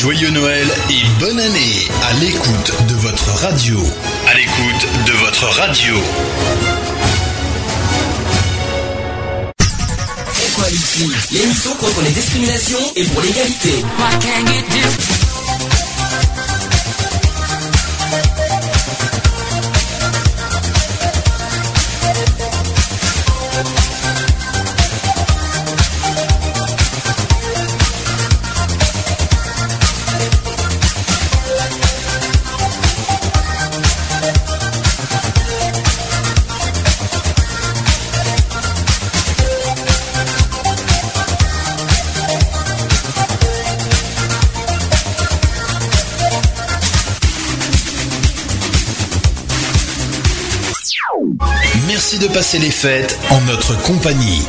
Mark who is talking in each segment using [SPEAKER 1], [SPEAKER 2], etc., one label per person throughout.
[SPEAKER 1] Joyeux Noël et bonne année à l'écoute de votre radio. À l'écoute de votre radio.
[SPEAKER 2] L'émission contre les discriminations et pour l'égalité.
[SPEAKER 1] Passer les fêtes en notre compagnie.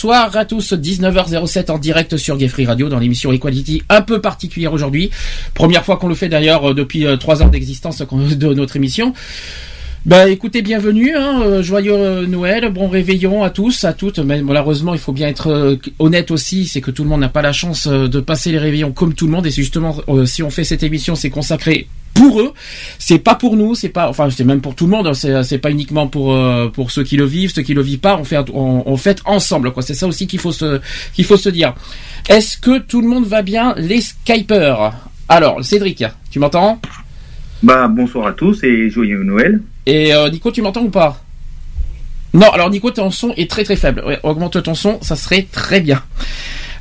[SPEAKER 3] Bonsoir à tous, 19h07 en direct sur Gay Radio dans l'émission Equality un peu particulière aujourd'hui. Première fois qu'on le fait d'ailleurs euh, depuis euh, trois ans d'existence de notre émission. Bah écoutez, bienvenue, hein, euh, joyeux Noël, bon réveillon à tous, à toutes. Mais malheureusement, il faut bien être honnête aussi, c'est que tout le monde n'a pas la chance de passer les réveillons comme tout le monde. Et justement, si on fait cette émission, c'est consacré pour eux. C'est pas pour nous, c'est pas, enfin, c'est même pour tout le monde. Hein. C'est, c'est pas uniquement pour euh, pour ceux qui le vivent, ceux qui le vivent pas. On fait on, ensemble, quoi. C'est ça aussi qu'il faut se qu'il faut se dire. Est-ce que tout le monde va bien, les Skypers Alors, Cédric, tu m'entends?
[SPEAKER 4] Bah bonsoir à tous et joyeux Noël.
[SPEAKER 3] Et euh, Nico, tu m'entends ou pas? Non, alors Nico, ton son est très très faible. augmente ton son, ça serait très bien.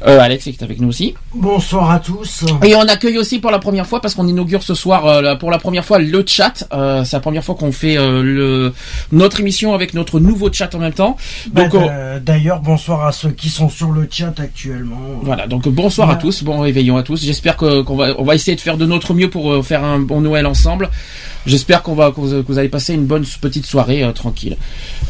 [SPEAKER 3] Euh, Alex est avec nous aussi.
[SPEAKER 5] Bonsoir à tous.
[SPEAKER 3] Et on accueille aussi pour la première fois, parce qu'on inaugure ce soir euh, pour la première fois le chat. Euh, c'est la première fois qu'on fait le notre émission avec notre nouveau chat en même temps.
[SPEAKER 5] Bah, donc d'ailleurs bonsoir à ceux qui sont sur le chat actuellement.
[SPEAKER 3] Voilà, donc bonsoir à tous, bon réveillon à tous. J'espère que qu'on va on va essayer de faire de notre mieux pour faire un bon Noël ensemble. J'espère qu'on va que vous, allez passer une bonne petite soirée tranquille.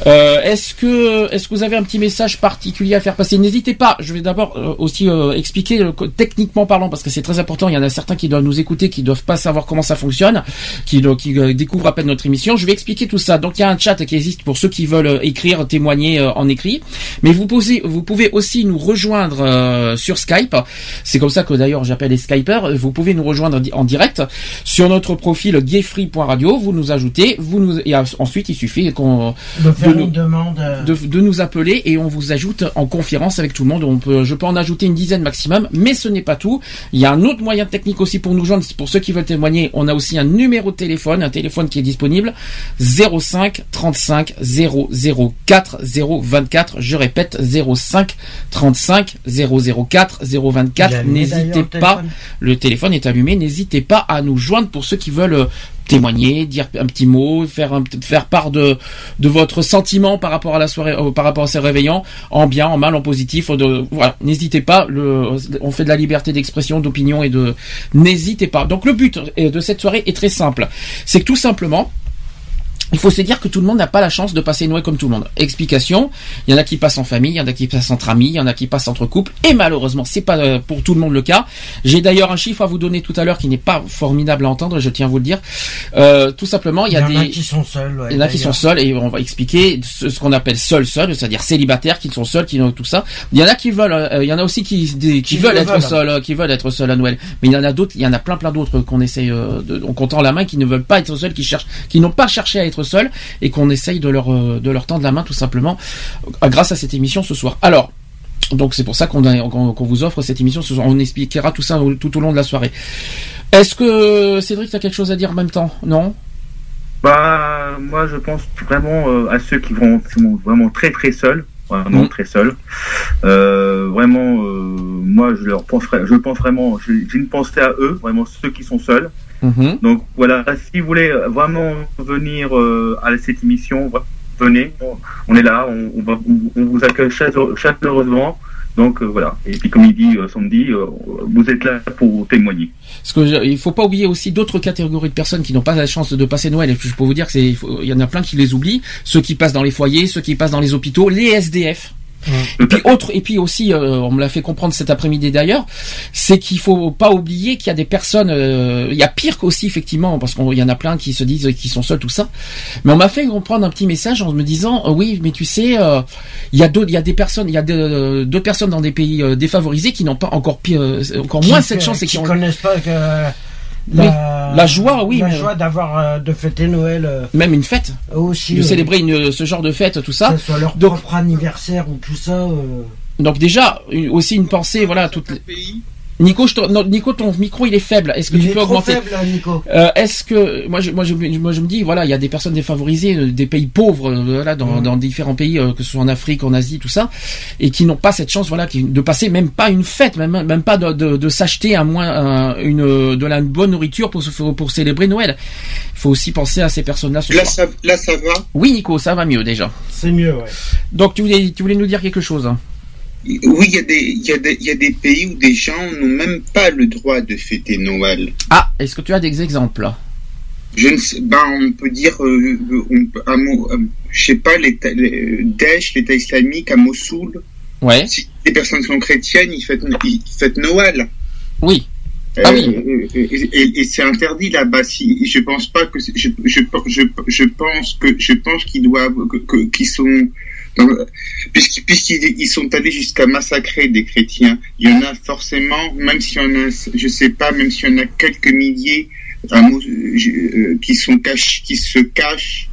[SPEAKER 3] est-ce que est-ce que vous avez un petit message particulier à faire passer? N'hésitez pas. Je vais d'abord aussi euh, expliquer euh, techniquement parlant parce que c'est très important. Il y en a certains qui doivent nous écouter, qui doivent pas savoir comment ça fonctionne, qui, qui euh, découvrent à peine notre émission. Je vais expliquer tout ça. Donc il y a un chat qui existe pour ceux qui veulent écrire, témoigner en écrit. Mais vous pouvez, vous pouvez aussi nous rejoindre sur Skype. C'est comme ça que d'ailleurs j'appelle les Skypers. Vous pouvez nous rejoindre en direct sur notre profil gayfree.radio. Vous nous ajoutez, vous nous et ensuite il suffit qu'on
[SPEAKER 5] de, nous, demande
[SPEAKER 3] de, nous appeler et on vous ajoute en conférence avec tout le monde. On peut, je peux en ajouter une dizaine maximum, mais ce n'est pas tout. Il y a un autre moyen technique aussi pour nous joindre, pour ceux qui veulent témoigner, on a aussi un numéro de téléphone, un téléphone qui est disponible, 05 35 004 024, je répète, 05 35 004 024, n'hésitez pas, le téléphone est allumé, n'hésitez pas à nous joindre pour ceux qui veulent euh, témoigner, dire un petit mot, faire un, faire part de de votre sentiment par rapport à la soirée, euh, par rapport à ces réveillants, en bien, en mal, en positif. De, voilà, n'hésitez pas. On fait de la liberté d'expression, d'opinion et de. N'hésitez pas. Donc le but de cette soirée est très simple. C'est que tout simplement, il faut se dire que tout le monde n'a pas la chance de passer Noël comme tout le monde. Explication, il y en a qui passent en famille, il y en a qui passent entre amis, il y en a qui passent entre couples, et malheureusement, c'est pas euh, pour tout le monde le cas. J'ai d'ailleurs un chiffre à vous donner tout à l'heure qui n'est pas formidable à entendre, je tiens à vous le dire. Euh, tout simplement, il y a,
[SPEAKER 5] des... Il qui sont seuls.
[SPEAKER 3] il y en a qui sont seuls, et on va expliquer ce, qu'on appelle seuls seuls, c'est-à-dire célibataires qui sont seuls, qui ont tout ça. Il y en a qui veulent, euh, il y en a aussi qui, qui, veulent être seuls, qui veulent être seuls à Noël. Mais il y en a d'autres, il y en a plein plein d'autres qu'on essaye, de, on compte en la main, qui ne veulent pas être seuls, qui cherchent, qui n'ont pas cherché à être seuls, et qu'on essaye de leur, euh, de leur tendre la main tout simplement euh, grâce à cette émission ce soir. Alors, donc c'est pour ça qu'on qu'on vous offre cette émission ce soir. On expliquera tout ça tout au long de la soirée. Est-ce que Cédric, tu as quelque chose à dire en même temps? Non?
[SPEAKER 4] Bah moi je pense vraiment euh, à ceux qui vont, vraiment très très seuls, vraiment mmh. très seuls. vraiment, moi je leur pense, je pense vraiment, j'ai une pensée à eux, vraiment ceux qui sont seuls. Mhm. Donc voilà, si vous voulez vraiment venir euh, à cette émission, venez, on est là, on, vous accueille chaleureusement. Donc euh, voilà. Et puis comme il dit euh, Sandy, vous êtes là pour témoigner.
[SPEAKER 3] Parce que il faut pas oublier aussi d'autres catégories de personnes qui n'ont pas la chance de passer Noël. Et je peux vous dire que c'est, il y en a plein qui les oublient. Ceux qui passent dans les foyers, ceux qui passent dans les hôpitaux, les SDF. Et puis autre, et puis aussi, euh, on me l'a fait comprendre cet après-midi d'ailleurs, c'est qu'il faut pas oublier qu'il y a des personnes, euh, il y a pire qu'aussi effectivement, parce qu'il y en a plein qui se disent qu'ils sont seuls tout ça. Mais on m'a fait comprendre un petit message en me disant, euh, oui, mais tu sais, il y a d'autres, il y a des personnes, il y a deux personnes dans des pays défavorisés qui n'ont pas encore pire, encore moins cette chance et
[SPEAKER 5] qui, connaissent pas que
[SPEAKER 3] la, joie, oui.
[SPEAKER 5] La joie d'avoir euh, de fêter Noël. Euh,
[SPEAKER 3] même une fête.
[SPEAKER 5] Aussi.
[SPEAKER 3] De célébrer une, ce genre de fête, tout ça.
[SPEAKER 5] Que ce soit leur propre anniversaire ou tout ça. Euh.
[SPEAKER 3] Donc déjà, aussi une pensée, voilà, toutes. Nico, Nico, ton micro il est faible. Est-ce que tu peux augmenter
[SPEAKER 5] faible, Nico.
[SPEAKER 3] Euh, Est-ce que moi je, moi je, moi je me dis voilà il y a des personnes défavorisées, euh, des pays pauvres euh, voilà dans, dans différents pays que ce soit en Afrique, en Asie, tout ça, et qui n'ont pas cette chance voilà de passer même pas une fête, même même pas de, de, de s'acheter à moins une de la bonne nourriture pour pour célébrer Noël. Il faut aussi penser à ces personnes-là.
[SPEAKER 6] Là ça, là ça va?
[SPEAKER 3] Oui Nico, ça va mieux déjà.
[SPEAKER 5] C'est mieux ouais.
[SPEAKER 3] Donc tu voulais tu voulais nous dire quelque chose. Hein?
[SPEAKER 6] Oui, il y, a des, y, a des, y a des pays où des gens n'ont même pas le droit de fêter Noël.
[SPEAKER 3] Ah, est-ce que tu as des exemples
[SPEAKER 6] je ne sais, ben, on peut dire, euh, on euh, je sais pas, l'État, Daesh, l'État islamique à Mossoul.
[SPEAKER 3] Ouais.
[SPEAKER 6] Si les personnes sont chrétiennes, ils fêtent, ils fêtent Noël.
[SPEAKER 3] Oui.
[SPEAKER 6] Euh, ah oui. Et, et, c'est interdit là-bas. Si je pense pas que je, je, je, je pense que je pense qu'ils doivent qu'ils sont puisqu'ils sont allés jusqu'à massacrer des chrétiens, il y en a forcément, même s'il y en a, je sais pas, même s'il y en a quelques milliers euh, qui sont cachés, qui se cachent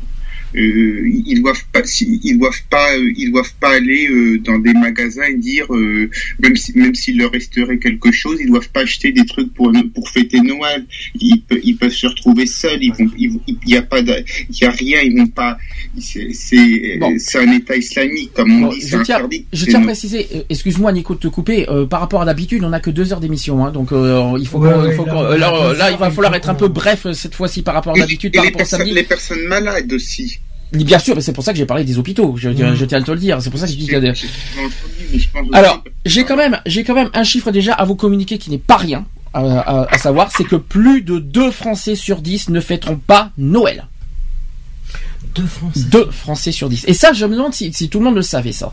[SPEAKER 6] euh, ils doivent pas, ils doivent pas, euh, ils doivent pas aller euh, dans des magasins et dire, même si, même s'il leur resterait quelque chose, ils doivent pas acheter des trucs pour pour fêter Noël. Ils, ils peuvent se retrouver seuls. Ils vont, il y a pas, il y a rien. Ils vont pas. C'est, c'est,
[SPEAKER 3] Bon.
[SPEAKER 6] c'est un État islamique, comme on
[SPEAKER 3] Bon,
[SPEAKER 6] dit. C'est
[SPEAKER 3] je tiens,
[SPEAKER 6] interdit.
[SPEAKER 3] je tiens à préciser, euh, excuse-moi Nico de te couper, euh, par rapport à d'habitude, on n'a que deux heures d'émission, hein, donc euh, il faut,
[SPEAKER 5] Ouais,
[SPEAKER 3] qu'on- il faut
[SPEAKER 5] là, a
[SPEAKER 3] là, il va falloir être un peu bref euh, cette fois-ci par rapport à
[SPEAKER 6] et
[SPEAKER 3] par
[SPEAKER 6] les,
[SPEAKER 3] rapport au
[SPEAKER 6] personnes,
[SPEAKER 3] samedi.
[SPEAKER 6] les personnes malades aussi.
[SPEAKER 3] Bien sûr, mais c'est pour ça que j'ai parlé des hôpitaux. Je, je tiens à te le dire. C'est pour ça que je dis qu'il y a des... Alors, j'ai quand même, j'ai quand même un chiffre déjà à vous communiquer qui n'est pas rien. À, à- à savoir, c'est que plus de 2 Français sur 10 ne fêteront pas Noël.
[SPEAKER 5] Deux Français.
[SPEAKER 3] 2 Français sur 10. Et ça, je me demande si, si tout le monde le savait, ça.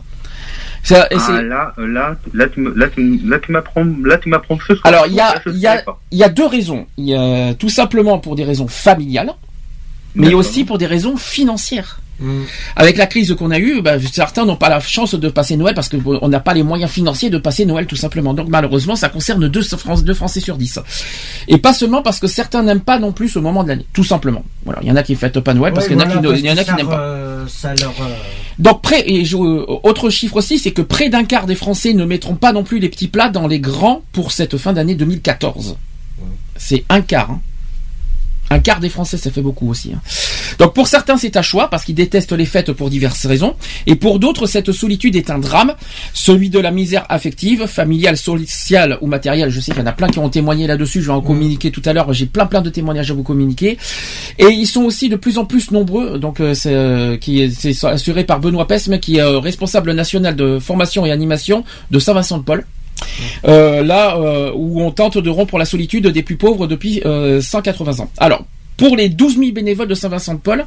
[SPEAKER 4] Ah, là, euh, là, là, tu là, tu, m'apprends, là, tu m'apprends ce soir.
[SPEAKER 3] Alors, il y a- il y a-. Il y a deux raisons. Il y a tout simplement pour des raisons familiales, mais aussi pour des raisons financières.
[SPEAKER 5] Mm.
[SPEAKER 3] Avec la crise qu'on a eue, bah, certains n'ont pas la chance de passer Noël parce qu'on n'a pas les moyens financiers de passer Noël tout simplement. Donc malheureusement, ça concerne deux, Fran- deux Français sur 10. Et pas seulement parce que certains n'aiment pas non plus ce moment de l'année, tout simplement. Voilà, il y en a qui fêtent pas Noël parce
[SPEAKER 5] Ouais,
[SPEAKER 3] qu'il y en a
[SPEAKER 5] voilà,
[SPEAKER 3] qui, ne- n'aiment pas.
[SPEAKER 5] euh, ça leur. euh,
[SPEAKER 3] Donc près et je- euh, autre chiffre aussi, c'est que près d'un quart des Français ne mettront pas non plus les petits plats dans les grands pour cette fin d'année 2014. C'est un quart. hein. Un quart des Français, ça fait beaucoup aussi. hein. Donc pour certains, c'est à choix parce qu'ils détestent les fêtes pour diverses raisons, et pour d'autres, cette solitude est un drame, celui de la misère affective, familiale, sociale ou matérielle. Je sais qu'il y en a plein qui ont témoigné là-dessus. Je vais en communiquer tout à l'heure. J'ai plein plein de témoignages à vous communiquer, et ils sont aussi de plus en plus nombreux. Donc euh, c'est euh, qui est, c'est assuré par Benoît Pesme, qui est euh, responsable national de formation et animation de Saint-Vincent-de-Paul. Euh, là euh, où on tente de rompre la solitude des plus pauvres depuis euh, 180 ans. Alors, pour les 12 000 bénévoles de Saint-Vincent-de-Paul,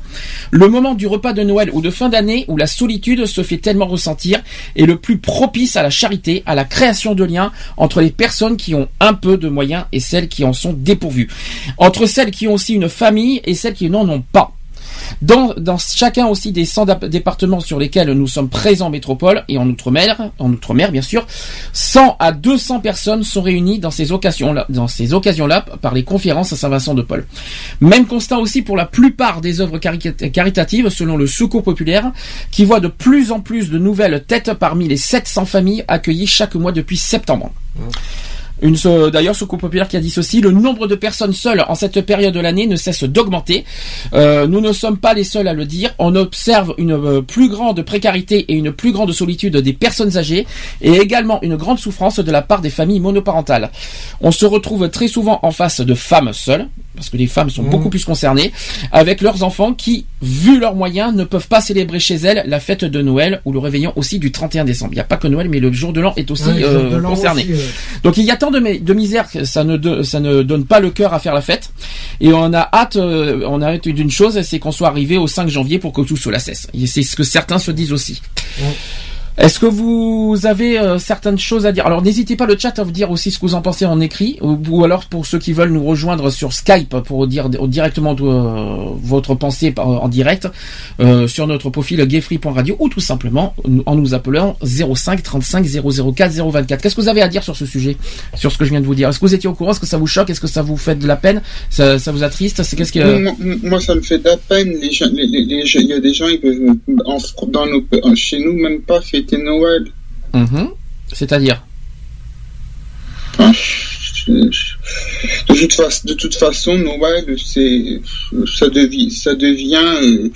[SPEAKER 3] le moment du repas de Noël ou de fin d'année où la solitude se fait tellement ressentir est le plus propice à la charité, à la création de liens entre les personnes qui ont un peu de moyens et celles qui en sont dépourvues. Entre celles qui ont aussi une famille et celles qui n'en ont pas. Dans, chacun aussi des 100 dap- départements sur lesquels nous sommes présents en métropole et en outre-mer, en outre-mer bien sûr, 100 à 200 personnes sont réunies dans ces occasions-là, par les conférences à Saint-Vincent-de-Paul. Même constat aussi pour la plupart des œuvres cari- caritatives selon le Secours populaire, qui voit de plus en plus de nouvelles têtes parmi les 700 familles accueillies chaque mois depuis septembre. D'ailleurs, Secours populaire qui a dit ceci, le nombre de personnes seules en cette période de l'année ne cesse d'augmenter. Euh, nous ne sommes pas les seuls à le dire. On observe une euh, plus grande précarité et une plus grande solitude des personnes âgées et également une grande souffrance de la part des familles monoparentales. On se retrouve très souvent en face de femmes seules, parce que les femmes sont beaucoup plus concernées, avec leurs enfants qui, vu leurs moyens, ne peuvent pas célébrer chez elles la fête de Noël ou le réveillon aussi du 31 décembre. Il n'y a pas que Noël, mais le jour de l'an est aussi
[SPEAKER 5] ouais,
[SPEAKER 3] euh, concerné.
[SPEAKER 5] aussi,
[SPEAKER 3] Donc il y a tant de, mi- de misère que ça ne, de- ça ne donne pas le cœur à faire la fête. Et on a hâte, euh, on a hâte d'une chose, c'est qu'on soit arrivé au 5 janvier pour que tout cela cesse. Et c'est ce que certains se disent aussi.
[SPEAKER 5] Ouais.
[SPEAKER 3] Est-ce que vous avez euh, certaines choses à dire? Alors n'hésitez pas le chat à vous dire aussi ce que vous en pensez en écrit, ou, ou alors pour ceux qui veulent nous rejoindre sur Skype pour dire directement euh, votre pensée en direct euh, sur notre profil gayfree.radio ou tout simplement en nous appelant 05 35 004 024. Qu'est-ce que vous avez à dire sur ce sujet, sur ce que je viens de vous dire? Est-ce que vous étiez au courant? Est-ce que ça vous choque? Est-ce que ça vous fait de la peine? Ça, ça vous attriste? C'est qu'est-ce que
[SPEAKER 6] Moi, moi, ça me fait de la peine. Il y a des gens, ils peuvent, dans chez nous, même pas fêter Noël.
[SPEAKER 3] Mhm. C'est-à-dire
[SPEAKER 6] Enfin, je- je- de, toute façon, de toute façon, Noël, c'est, ça devient, ça devient, euh,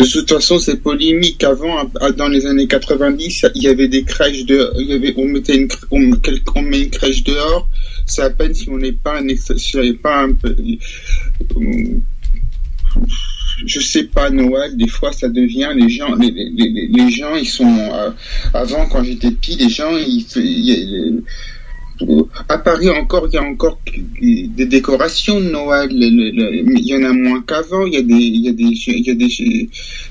[SPEAKER 6] de toute façon, c'est polémique. Avant, dans les années 90, il y avait des crèches de, il y avait, on mettait une, on, on met une crèche dehors. C'est à peine si on n'est pas un, si on n'est pas un peu, euh, je sais pas Noël des fois ça devient les gens les, gens ils sont euh, avant quand j'étais petit les gens ils, ils- ils- à Paris encore il y a encore des décorations de Noël il y en a moins qu'avant il y a des il y a des il y a des il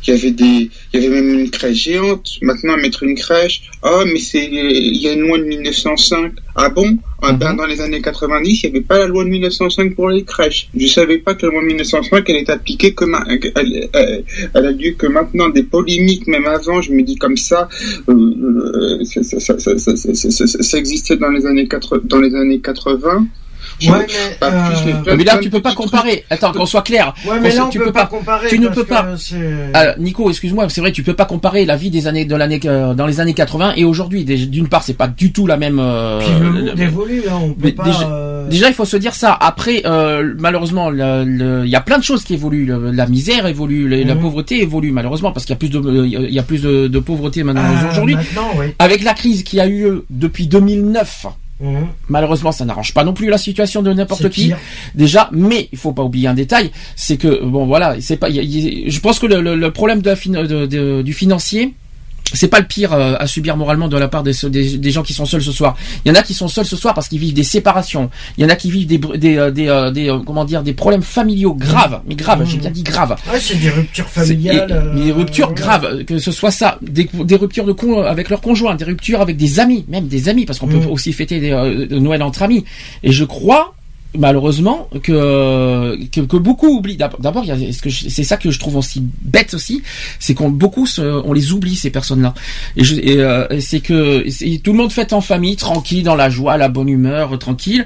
[SPEAKER 6] y avait des il y avait même une crèche géante maintenant mettre une crèche oh mais c'est il y a une loi de 1905 ah bon?
[SPEAKER 3] Mhm.
[SPEAKER 6] dans les années 90 il n'y avait pas la loi de 1905 pour les crèches. Je savais pas que la loi de 1905 elle est appliquée que ma- elle, elle, elle a lieu que maintenant. Des polémiques même avant je me dis comme ça euh, euh, ça, ça, ça, existait dans les années 80 dans les années 80 Je-
[SPEAKER 5] Ouais, mais,
[SPEAKER 6] pas plus, mais
[SPEAKER 5] euh,
[SPEAKER 6] plein-
[SPEAKER 3] Mais là,
[SPEAKER 6] plein
[SPEAKER 3] tu peux pas comparer. Attends, qu'on soit clair.
[SPEAKER 5] Ouais, mais
[SPEAKER 3] On
[SPEAKER 5] là,
[SPEAKER 3] sait-
[SPEAKER 5] on
[SPEAKER 3] tu
[SPEAKER 5] peut
[SPEAKER 3] peux
[SPEAKER 5] pas
[SPEAKER 3] pas-
[SPEAKER 5] comparer.
[SPEAKER 3] tu ne peux pas.
[SPEAKER 5] c'est-
[SPEAKER 3] Ah, Nico, excuse-moi, c'est vrai, tu peux pas comparer la vie des années de l'année euh, dans les années 80 et aujourd'hui. D'une part, c'est pas du tout la même. euh,
[SPEAKER 5] Puis le
[SPEAKER 3] le-
[SPEAKER 5] monde évolue, hein, on peut
[SPEAKER 3] mais
[SPEAKER 5] pas.
[SPEAKER 3] déjà-
[SPEAKER 5] euh,
[SPEAKER 3] Déjà, il faut se dire ça. Après, euh, malheureusement, il y a plein de choses qui évoluent. Le- la misère évolue, le- la
[SPEAKER 5] Mhm.
[SPEAKER 3] pauvreté évolue malheureusement parce qu'il y a plus de, euh, il y a plus de, de pauvreté maintenant
[SPEAKER 5] Ah,
[SPEAKER 3] aujourd'hui.
[SPEAKER 5] Oui.
[SPEAKER 3] Avec la crise qui a eu lieu depuis 2009,
[SPEAKER 5] Mhm.
[SPEAKER 3] malheureusement, ça n'arrange pas non plus la situation de n'importe qui.
[SPEAKER 5] pire.
[SPEAKER 3] Déjà, mais il faut pas oublier un détail, c'est que bon voilà, c'est pas. il y a- il y a- je pense que le, le- le problème de la fin- de- de- du financier. C'est pas le pire euh, à subir moralement de la part des, des, des gens qui sont seuls ce soir. Il y en a qui sont seuls ce soir parce qu'ils vivent des séparations. Il y en a qui vivent des des euh, des, euh, des, comment dire des problèmes familiaux graves, mais graves. J'ai bien dit graves.
[SPEAKER 5] Ouais, c'est des ruptures familiales.
[SPEAKER 3] et- des ruptures graves, que ce soit ça, des, des ruptures de con avec leur conjoint, des ruptures avec des amis, même des amis, parce qu'on
[SPEAKER 5] Mm.
[SPEAKER 3] peut aussi fêter des, euh, Noël entre amis. Et je crois malheureusement que, que que beaucoup oublient. D'ab- D'abord, c'est ça que je trouve aussi bête aussi, c'est qu'on beaucoup se- on les oublie ces personnes-là. Et, et, euh, c'est que tout le monde fête en famille, tranquille, dans la joie, la bonne humeur, tranquille.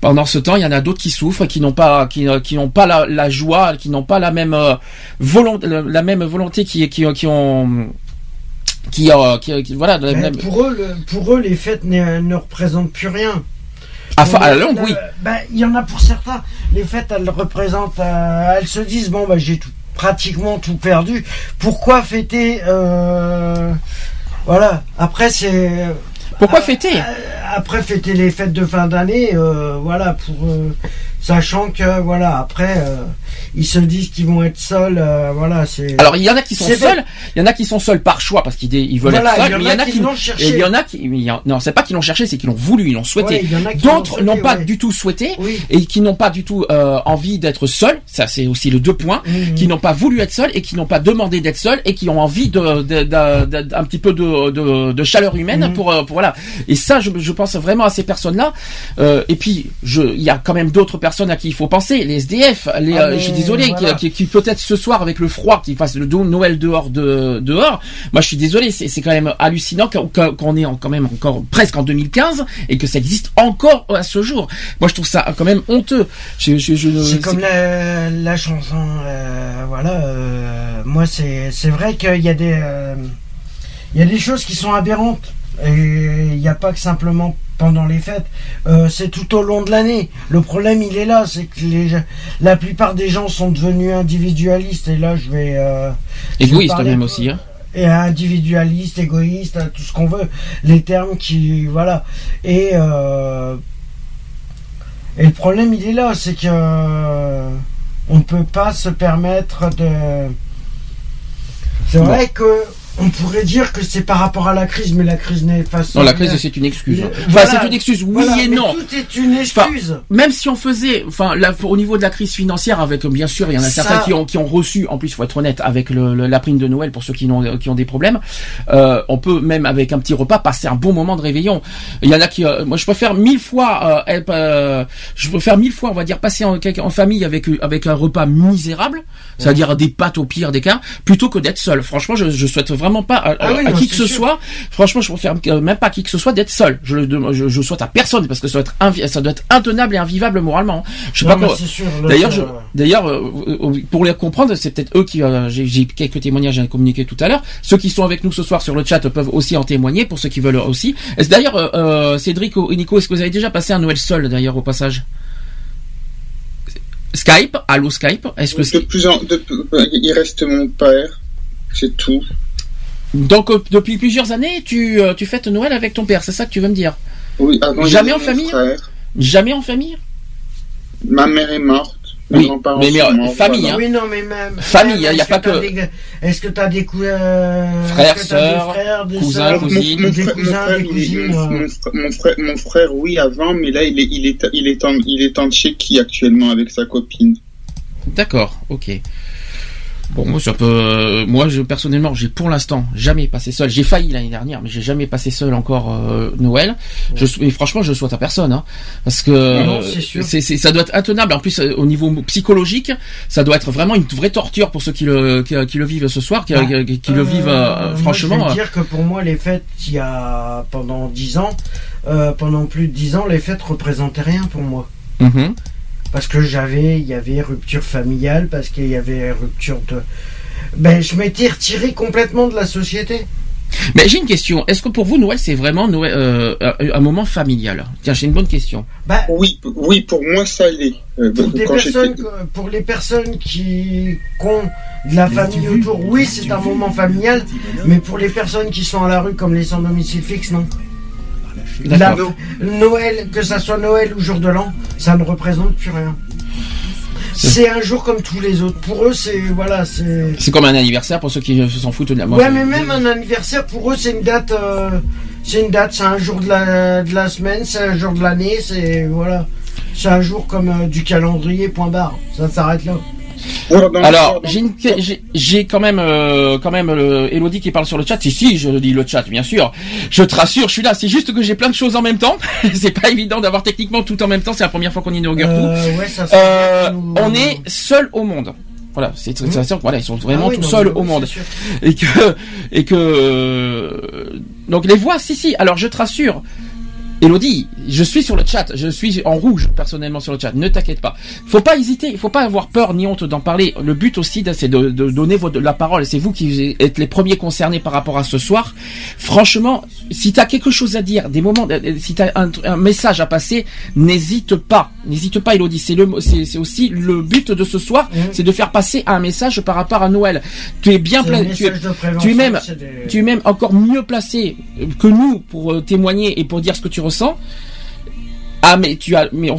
[SPEAKER 3] Pendant ce temps, il y en a d'autres qui souffrent, qui n'ont pas, qui, euh, qui n'ont pas la, la joie, qui n'ont pas la même euh, volonté, la, même volonté, qui, qui, qui ont, qui, euh, qui, qui- voilà, même,
[SPEAKER 5] pour, eux, le- pour eux, les fêtes ne, ne représentent plus rien.
[SPEAKER 3] À, fa- à la
[SPEAKER 5] Euh,
[SPEAKER 3] longue, oui.
[SPEAKER 5] ben, Il y en a pour certains. Les fêtes, elles représentent. euh, elles se disent bon, bah, j'ai tout- pratiquement tout perdu. Pourquoi fêter euh, Voilà. Après, c'est.
[SPEAKER 3] Pourquoi
[SPEAKER 5] euh,
[SPEAKER 3] fêter?
[SPEAKER 5] euh, Après, fêter les fêtes de fin d'année, euh, voilà, pour. euh, sachant que, voilà, après, euh, ils se disent qu'ils vont être seuls, euh, voilà, c'est.
[SPEAKER 3] Alors il y en a qui sont seuls, il y en a qui sont seuls par choix parce qu'ils ils veulent
[SPEAKER 5] Voilà,
[SPEAKER 3] être seuls,
[SPEAKER 5] il y en
[SPEAKER 3] mais il y en a qui
[SPEAKER 5] l'ont cherché.
[SPEAKER 3] il y en a qui non c'est pas qu'ils l'ont cherché, c'est qu'ils l'ont voulu, ils l'ont souhaité.
[SPEAKER 5] Ouais,
[SPEAKER 3] D'autres n'ont pas
[SPEAKER 5] ouais.
[SPEAKER 3] du tout souhaité
[SPEAKER 5] Oui.
[SPEAKER 3] et qui n'ont pas du tout euh, envie d'être seuls. Ça c'est aussi le deux points.
[SPEAKER 5] Mhm.
[SPEAKER 3] Qui n'ont pas voulu être seuls et qui n'ont pas demandé d'être seuls et qui ont envie de, de, de- de- un petit peu de, de, chaleur humaine
[SPEAKER 5] Mhm.
[SPEAKER 3] pour, euh, pour voilà. Et ça, je, je pense vraiment à ces personnes-là. Euh, et puis, je, il y a quand même d'autres personnes à qui il faut penser, les SDF. Les,
[SPEAKER 5] Ah, mais
[SPEAKER 3] suis désolé,
[SPEAKER 5] voilà.
[SPEAKER 3] qui, qui, qui peut-être ce soir avec le froid, qui fassent le Noël dehors de dehors. Moi, je suis désolé, c'est c'est quand même hallucinant qu'on est en- quand même encore presque en 2015 et que ça existe encore à ce jour. Moi, je trouve ça quand même honteux. Je, je, je,
[SPEAKER 5] C'est comme la, la chanson, euh, voilà. euh, moi, c'est c'est vrai qu'il y a des euh, il y a des choses qui sont aberrantes et il n'y a pas que simplement pendant les fêtes. Euh, c'est tout au long de l'année. Le problème, il est là, c'est que les la plupart des gens sont devenus individualistes et là, je vais euh,
[SPEAKER 3] égoïste même aussi. Hein.
[SPEAKER 5] et individualiste, égoïste, tout ce qu'on veut, les termes qui voilà. Et euh, et le problème il est là, c'est que euh, on peut pas se permettre de. C'est vrai que on pourrait dire que c'est par rapport à la crise, mais la crise n'est pas.
[SPEAKER 3] Non, la crise c'est une excuse. Enfin,
[SPEAKER 5] voilà.
[SPEAKER 3] c'est une excuse, oui
[SPEAKER 5] Voilà,
[SPEAKER 3] et non.
[SPEAKER 5] Tout est une
[SPEAKER 3] Enfin,
[SPEAKER 5] excuse.
[SPEAKER 3] Même si on faisait, enfin, là, au niveau de la crise financière, avec euh, bien sûr, il y en a
[SPEAKER 5] Ça-
[SPEAKER 3] certains qui ont qui ont reçu, en plus, faut être honnête, avec le, le- la prime de Noël pour ceux qui ont qui ont des problèmes. Euh, on peut même avec un petit repas passer un bon moment de réveillon. Il y en a qui, euh, moi, je préfère mille fois, euh, euh, je préfère mille fois, on va dire, passer en, en famille avec avec un repas misérable, c'est-à-dire des pâtes au pire des cas, plutôt que d'être seul. Franchement, je, je souhaite vraiment pas à,
[SPEAKER 5] Ah oui,
[SPEAKER 3] à
[SPEAKER 5] non,
[SPEAKER 3] qui que ce
[SPEAKER 5] sûr.
[SPEAKER 3] soit. Franchement, je préfère euh, même pas à qui que ce soit d'être seul. Je, je, je souhaite à personne parce que ça doit être invi- ça doit être intenable et invivable moralement. Je sais
[SPEAKER 5] Non,
[SPEAKER 3] pas D'ailleurs, je, d'ailleurs, euh, euh, pour les comprendre, c'est peut-être eux qui, euh, j'ai, quelques témoignages à communiquer tout à l'heure. Ceux qui sont avec nous ce soir sur le chat peuvent aussi en témoigner pour ceux qui veulent aussi. Est-ce d'ailleurs, euh, euh, Cédric et Nico, est-ce que vous avez déjà passé un Noël seul d'ailleurs au passage? Skype, allô Skype, est-ce que
[SPEAKER 6] De plus en, de, il reste mon père, c'est tout.
[SPEAKER 3] Donc euh, depuis plusieurs années, tu, euh, tu fêtes Noël avec ton père, c'est ça que tu veux me dire
[SPEAKER 6] Oui, avant, y
[SPEAKER 3] Jamais en famille
[SPEAKER 6] frère.
[SPEAKER 3] Jamais en famille
[SPEAKER 6] Ma mère est morte. Mes
[SPEAKER 3] Oui, mais- mais, euh, famille,
[SPEAKER 6] voilà.
[SPEAKER 3] hein.
[SPEAKER 5] Oui, non, mais même.
[SPEAKER 3] Famille, il y a
[SPEAKER 5] est-ce
[SPEAKER 3] pas que-
[SPEAKER 5] des- Est-ce que tu as des cou- euh,
[SPEAKER 3] Frères, sœurs,
[SPEAKER 5] frères, des
[SPEAKER 3] cousins, cousines.
[SPEAKER 6] Mon,
[SPEAKER 5] des
[SPEAKER 6] frère, mon
[SPEAKER 5] cousins,
[SPEAKER 6] frère,
[SPEAKER 5] des
[SPEAKER 6] il est-
[SPEAKER 5] cousines,
[SPEAKER 6] mon- mon frère- mon frère, mon frère, oui, avant, mais là, il est, il est, il est, en, il est en Tchéquie actuellement avec sa copine.
[SPEAKER 3] D'accord, ok. Bon, moi, ça peut. euh, moi, je personnellement, j'ai pour l'instant jamais passé seul. J'ai failli l'année dernière, mais j'ai jamais passé seul encore euh, Noël. Je, sou- et franchement, je le souhaite à personne, hein, parce que
[SPEAKER 5] Non, c'est sûr.
[SPEAKER 3] c'est- c'est- ça doit être intenable. En plus, euh, au niveau psychologique, ça doit être vraiment une vraie torture pour ceux qui le qui, qui le vivent ce soir, qui,
[SPEAKER 5] Ah.
[SPEAKER 3] qui- qui le vivent euh,
[SPEAKER 5] Euh, moi,
[SPEAKER 3] franchement.
[SPEAKER 5] je vais
[SPEAKER 3] euh,
[SPEAKER 5] dire que pour moi, les fêtes, il y a pendant 10 ans, euh, pendant plus de 10 ans, les fêtes représentaient rien pour moi.
[SPEAKER 3] mhm.
[SPEAKER 5] Parce que j'avais, il y avait rupture familiale, parce qu'il y avait rupture de. Ben, je m'étais retiré complètement de la société.
[SPEAKER 3] Mais j'ai une question. Est-ce que pour vous Noël c'est vraiment Noël, euh, un moment familial? Tiens, j'ai une bonne question.
[SPEAKER 5] Bah,
[SPEAKER 6] Oui, oui, pour moi, ça l'est. Euh,
[SPEAKER 5] pour, des personnes, les personnes qui, qui ont de la famille autour, oui, c'est un moment familial, mais pour les personnes qui sont à la rue comme les sans domicile fixe, non. La-. Noël, que ça soit Noël ou jour de l'an, ça ne représente plus rien. C'est un jour comme tous les autres. Pour eux, c'est voilà, c'est.
[SPEAKER 3] C'est comme un anniversaire pour ceux qui euh, s'en foutent de la moi,
[SPEAKER 5] Ouais, mais même un anniversaire pour eux, c'est une date. euh, c'est une date, c'est un jour de la, de la semaine, c'est un jour de l'année, c'est voilà. C'est un jour comme euh, du calendrier. Point barre. Ça s'arrête là.
[SPEAKER 6] Dans-
[SPEAKER 3] Alors,
[SPEAKER 6] dans-
[SPEAKER 3] j'ai quand même, euh, quand même euh, Elodie qui parle sur le chat. Si, si, je dis le chat, bien sûr. Je te rassure, je suis là. C'est juste que j'ai plein de choses en même temps. c'est pas évident d'avoir techniquement tout en même temps. C'est la première fois qu'on inaugure tout.
[SPEAKER 5] Euh, ouais, ça.
[SPEAKER 3] Euh, on est seul au monde. Voilà, c'est ça, voilà, ils sont vraiment
[SPEAKER 5] Ah oui,
[SPEAKER 3] tout
[SPEAKER 5] non,
[SPEAKER 3] seuls au monde et que et que euh, donc les voix, si si. Alors je te rassure. Elodie, je suis sur le chat, je suis en rouge personnellement sur le chat. Ne t'inquiète pas. Faut pas hésiter, il faut pas avoir peur ni honte d'en parler. Le but aussi, c'est de, de donner votre, la parole. C'est vous qui êtes les premiers concernés par rapport à ce soir. Franchement, si tu as quelque chose à dire, des moments, euh, si tu as un, un message à passer, n'hésite pas. N'hésite pas, Elodie. C'est le, c'est aussi le but de ce soir,
[SPEAKER 5] Mhm.
[SPEAKER 3] c'est de faire passer un message par rapport à Noël. Tu es bien plein, tu es, tu même,
[SPEAKER 5] des-
[SPEAKER 3] tu es même encore mieux placé que nous pour euh, témoigner et pour dire ce que tu Ah mais tu as mais on,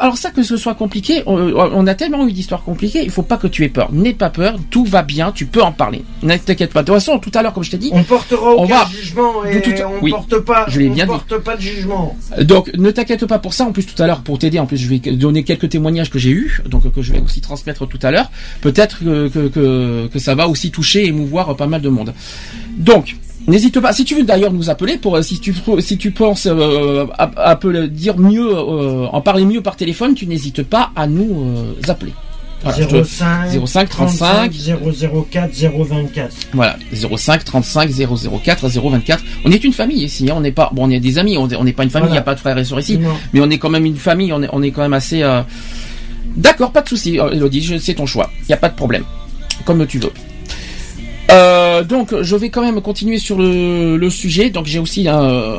[SPEAKER 3] alors ça que ce soit compliqué on, on a tellement eu d'histoires compliquées il faut pas que tu aies peur n'aie pas peur tout va bien tu peux en parler ne t'inquiète pas de toute façon tout à l'heure comme je t'ai dit
[SPEAKER 5] On portera
[SPEAKER 3] On
[SPEAKER 5] aucun
[SPEAKER 3] va-
[SPEAKER 5] jugement et on
[SPEAKER 3] oui,
[SPEAKER 5] porte pas.
[SPEAKER 3] je
[SPEAKER 5] on
[SPEAKER 3] bien dit.
[SPEAKER 5] porte pas de jugement.
[SPEAKER 3] donc ne t'inquiète pas pour ça en plus tout à l'heure pour t'aider en plus je vais donner quelques témoignages que j'ai eu donc que je vais aussi transmettre tout à l'heure peut-être que, que, que, que ça va aussi toucher et émouvoir pas mal de monde donc N'hésite pas. Si tu veux d'ailleurs nous appeler pour euh, si tu si tu penses euh, à, à peu dire mieux, euh, en parler mieux par téléphone, tu n'hésites pas à nous euh, appeler. Voilà, je te-
[SPEAKER 5] 05
[SPEAKER 3] 05 35
[SPEAKER 5] 004 024.
[SPEAKER 3] Voilà, 05 35 004 024. On est une famille ici, hein, on n'est pas bon, on est des amis, on est- on n'est pas une famille, il
[SPEAKER 5] Voilà.
[SPEAKER 3] n'y a pas de frères et sœurs ici,
[SPEAKER 5] Non.
[SPEAKER 3] mais on est quand même une famille, on est, on est quand même assez. D'accord, pas de souci, Elodie, c'est ton choix, il n'y a pas de problème, comme tu veux. Euh, donc, je vais quand même continuer sur le, le sujet. Donc, j'ai aussi, euh,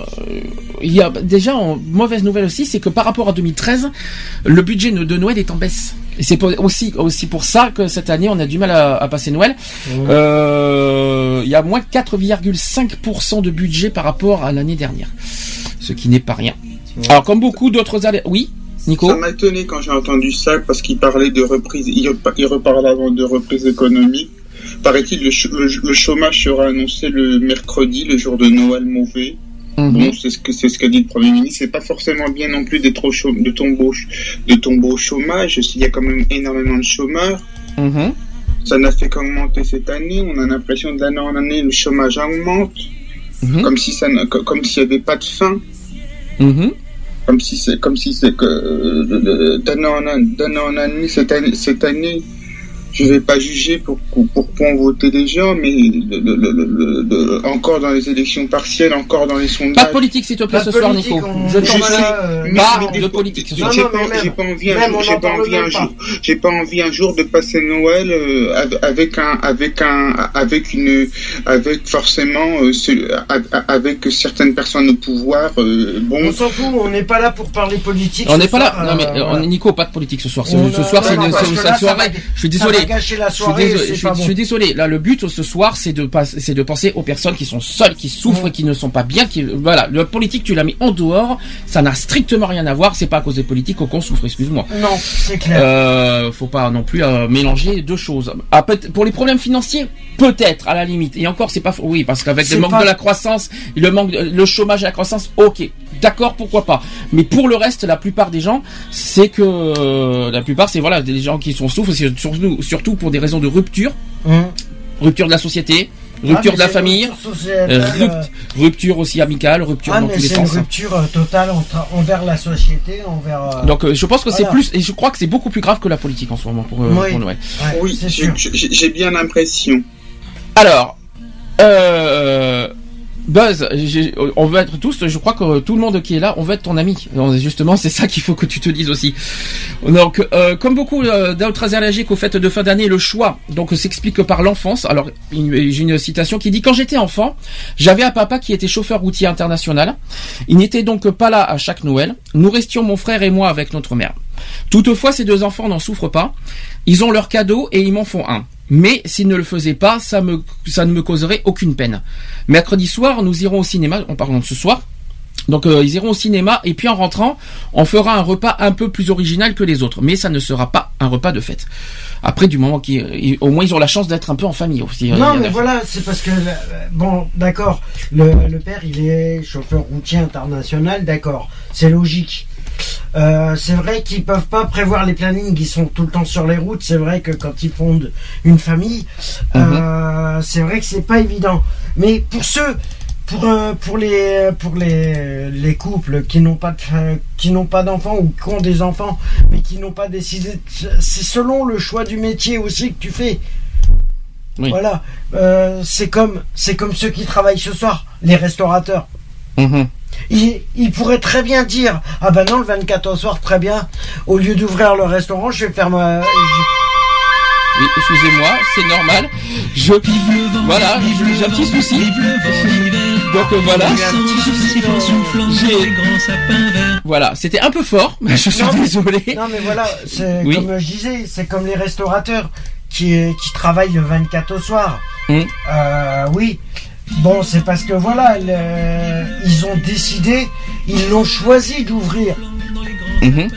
[SPEAKER 3] il y a déjà en mauvaise nouvelle aussi, c'est que par rapport à 2013, le budget de Noël est en baisse. Et c'est aussi aussi pour ça que cette année, on a du mal à, à passer Noël. Euh, il y a moins 4,5% de budget par rapport à l'année dernière, ce qui n'est pas rien. Alors, comme beaucoup d'autres années, oui, Nico.
[SPEAKER 6] Ça m'a étonné quand j'ai entendu ça parce qu'il parlait de reprise, il reparlait avant de reprise économique. Paraît-il, le, ch- le, le chômage sera annoncé le mercredi, le jour de Noël mauvais.
[SPEAKER 3] Mhm.
[SPEAKER 6] Bon, c'est ce que c'est ce qu'a dit le premier ministre. C'est pas forcément bien non plus d'être au de tomber au, ch- de au chômage. Il y a quand même énormément de chômeurs.
[SPEAKER 3] Mhm.
[SPEAKER 6] Ça n'a fait qu'augmenter cette année. On a l'impression d'année en année le chômage augmente,
[SPEAKER 3] Mhm.
[SPEAKER 6] comme si ça, comme s'il n'y avait pas de fin. Comme si c'est comme si c'est que euh, d'année en année cette année cette année je vais pas juger pour pour, pour point voter des gens mais le- le- le- le- le- encore dans les élections partielles encore dans les
[SPEAKER 3] Pas
[SPEAKER 6] sondages
[SPEAKER 3] de politique, s'il te plaît,
[SPEAKER 5] Pas
[SPEAKER 3] ce soir, Nico.
[SPEAKER 5] on-
[SPEAKER 3] Je
[SPEAKER 6] sais,
[SPEAKER 5] euh,
[SPEAKER 6] mais-
[SPEAKER 3] Pas
[SPEAKER 6] mais
[SPEAKER 3] de
[SPEAKER 6] des-
[SPEAKER 3] politique ce
[SPEAKER 6] j'ai pas, pas envie un jour,
[SPEAKER 5] on
[SPEAKER 6] j'ai
[SPEAKER 5] en
[SPEAKER 6] pas envie un jour, j'ai pas envie un jour de passer Noël euh, av- avec un, avec un, avec une, avec forcément euh, ce- avec certaines personnes au pouvoir. euh, bon,
[SPEAKER 5] On s'en fout, on n'est pas là pour parler politique.
[SPEAKER 3] On n'est pas là. Non mais
[SPEAKER 5] euh,
[SPEAKER 3] euh,
[SPEAKER 5] voilà.
[SPEAKER 3] Nico, pas de politique ce soir. Ce,
[SPEAKER 5] On
[SPEAKER 3] soir, c'est une, soirée. Je suis
[SPEAKER 5] va
[SPEAKER 3] désolé.
[SPEAKER 5] gâcher la
[SPEAKER 3] Je suis,
[SPEAKER 5] soirée,
[SPEAKER 3] désolé, je, suis,
[SPEAKER 5] pas
[SPEAKER 3] je
[SPEAKER 5] bon.
[SPEAKER 3] suis désolé. Là, le but ce soir, c'est de c'est de penser aux personnes qui sont seules, qui souffrent, et qui ne sont pas bien, qui, voilà. Le politique, tu l'as mis en dehors. Ça n'a strictement rien à voir. C'est pas à cause des politiques qu'on souffre. Excuse-moi.
[SPEAKER 5] Non, c'est clair.
[SPEAKER 3] Euh, faut pas non plus euh, mélanger deux choses. Ah, pour les problèmes financiers, peut-être à la limite. Et encore, c'est pas oui parce qu'avec le manque
[SPEAKER 5] pas-
[SPEAKER 3] de la croissance, le manque, le chômage et la croissance, ok, d'accord, pourquoi pas. Mais pour le reste, la plupart des gens, c'est que euh, la plupart, c'est voilà, des gens qui sont souffrent, surtout, surtout pour des raisons de rupture,
[SPEAKER 5] Hum.
[SPEAKER 3] rupture de la société,
[SPEAKER 5] Ah,
[SPEAKER 3] rupture
[SPEAKER 5] mais
[SPEAKER 3] de la famille,
[SPEAKER 5] rupture
[SPEAKER 3] euh,
[SPEAKER 5] euh,
[SPEAKER 3] rupt- rupture aussi amicale, rupture
[SPEAKER 5] Ah,
[SPEAKER 3] dans tous les
[SPEAKER 5] c'est une
[SPEAKER 3] sens.
[SPEAKER 5] rupture totale entre- envers la société, envers. euh,
[SPEAKER 3] Donc euh, je pense que c'est plus, et je crois que c'est beaucoup plus grave que la politique en ce moment pour, euh,
[SPEAKER 5] Oui.
[SPEAKER 3] pour Noël.
[SPEAKER 5] ouais,
[SPEAKER 6] oui,
[SPEAKER 5] c'est sûr.
[SPEAKER 6] j'ai- j'ai bien l'impression.
[SPEAKER 3] Alors, euh, Buzz, on veut être tous, je crois que tout le monde qui est là, on veut être ton ami. Justement, c'est ça qu'il faut que tu te dises aussi. Donc, euh, comme beaucoup euh, d'autres allergiques aux fêtes de fin d'année, le choix donc s'explique par l'enfance. Alors, j'ai une citation qui dit quand j'étais enfant, j'avais un papa qui était chauffeur routier international. Il n'était donc pas là à chaque Noël. Nous restions mon frère et moi avec notre mère. Toutefois, ces deux enfants n'en souffrent pas. Ils ont leur cadeau et ils m'en font un. Mais s'ils ne le faisaient pas, ça, me, ça ne me causerait aucune peine. Mercredi soir, nous irons au cinéma, en parlant de ce soir. Donc euh, ils iront au cinéma et puis en rentrant, on fera un repas un peu plus original que les autres, mais ça ne sera pas un repas de fête. Après, du moment qu'ils, au moins ils ont la chance d'être un peu en famille aussi. euh,
[SPEAKER 5] Non, mais voilà, c'est parce que, euh, bon, d'accord, le, le père, il est chauffeur routier international, d'accord, c'est logique. Euh, c'est vrai qu'ils peuvent pas prévoir les plannings, ils sont tout le temps sur les routes. C'est vrai que quand ils fondent une famille, euh, c'est vrai que c'est pas évident. Mais pour ceux, pour euh, pour les pour les les couples qui n'ont pas de, fa- qui n'ont pas d'enfants ou qui ont des enfants, mais qui n'ont pas décidé, c'est selon le choix du métier aussi que tu fais.
[SPEAKER 3] Oui.
[SPEAKER 5] Voilà, Euh, c'est comme c'est comme ceux qui travaillent ce soir, les restaurateurs.
[SPEAKER 3] Mhm.
[SPEAKER 5] Ils pourraient très bien dire ah ben non le 24 au soir très bien au lieu d'ouvrir le restaurant je vais faire ma je-
[SPEAKER 3] Oui, excusez-moi, c'est normal. Je, voilà, j'ai un petit souci. Donc euh, voilà. Voilà, c'était un peu fort, mais je suis
[SPEAKER 5] Non, mais-
[SPEAKER 3] désolé.
[SPEAKER 5] non mais voilà c'est
[SPEAKER 3] Oui.
[SPEAKER 5] comme je disais c'est comme les restaurateurs qui qui travaillent le 24 au soir
[SPEAKER 3] Mhm.
[SPEAKER 5] Euh, oui bon c'est parce que voilà le- ils ont décidé ils l'ont choisi d'ouvrir
[SPEAKER 3] Mhm.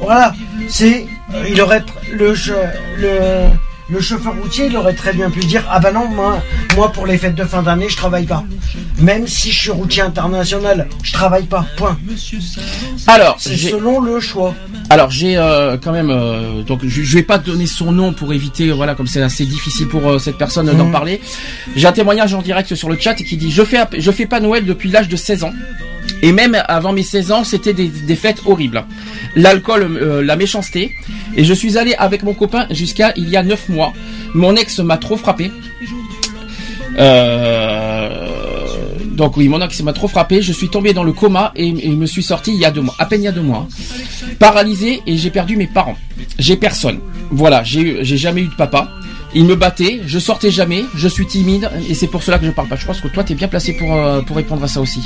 [SPEAKER 5] Voilà, c'est. Il aurait. Le, le, le chauffeur routier, il aurait très bien pu dire Ah ben non, moi, moi pour les fêtes de fin d'année, je travaille pas. Même si je suis routier international, je travaille pas. Point.
[SPEAKER 3] Alors,
[SPEAKER 5] C'est selon le choix.
[SPEAKER 3] Alors j'ai euh, quand même euh, donc je, je vais pas donner son nom pour éviter voilà comme c'est assez difficile pour euh, cette personne d'en
[SPEAKER 5] Mhm.
[SPEAKER 3] parler. J'ai un témoignage en direct sur le chat qui dit je fais je fais pas Noël depuis l'âge de 16 ans. Et même avant mes 16 ans, c'était des, fêtes horribles. L'alcool, euh, la méchanceté. Et je suis allé avec mon copain jusqu'à il y a 9 mois. Mon ex m'a trop frappé. Euh, donc oui, mon ex m'a trop frappé. Je suis tombé dans le coma et, et me suis sorti il y a deux mois, à peine il y a deux mois. Paralysé et j'ai perdu mes parents. J'ai personne. Voilà, j'ai jamais eu de papa. Il me battait, je sortais jamais, je suis timide et c'est pour cela que je parle pas. Je pense que toi t'es bien placé pour euh, pour répondre à ça aussi.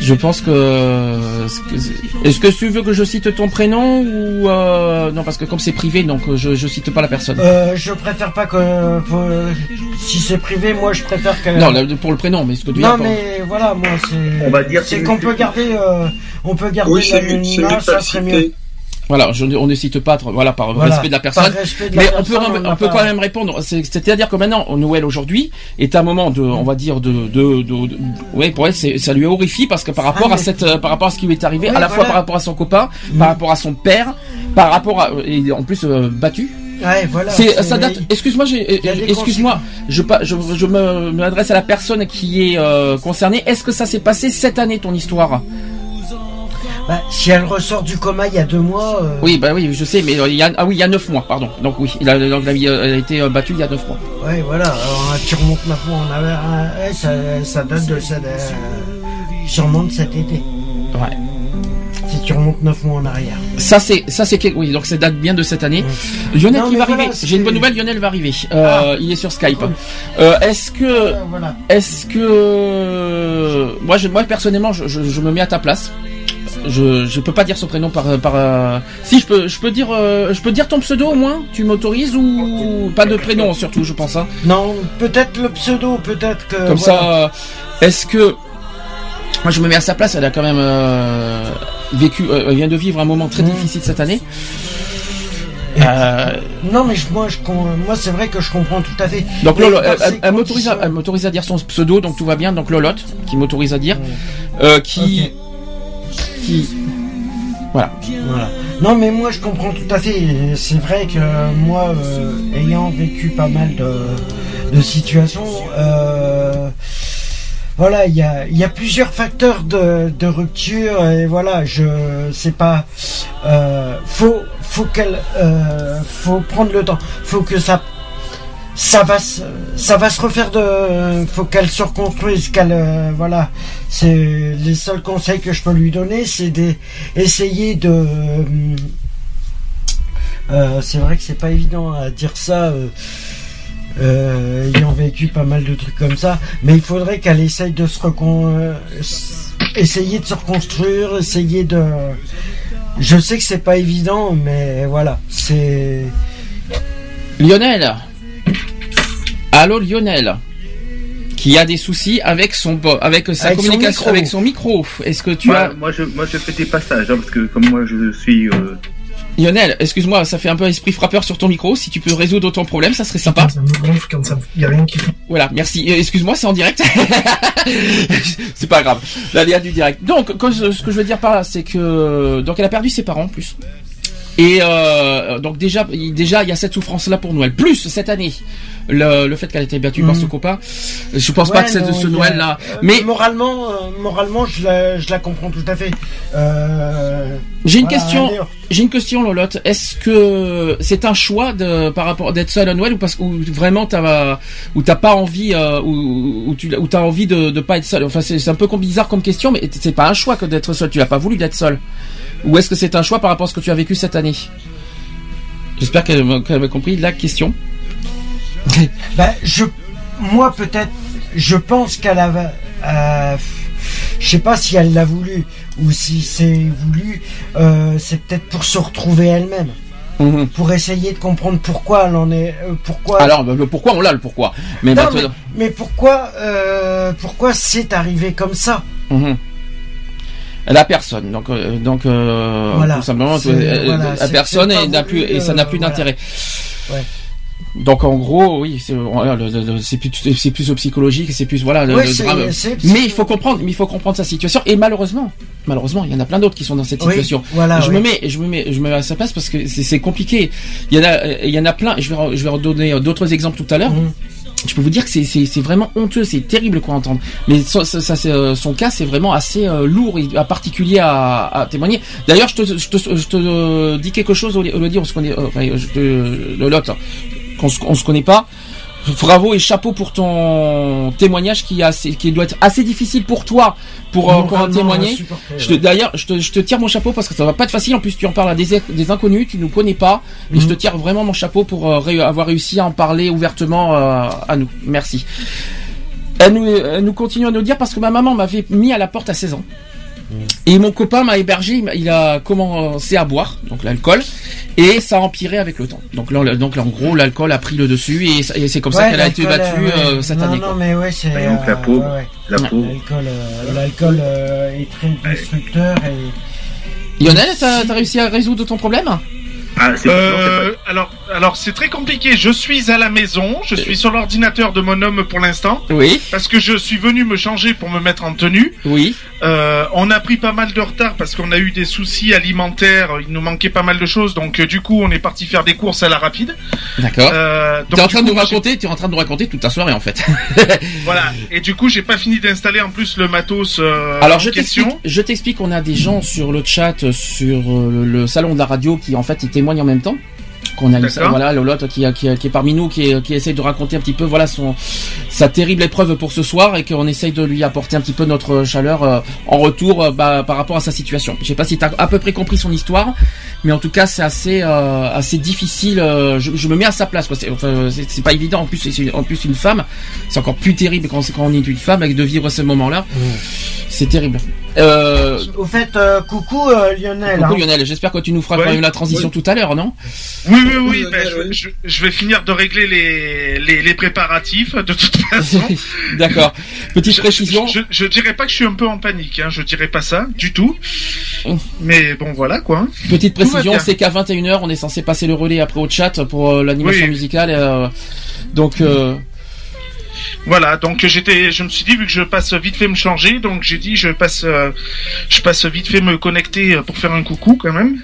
[SPEAKER 3] Je pense que est-ce que tu veux que je cite ton prénom ou euh, non parce que comme c'est privé donc euh, je je cite pas la personne.
[SPEAKER 5] Euh, je préfère pas que. si c'est privé, moi je préfère que.
[SPEAKER 3] Non, là, pour le prénom, mais ce que tu
[SPEAKER 5] Non, mais voilà, moi c'est.
[SPEAKER 4] On va dire
[SPEAKER 5] C'est
[SPEAKER 4] c'est
[SPEAKER 5] qu'on peut garder. euh, on peut garder
[SPEAKER 6] Oui,
[SPEAKER 5] l'anonymat, ça serait mieux.
[SPEAKER 3] Voilà, je, on ne cite pas, voilà, par
[SPEAKER 5] Voilà.
[SPEAKER 3] respect de la personne.
[SPEAKER 5] respect de la
[SPEAKER 3] Mais on peut, on quand même répondre. C'est- C'est-à-dire que maintenant, Noël aujourd'hui est un moment de, on va dire de, de, de, de- ouais, pour elle, ça lui horrifie parce que par rapport
[SPEAKER 5] Ah,
[SPEAKER 3] à
[SPEAKER 5] mais-
[SPEAKER 3] cette, euh, par rapport à ce qui lui est arrivé,
[SPEAKER 5] Oui,
[SPEAKER 3] à la fois par rapport à son copain, par rapport à son père, par rapport à, et en plus euh, battu.
[SPEAKER 5] Ouais, voilà.
[SPEAKER 3] C'est, ça date. Excuse-moi, excuse-moi. Je, je, je me m'adresse à la personne qui est euh, concernée. Est-ce que ça s'est passé cette année ton histoire?
[SPEAKER 5] Bah, si elle ressort du coma il y a deux mois. euh,
[SPEAKER 3] Oui, bah oui, je sais, mais euh, il y a, ah oui, il y a neuf mois, pardon. Donc oui, il a, donc, euh, elle a été battue il y a neuf mois.
[SPEAKER 5] Ouais, voilà. Alors, tu remontes maintenant en arrière. hein, ouais, ça, ça date de ça. sûrement de cet été.
[SPEAKER 3] Ouais.
[SPEAKER 5] Si tu remontes 9 mois en arrière.
[SPEAKER 3] Ça c'est ça c'est oui donc ça date bien de cette année. Lionel
[SPEAKER 5] Non,
[SPEAKER 3] qui va
[SPEAKER 5] voilà,
[SPEAKER 3] arriver. J'ai une bonne nouvelle. Lionel va arriver. Euh, Il est sur Skype. Euh, Est-ce que
[SPEAKER 5] Euh, voilà.
[SPEAKER 3] est-ce que moi je, moi personnellement je, je, je me mets à ta place. Je je peux pas dire son prénom par par euh, si je peux je peux dire euh, je peux dire ton pseudo au moins tu m'autorises ou pas de prénom surtout je pense hein.
[SPEAKER 5] Non, peut-être le pseudo, peut-être que.
[SPEAKER 3] Comme
[SPEAKER 5] voilà.
[SPEAKER 3] ça, euh, est-ce que moi je me mets à sa place Elle a quand même euh, vécu, elle vient de vivre un moment très
[SPEAKER 5] Mm.
[SPEAKER 3] difficile cette année. Euh,
[SPEAKER 5] Non, mais je- moi, je, moi c'est vrai que je comprends tout à fait.
[SPEAKER 3] donc Lolo, elle, elle- m'autorise à, dire son pseudo, donc tout va bien. Donc Lolotte, qui m'autorise à dire, euh, qui, voilà.
[SPEAKER 5] Voilà. Non, mais moi je comprends tout à fait. C'est vrai que moi, euh, ayant vécu pas mal de, situations, euh, voilà, il y a, y plusieurs facteurs de, rupture et voilà, je sais pas. Euh, faut, faut qu'elle, faut prendre le temps. Faut que ça, ça va se, ça va se refaire de faut qu'elle se reconstruise qu'elle euh, voilà. C'est les seuls conseils que je peux lui donner c'est d'essayer de euh, euh, c'est vrai que c'est pas évident à dire ça ayant vécu pas mal de trucs comme ça mais il faudrait qu'elle essaye de se recon essayer de se reconstruire essayer de je sais que c'est pas évident mais voilà c'est
[SPEAKER 3] Lionel Allô Lionel qui a des soucis avec son avec sa communication avec son micro. Est-ce que tu as
[SPEAKER 4] moi je moi je fais des passages hein, parce que comme moi je suis euh,
[SPEAKER 3] Lionel, excuse-moi, ça fait un peu esprit frappeur sur ton micro. Si tu peux résoudre ton problème, ça serait sympa. Ça me ça, y a rien qui. Voilà, merci. Euh, excuse-moi, c'est en direct. c'est pas grave. L'aléa du direct. Donc, ce que je veux dire par là, c'est que donc elle a perdu ses parents en plus. Et euh, donc déjà, déjà, il y a cette souffrance-là pour Noël. Plus cette année, le, le fait qu'elle ait été battue par ce mm. copain. Je pense pas que c'est de ce Noël-là.
[SPEAKER 5] Euh, mais moralement, euh, moralement, je la, je la comprends tout à fait.
[SPEAKER 3] J'ai une question. J'ai une question, Lolotte. Est-ce que c'est un choix de par rapport d'être seule à Noël ou parce que vraiment t'as ou t'as pas envie ou, ou tu ou t'as envie de, de pas être seule. Enfin, c'est un peu bizarre comme question, mais c'est pas un choix que d'être seule. Tu as pas voulu d'être seule. Ou est-ce que c'est un choix par rapport à ce que tu as vécu cette année J'espère qu'elle m'a compris la question.
[SPEAKER 5] ben, je, moi peut-être, je pense qu'elle a, euh, je sais pas si elle l'a voulu ou si c'est voulu, euh, c'est peut-être pour se retrouver elle-même. Mhm. Pour essayer de comprendre pourquoi elle en est, euh, pourquoi.
[SPEAKER 3] Alors le pourquoi on l'a le pourquoi.
[SPEAKER 5] Mais, mais, pourquoi, pourquoi c'est arrivé comme ça
[SPEAKER 3] mhm. La personne donc donc tout simplement la personne et, n'a plus, et ça n'a plus d'intérêt ouais. Donc en gros, oui, c'est plus c'est plus psychologique, c'est plus voilà le, drame. mais il faut comprendre, mais il faut comprendre sa situation et malheureusement, malheureusement, il y en a plein d'autres qui sont dans cette situation. voilà, je me mets, je me mets, je me mets à sa place parce que c'est compliqué. Il y en a, il y en a plein. Je vais je vais redonner d'autres exemples tout à l'heure. Mmh. Je peux vous dire que c'est vraiment honteux, c'est terrible quoi entendre. Mais ça, ça, euh, son cas, c'est vraiment assez euh, lourd et particulier à, à témoigner. D'ailleurs, je te, je te, je te dis quelque chose, dire, on se connaît, enfin, je te, le lot qu'on se connaît pas. Bravo et chapeau pour ton témoignage qui, assez, qui doit être assez difficile pour toi pour, euh, témoigner. D'ailleurs, je te, je te tire mon chapeau parce que ça va pas être facile. En plus, tu en parles à des, des inconnus, tu nous connais pas. Et je te mhm. tire vraiment mon chapeau pour euh, avoir réussi à en parler ouvertement euh, à nous. Merci. Elle nous, elle nous continue à nous dire parce que ma maman m'avait mis à la porte à 16 ans. Et mon copain m'a hébergé, il a commencé à boire, donc l'alcool, et ça a empiré avec le temps. Donc là, donc en gros, l'alcool a pris le dessus et, c'est comme ça qu'elle a été battue euh, cette année.
[SPEAKER 5] Non, mais ouais, c'est.
[SPEAKER 4] Donc la peau, la peau.
[SPEAKER 5] L'alcool euh, est très destructeur et.
[SPEAKER 3] Lionel, t'as réussi à résoudre ton problème?
[SPEAKER 7] Ah, euh, alors, alors c'est très compliqué. Je suis à la maison, je suis sur l'ordinateur de mon homme pour l'instant.
[SPEAKER 3] Oui.
[SPEAKER 7] Parce que je suis venu me changer pour me mettre en tenue.
[SPEAKER 3] Oui.
[SPEAKER 7] Euh, on a pris pas mal de retard parce qu'on a eu des soucis alimentaires. Il nous manquait pas mal de choses, donc euh, du coup, on est parti faire des courses à la rapide.
[SPEAKER 3] D'accord. Euh, tu es en train de nous raconter, tu es en train de nous raconter toute ta soirée en fait.
[SPEAKER 7] voilà. Et du coup, j'ai pas fini d'installer en plus le matos. Euh,
[SPEAKER 3] alors je t'explique. Je t'explique. On a des gens sur le chat, sur le, le salon de la radio qui en fait étaient en même temps qu'on a voilà Lolotte qui, qui, qui, est parmi nous qui, qui essaye de raconter un petit peu voilà son sa terrible épreuve pour ce soir et qu'on essaye de lui apporter un petit peu notre chaleur euh, en retour euh, bah, par rapport à sa situation. Je sais pas si tu as à peu près compris son histoire, mais en tout cas c'est assez euh, assez difficile. Je, me mets à sa place quoi. C'est enfin, pas évident en plus c'est en plus une femme, c'est encore plus terrible quand, quand on est une femme avec de vivre ce moment-là. Mmh. C'est terrible.
[SPEAKER 5] Au fait, coucou Lionel.
[SPEAKER 3] Coucou hein. Lionel, j'espère que tu nous feras quand même la transition tout à l'heure, non?
[SPEAKER 7] Oui, oui, oui. Ben, je, vais finir de régler les, les, préparatifs de toute façon.
[SPEAKER 3] D'accord. Petite précision.
[SPEAKER 7] Je, je, dirais pas que je suis un peu en panique, hein. je dirais pas ça du tout. Oh. Mais bon, voilà quoi.
[SPEAKER 3] Petite précision, c'est qu'à 21h, on est censé passer le relais après au chat pour euh, l'animation musicale. Euh, donc. Euh,
[SPEAKER 7] voilà, donc j'étais, je me suis dit vu que je passe vite fait me changer, donc j'ai dit je passe, je passe vite fait me connecter pour faire un coucou quand même.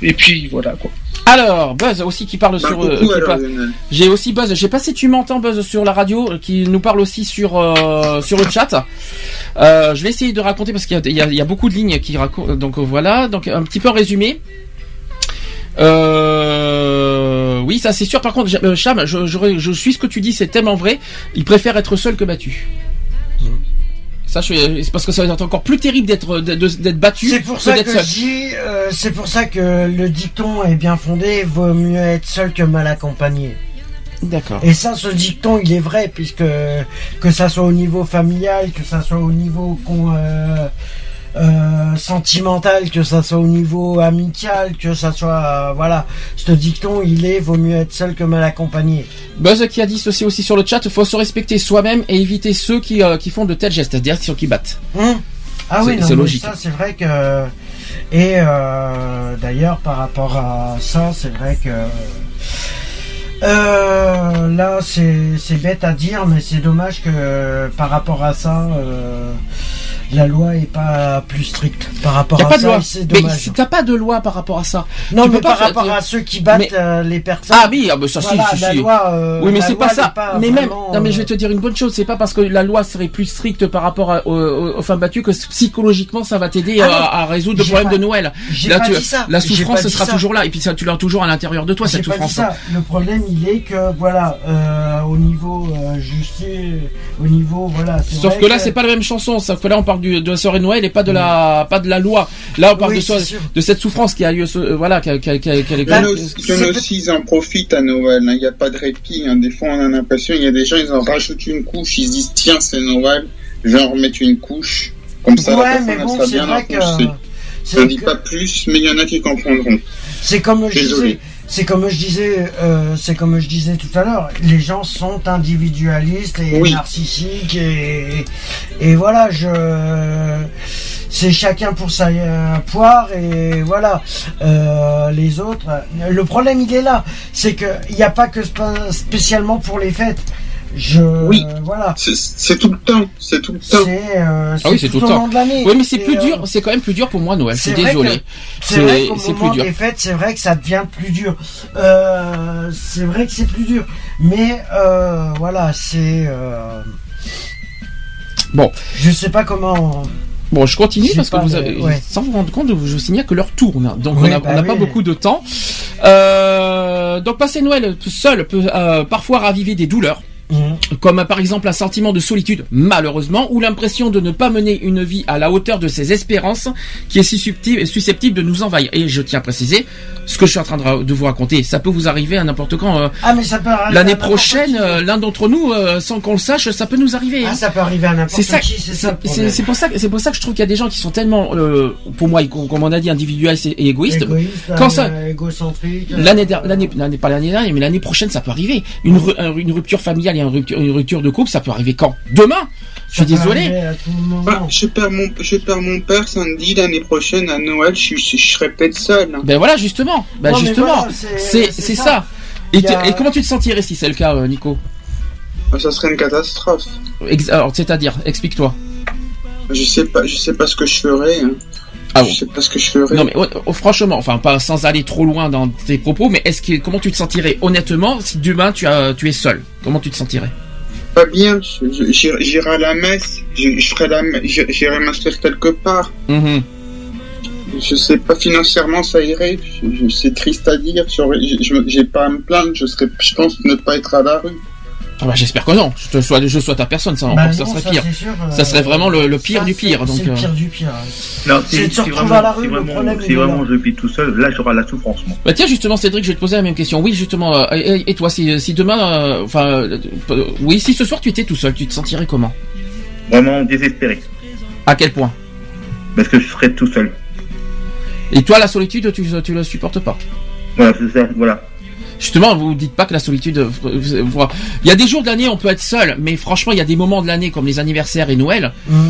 [SPEAKER 7] Et puis voilà quoi.
[SPEAKER 3] Alors, Buzz aussi qui parle bah, sur. Euh, j'ai aussi Buzz. J'ai pas si tu m'entends Buzz sur la radio, euh, qui nous parle aussi sur euh, sur le chat. je vais essayer de raconter parce qu'il y, y, a beaucoup de lignes qui racontent. Donc voilà. Donc un petit peu en résumé. Oui, oui, ça c'est sûr. Par contre, euh, Cham, je, je, je, suis ce que tu dis, c'est tellement vrai. Il préfère être seul que battu. Ça, c'est parce que ça va être encore plus terrible d'être d'être battu.
[SPEAKER 5] C'est pour ça que, euh, c'est pour ça que le dicton est bien fondé. Vaut mieux être seul que mal accompagné.
[SPEAKER 3] D'accord.
[SPEAKER 5] Et ça, ce dicton, il est vrai puisque que ça soit au niveau familial, que ça soit au niveau euh, euh, sentimental, que ça soit au niveau amical, que ça soit euh, voilà, ce dicton il est vaut mieux être seul que mal accompagné.
[SPEAKER 3] Buzz qui a dit ceci aussi sur le chat, il faut se respecter soi-même et éviter ceux qui, euh, qui font de tels gestes, c'est-à-dire ceux qui battent.
[SPEAKER 5] Hum. Ah oui, c'est logique. Ça c'est vrai que et d'ailleurs par rapport à ça, c'est vrai que là, c'est bête à dire, mais c'est dommage que par rapport à ça, la loi est pas plus stricte par rapport à
[SPEAKER 3] pas
[SPEAKER 5] ça.
[SPEAKER 3] De loi. Mais t'as pas de loi par rapport à ça.
[SPEAKER 5] Non, mais par rapport à ceux qui battent euh, les personnes.
[SPEAKER 3] Ah oui, ah, bah, ça
[SPEAKER 5] la Loi, euh,
[SPEAKER 3] oui, mais c'est pas ça. mais même, non, mais je vais te dire une bonne chose. C'est pas parce que la loi serait plus stricte par rapport aux, femmes battues que psychologiquement ça va t'aider ah à, résoudre le problème de Noël.
[SPEAKER 5] Là,
[SPEAKER 3] tu,
[SPEAKER 5] ça.
[SPEAKER 3] la souffrance sera toujours là et puis ça, tu l'as toujours à l'intérieur de toi cette souffrance.
[SPEAKER 5] ça. Le problème, il est que voilà, euh, au niveau justice, au niveau voilà.
[SPEAKER 3] Sauf que là, c'est pas la même chanson. Sauf que là, on parle de la soirée Noël et pas de la, pas de la loi. Là, on parle de, de cette souffrance qui a lieu, euh, voilà, qui qui a, qui
[SPEAKER 6] aussi, ils en profitent à Noël. Hein. Il n'y a pas de répit. Hein. Des fois, on a l'impression, il y a des gens, ils en rajoutent une couche. Ils se disent, tiens, c'est Noël, je vais en remettre une couche. Comme ça, la personne bon, sera bien enfoncée. Je ne dis pas plus, mais il y en a qui comprendront.
[SPEAKER 5] C'est comme je disais, c'est comme je disais, euh, c'est comme je disais tout à l'heure. Les gens sont individualistes et narcissiques et, et voilà, je, c'est chacun pour sa euh, poire et voilà. Euh, les autres, le problème il est là, c'est que il n'y a pas que spécialement pour les fêtes. Je,
[SPEAKER 6] oui,
[SPEAKER 5] voilà.
[SPEAKER 6] C'est tout le temps, c'est tout le temps.
[SPEAKER 5] C'est euh,
[SPEAKER 3] ah oui, c'est tout le temps. Oui, mais c'est plus dur, euh, c'est quand même plus dur pour moi Noël. Je suis désolé.
[SPEAKER 5] C'est vrai qu'au moment plus dur. des fêtes, c'est vrai que ça devient plus dur. Euh, c'est vrai que c'est plus dur, mais euh, voilà, c'est euh,
[SPEAKER 3] bon.
[SPEAKER 5] Je sais pas comment.
[SPEAKER 3] Bon, je continue parce que vous avez, sans vous rendre compte, je vous signale que l'heure tourne, donc on n'a bah pas beaucoup de temps. Euh, donc passer Noël seul peut euh, parfois raviver des douleurs. Mhm. Comme par exemple un sentiment de solitude, malheureusement, ou l'impression de ne pas mener une vie à la hauteur de ses espérances, qui est susceptible, susceptible de nous envahir. Et je tiens à préciser, ce que je suis en train de, vous raconter, ça peut vous arriver à n'importe quand. Euh,
[SPEAKER 5] ah, mais ça peut
[SPEAKER 3] L'année prochaine, euh, l'un d'entre nous, euh, sans qu'on le sache, ça peut nous arriver.
[SPEAKER 5] Ah, hein. ça peut arriver à n'importe qui, c'est ça.
[SPEAKER 3] C'est pour ça, c'est pour ça que je trouve qu'il y a des gens qui sont tellement, pour moi, comme on a dit, individualistes et égoïstes.
[SPEAKER 5] quand ça,
[SPEAKER 3] l'année, l'année, pas l'année dernière, mais l'année prochaine, ça peut arriver. Une, une rupture familiale une rupture, de couple, ça peut arriver quand? Demain Je suis désolé.
[SPEAKER 6] Ah, je, perds mon, je perds mon père samedi, l'année prochaine à Noël, je, serai peut-être seul.
[SPEAKER 3] Ben voilà, justement. Ben justement, c'est ça. Et, comment tu te sentirais si c'est le cas, euh, Nico?
[SPEAKER 6] Ah, Ça serait une catastrophe.
[SPEAKER 3] Alors, c'est-à-dire, explique-toi.
[SPEAKER 6] Je sais pas, je sais pas ce que je ferais. Ah Je sais pas ce que je ferais.
[SPEAKER 3] Non mais oh, franchement, enfin pas sans aller trop loin dans tes propos, mais est-ce que comment tu te sentirais honnêtement si demain tu as tu es seul? Comment tu te sentirais?
[SPEAKER 6] Pas bien. J'irai à la messe. Je ferai la j'irai m'inscrire quelque part. Mm Je sais pas financièrement ça irait. C'est triste à dire. J'ai pas à me plaindre. Je serais, je pense ne pas être à la rue.
[SPEAKER 3] Ah bah, j'espère que non. Je te sois, je sois ta personne, ça, bah ça serait pire. ça serait vraiment le, pire du pire.
[SPEAKER 5] C'est le pire du pire.
[SPEAKER 4] Non, si, si, vraiment, à la rue, si vraiment, si vraiment je vis tout seul, là j'aurai la souffrance. Moi.
[SPEAKER 3] Bah tiens, justement, Cédric, je vais te poser la même question. Oui, justement. Euh, et, toi, si, si demain, euh, enfin, euh, oui, si ce soir tu étais tout seul, tu te sentirais comment?
[SPEAKER 4] Vraiment désespéré.
[SPEAKER 3] À quel point?
[SPEAKER 4] Parce que je serais tout seul.
[SPEAKER 3] Et toi, la solitude, tu, tu la supportes pas?
[SPEAKER 4] Voilà, c'est ça. Voilà.
[SPEAKER 3] Justement, vous dites pas que la solitude. Euh, il y a des jours de l'année on peut être seul, mais franchement, il y a des moments de l'année comme les anniversaires et Noël. Mmh.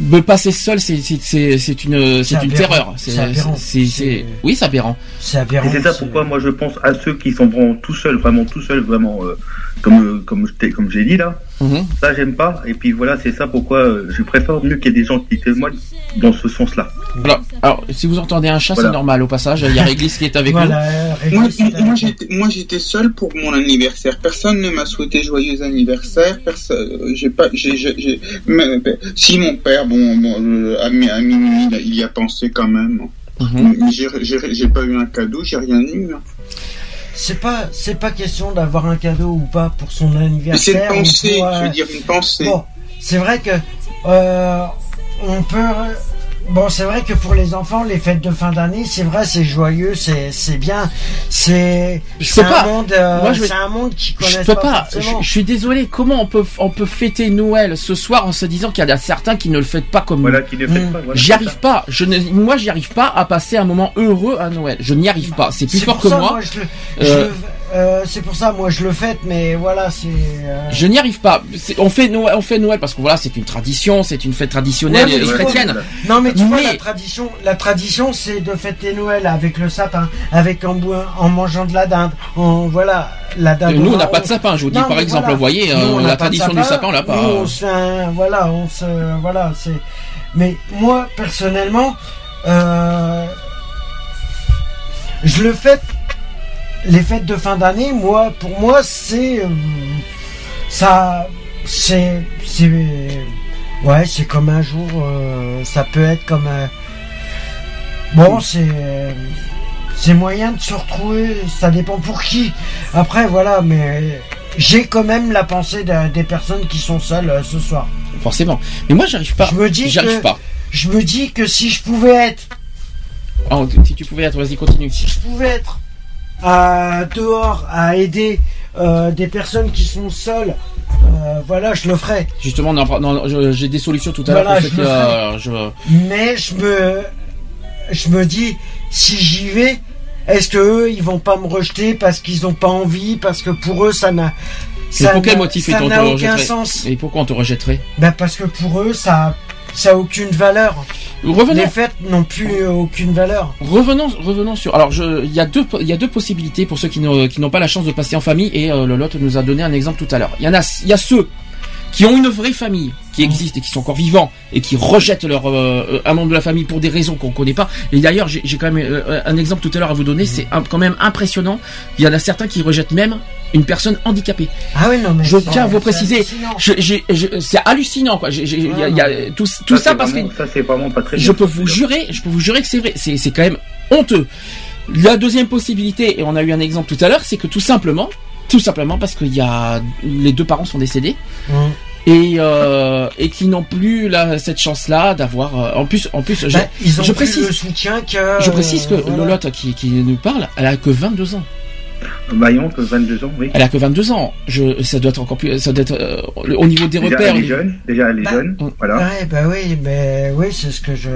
[SPEAKER 3] Me passer seul, c'est une c'est une terreur.
[SPEAKER 5] C'est aberrant.
[SPEAKER 3] oui, c'est aberrant.
[SPEAKER 5] C'est aberrant.
[SPEAKER 4] c'est ça pourquoi moi je pense à ceux qui sont vraiment tout seuls, vraiment tout seuls, vraiment euh, comme comme comme j'ai dit là. Mhm. Ça j'aime pas. Et puis voilà, c'est ça pourquoi euh, je préfère mieux qu'il y ait des gens qui témoignent dans ce sens-là.
[SPEAKER 3] Voilà. Alors si vous entendez un chat, c'est normal. Au passage, il y a Réglisse qui est avec nous.
[SPEAKER 6] Moi, j'étais seul pour mon anniversaire. Personne ne m'a souhaité joyeux anniversaire. Personne. Euh, j'ai pas. J'ai. Si mon père, bon, bon à, minuit, il y a pensé quand même. Mhm. J'ai pas eu un cadeau, j'ai rien eu. Hein.
[SPEAKER 5] c'est pas, c'est pas question d'avoir un cadeau ou pas pour son
[SPEAKER 6] Mais c'est
[SPEAKER 5] anniversaire.
[SPEAKER 6] une pensée,
[SPEAKER 5] pour,
[SPEAKER 6] je
[SPEAKER 5] euh,
[SPEAKER 6] veux dire une pensée.
[SPEAKER 5] Bon, c'est vrai que euh, on peut. Bon, c'est vrai que pour les enfants, les fêtes de fin d'année, c'est vrai, c'est joyeux, c'est c'est bien, c'est
[SPEAKER 3] Je
[SPEAKER 5] c'est
[SPEAKER 3] sais
[SPEAKER 5] un
[SPEAKER 3] pas.
[SPEAKER 5] monde, euh,
[SPEAKER 3] Moi, je vais-
[SPEAKER 5] un monde qui
[SPEAKER 3] peux
[SPEAKER 5] pas,
[SPEAKER 3] pas. Je, suis désolé. Comment on peut on peut fêter Noël ce soir en se disant qu'il y en a certains qui ne le fêtent pas comme
[SPEAKER 4] Voilà,
[SPEAKER 3] nous
[SPEAKER 4] qui ne fait
[SPEAKER 5] Mm.
[SPEAKER 4] pas. voilà,
[SPEAKER 3] J'y arrive
[SPEAKER 4] ça.
[SPEAKER 3] pas. Je ne, moi, j'y arrive pas à passer un moment heureux à Noël. Je n'y arrive pas. C'est plus
[SPEAKER 5] C'est
[SPEAKER 3] fort
[SPEAKER 5] pour
[SPEAKER 3] que
[SPEAKER 5] ça,
[SPEAKER 3] moi.
[SPEAKER 5] je le- je
[SPEAKER 3] Euh,
[SPEAKER 5] le- euh, c'est pour ça, moi, je le fête, mais voilà, c'est. euh,
[SPEAKER 3] Je n'y arrive pas. On fait Noël, on fait Noël parce que voilà, c'est une tradition, c'est une fête traditionnelle
[SPEAKER 5] Ouais, mais
[SPEAKER 3] et
[SPEAKER 5] tu vois,
[SPEAKER 3] chrétienne.
[SPEAKER 5] Non mais tu vois la tradition, la tradition c'est de fêter Noël avec le sapin, avec en, mangeant de la dinde, en voilà la dinde.
[SPEAKER 3] Nous, on n'a pas de sapin. Je vous dis
[SPEAKER 5] Non,
[SPEAKER 3] par exemple,
[SPEAKER 5] voilà.
[SPEAKER 3] vous voyez,
[SPEAKER 5] Nous,
[SPEAKER 3] euh, la tradition du sapin, on l'a pas.
[SPEAKER 5] Nous, on se fait un- voilà, on se voilà, c'est. Mais moi personnellement, euh, je le fête. Les fêtes de fin d'année, moi, pour moi, c'est euh, ça, c'est c'est ouais, c'est comme un jour. euh, ça peut être comme un. Bon, c'est c'est moyen de se retrouver. Ça dépend pour qui. Après, voilà, mais j'ai quand même la pensée de- des personnes qui sont seules euh, ce soir.
[SPEAKER 3] Forcément. Mais moi, j'arrive pas.
[SPEAKER 5] Je me dis
[SPEAKER 3] J'arrive
[SPEAKER 5] que-
[SPEAKER 3] pas.
[SPEAKER 5] Je me dis que si je pouvais être
[SPEAKER 3] Oh, si tu pouvais être, vas-y, continue.
[SPEAKER 5] si je pouvais être à dehors à aider euh, des personnes qui sont seules, euh, voilà, je le ferais.
[SPEAKER 3] Justement, non, j'ai des solutions tout à l'heure
[SPEAKER 5] je
[SPEAKER 3] euh, je-
[SPEAKER 5] Mais je me, je me dis, si j'y vais, est-ce que eux, ils vont pas me rejeter parce qu'ils ont pas envie, parce que pour eux, ça n'a, ça n'a- aucun sens.
[SPEAKER 3] Et pourquoi on te rejetterait?
[SPEAKER 5] Ben parce que pour eux, ça, ça a aucune valeur.
[SPEAKER 3] Revenons,
[SPEAKER 5] Les fêtes n'ont plus euh, aucune valeur.
[SPEAKER 3] revenons, revenons sur. Alors, il y a deux, il y a deux possibilités pour ceux qui n'ont, qui n'ont pas la chance de passer en famille. Et euh, Lolotte nous a donné un exemple tout à l'heure. Il y en a, il y a ceux qui ont une vraie famille, qui existent et qui sont encore vivants et qui rejettent leur euh, un membre de la famille pour des raisons qu'on connaît pas. Et d'ailleurs, j'ai, quand même euh, un exemple tout à l'heure à vous donner. C'est un- quand même impressionnant. Il y en a certains qui rejettent même une personne handicapée.
[SPEAKER 5] Ah oui, non, mais.
[SPEAKER 3] Je
[SPEAKER 5] c'est-
[SPEAKER 3] tiens à vous
[SPEAKER 5] c'est
[SPEAKER 3] préciser, c'est hallucinant quoi. Il y a, il y a tout, tout ça,
[SPEAKER 4] c'est
[SPEAKER 3] parce que
[SPEAKER 4] vraiment- ça c'est vraiment pas très bien.
[SPEAKER 3] je peux vous jurer, je peux vous jurer que c'est vrai. C'est, c'est quand même honteux. La deuxième possibilité, et on a eu un exemple tout à l'heure, c'est que tout simplement, tout simplement parce qu'il y a les deux parents sont décédés
[SPEAKER 5] Hum.
[SPEAKER 3] et euh, et qui n'ont plus la, cette chance-là d'avoir. euh, en plus, en plus, je,
[SPEAKER 5] Ben, ils ont
[SPEAKER 3] je précise-
[SPEAKER 5] le soutien que.
[SPEAKER 3] je précise que
[SPEAKER 5] voilà.
[SPEAKER 3] Lolotte qui, qui nous parle, elle a que 22 ans.
[SPEAKER 4] Que 22 ans, oui.
[SPEAKER 3] Elle a que 22 ans. Je, ça doit être encore plus, ça doit être euh, au niveau des
[SPEAKER 4] Déjà,
[SPEAKER 3] repères.
[SPEAKER 4] elle est jeune, déjà elle est
[SPEAKER 5] Bah,
[SPEAKER 4] jeune, voilà.
[SPEAKER 5] Ouais, bah oui, mais oui, c'est ce que je.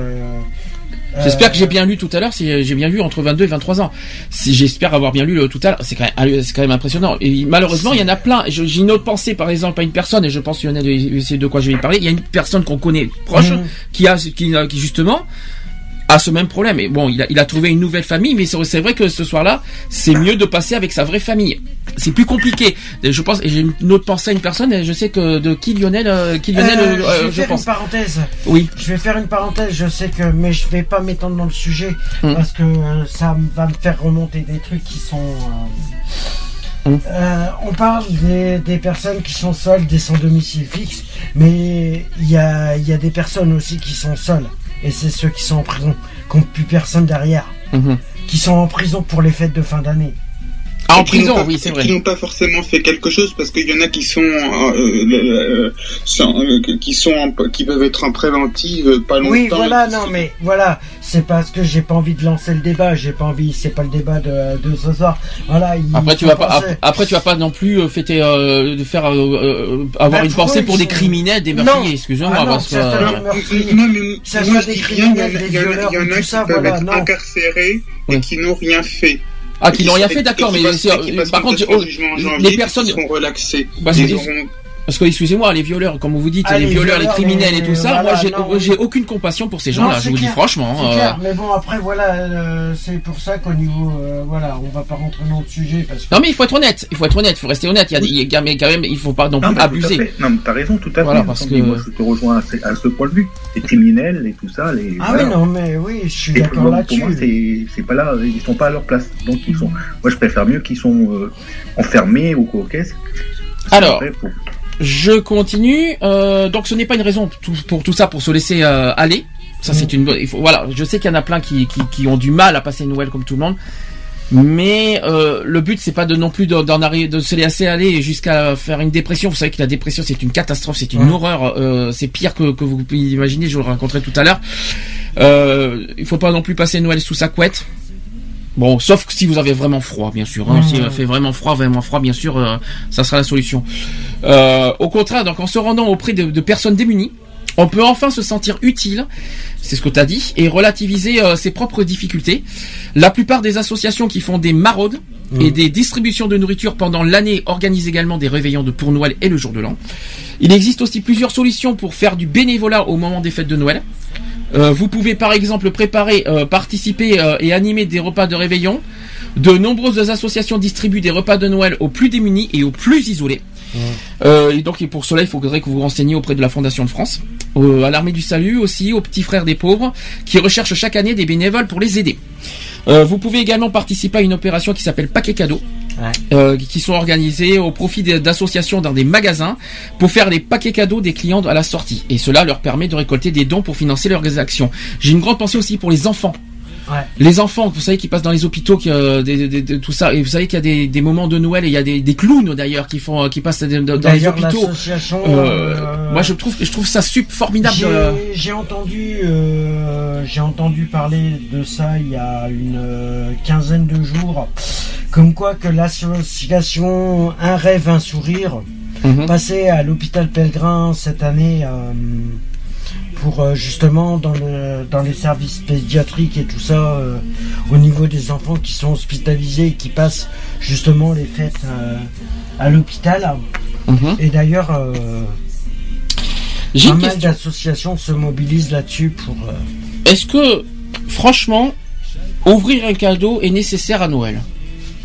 [SPEAKER 3] J'espère que j'ai
[SPEAKER 5] Euh,
[SPEAKER 3] bien lu tout à l'heure, si j'ai bien lu entre 22 et 23 ans. Si j'espère avoir bien lu le tout à l'heure, c'est quand même, c'est quand même impressionnant. Et malheureusement, il y en a plein. J'ai une autre pensée, par exemple, à une personne, et je pense qu'il y en a de, c'est de quoi je vais parler. Il y a une personne qu'on connaît proche,
[SPEAKER 5] Mhm.
[SPEAKER 3] qui a, qui, qui justement, a ce même problème. Et bon, il a, il a trouvé une nouvelle famille, mais c'est vrai que ce soir-là, c'est mieux de passer avec sa vraie famille. C'est plus compliqué. Je pense, et j'ai une autre pensée à une personne, et je sais que de qui Lionel, euh, qui Lionel,
[SPEAKER 5] euh,
[SPEAKER 3] euh,
[SPEAKER 5] je
[SPEAKER 3] euh,
[SPEAKER 5] vais
[SPEAKER 3] je
[SPEAKER 5] faire
[SPEAKER 3] pense.
[SPEAKER 5] une parenthèse.
[SPEAKER 3] Oui.
[SPEAKER 5] Je vais faire une parenthèse. Je sais que, mais je vais pas m'étendre dans le sujet
[SPEAKER 3] Mm.
[SPEAKER 5] parce que euh, ça va me faire remonter des trucs qui sont. euh,
[SPEAKER 3] Mm.
[SPEAKER 5] euh, on parle des, des personnes qui sont seules, des sans domicile fixe, mais il y a, il y a des personnes aussi qui sont seules. Et c'est ceux qui sont en prison, qui n'ont plus personne derrière,
[SPEAKER 3] Mhm.
[SPEAKER 5] qui sont en prison pour les fêtes de fin d'année.
[SPEAKER 3] Ah, en prison,
[SPEAKER 6] pas-
[SPEAKER 3] oui, c'est vrai.
[SPEAKER 6] Qui n'ont pas forcément fait quelque chose parce qu'il y en a qui sont, euh, euh, euh, sans- euh, qui sont, en- qui peuvent être en préventive pas longtemps.
[SPEAKER 5] Oui, voilà, non, mais voilà, c'est parce que j'ai pas envie de lancer le débat, j'ai pas envie, c'est pas le débat de, de ce soir. Voilà, il
[SPEAKER 3] Après tu vas pas
[SPEAKER 5] penser-
[SPEAKER 3] après tu vas pas non plus fêter euh, de faire avoir
[SPEAKER 5] Bah,
[SPEAKER 3] une pensée
[SPEAKER 5] eux,
[SPEAKER 3] pour des
[SPEAKER 5] sont-
[SPEAKER 3] criminels, des meurtriers, excusez-moi
[SPEAKER 5] Ah non,
[SPEAKER 3] parce que.
[SPEAKER 6] Non, mais
[SPEAKER 5] ça soit des criminels, des
[SPEAKER 6] il y en a-
[SPEAKER 5] violeurs,
[SPEAKER 6] il y en a
[SPEAKER 5] tout
[SPEAKER 6] qui
[SPEAKER 5] ça,
[SPEAKER 6] peuvent
[SPEAKER 5] voilà, non.
[SPEAKER 6] incarcérés et qui n'ont rien fait.
[SPEAKER 3] Ah qui n'ont rien fait d'accord mais par contre les personnes
[SPEAKER 6] seront relaxés.
[SPEAKER 3] Bah,
[SPEAKER 6] Ils
[SPEAKER 3] c'est-
[SPEAKER 6] auront-
[SPEAKER 3] parce que excusez-moi les violeurs comme vous dites
[SPEAKER 5] Ah,
[SPEAKER 3] les
[SPEAKER 5] les
[SPEAKER 3] violeurs, les criminels et tout ça
[SPEAKER 5] voilà,
[SPEAKER 3] moi j'ai aucune compassion pour ces gens-là je vous dis franchement
[SPEAKER 5] C'est
[SPEAKER 3] euh,
[SPEAKER 5] clair, mais bon, après, voilà, euh, c'est pour ça qu'au niveau, euh, voilà, on va pas rentrer dans le sujet parce que.
[SPEAKER 3] non mais il faut être honnête il faut être honnête il faut rester honnête il y a, des- il y a- mais quand même il faut pas non
[SPEAKER 4] Non,
[SPEAKER 3] plus
[SPEAKER 4] mais
[SPEAKER 3] abuser.
[SPEAKER 4] Non, mais t'as raison, tout à
[SPEAKER 3] Voilà,
[SPEAKER 4] fait.
[SPEAKER 3] parce
[SPEAKER 4] Entendu,
[SPEAKER 3] que-
[SPEAKER 4] Moi, je te rejoins à ce, à ce point de vue. Les criminels et tout ça, les.
[SPEAKER 5] Ah
[SPEAKER 4] voilà.
[SPEAKER 5] oui, non, mais oui, je suis d'accord là-dessus.
[SPEAKER 4] moi, c'est c'est pas là, ils sont pas à leur place. Donc ils sont. Moi, je préfère mieux qu'ils sont enfermés ou quoi caisse.
[SPEAKER 3] Alors. Je continue euh, donc ce n'est pas une raison pour tout ça pour se laisser euh, aller ça c'est une il faut voilà je sais qu'il y en a plein qui, qui, qui ont du mal à passer Noël comme tout le monde Mais euh, le but c'est pas de non plus d'en arriver, de se laisser aller jusqu'à faire une dépression. Vous savez que la dépression c'est une catastrophe, c'est une
[SPEAKER 5] Ouais.
[SPEAKER 3] horreur, euh, c'est pire que, que vous pouvez imaginer. Je vous le raconterai tout à l'heure. Euh, il faut pas non plus passer Noël sous sa couette. Bon, sauf que si vous avez vraiment froid, bien sûr. Hein,
[SPEAKER 5] Mmh.
[SPEAKER 3] Si il fait vraiment froid, vraiment froid, bien sûr, euh, ça sera la solution. Euh, au contraire, donc en se rendant auprès de, de personnes démunies, on peut enfin se sentir utile, c'est ce que tu as dit, et relativiser euh, ses propres difficultés. La plupart des associations qui font des maraudes et des distributions de nourriture pendant l'année organisent également des réveillons de pour Noël et le jour de l'an. Il existe aussi plusieurs solutions pour faire du bénévolat au moment des fêtes de Noël. Euh, vous pouvez par exemple préparer, euh, participer euh, et animer des repas de réveillon. De nombreuses associations distribuent des repas de Noël aux plus démunis et aux plus isolés. Euh, et donc et pour cela, il faudrait que vous vous renseigniez auprès de la Fondation de France, euh, à l'Armée du Salut aussi, aux petits frères des pauvres, qui recherchent chaque année des bénévoles pour les aider. Euh, vous pouvez également participer à une opération qui s'appelle Paquet Cadeau,
[SPEAKER 5] Ouais.
[SPEAKER 3] euh, qui sont organisées au profit d'associations dans des magasins pour faire les paquets cadeaux des clients à la sortie. Et cela leur permet de récolter des dons pour financer leurs actions. J'ai une grande pensée aussi pour les enfants.
[SPEAKER 5] Ouais.
[SPEAKER 3] Les enfants, vous savez, qui passent dans les hôpitaux, qui, euh, des- des- des- tout ça, et vous savez qu'il y a des, des moments de Noël et il y a des, des clowns d'ailleurs qui font, euh, qui passent dans, dans les hôpitaux. Euh,
[SPEAKER 5] euh,
[SPEAKER 3] moi, je trouve, je trouve ça sup formidable.
[SPEAKER 5] J'ai entendu, j'ai entendu parler de ça il y a une quinzaine de jours, comme quoi que l'association Un rêve, un sourire
[SPEAKER 3] mhm.
[SPEAKER 5] passait à l'hôpital Pellegrin cette année euh, pour euh, justement dans le dans les services pédiatriques et tout ça euh, au niveau des enfants qui sont hospitalisés et qui passent justement les fêtes euh, à l'hôpital.
[SPEAKER 3] Mhm.
[SPEAKER 5] Et d'ailleurs. euh, pas mal d'associations se mobilisent là-dessus pour.
[SPEAKER 3] Est-ce que, franchement, ouvrir un cadeau est nécessaire à Noël?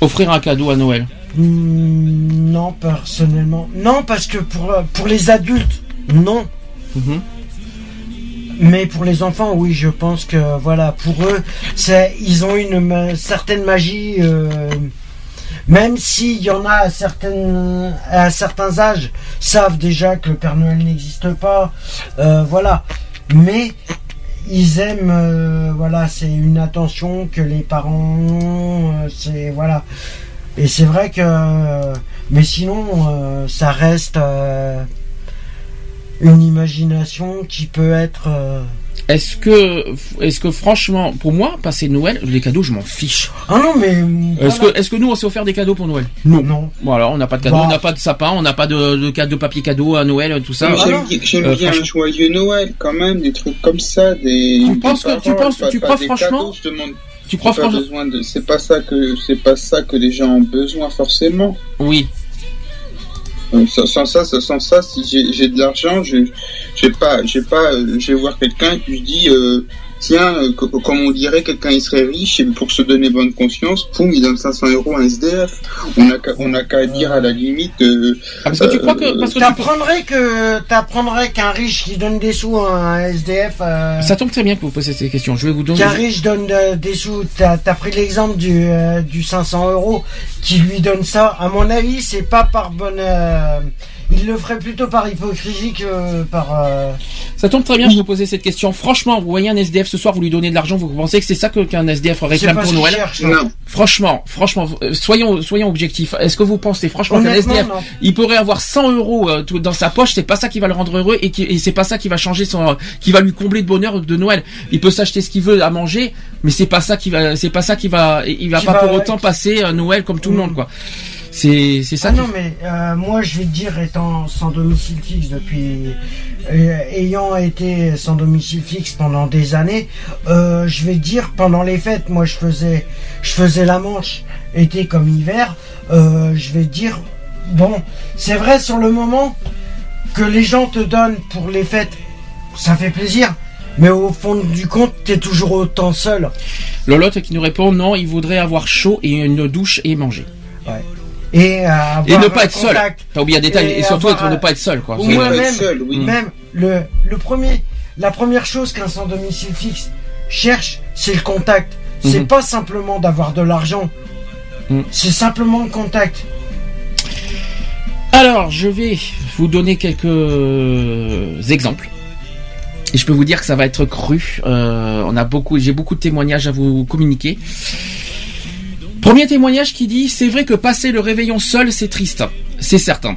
[SPEAKER 3] Offrir un cadeau à Noël
[SPEAKER 5] hmm, non, personnellement. Non, parce que pour, euh, pour les adultes, non.
[SPEAKER 3] Mhm.
[SPEAKER 5] Mais pour les enfants, oui, je pense que voilà, pour eux, c'est ils ont une ma- certaine magie. euh, même s'il y en a à, certaines, à certains âges, savent déjà que le Père Noël n'existe pas. euh, voilà. Mais ils aiment, euh, voilà, c'est une attention que les parents ont. euh, c'est voilà. Et c'est vrai que, mais sinon, euh, ça reste une imagination qui peut être. Euh,
[SPEAKER 3] Est-ce que, est-ce que franchement, pour moi, passer Noël, les cadeaux, je m'en fiche.
[SPEAKER 5] Ah non, mais
[SPEAKER 3] Est-ce
[SPEAKER 5] voilà.
[SPEAKER 3] que, est-ce que nous, on s'est offert des cadeaux pour Noël?
[SPEAKER 5] Non.
[SPEAKER 3] Voilà, on n'a pas de cadeaux,
[SPEAKER 5] Bah.
[SPEAKER 3] on n'a pas de sapin, on n'a pas de, de, de papier cadeau à Noël, tout ça.
[SPEAKER 6] J'aime
[SPEAKER 5] Ah non.
[SPEAKER 6] bien, j'aime
[SPEAKER 3] Euh,
[SPEAKER 6] bien un
[SPEAKER 3] franchement-
[SPEAKER 6] joyeux Noël quand même, des trucs comme ça, des.
[SPEAKER 3] Tu
[SPEAKER 6] des
[SPEAKER 3] penses que- tu penses-
[SPEAKER 6] pas-
[SPEAKER 3] tu crois franchement
[SPEAKER 6] cadeaux, je demande
[SPEAKER 3] Tu crois
[SPEAKER 6] pas
[SPEAKER 3] franchement
[SPEAKER 6] besoin de. C'est pas ça que c'est pas ça que les gens ont besoin forcément.
[SPEAKER 3] Oui.
[SPEAKER 6] Sans, ça, sans- ça, si j'ai- j'ai de l'argent, je j'ai pas, j'ai pas, euh, je vais voir quelqu'un et puis je dis, euh, tiens, euh, co- comme on dirait, quelqu'un il serait riche et pour se donner bonne conscience, poum, il donne 500 euros à un SDF. On a qu'à, on a qu'à dire à la limite, euh,
[SPEAKER 3] Ah, parce que tu
[SPEAKER 6] Euh,
[SPEAKER 3] crois que, parce que tu-
[SPEAKER 5] T'apprendrais que t'apprendrais qu'un riche qui donne des sous à un SDF. euh,
[SPEAKER 3] ça tombe très bien que vous posiez cette question. Je vais vous donner.
[SPEAKER 5] Qu'un riche donne euh, des sous, t'as as pris l'exemple du, euh, du 500 euros qui lui donne ça. À mon avis, c'est pas par bonne. Il le ferait plutôt par hypocrisie que par. euh,
[SPEAKER 3] Ça tombe très bien que vous posez cette question. Franchement, vous voyez un SDF ce soir, vous lui donnez de l'argent, vous pensez que c'est ça que qu'un SDF réclame pour Noël
[SPEAKER 5] cherche.
[SPEAKER 6] non.
[SPEAKER 3] Franchement, franchement, euh, soyons soyons objectifs. Est-ce que vous pensez franchement qu'un SDF
[SPEAKER 5] non.
[SPEAKER 3] il pourrait avoir 100 euros euh, dans sa poche, c'est pas ça qui va le rendre heureux et, qui, et c'est pas ça qui va changer son, qui va lui combler de bonheur de Noël. Il peut s'acheter ce qu'il veut à manger, mais c'est pas ça qui va, c'est pas ça qui va, il va
[SPEAKER 5] Qui
[SPEAKER 3] pas
[SPEAKER 5] va-
[SPEAKER 3] pour autant passer euh, Noël comme tout le
[SPEAKER 5] Mm.
[SPEAKER 3] monde quoi. C'est c'est ça.
[SPEAKER 5] Ah non, mais euh, moi je vais te dire, étant sans domicile fixe depuis. euh, ayant été sans domicile fixe pendant des années, euh, je vais te dire, pendant les fêtes, moi je faisais, je faisais la manche, été comme hiver, euh, je vais te dire, bon, c'est vrai sur le moment que les gens te donnent pour les fêtes, ça fait plaisir. Mais au fond du compte, t'es toujours autant seul.
[SPEAKER 3] Lolotte qui nous répond non, il voudrait avoir chaud et une douche et manger.
[SPEAKER 5] Et, euh, avoir
[SPEAKER 3] Et ne pas être seul. T'as oublié un détail
[SPEAKER 5] Et
[SPEAKER 3] et, surtout
[SPEAKER 5] avoir
[SPEAKER 3] être, ne pas être seul quoi.
[SPEAKER 6] Pas être
[SPEAKER 5] même-
[SPEAKER 6] seul, oui.
[SPEAKER 5] Même le, le premier, la première chose qu'un sans domicile fixe cherche, c'est le contact. C'est
[SPEAKER 3] Mhm.
[SPEAKER 5] pas simplement d'avoir de l'argent.
[SPEAKER 3] Mhm.
[SPEAKER 5] C'est simplement le contact.
[SPEAKER 3] Alors, je vais vous donner quelques exemples. Et je peux vous dire que ça va être cru. Euh, on a beaucoup, j'ai beaucoup de témoignages à vous communiquer. Premier témoignage qui dit c'est vrai que passer le réveillon seul c'est triste, c'est certain.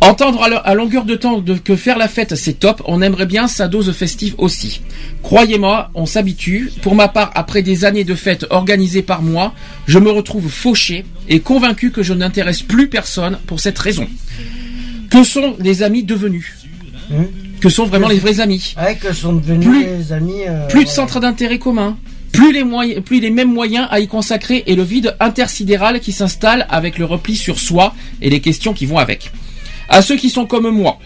[SPEAKER 3] Entendre à, lo- à longueur de temps que faire la fête c'est top, on aimerait bien sa dose festive aussi. Croyez-moi, on s'habitue. Pour ma part, après des années de fêtes organisées par moi, je me retrouve fauché et convaincu que je n'intéresse plus personne pour cette raison. Que sont les amis devenus?
[SPEAKER 5] Hum.
[SPEAKER 3] Que sont vraiment les vrais amis?
[SPEAKER 5] Ouais, que sont devenus
[SPEAKER 3] Plus-
[SPEAKER 5] les amis. euh,
[SPEAKER 3] plus de centres d'intérêt communs, plus les moyens, plus les mêmes moyens à y consacrer et le vide intersidéral qui s'installe avec le repli sur soi et les questions qui vont avec. À ceux qui sont comme moi,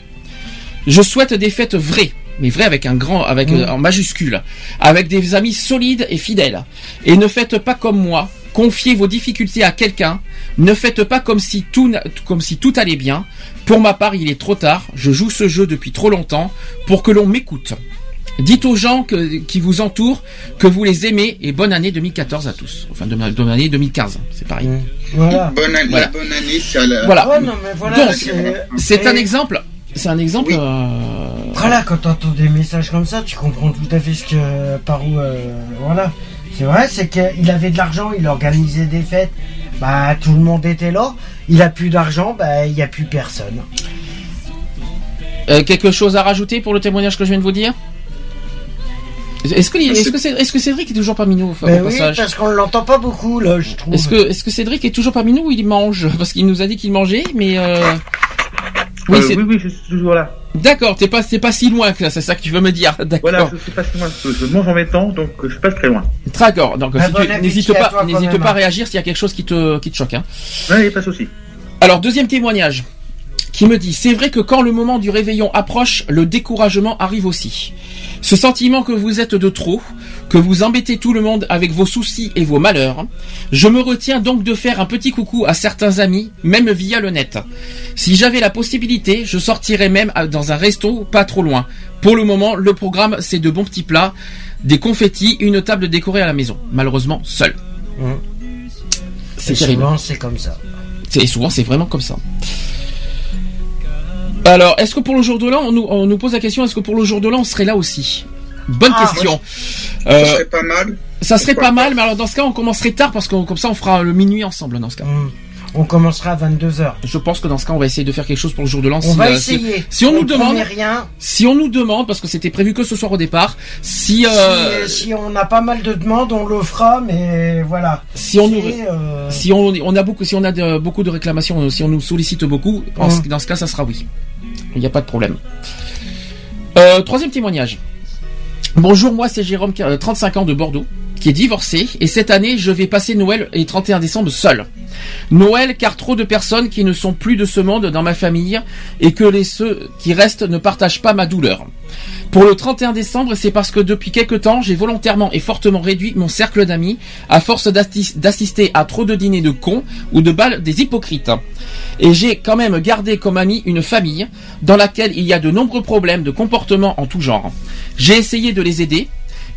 [SPEAKER 3] je souhaite des fêtes vraies, mais vraies avec un grand, avec
[SPEAKER 5] Mm.
[SPEAKER 3] en majuscule, avec des amis solides et fidèles. Et ne faites pas comme moi. Confiez vos difficultés à quelqu'un. Ne faites pas comme si tout, n'a- comme si tout allait bien. Pour ma part, il est trop tard. Je joue ce jeu depuis trop longtemps pour que l'on m'écoute. Dites aux gens que- qui vous entourent que vous les aimez et bonne année 2014 à tous. Enfin, bonne bonne année 2015, c'est pareil.
[SPEAKER 5] Hum. Voilà.
[SPEAKER 6] Bonne année,
[SPEAKER 3] Voilà.
[SPEAKER 6] bonne année, la...
[SPEAKER 3] Voilà.
[SPEAKER 5] Ouais, non, mais voilà.
[SPEAKER 3] Donc,
[SPEAKER 5] c'est-
[SPEAKER 3] un exemple. C'est un exemple.
[SPEAKER 6] Oui.
[SPEAKER 3] euh,
[SPEAKER 5] Voilà, quand t'entends des messages comme ça, tu comprends tout à fait ce que par où euh, voilà. C'est vrai, c'est qu'il avait de l'argent, il organisait des fêtes, bah tout le monde était là. Il a plus d'argent, bah il y a plus personne.
[SPEAKER 3] euh, quelque chose à rajouter pour le témoignage que je viens de vous dire? Est-ce que, est-ce que, c'est- est-ce que Cédric est toujours parmi nous
[SPEAKER 5] Mais oui,
[SPEAKER 3] passage?
[SPEAKER 5] parce qu'on l'entend pas beaucoup là, je trouve.
[SPEAKER 3] Est-ce que, est-ce que Cédric est toujours parmi nous ou il mange? Parce qu'il nous a dit qu'il mangeait, mais euh... oui,
[SPEAKER 4] Euh,
[SPEAKER 3] c'est
[SPEAKER 4] oui, oui, je suis toujours là.
[SPEAKER 3] d'accord. T'es pas, t'es pas si loin que là, c'est ça que tu veux me dire. D'accord.
[SPEAKER 4] Voilà, je suis pas très loin. Je je mange en même temps, donc je suis pas très loin.
[SPEAKER 3] D'accord. Donc
[SPEAKER 5] Ah,
[SPEAKER 3] si
[SPEAKER 5] bon
[SPEAKER 3] tu- n'hésite pas, n'hésite pas à réagir s'il y a quelque chose qui te, qui te choque. Hein.
[SPEAKER 4] Ouais, pas de souci.
[SPEAKER 3] Alors deuxième témoignage qui me dit c'est vrai que quand le moment du réveillon approche, le découragement arrive aussi. Ce sentiment que vous êtes de trop, que vous embêtez tout le monde avec vos soucis et vos malheurs. Je me retiens donc de faire un petit coucou à certains amis, même via le net. Si j'avais la possibilité, je sortirais même dans un resto pas trop loin. Pour le moment, le programme c'est de bons petits plats, des confettis, une table décorée à la maison. Malheureusement, seul.
[SPEAKER 5] Mmh.
[SPEAKER 3] C'est terrible.
[SPEAKER 5] souvent, c'est comme ça.
[SPEAKER 3] C'est- Et souvent, c'est vraiment comme ça. Alors, est-ce que pour le jour de l'an, on nous, on nous pose la question, est-ce que pour le jour de l'an, on serait là aussi? Bonne
[SPEAKER 5] Ah,
[SPEAKER 3] question.
[SPEAKER 6] Ça
[SPEAKER 3] Euh,
[SPEAKER 6] serait pas mal.
[SPEAKER 3] ça serait pas mal, mais alors dans ce cas, on commencerait tard parce que comme ça, on fera le minuit ensemble dans ce cas.
[SPEAKER 5] Mmh. On commencera à 22h.
[SPEAKER 3] Je pense que dans ce cas, on va essayer de faire quelque chose pour le jour de l'an.
[SPEAKER 5] On
[SPEAKER 3] si,
[SPEAKER 5] va
[SPEAKER 3] euh, si-
[SPEAKER 5] essayer.
[SPEAKER 3] si on nous demande-
[SPEAKER 5] rien.
[SPEAKER 3] Si on nous demande, parce que c'était prévu que ce soir au départ, si euh,
[SPEAKER 5] Si, si on a pas mal de demandes, on le fera, mais voilà.
[SPEAKER 3] si on nous
[SPEAKER 5] euh,
[SPEAKER 3] si on, on a beaucoup si on a de- beaucoup de réclamations, si on nous sollicite beaucoup, en
[SPEAKER 5] Mm.
[SPEAKER 3] dans ce cas, ça sera oui. Il n'y a pas de problème. Euh, troisième témoignage. Bonjour, moi c'est Jérôme, qui a, euh, 35 ans de Bordeaux, qui est divorcé, et cette année je vais passer Noël et 31 décembre seul. Noël car trop de personnes qui ne sont plus de ce monde dans ma famille, et que les ceux qui restent ne partagent pas ma douleur. Pour le 31 décembre, c'est parce que depuis quelque temps, j'ai volontairement et fortement réduit mon cercle d'amis, à force d'assis- d'assister à trop de dîners de cons ou de balles des hypocrites. Et j'ai quand même gardé comme ami une famille dans laquelle il y a de nombreux problèmes de comportement en tout genre. J'ai essayé de les aider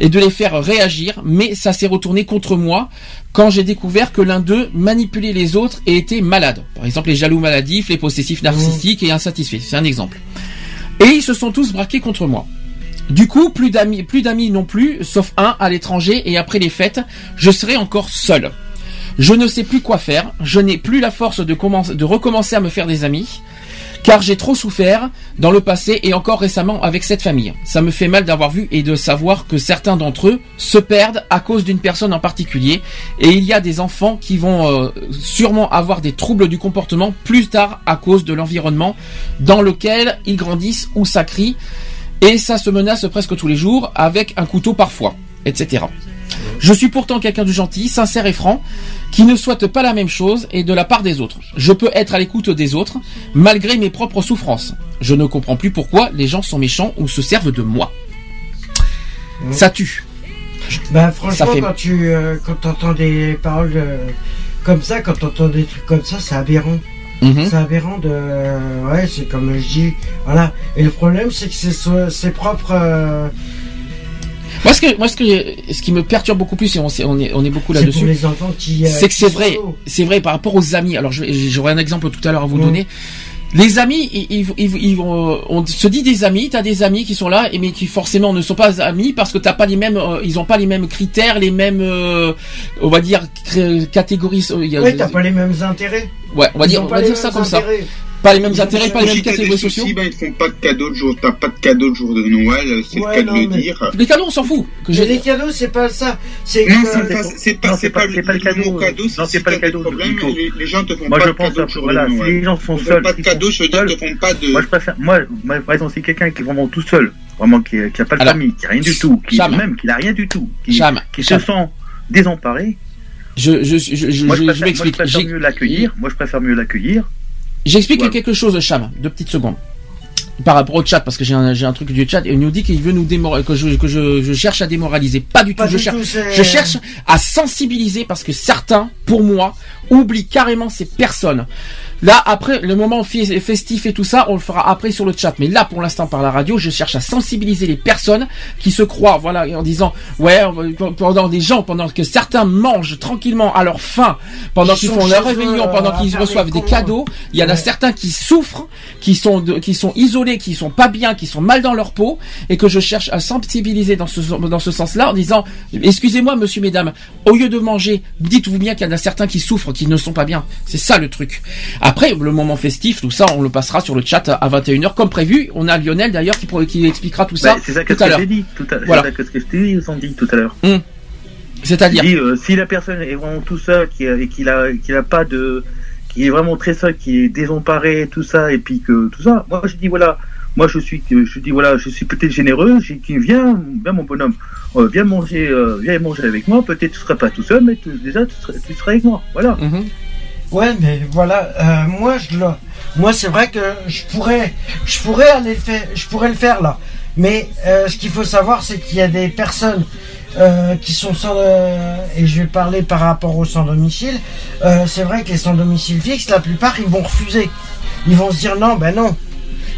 [SPEAKER 3] et de les faire réagir, mais ça s'est retourné contre moi quand j'ai découvert que l'un d'eux manipulait les autres et était malade. Par exemple, les jaloux maladifs, les possessifs narcissiques et insatisfaits. C'est un exemple. Et ils se sont tous braqués contre moi. Du coup, plus d'amis, plus d'amis non plus, sauf un à l'étranger et après les fêtes, je serai encore seul. Je ne sais plus quoi faire, je n'ai plus la force de, commencer, de recommencer à me faire des amis, car j'ai trop souffert dans le passé et encore récemment avec cette famille. Ça me fait mal d'avoir vu et de savoir que certains d'entre eux se perdent à cause d'une personne en particulier, et il y a des enfants qui vont euh, sûrement avoir des troubles du comportement plus tard à cause de l'environnement dans lequel ils grandissent ou ça crie, et ça se menace presque tous les jours avec un couteau parfois, etc. Je suis pourtant quelqu'un de gentil, sincère et franc, qui ne souhaite pas la même chose et de la part des autres. Je peux être à l'écoute des autres, malgré mes propres souffrances. Je ne comprends plus pourquoi les gens sont méchants ou se servent de moi. Ça tue.
[SPEAKER 5] Bah franchement,
[SPEAKER 3] fait-
[SPEAKER 5] quand tu euh, quand t'entends des paroles euh, comme ça, quand t'entends des trucs comme ça, c'est aberrant.
[SPEAKER 3] Mhm.
[SPEAKER 5] C'est aberrant de... Ouais, c'est comme je dis. Voilà. Et le problème, c'est que c'est ses propres... euh,
[SPEAKER 3] Moi, ce que, moi, ce que, ce qui me perturbe beaucoup plus, et on, est, on est beaucoup là-dessus,
[SPEAKER 5] les enfants qui... euh,
[SPEAKER 3] c'est que c'est vrai, c'est vrai par rapport aux amis. Alors, j'aurai un exemple tout à l'heure à vous donner. Les amis, ils, ils, ils, vont, on se dit des amis, t'as des amis qui sont là, mais qui forcément ne sont pas amis parce que t'as pas les mêmes, euh, ils ont pas les mêmes critères, les mêmes, euh, on va dire catégories.
[SPEAKER 5] Oui, t'as pas les mêmes intérêts.
[SPEAKER 3] Ouais, on va dire, on va dire ça comme ça. Pas les mêmes intérêts, pas les mêmes catégories sociaux.
[SPEAKER 6] Si, ben, ils font pas de cadeaux de jour, t'as pas de cadeaux de jour de Noël, c'est le cas de le dire.
[SPEAKER 3] Les cadeaux, on s'en fout.
[SPEAKER 5] Que les cadeaux, c'est pas ça.
[SPEAKER 6] C'est non, c'est pas, c'est pas, le cadeau. Non, c'est pas le cadeau. Les gens te font pas de cadeaux de jour de Noël. Si les gens sont seuls, pas de cadeaux, je veux dire, te font pas de.
[SPEAKER 4] Moi, je préfère, moi, par exemple, si quelqu'un qui est vraiment tout seul, vraiment qui, qui a pas de famille, qui a rien du tout, qui même qui n'a rien du tout, qui, qui se sent désemparé.
[SPEAKER 3] Je, je, je, je, je m'explique.
[SPEAKER 4] Moi, je préfère mieux l'accueillir. Moi, je préfère mieux l'accueillir
[SPEAKER 3] J'explique quelque chose, Cham, deux petites secondes. Par rapport au chat, parce que j'ai un, un, truc du chat, et il nous dit qu'il veut nous démoraliser, que, je, que je, je, cherche à démoraliser. Pas du tout, je cherche à sensibiliser parce que certains, pour moi, oublient carrément ces personnes. Là, après, le moment festif et tout ça, on le fera après sur le chat. Mais là, pour l'instant, par la radio, je cherche à sensibiliser les personnes qui se croient, voilà, en disant, ouais, pendant des gens, pendant que certains mangent tranquillement à leur faim, pendant qu'ils font leur réunion, pendant qu'ils reçoivent des cadeaux, il y en a certains qui souffrent, qui sont, qui sont isolés, qui sont pas bien, qui sont mal dans leur peau, et que je cherche à sensibiliser dans ce, dans ce sens-là, en disant, excusez-moi, monsieur, mesdames, au lieu de manger, dites-vous bien qu'il y en a certains qui souffrent, qui ne sont pas bien. C'est ça le truc. Après, le moment festif, tout ça, on le passera sur le chat à 21h comme prévu. On a Lionel d'ailleurs qui, qui expliquera tout ça.
[SPEAKER 4] Bah, c'est ça que, j'ai dit tout à l'heure. Voilà. C'est ce que je t'ai dit tout à l'heure.
[SPEAKER 3] Hum. C'est-à-dire
[SPEAKER 4] euh, si la personne est vraiment tout seul qui et qu'il a qu'il a pas de qui est vraiment très seul, qui est désemparé, tout ça, et puis que tout ça. Moi, je dis voilà, moi je suis, je dis voilà, je suis peut-être généreux, j'ai qui vient, viens mon bonhomme, euh, viens manger, euh, viens manger avec moi. Peut-être tu seras pas tout seul, mais déjà tu seras, tu seras, avec moi, voilà.
[SPEAKER 3] Mhm.
[SPEAKER 5] Ouais, mais voilà, euh, moi je le, moi c'est vrai que je pourrais, je pourrais aller le faire, je pourrais le faire là. Mais euh, ce qu'il faut savoir, c'est qu'il y a des personnes euh, qui sont sans, et je vais parler par rapport aux sans domicile. c'est vrai que les sans domicile fixe, la plupart ils vont refuser. Ils vont se dire non, ben non,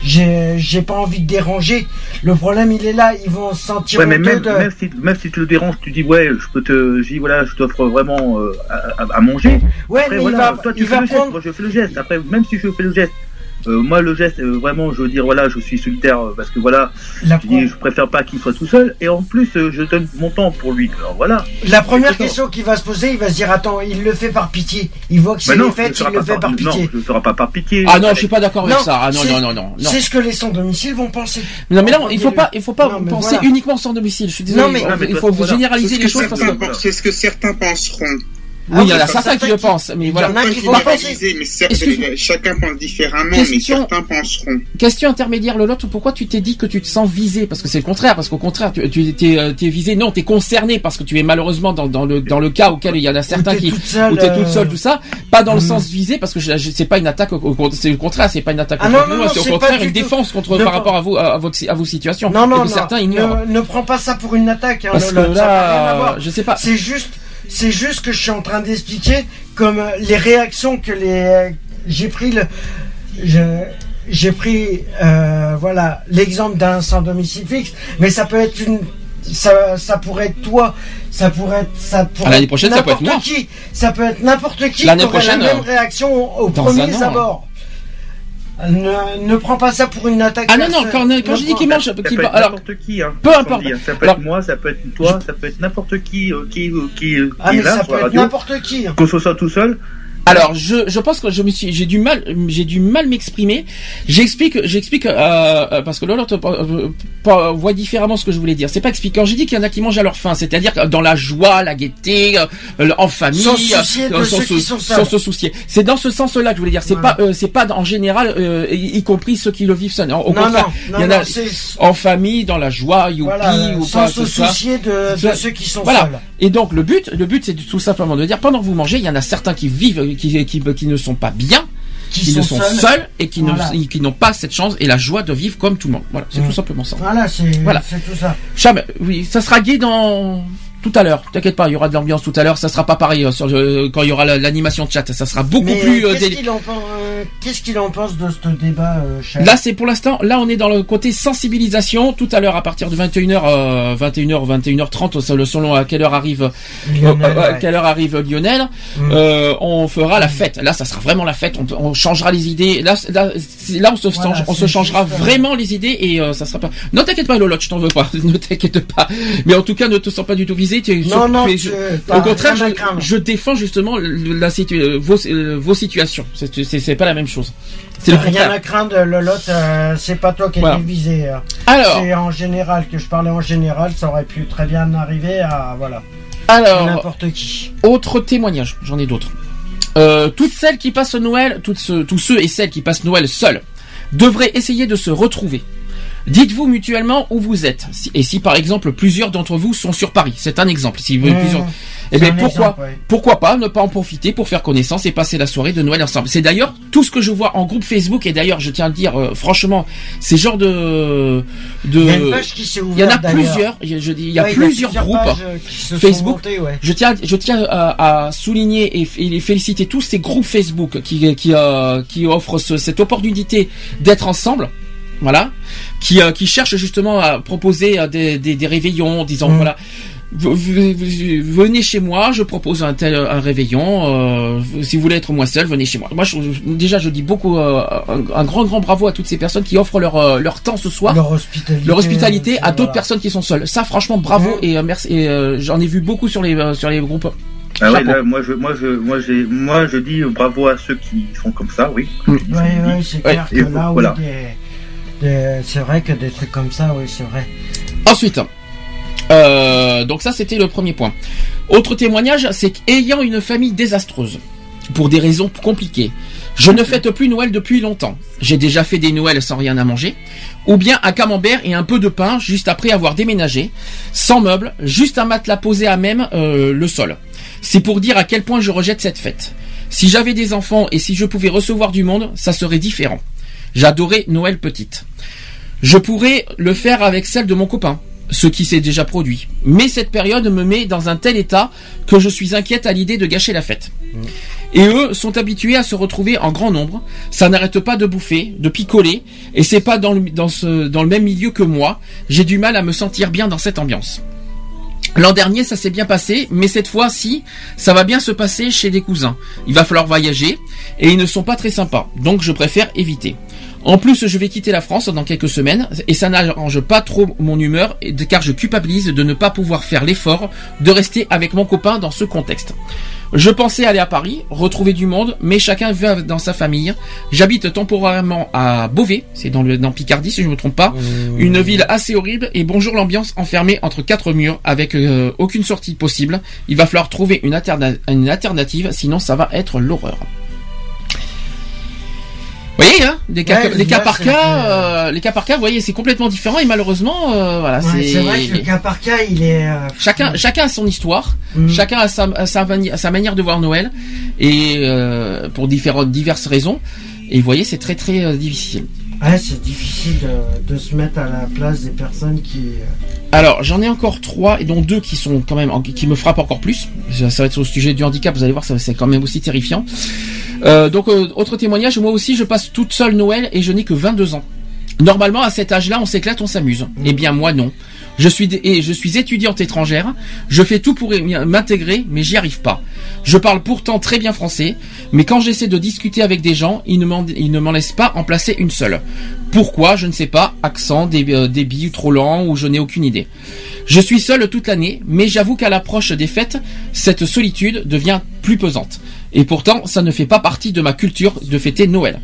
[SPEAKER 5] j'ai pas envie de déranger. Le problème, il est là, ils vont se sentir
[SPEAKER 4] ouais, mais même, même, si, même si tu le déranges, tu dis ouais, je peux te, je dis voilà, je t'offre vraiment euh, à, à, manger.
[SPEAKER 5] Ouais, Après, mais voilà, il va,
[SPEAKER 4] toi tu
[SPEAKER 5] il
[SPEAKER 4] fais
[SPEAKER 5] va
[SPEAKER 4] le
[SPEAKER 5] prendre...
[SPEAKER 4] geste, moi je fais le geste. Après, même si je fais le geste, euh, moi, le geste, euh, vraiment, je veux dire, voilà, je suis solitaire euh, parce que voilà, je, dis, je, préfère pas qu'il soit tout seul. Et en plus, euh, je donne mon temps pour lui. Alors voilà.
[SPEAKER 5] La première question qu'il va se poser, il va se dire, attends, il le fait par pitié. Il voit que c'est fait, il le fait par, pitié.
[SPEAKER 4] Non, je ne ferai pas par pitié.
[SPEAKER 3] Ah non, je suis pas d'accord avec ça. Ah non, non, non, non.
[SPEAKER 5] C'est ce que les sans domicile vont penser.
[SPEAKER 3] Non, mais là, il faut pas, il faut pas penser uniquement sans domicile. Je suis désolé. Non, mais il faut généraliser les choses parce que.
[SPEAKER 6] C'est ce que certains penseront.
[SPEAKER 3] Oui, il y en a certains qui le pensent, mais voilà.
[SPEAKER 6] Chacun pense différemment, mais certains penseront.
[SPEAKER 3] Question intermédiaire, Lolotte, pourquoi tu t'es dit que tu te sens visé? Parce que c'est le contraire, parce qu'au contraire, tu, tu es, euh, es, visé, non, tu es concerné, parce que tu es malheureusement dans, dans, le, dans le cas auquel il y en a certains qui...
[SPEAKER 5] Seule,
[SPEAKER 3] où tu es toute seule, tout ça. Pas dans le mm. sens visé, parce que c'est pas une attaque, c'est le contraire, c'est pas une attaque
[SPEAKER 5] ah contre vous,
[SPEAKER 3] c'est au contraire une défense contre par rapport à vous, à, votre, à vos situations.
[SPEAKER 5] Non, non, non.
[SPEAKER 3] Certains
[SPEAKER 5] ignorent. Ne, prends pas ça pour une attaque, hein,
[SPEAKER 3] Parce que là, je sais pas.
[SPEAKER 5] C'est juste c'est juste que je suis en train d'expliquer comme euh, les réactions que les euh, j'ai pris le j'ai pris euh, voilà l'exemple d'un sans domicile fixe, mais ça peut être une ça, ça pourrait être toi, ça pourrait être ça pourrait
[SPEAKER 3] l'année prochaine ça peut être moi.
[SPEAKER 5] Qui, ça peut être n'importe qui
[SPEAKER 3] l'année prochaine
[SPEAKER 5] la même réaction au, premier abord. Ne, ne prends pas ça pour une attaque.
[SPEAKER 3] Ah non, non, quand, quand je dis qu'il mange,
[SPEAKER 4] qu'il alors, n'importe qui, hein,
[SPEAKER 3] peu importe.
[SPEAKER 4] Ça peut être moi, ça peut être toi, ça peut être n'importe qui, euh, qui, euh, qui, euh,
[SPEAKER 5] ah,
[SPEAKER 4] qui
[SPEAKER 5] mais
[SPEAKER 4] est là
[SPEAKER 5] ça
[SPEAKER 4] sur
[SPEAKER 5] peut
[SPEAKER 4] la
[SPEAKER 5] être n'importe qui.
[SPEAKER 4] Qu'on se soit tout seul,
[SPEAKER 3] alors, je, je pense que je me suis, j'ai du mal, j'ai du mal m'exprimer. J'explique, j'explique euh, euh parce que l'autre euh, voit différemment ce que je voulais dire. C'est pas expliquer. Quand j'ai dit qu'il y en a qui mangent à leur faim, c'est-à-dire dans la joie, la gaieté, euh, en famille,
[SPEAKER 5] sans, soucier de
[SPEAKER 3] sans,
[SPEAKER 5] ceux
[SPEAKER 3] sans, sans se soucier. C'est dans ce sens-là que je voulais dire. C'est pas, c'est pas en général, y, y, compris ceux qui le vivent seuls. Au
[SPEAKER 5] non,
[SPEAKER 3] contraire,
[SPEAKER 5] non,
[SPEAKER 3] il y en a en famille, dans la joie, youpi
[SPEAKER 5] voilà,
[SPEAKER 3] ou
[SPEAKER 5] sans
[SPEAKER 3] pas,
[SPEAKER 5] se soucier de, de, ceux qui sont
[SPEAKER 3] voilà.
[SPEAKER 5] seuls.
[SPEAKER 3] Et donc le but, le but, c'est tout simplement de dire pendant que vous mangez, il y en a certains qui vivent, qui, qui, qui ne sont pas bien,
[SPEAKER 5] qui, sont
[SPEAKER 3] ne sont
[SPEAKER 5] seuls,
[SPEAKER 3] seuls, et qui
[SPEAKER 5] Voilà.
[SPEAKER 3] n'ont pas cette chance et la joie de vivre comme tout le monde. Voilà, c'est tout simplement ça.
[SPEAKER 5] Voilà, c'est
[SPEAKER 3] Voilà.
[SPEAKER 5] tout ça.
[SPEAKER 3] Cham, oui, ça sera gay dans tout à l'heure. T'inquiète pas, il y aura de l'ambiance tout à l'heure. Ça sera pas pareil euh, sur le- quand il y aura la- l'animation de chat. Ça sera beaucoup
[SPEAKER 5] Mais
[SPEAKER 3] plus. euh,
[SPEAKER 5] qu'est-ce
[SPEAKER 3] déli-
[SPEAKER 5] qu'il en, euh, qu'est-ce qu'il en pense de ce débat, euh, Charles
[SPEAKER 3] Là, c'est pour l'instant. Là, on est dans le côté sensibilisation. Tout à l'heure, à partir de 21h, euh, 21h, 21h30, selon- à quelle heure arrive,
[SPEAKER 5] Lionel,
[SPEAKER 3] euh, à quelle heure arrive Lionel,
[SPEAKER 5] Mm.
[SPEAKER 3] euh, on fera la fête. Là, ça sera vraiment la fête. On, on changera les idées. Là, là, là, on se,
[SPEAKER 5] Voilà,
[SPEAKER 3] change- on se changera
[SPEAKER 5] euh,
[SPEAKER 3] vraiment les idées et euh, ça sera pas. Non, t'inquiète pas, Lolotte, je t'en veux pas. ne t'inquiète pas. Mais en tout cas, ne te sens pas du tout visé. Tu es
[SPEAKER 5] Non, non,
[SPEAKER 3] je- au contraire, je, défends justement le- la situ- euh, vos, euh, vos situations. C'est pas la même chose. C'est le
[SPEAKER 5] Rien à craindre, Lolotte, euh, c'est pas toi qui
[SPEAKER 3] Voilà.
[SPEAKER 5] es visé. euh.
[SPEAKER 3] Alors,
[SPEAKER 5] C'est en général que je parlais en général, ça aurait pu très bien arriver à voilà
[SPEAKER 3] alors,
[SPEAKER 5] n'importe qui.
[SPEAKER 3] Autre témoignage, j'en ai d'autres. Euh, toutes celles qui passent Noël, toutes tous ceux et celles qui passent Noël seuls, devraient essayer de se retrouver. Dites-vous mutuellement où vous êtes. Et si par exemple plusieurs d'entre vous sont sur Paris, c'est un exemple. Si vous,
[SPEAKER 5] Mmh.
[SPEAKER 3] plusieurs- eh bien pourquoi,
[SPEAKER 5] exemple, ouais.
[SPEAKER 3] pourquoi pas ne pas en profiter pour faire connaissance et passer la soirée de Noël ensemble? C'est d'ailleurs tout ce que je vois en groupe Facebook et d'ailleurs je tiens à le dire euh, franchement, ces genres de de
[SPEAKER 5] Il y a une page qui s'est ouverte.
[SPEAKER 3] il y en a plusieurs. Il y a, je dis, il y a
[SPEAKER 5] Ouais,
[SPEAKER 3] plusieurs groupes. Facebook.
[SPEAKER 5] montées, ouais.
[SPEAKER 3] Je tiens, je tiens à, à souligner et, et féliciter tous ces groupes Facebook qui, qui, euh, qui offrent ce- cette opportunité d'être ensemble. Voilà, qui, euh, qui cherchent justement à proposer euh, des, des, des réveillons, en disant
[SPEAKER 5] Mm.
[SPEAKER 3] voilà, vous- vous- vous- venez chez moi, je propose un tel un réveillon. euh, si vous voulez être moi seul, venez chez moi. Moi, je- déjà, je dis beaucoup euh, un, un grand grand bravo à toutes ces personnes qui offrent leur leur temps ce soir
[SPEAKER 5] Leur hospitalité.
[SPEAKER 3] leur hospitalité à d'autres
[SPEAKER 5] voilà.
[SPEAKER 3] personnes qui sont seules. Ça, franchement, bravo et euh, merci. Et euh, j'en ai vu beaucoup sur les euh, sur les groupes.
[SPEAKER 4] Ah ouais,
[SPEAKER 3] Chapeau.
[SPEAKER 4] là, moi, je, moi, je, moi, j'ai, moi, je dis bravo à ceux qui font comme ça, oui.
[SPEAKER 3] Mm.
[SPEAKER 4] Dis,
[SPEAKER 5] Ouais, c'est
[SPEAKER 3] Ouais,
[SPEAKER 5] clair que
[SPEAKER 4] et
[SPEAKER 5] là, oui,
[SPEAKER 4] voilà.
[SPEAKER 5] des- des- c'est vrai que des trucs comme ça, oui, c'est vrai.
[SPEAKER 3] Ensuite, euh, donc ça, c'était le premier point. Autre témoignage, c'est qu'ayant une famille désastreuse, pour des raisons compliquées, je ne fête plus Noël depuis longtemps. J'ai déjà fait des Noëls sans rien à manger, ou bien un camembert et un peu de pain juste après avoir déménagé, sans meubles, juste un matelas posé à même euh, le sol. C'est pour dire à quel point je rejette cette fête. Si j'avais des enfants et si je pouvais recevoir du monde, ça serait différent. J'adorais Noël petite. Je pourrais le faire avec celle de mon copain, ce qui s'est déjà produit. Mais cette période me met dans un tel état que je suis inquiète à l'idée de gâcher la fête. Et eux sont habitués à se retrouver en grand nombre. Ça n'arrête pas de bouffer, de picoler, et c'est pas dans le, dans, ce, dans le même milieu que moi. J'ai du mal à me sentir bien dans cette ambiance. L'an dernier, ça s'est bien passé, mais cette fois-ci, ça va bien se passer chez des cousins. Il va falloir voyager, et ils ne sont pas très sympas, donc je préfère éviter. En plus, je vais quitter la France dans quelques semaines, et ça n'arrange pas trop mon humeur, car je culpabilise de ne pas pouvoir faire l'effort de rester avec mon copain dans ce contexte. Je pensais aller à Paris, retrouver du monde, mais chacun va dans sa famille. J'habite temporairement à Beauvais, c'est dans le dans Picardie si je ne me trompe pas, une ville assez horrible et bonjour l'ambiance enfermée entre quatre murs avec euh, aucune sortie possible. Il va falloir trouver une, alterna- une alternative, sinon ça va être l'horreur. Vous voyez, hein, des cas,
[SPEAKER 5] Ouais,
[SPEAKER 3] les cas par cas, euh, les cas par cas, vous voyez, c'est complètement différent et malheureusement, euh, voilà,
[SPEAKER 5] Ouais,
[SPEAKER 3] c'est
[SPEAKER 5] c'est vrai que le cas par cas, il est. euh,
[SPEAKER 3] chacun, chacun a son histoire.
[SPEAKER 5] mm.
[SPEAKER 3] Chacun a sa, a sa, mani- sa manière de voir Noël et euh, pour différentes diverses raisons. Et vous voyez, c'est très très difficile.
[SPEAKER 5] Ouais, c'est difficile de, de se mettre à la place des personnes qui. euh,
[SPEAKER 3] Alors, j'en ai encore trois et dont deux qui sont quand même qui me frappent encore plus. Ça, ça va être au sujet du handicap. Vous allez voir, c'est quand même aussi terrifiant. Euh, donc, euh, autre témoignage. Moi aussi, je passe toute seule Noël et je n'ai que 22 ans. Normalement, à cet âge-là, on s'éclate, on s'amuse. Eh bien, moi, non. Je suis et je suis étudiante étrangère. Je fais tout pour m'intégrer, mais j'y arrive pas. Je parle pourtant très bien français, mais quand j'essaie de discuter avec des gens, ils ne m'en laissent pas en placer une seule. Pourquoi? Je ne sais pas. Accent, euh, débit trop lent ou je n'ai aucune idée. Je suis seule toute l'année, mais j'avoue qu'à l'approche des fêtes, cette solitude devient plus pesante. Et pourtant, ça ne fait pas partie de ma culture de fêter Noël.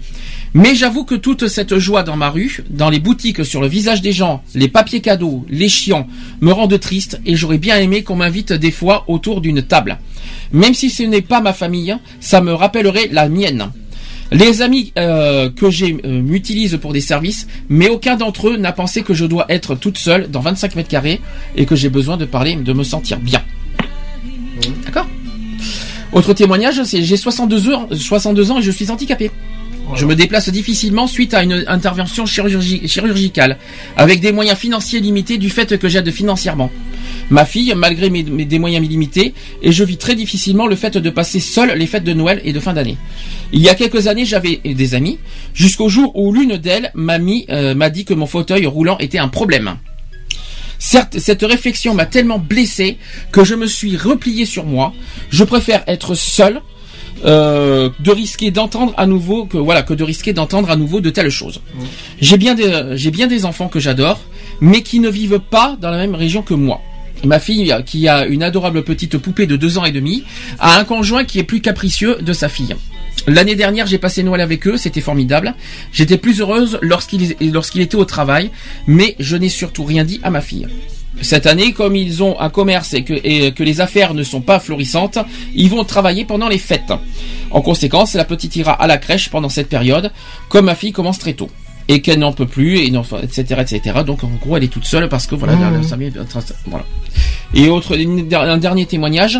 [SPEAKER 3] Mais j'avoue que toute cette joie dans ma rue, dans les boutiques, sur le visage des gens, les papiers cadeaux, les chiants, me rendent triste et j'aurais bien aimé qu'on m'invite des fois autour d'une table. Même si ce n'est pas ma famille, ça me rappellerait la mienne. Les amis euh, que j'ai euh, m'utilisent pour des services, mais aucun d'entre eux n'a pensé que je dois être toute seule dans 25 mètres carrés et que j'ai besoin de parler, de me sentir bien. D'accord? Autre témoignage, c'est j'ai 62 ans, 62 ans et je suis handicapé. Je me déplace difficilement suite à une intervention chirurgi- chirurgicale, avec des moyens financiers limités du fait que j'aide financièrement. Ma fille, malgré mes, des moyens limités, et je vis très difficilement le fait de passer seule les fêtes de Noël et de fin d'année. Il y a quelques années, j'avais des amis, jusqu'au jour où l'une d'elles m'a euh, m'a dit que mon fauteuil roulant était un problème. Certes, cette réflexion m'a tellement blessé que je me suis replié sur moi. Je préfère être seul euh, de risquer d'entendre à nouveau que voilà que de risquer d'entendre à nouveau de telles choses. J'ai bien des j'ai bien des enfants que j'adore, mais qui ne vivent pas dans la même région que moi. Ma fille, qui a une adorable petite poupée de deux ans et demi, a un conjoint qui est plus capricieux de sa fille. L'année dernière, j'ai passé Noël avec eux, c'était formidable. J'étais plus heureuse lorsqu'il lorsqu'il était au travail, mais je n'ai surtout rien dit à ma fille. Cette année, comme ils ont un commerce et que, et que les affaires ne sont pas florissantes, ils vont travailler pendant les fêtes. En conséquence, la petite ira à la crèche pendant cette période, comme ma fille commence très tôt. Et qu'elle n'en peut plus, et non, etc., etc. Donc, en gros, elle est toute seule parce que voilà, ça m'est- voilà. Et autre, un dernier témoignage.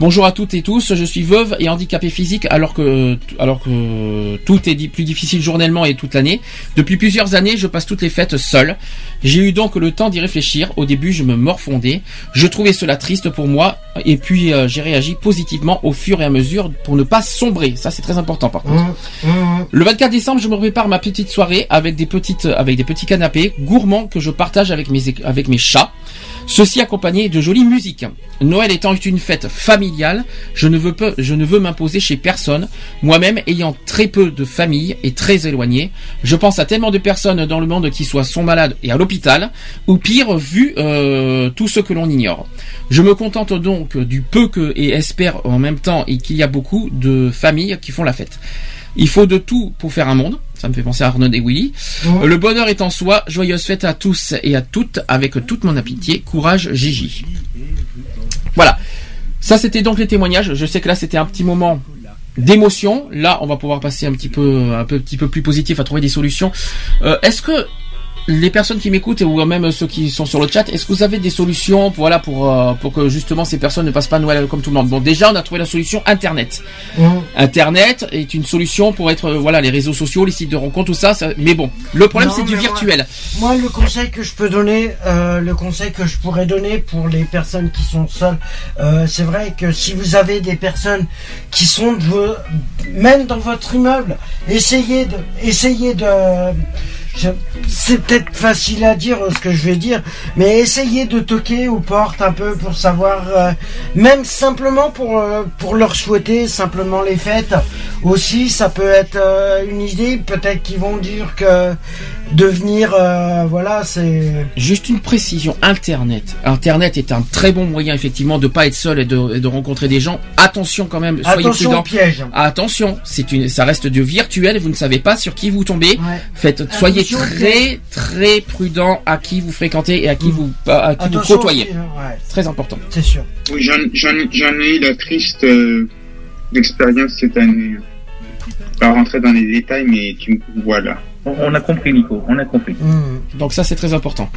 [SPEAKER 3] Bonjour à toutes et tous, je suis veuve et handicapée physique alors que, alors que tout est plus difficile journellement et toute l'année. Depuis plusieurs années, je passe toutes les fêtes seule. J'ai eu donc le temps d'y réfléchir. Au début, je me morfondais. Je trouvais cela triste pour moi et puis euh, j'ai réagi positivement au fur et à mesure pour ne pas sombrer. Ça, c'est très important par contre.
[SPEAKER 5] Mmh, mmh.
[SPEAKER 3] Le 24 décembre, je me prépare ma petite soirée avec des petites, avec des petits canapés gourmands que je partage avec mes, avec mes chats. Ceci accompagné de jolies musiques. Noël étant une fête familiale, je ne veux veux m'imposer chez personne. Moi-même ayant très peu de famille et très éloigné, je pense à tellement de personnes dans le monde qui soit sont malades et à l'hôpital, ou pire, vu euh, tout ce que l'on ignore. Je me contente donc du peu que et espère en même temps et qu'il y a beaucoup de familles qui font la fête. Il faut de tout pour faire un monde. Ça me fait penser à Arnaud et Willy. Le bonheur est en soi. Joyeuse fête à tous et à toutes avec toute mon amitié. Courage, Gigi. Voilà. Ça, c'était donc les témoignages. Je sais que là, c'était un petit moment d'émotion. Là, on va pouvoir passer un petit peu, un peu, petit peu plus positif à trouver des solutions. Euh, est-ce que les personnes qui m'écoutent ou même ceux qui sont sur le chat, est-ce que vous avez des solutions, voilà, pour euh, pour que justement ces personnes ne passent pas Noël comme tout le monde? Bon, déjà, on a trouvé la solution Internet.
[SPEAKER 5] Mmh.
[SPEAKER 3] Internet est une solution pour être, euh, voilà, les réseaux sociaux, les sites de rencontres, tout ça. ça- mais bon, le problème c'est du
[SPEAKER 5] moi-
[SPEAKER 3] virtuel.
[SPEAKER 5] Moi, le conseil que je peux donner, euh, le conseil que je pourrais donner pour les personnes qui sont seules, euh, c'est vrai que si vous avez des personnes qui sont de même dans votre immeuble, essayez de, essayez de, c'est peut-être facile à dire euh, ce que je vais dire, mais essayez de toquer aux portes un peu pour savoir, euh, même simplement pour euh, pour leur souhaiter simplement les fêtes. Aussi, ça peut être une idée. Peut-être qu'ils vont dire que devenir, euh, voilà, c'est.
[SPEAKER 3] Juste une précision, Internet. Internet est un très bon moyen effectivement de pas être seul et de, et de rencontrer des gens. Attention quand même, soyez
[SPEAKER 5] Attention au
[SPEAKER 3] prudents.
[SPEAKER 5] piège.
[SPEAKER 3] Attention, c'est une, ça reste du virtuel. Vous ne savez pas sur qui vous tombez.
[SPEAKER 5] Ouais.
[SPEAKER 3] Faites, soyez
[SPEAKER 5] Attention
[SPEAKER 3] très très prudent à qui vous fréquentez et à qui
[SPEAKER 5] Mm.
[SPEAKER 3] vous à qui vous côtoyez.
[SPEAKER 5] Ouais,
[SPEAKER 3] Très important.
[SPEAKER 5] c'est sûr.
[SPEAKER 6] Oui, j'en, j'en, j'en ai eu la triste euh, expérience cette année. Pas rentrer dans les détails, mais tu me vois là.
[SPEAKER 4] On, a compris, Nico, on a compris.
[SPEAKER 5] Hmm.
[SPEAKER 3] Donc ça c'est très important.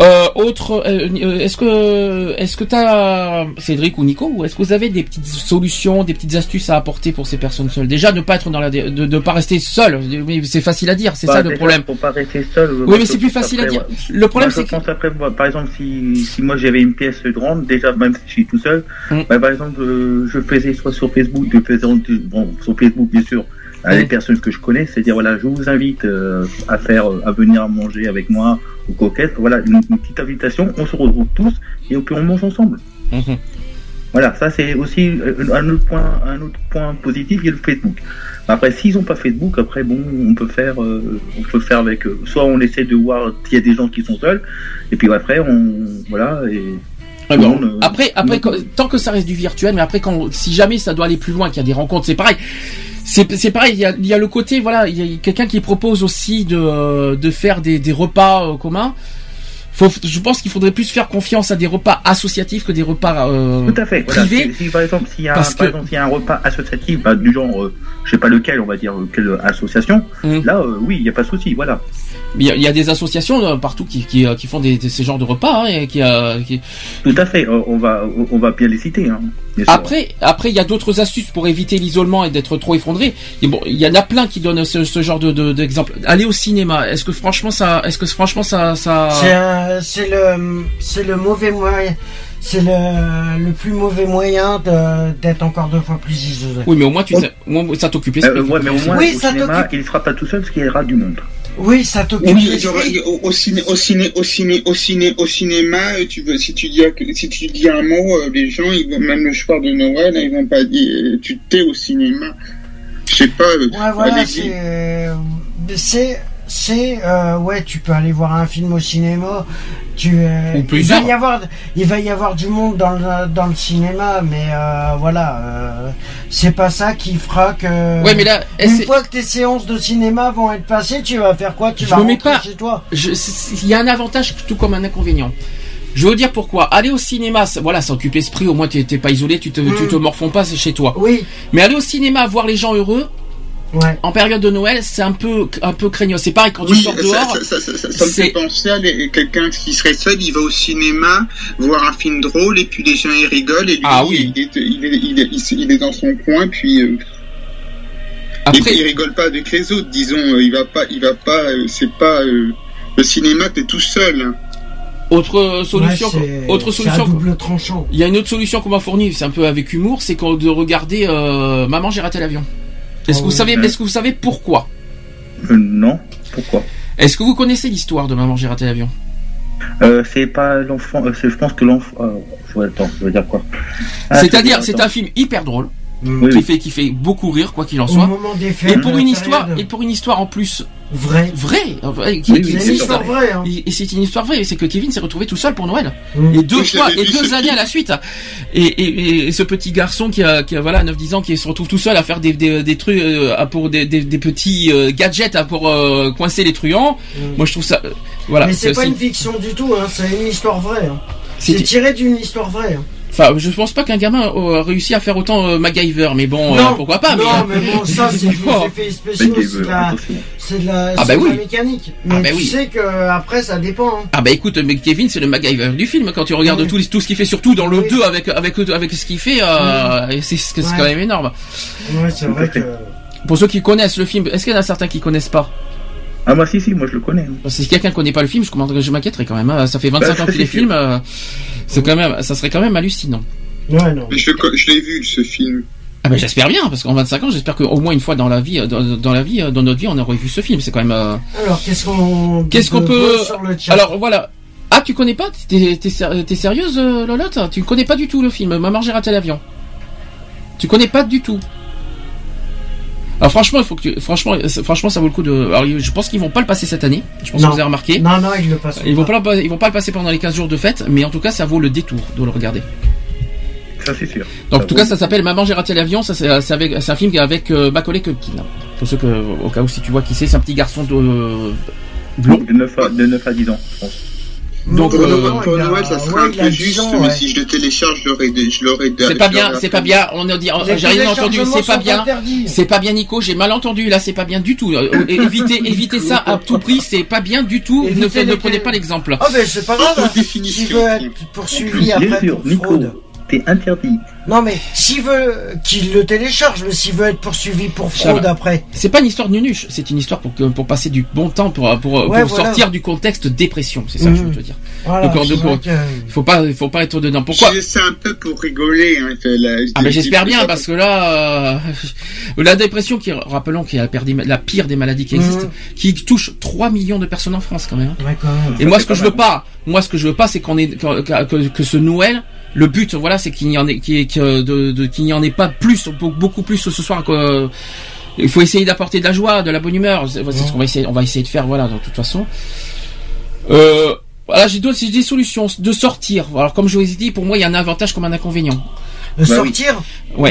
[SPEAKER 3] Euh, autre, euh, euh, est-ce que, est-ce que t'as, Cédric ou Nico, ou est-ce que vous avez des petites solutions, des petites astuces à apporter pour ces personnes seules? Déjà, ne pas être dans la, de, de pas rester seul. C'est facile à dire, c'est
[SPEAKER 4] Bah,
[SPEAKER 3] ça le problème.
[SPEAKER 4] Faut pas rester seul.
[SPEAKER 3] Oui, mais c'est plus facile à dire.
[SPEAKER 4] ouais.
[SPEAKER 3] Le problème, c'est que
[SPEAKER 4] pense après, moi, par exemple, si, si moi j'avais une pièce grande, déjà, même si je suis tout seul,
[SPEAKER 3] Mm.
[SPEAKER 4] bah, par exemple, euh, je faisais soit sur Facebook, je faisais, bon, sur Facebook, bien sûr, à des personnes que je connais, c'est-à-dire, voilà, je vous invite euh, à faire, euh, à venir à manger avec moi au coquette, voilà, une, une petite invitation, on se retrouve tous et puis on mange ensemble.
[SPEAKER 3] Mhm.
[SPEAKER 4] Voilà, ça c'est aussi euh, un autre point, un autre point positif, il y a le Facebook. Après, s'ils n'ont pas Facebook, après bon, on peut faire, euh, on peut faire avec. eux. soit on essaie de voir s'il y a des gens qui sont seuls, et puis après on, voilà, et
[SPEAKER 3] bon,
[SPEAKER 4] monde, euh,
[SPEAKER 3] après, après, tant que ça reste du virtuel, mais après, quand, si jamais ça doit aller plus loin, qu'il y a des rencontres, c'est pareil. C'est, c'est pareil. Il y a, il y a le côté, voilà, il y a quelqu'un qui propose aussi de, euh, de faire des, des repas euh, communs. Faut, je pense qu'il faudrait plus faire confiance à des repas associatifs que des repas euh,
[SPEAKER 4] tout à fait. Voilà,
[SPEAKER 3] privés.
[SPEAKER 4] si, si, par exemple s'il y
[SPEAKER 3] que-
[SPEAKER 4] y a un repas associatif, bah, du genre, euh, je sais pas lequel, on va dire euh, quelle association,
[SPEAKER 3] Mm.
[SPEAKER 4] là, euh, oui, il n'y a pas de souci, voilà.
[SPEAKER 3] Il y, a, il y a des associations euh, partout qui, qui, euh, qui font des, des- ces genres de repas hein, et qui, euh, qui-
[SPEAKER 4] Tout à fait. on va, on va bien les citer. Hein.
[SPEAKER 3] Après, après, il y a d'autres astuces pour éviter l'isolement et d'être trop effondré. Et bon, il y en a plein qui donnent ce, ce genre de de- d'exemple. Aller au cinéma. Est-ce que franchement ça, est-ce que franchement ça, ça.
[SPEAKER 5] C'est le, c'est le mauvais moyen, c'est le, le plus mauvais moyen de- d'être encore deux fois plus isolé.
[SPEAKER 3] Oui, mais au moins tu, moins, ça t'occupe l'esprit.
[SPEAKER 4] Euh, ouais, mais au moins,
[SPEAKER 5] Oui,
[SPEAKER 4] au
[SPEAKER 5] ça
[SPEAKER 4] cinéma,
[SPEAKER 5] t'occupe.
[SPEAKER 4] il sera pas tout seul parce qu'il y aura du monde.
[SPEAKER 5] Oui, ça t'occupe
[SPEAKER 6] Oui, au, au ciné, au ciné, au ciné, au ciné, au cinéma, euh, tu veux, si tu dis, un- si tu dis un mot, euh, les gens, ils vont, même le soir de Noël, ils vont pas dire, euh, tu t'es au cinéma. Je sais pas,
[SPEAKER 5] Ouais, voilà, c'est, c'est, euh, ouais, tu peux aller voir un film au cinéma. Tu, euh,
[SPEAKER 3] Ou
[SPEAKER 5] il va y avoir, il va y avoir du monde dans le, dans le cinéma, mais euh, voilà, c'est pas ça qui fera que.
[SPEAKER 3] Ouais, mais là,
[SPEAKER 5] une fois que tes séances de cinéma vont être passées, tu vas faire quoi? Tu
[SPEAKER 3] Je
[SPEAKER 5] vas rentrer
[SPEAKER 3] pas-
[SPEAKER 5] chez toi.
[SPEAKER 3] il y a un avantage tout comme un inconvénient. Je veux dire pourquoi. Aller au cinéma, ça- voilà, ça occupe l'esprit. Au moins, t'es t'es pas isolé, tu te, tu
[SPEAKER 5] Mm.
[SPEAKER 3] te morfonds pas, c'est chez toi.
[SPEAKER 5] Oui,
[SPEAKER 3] Mais aller au cinéma, voir les gens heureux
[SPEAKER 5] ouais.
[SPEAKER 3] en période de Noël, c'est un peu, un peu craignant. C'est pareil quand tu
[SPEAKER 6] Oui,
[SPEAKER 3] sors
[SPEAKER 6] ça,
[SPEAKER 3] dehors.
[SPEAKER 6] ça, ça, ça, ça, ça me fait penser à quelqu'un qui serait seul, il va au cinéma voir un film drôle et puis les gens ils rigolent et lui
[SPEAKER 3] Ah oui.
[SPEAKER 6] il, est, il, est, il, est, il est- il est dans son coin puis euh,
[SPEAKER 3] Après,
[SPEAKER 6] et puis il rigole pas avec les autres, disons, euh, il va pas, il va pas, euh, c'est pas euh, le cinéma t'es tout seul.
[SPEAKER 3] autre solution,
[SPEAKER 5] Ouais,
[SPEAKER 3] autre solution.
[SPEAKER 5] double tranchant.
[SPEAKER 3] Il y a une autre solution qu'on m'a fournie, c'est un peu avec humour, c'est de regarder euh, Maman j'ai raté l'avion. Est-ce que vous savez, est-ce que vous savez pourquoi
[SPEAKER 4] Euh, non, pourquoi
[SPEAKER 3] Est-ce que vous connaissez l'histoire de Maman j'ai raté l'avion
[SPEAKER 4] euh, C'est pas l'enfant. euh, je pense que l'enfant. Euh, je- attends, je veux dire quoi Ah,
[SPEAKER 3] C'est-à-dire,
[SPEAKER 4] c'est-
[SPEAKER 3] c'est un film hyper drôle
[SPEAKER 4] Oui,
[SPEAKER 3] qui
[SPEAKER 4] oui.
[SPEAKER 3] fait qui fait beaucoup rire quoi qu'il en soit. Et pour une histoire, et pour une histoire en plus
[SPEAKER 5] Vrai.
[SPEAKER 3] vraie, euh, qui-
[SPEAKER 4] Oui,
[SPEAKER 3] qui
[SPEAKER 4] oui,
[SPEAKER 5] C'est
[SPEAKER 3] existe,
[SPEAKER 5] une histoire vraie. Hein.
[SPEAKER 3] Et et c'est une histoire vraie, c'est que Kevin s'est retrouvé tout seul pour Noël.
[SPEAKER 5] Mm.
[SPEAKER 3] Et deux fois, et deux années à la suite. Et, et, et ce petit garçon qui a, qui a voilà, 9-10 ans, qui se retrouve tout seul à faire des, des, des trucs, euh, à- pour des, des, des petits euh, gadgets à pour euh, coincer les truands.
[SPEAKER 5] Mm.
[SPEAKER 3] Moi, je trouve ça, euh, voilà.
[SPEAKER 5] Mais c'est pas
[SPEAKER 3] aussi-
[SPEAKER 5] une fiction du tout, hein. c'est une histoire vraie. Hein.
[SPEAKER 3] c'est-
[SPEAKER 5] C'est tiré d'une histoire vraie.
[SPEAKER 3] Enfin, je pense pas qu'un gamin euh, a réussi à faire autant euh, MacGyver, mais bon, euh, pourquoi pas.
[SPEAKER 5] Non,
[SPEAKER 3] mais,
[SPEAKER 5] mais bon, ça, c'est des
[SPEAKER 3] Oh.
[SPEAKER 5] effets spéciaux, c'est de la, c'est de la,
[SPEAKER 3] Ah bah
[SPEAKER 5] de la
[SPEAKER 3] oui.
[SPEAKER 5] mécanique. Mais
[SPEAKER 3] Ah bah
[SPEAKER 5] tu
[SPEAKER 3] oui.
[SPEAKER 5] sais que après, ça dépend. hein.
[SPEAKER 3] Ah bah écoute, mais Kevin, c'est le MacGyver du film. Quand tu regardes
[SPEAKER 5] Oui.
[SPEAKER 3] tout, tout ce qu'il fait, surtout dans le
[SPEAKER 5] Oui.
[SPEAKER 3] 2 avec avec avec ce qu'il fait, euh, et c'est c'est
[SPEAKER 5] Ouais.
[SPEAKER 3] quand même énorme.
[SPEAKER 5] Ouais, c'est vrai que.
[SPEAKER 3] Pour ceux qui connaissent le film, est-ce qu'il y en a certains qui connaissent pas?
[SPEAKER 4] Ah, moi, si, si, moi, je le connais.
[SPEAKER 3] Parce que si quelqu'un connaît pas le film, je, commanderais- je m'inquiéterais quand même. hein. Ça fait 25 ans qu'il est film, euh, c'est quand même, ça serait quand même hallucinant.
[SPEAKER 5] Ouais, non.
[SPEAKER 6] Mais Je, je l'ai vu ce film.
[SPEAKER 3] Ah ben j'espère bien, parce qu'en 25 ans, j'espère qu'au moins une fois dans la vie, dans, dans la vie, dans notre vie, on aurait vu ce film. C'est quand même. euh,
[SPEAKER 5] Alors, qu'est-ce qu'on.
[SPEAKER 3] Qu'est-ce qu'on peut-
[SPEAKER 5] voir sur le chat
[SPEAKER 3] Alors voilà. Ah, tu connais pas? T'es sérieuse, euh, Lolotte? Tu connais pas du tout le film Maman, j'ai raté l'avion. Tu connais pas du tout. Alors franchement, il faut que tu... franchement, franchement, ça vaut le coup de. Alors, je pense qu'ils vont pas le passer cette année. Je pense
[SPEAKER 5] Non.
[SPEAKER 3] que vous avez remarqué.
[SPEAKER 5] Non, non, il le passe.
[SPEAKER 3] Ils vont pas, le- ils vont pas le passer pendant les 15 jours de fête, mais en tout cas, ça vaut le détour de le regarder.
[SPEAKER 4] Ça, c'est sûr.
[SPEAKER 3] Donc, en tout
[SPEAKER 4] vaut-
[SPEAKER 3] cas, ça s'appelle Maman, j'ai raté l'avion. Ça, c'est c'est avec, c'est un film avec euh, Macaulay Culkin. Pour ceux que, au cas où si tu vois qui c'est, c'est un petit garçon de euh, blond.
[SPEAKER 4] De 9 à, de 9 à 10 ans, je pense.
[SPEAKER 3] Donc,
[SPEAKER 6] Pour,
[SPEAKER 3] euh,
[SPEAKER 6] Noël, ça serait
[SPEAKER 5] ouais,
[SPEAKER 6] un
[SPEAKER 5] il a
[SPEAKER 6] peu
[SPEAKER 5] 10
[SPEAKER 6] juste,
[SPEAKER 5] ans,
[SPEAKER 6] mais
[SPEAKER 5] ouais.
[SPEAKER 6] si je le télécharge, je l'aurais, je l'aurais.
[SPEAKER 3] C'est pas bien, c'est pas bien. On a dit,
[SPEAKER 5] Les
[SPEAKER 3] j'ai rien entendu. C'est pas bien. C'est pas bien, Nico. J'ai mal entendu. Là, c'est pas bien du tout. Euh, euh, évitez, évitez ça à tout prix. C'est pas bien du tout. Ne,
[SPEAKER 5] Évitez
[SPEAKER 3] ne
[SPEAKER 5] les
[SPEAKER 3] prenez pas l'exemple.
[SPEAKER 5] Ah, ben c'est pas grave. Hein. veut être poursuivi après pour
[SPEAKER 4] Nico,
[SPEAKER 5] fraude.
[SPEAKER 4] T'es interdit.
[SPEAKER 5] Non, mais s'il veut qu'il le télécharge, mais s'il veut être poursuivi pour
[SPEAKER 3] Ça
[SPEAKER 5] fraude
[SPEAKER 3] va.
[SPEAKER 5] après.
[SPEAKER 3] C'est pas une histoire de nunuche. C'est une histoire pour que, pour passer du bon temps, pour pour, pour
[SPEAKER 5] Ouais, voilà.
[SPEAKER 3] sortir du contexte dépression. C'est ça que je veux
[SPEAKER 5] Mhm.
[SPEAKER 3] te dire.
[SPEAKER 5] Voilà,
[SPEAKER 3] Donc, donc,
[SPEAKER 5] que-
[SPEAKER 3] faut pas, il faut pas être dedans. Pourquoi
[SPEAKER 6] Je- C'est un peu pour rigoler. Hein, la-
[SPEAKER 3] Ah
[SPEAKER 6] je-
[SPEAKER 3] j'espère
[SPEAKER 6] je-
[SPEAKER 3] bien
[SPEAKER 6] ça-
[SPEAKER 3] parce que là, euh, la dépression, qui rappelons qui est la pire des, la pire des maladies qui existent,
[SPEAKER 5] Mhm.
[SPEAKER 3] qui touche 3 millions de personnes en France quand même. hein.
[SPEAKER 5] Ouais, quand même.
[SPEAKER 3] Et moi, ce que je veux pas, moi, ce que je veux pas, c'est qu'on ait que, que, que ce Noël, le but, voilà, c'est qu'il n'y en ait, qu'il y ait- que de, de- qu'il n'y en ait pas plus, be- beaucoup plus ce soir. Il faut essayer d'apporter de la joie, de la bonne humeur. C'est c'est ce qu'on va essayer, on va essayer de faire, voilà, de toute façon. Euh, voilà, j'ai d'autres, j'ai des solutions de sortir. Alors, comme je vous ai dit, pour moi, il y a un avantage comme un inconvénient.
[SPEAKER 5] De
[SPEAKER 4] Bah
[SPEAKER 5] sortir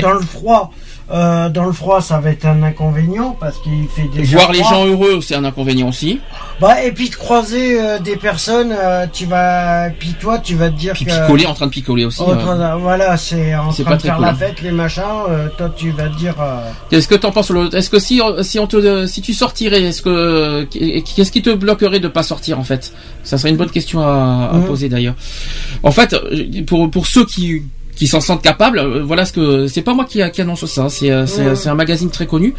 [SPEAKER 5] dans le froid. Euh, dans le froid, ça va être un inconvénient parce qu'il fait déjà
[SPEAKER 3] Voir les gens heureux, c'est un inconvénient aussi.
[SPEAKER 5] Bah et puis de croiser euh, des personnes, euh, tu vas, puis toi, tu vas te dire
[SPEAKER 3] Puis
[SPEAKER 5] que.
[SPEAKER 3] picoler, en train de picoler aussi.
[SPEAKER 5] en
[SPEAKER 3] euh.
[SPEAKER 5] de- voilà, c'est en train
[SPEAKER 3] pas
[SPEAKER 5] de faire
[SPEAKER 3] cool,
[SPEAKER 5] la
[SPEAKER 3] hein.
[SPEAKER 5] fête, les machins. euh, toi, tu vas te dire. euh,
[SPEAKER 3] Qu'est-ce que t'en penses Est-ce que si si on te si tu sortirais, est-ce que qu'est-ce qui te bloquerait de pas sortir en fait? Ça serait une bonne question à, à
[SPEAKER 5] Mhm.
[SPEAKER 3] poser d'ailleurs. En fait, pour pour ceux qui qui s'en sentent capables. euh, voilà ce que c'est pas moi qui, qui annonce ça, hein, c'est euh, c'est-
[SPEAKER 5] Ouais.
[SPEAKER 3] un magazine très connu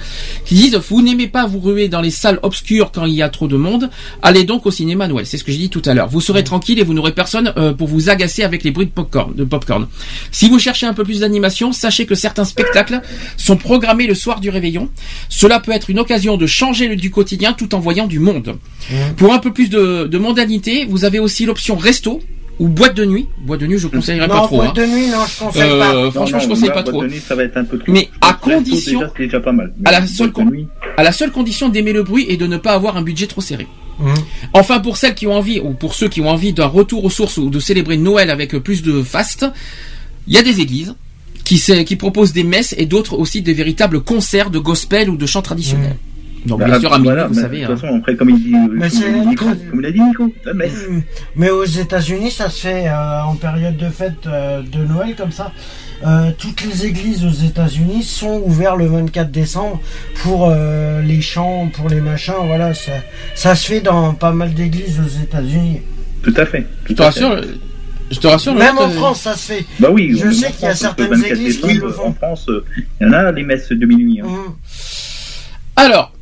[SPEAKER 3] qui disent vous n'aimez pas vous ruer dans les salles obscures quand il y a trop de monde, allez donc au cinéma Noël. C'est ce que j'ai dit tout à l'heure. Vous serez tranquille et vous n'aurez personne euh, pour vous agacer avec les bruits de popcorn. De popcorn. Si vous cherchez un peu plus d'animation, sachez que certains spectacles sont programmés le soir du réveillon. Cela peut être une occasion de changer le du quotidien tout en voyant du monde. Pour un peu plus de, de mondanité, vous avez aussi l'option resto ou boîte de nuit. Boîte de nuit, je conseillerais
[SPEAKER 5] non,
[SPEAKER 3] pas trop.
[SPEAKER 5] boîte
[SPEAKER 3] hein.
[SPEAKER 5] de nuit, non, je conseille
[SPEAKER 3] Euh,
[SPEAKER 5] pas.
[SPEAKER 3] franchement,
[SPEAKER 4] Non,
[SPEAKER 3] je conseille
[SPEAKER 4] là,
[SPEAKER 3] pas
[SPEAKER 4] boîte
[SPEAKER 3] trop.
[SPEAKER 4] de nuit, ça va être un peu trop.
[SPEAKER 3] Mais à condition-
[SPEAKER 4] déjà, c'est déjà pas mal.
[SPEAKER 3] à la seule
[SPEAKER 4] boîte de
[SPEAKER 3] con-
[SPEAKER 4] nuit,
[SPEAKER 3] à la seule condition d'aimer le bruit et de ne pas avoir un budget trop serré.
[SPEAKER 5] Mhm.
[SPEAKER 3] Enfin, pour celles qui ont envie, ou pour ceux qui ont envie d'un retour aux sources ou de célébrer Noël avec plus de faste, il y a des églises qui, proposent des messes et d'autres aussi des véritables concerts de gospel ou de chants traditionnels. Donc, bien
[SPEAKER 4] Bah,
[SPEAKER 3] sûr, à minuit,
[SPEAKER 4] voilà,
[SPEAKER 3] vous savez.
[SPEAKER 4] De
[SPEAKER 3] hein.
[SPEAKER 4] toute façon, après, comme il dit, euh,
[SPEAKER 5] Mais
[SPEAKER 4] comme
[SPEAKER 5] c'est
[SPEAKER 4] il dit Nico, comme il a dit Nico, la messe.
[SPEAKER 5] Mm. Mais aux États-Unis, ça se fait euh, en période de fête euh, de Noël comme ça. Euh, toutes les églises aux États-Unis sont ouvertes le 24 décembre pour euh, les chants, pour les machins. Voilà, ça, ça se fait dans pas mal d'églises aux États-Unis.
[SPEAKER 4] Tout à fait.
[SPEAKER 3] Je te rassure, je te rassure.
[SPEAKER 5] Même en
[SPEAKER 3] euh,
[SPEAKER 5] France, ça se fait.
[SPEAKER 4] Bah oui,
[SPEAKER 5] Je sais qu'il y a certaines
[SPEAKER 4] le 24
[SPEAKER 5] églises qui le font.
[SPEAKER 4] En France, euh, il y en a les messes de minuit. hein.
[SPEAKER 5] Mm.
[SPEAKER 3] Alors,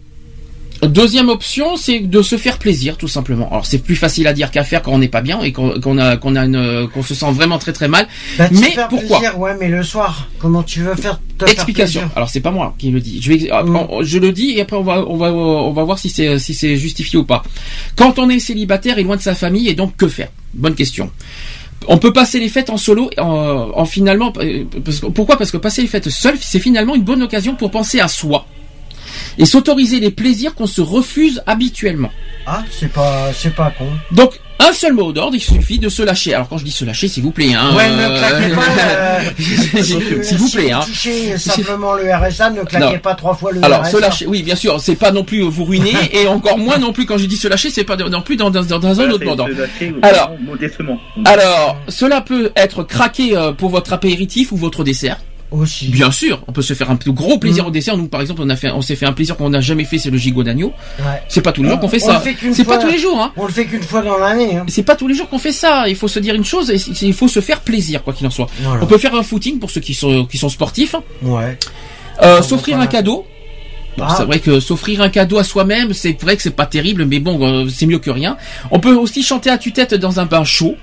[SPEAKER 3] deuxième option, c'est de se faire plaisir, tout simplement. Alors, c'est plus facile à dire qu'à faire quand on n'est pas bien et qu'on a, qu'on a une, qu'on se sent vraiment très très mal.
[SPEAKER 5] Bah,
[SPEAKER 3] Mais
[SPEAKER 5] faire
[SPEAKER 3] pourquoi
[SPEAKER 5] plaisir, Ouais, mais le soir, comment tu veux faire te
[SPEAKER 3] Explication.
[SPEAKER 5] faire
[SPEAKER 3] Alors c'est pas moi qui le dis. Je vais, après,
[SPEAKER 5] Mm.
[SPEAKER 3] je le dis et après on va, on va, on va voir si c'est, si c'est justifié ou pas. Quand on est célibataire et loin de sa famille, et donc que faire? Bonne question. On peut passer les fêtes en solo, en, en finalement, euh, parce que- pourquoi? Parce que passer les fêtes seul, c'est finalement une bonne occasion pour penser à soi et s'autoriser les plaisirs qu'on se refuse habituellement.
[SPEAKER 5] Ah, c'est pas, c'est pas con.
[SPEAKER 3] Donc un seul mot d'ordre, il suffit de se lâcher. Alors quand je dis se lâcher, s'il vous plaît, hein.
[SPEAKER 5] Ouais,
[SPEAKER 3] euh,
[SPEAKER 5] ne claquez pas. euh,
[SPEAKER 3] s'il vous
[SPEAKER 5] si
[SPEAKER 3] plaît, hein.
[SPEAKER 5] touchez simplement le RSA, ne claquez
[SPEAKER 3] Non.
[SPEAKER 5] pas trois fois le
[SPEAKER 3] Alors,
[SPEAKER 5] RSA.
[SPEAKER 3] se lâcher, oui, bien sûr, c'est pas non plus vous ruiner, et encore moins non plus quand je dis se lâcher, c'est pas non plus dans, dans, dans un
[SPEAKER 4] Voilà,
[SPEAKER 3] autre
[SPEAKER 4] lâcher,
[SPEAKER 3] Alors-
[SPEAKER 4] modestement.
[SPEAKER 3] Alors, cela peut être craqué euh, pour votre apéritif ou votre dessert.
[SPEAKER 5] Aussi.
[SPEAKER 3] Bien sûr, on peut se faire un plus gros plaisir
[SPEAKER 5] Mm.
[SPEAKER 3] au dessert. Nous, par exemple, on a fait, on s'est fait un plaisir qu'on n'a jamais fait, c'est le gigot d'agneau.
[SPEAKER 5] Ouais.
[SPEAKER 3] C'est pas tous les jours qu'on fait
[SPEAKER 5] On
[SPEAKER 3] ça. C'est pas tous les jours, hein.
[SPEAKER 5] On le fait qu'une fois dans l'année. Hein.
[SPEAKER 3] C'est pas tous les jours qu'on fait ça. Il faut se dire une chose, il faut se faire plaisir, quoi qu'il en soit.
[SPEAKER 5] Voilà.
[SPEAKER 3] On peut faire un footing pour ceux qui sont, qui sont sportifs.
[SPEAKER 5] Ouais.
[SPEAKER 3] Euh, s'offrir un cadeau.
[SPEAKER 5] Ah.
[SPEAKER 3] C'est vrai que s'offrir un cadeau à soi-même, c'est vrai que c'est pas terrible, mais bon, euh, c'est mieux que rien. On peut aussi chanter à tue-tête dans un bain chaud.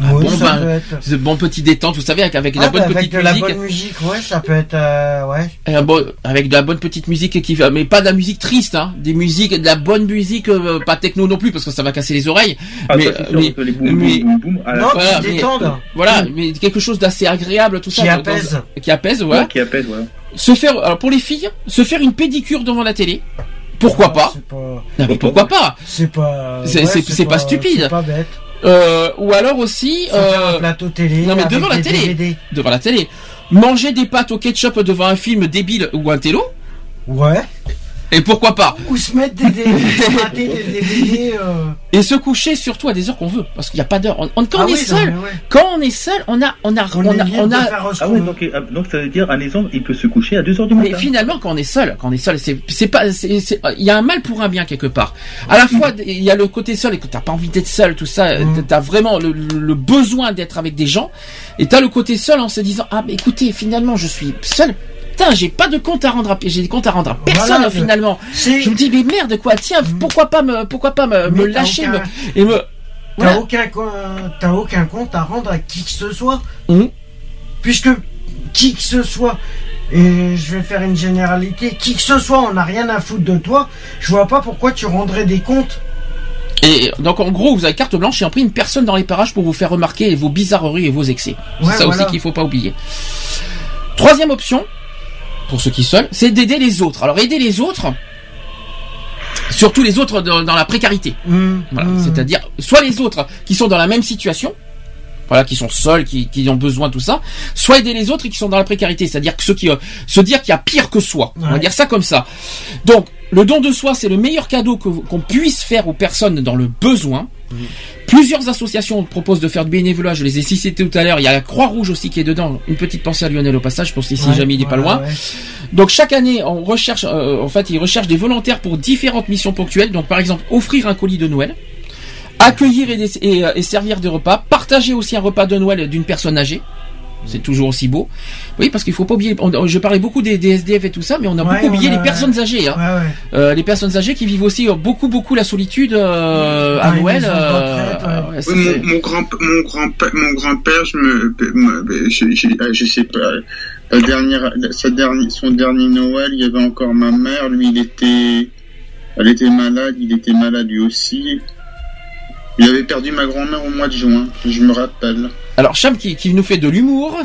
[SPEAKER 3] Un
[SPEAKER 5] Ouais,
[SPEAKER 3] bon
[SPEAKER 5] ça
[SPEAKER 3] bain,
[SPEAKER 5] peut être-
[SPEAKER 3] ce bon petit détente, vous savez, avec, avec de la
[SPEAKER 5] Ah,
[SPEAKER 3] bonne
[SPEAKER 5] bah, avec
[SPEAKER 3] petite
[SPEAKER 5] de la
[SPEAKER 3] musique,
[SPEAKER 5] bonne musique, ouais, ça peut être, euh, ouais.
[SPEAKER 3] bon- avec de la bonne petite musique qui va, mais pas de la musique triste, hein, des musiques, de la bonne musique, euh, pas techno non plus parce que ça va casser les oreilles.
[SPEAKER 4] Ah,
[SPEAKER 3] mais-
[SPEAKER 4] ça, sûr les boum,
[SPEAKER 3] mais-
[SPEAKER 4] boum, boum, à la
[SPEAKER 5] Non,
[SPEAKER 3] Voilà,
[SPEAKER 5] qui
[SPEAKER 3] mais-
[SPEAKER 5] détendent.
[SPEAKER 3] Voilà, mais quelque chose d'assez agréable, tout ça.
[SPEAKER 5] Qui
[SPEAKER 3] dans-
[SPEAKER 5] apaise.
[SPEAKER 3] dans- qui apaise,
[SPEAKER 4] ouais,
[SPEAKER 3] voilà.
[SPEAKER 4] qui apaise, voilà.
[SPEAKER 3] Se faire, alors pour les filles, se faire une pédicure devant la télé. Pourquoi pas
[SPEAKER 5] C'est pas,
[SPEAKER 3] Non, mais pourquoi pas
[SPEAKER 5] c'est pas,
[SPEAKER 3] C'est-
[SPEAKER 5] ouais,
[SPEAKER 3] c'est pas stupide.
[SPEAKER 5] C'est pas bête.
[SPEAKER 3] Euh, Ou alors aussi, euh,
[SPEAKER 5] un plateau télé.
[SPEAKER 3] non, mais devant la télé.
[SPEAKER 5] DVD.
[SPEAKER 3] devant la télé, manger des pâtes au ketchup devant un film débile ou un télo.
[SPEAKER 5] Ouais.
[SPEAKER 3] Et pourquoi pas
[SPEAKER 5] Ou se mettre des mater des DVD, euh...
[SPEAKER 3] Et se coucher surtout à des heures qu'on veut, parce qu'il n'y a pas d'heure. On- on- quand
[SPEAKER 5] ah
[SPEAKER 3] on est
[SPEAKER 5] oui,
[SPEAKER 3] seul,
[SPEAKER 5] ouais.
[SPEAKER 3] quand on est seul, on a, on a,
[SPEAKER 5] On,
[SPEAKER 3] a, on a-
[SPEAKER 4] Ah ouais, donc, euh, donc ça veut dire, un exemple, il peut se coucher à 2h du matin.
[SPEAKER 3] Mais finalement, quand on est seul, quand on est seul, c'est, c'est pas, c'est, c'est- il y a un mal pour un bien quelque part. À la fois, il y a le côté seul et que t'as pas envie d'être seul, tout ça,
[SPEAKER 5] Mm.
[SPEAKER 3] t'as vraiment le, le- le besoin d'être avec des gens, et t'as le côté seul en se disant, ah, mais écoutez, finalement, je suis seul. Putain, j'ai pas de compte à rendre à, j'ai des comptes à rendre à personne,
[SPEAKER 5] Voilà,
[SPEAKER 3] finalement. Je me dis, mais merde, quoi, tiens, pourquoi pas me, pourquoi pas me, lâcher,
[SPEAKER 5] aucun-
[SPEAKER 3] me- et me,
[SPEAKER 5] T'as
[SPEAKER 3] Voilà.
[SPEAKER 5] aucun, aucun compte à rendre à qui que ce soit.
[SPEAKER 3] Mhm.
[SPEAKER 5] Puisque qui que ce soit, et je vais faire une généralité, qui que ce soit, on n'a rien à foutre de toi, je vois pas pourquoi tu rendrais des comptes.
[SPEAKER 3] Et donc en gros, vous avez carte blanche et en pris une personne dans les parages pour vous faire remarquer vos bizarreries et vos excès.
[SPEAKER 5] Ouais,
[SPEAKER 3] c'est ça
[SPEAKER 5] voilà.
[SPEAKER 3] aussi qu'il faut pas oublier. Troisième option, pour ceux qui seuls, c'est d'aider les autres. Alors aider les autres, surtout les autres dans, dans la précarité.
[SPEAKER 5] Hum,
[SPEAKER 3] Voilà,
[SPEAKER 5] hum.
[SPEAKER 3] c'est-à-dire soit les autres qui sont dans la même situation, voilà, qui sont seuls, qui, qui ont besoin de tout ça, soit aider les autres qui sont dans la précarité, c'est-à-dire que ceux qui euh, se dire qu'il y a pire que soi. On va dire ça comme ça. Donc, le don de soi, c'est le meilleur cadeau qu'on puisse faire aux personnes dans le besoin. Plusieurs associations proposent de faire du bénévolat. Je les ai cités tout à l'heure. Il y a la Croix-Rouge aussi qui est dedans. Une petite pensée à Lionel au passage pour si
[SPEAKER 5] Ouais,
[SPEAKER 3] jamais il n'est pas loin.
[SPEAKER 5] ouais.
[SPEAKER 3] Donc chaque année, on recherche, euh, en fait, ils recherchent des volontaires pour différentes missions ponctuelles. Donc par exemple, offrir un colis de Noël, accueillir et, des- et, et servir des repas, partager aussi un repas de Noël d'une personne âgée. C'est toujours aussi beau. Oui, parce qu'il faut pas oublier. on- je parlais beaucoup des, des SDF et tout ça, mais on a
[SPEAKER 5] Ouais,
[SPEAKER 3] beaucoup oublié les personnes âgées. Hein.
[SPEAKER 5] Ouais, ouais.
[SPEAKER 3] Euh, les personnes âgées qui vivent aussi euh, beaucoup beaucoup la solitude euh, à Noël. euh,
[SPEAKER 5] retraite,
[SPEAKER 6] Oui, mon, mon grand mon grand mon grand père je me, me- je, je, je sais pas la dernière sa dernière son dernier Noël il y avait encore ma mère lui il était elle était malade il était malade lui aussi il avait perdu ma grand-mère au mois de juin je me rappelle
[SPEAKER 3] Alors Cham qui, qui nous fait de l'humour.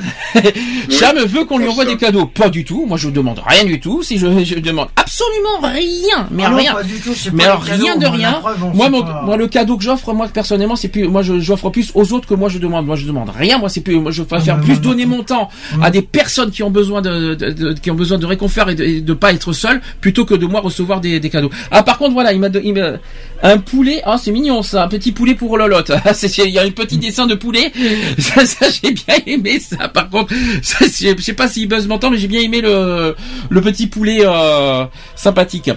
[SPEAKER 3] Cham veut qu'on lui envoie des cadeaux. Pas du tout. Moi je demande rien du tout. Si je, je demande absolument rien, mais
[SPEAKER 5] Ah non,
[SPEAKER 3] rien.
[SPEAKER 5] pas du tout, c'est
[SPEAKER 3] Mais
[SPEAKER 5] pas
[SPEAKER 3] alors
[SPEAKER 5] les cadeaux,
[SPEAKER 3] rien de rien.
[SPEAKER 5] preuve,
[SPEAKER 3] moi, mon- moi le cadeau que j'offre, moi personnellement, c'est plus, moi je j'offre plus aux autres que moi je demande. Moi je demande rien. Moi c'est plus, moi je préfère
[SPEAKER 5] Ah,
[SPEAKER 3] plus donner
[SPEAKER 5] non.
[SPEAKER 3] mon temps
[SPEAKER 5] Mm.
[SPEAKER 3] à des personnes qui ont besoin de, de- de- qui ont besoin de réconfort et de, et de pas être seul, plutôt que de moi recevoir des, des cadeaux. Ah par contre voilà, il m'a, do- il m'a un poulet. Ah c'est mignon ça, un petit poulet pour Lolotte. Ah, c'est- Il y a un petit dessin de poulet. Ça, j'ai bien aimé ça. Par contre, ça, je sais pas s'il buzz m'entend, mais j'ai bien aimé le le petit poulet euh, sympathique.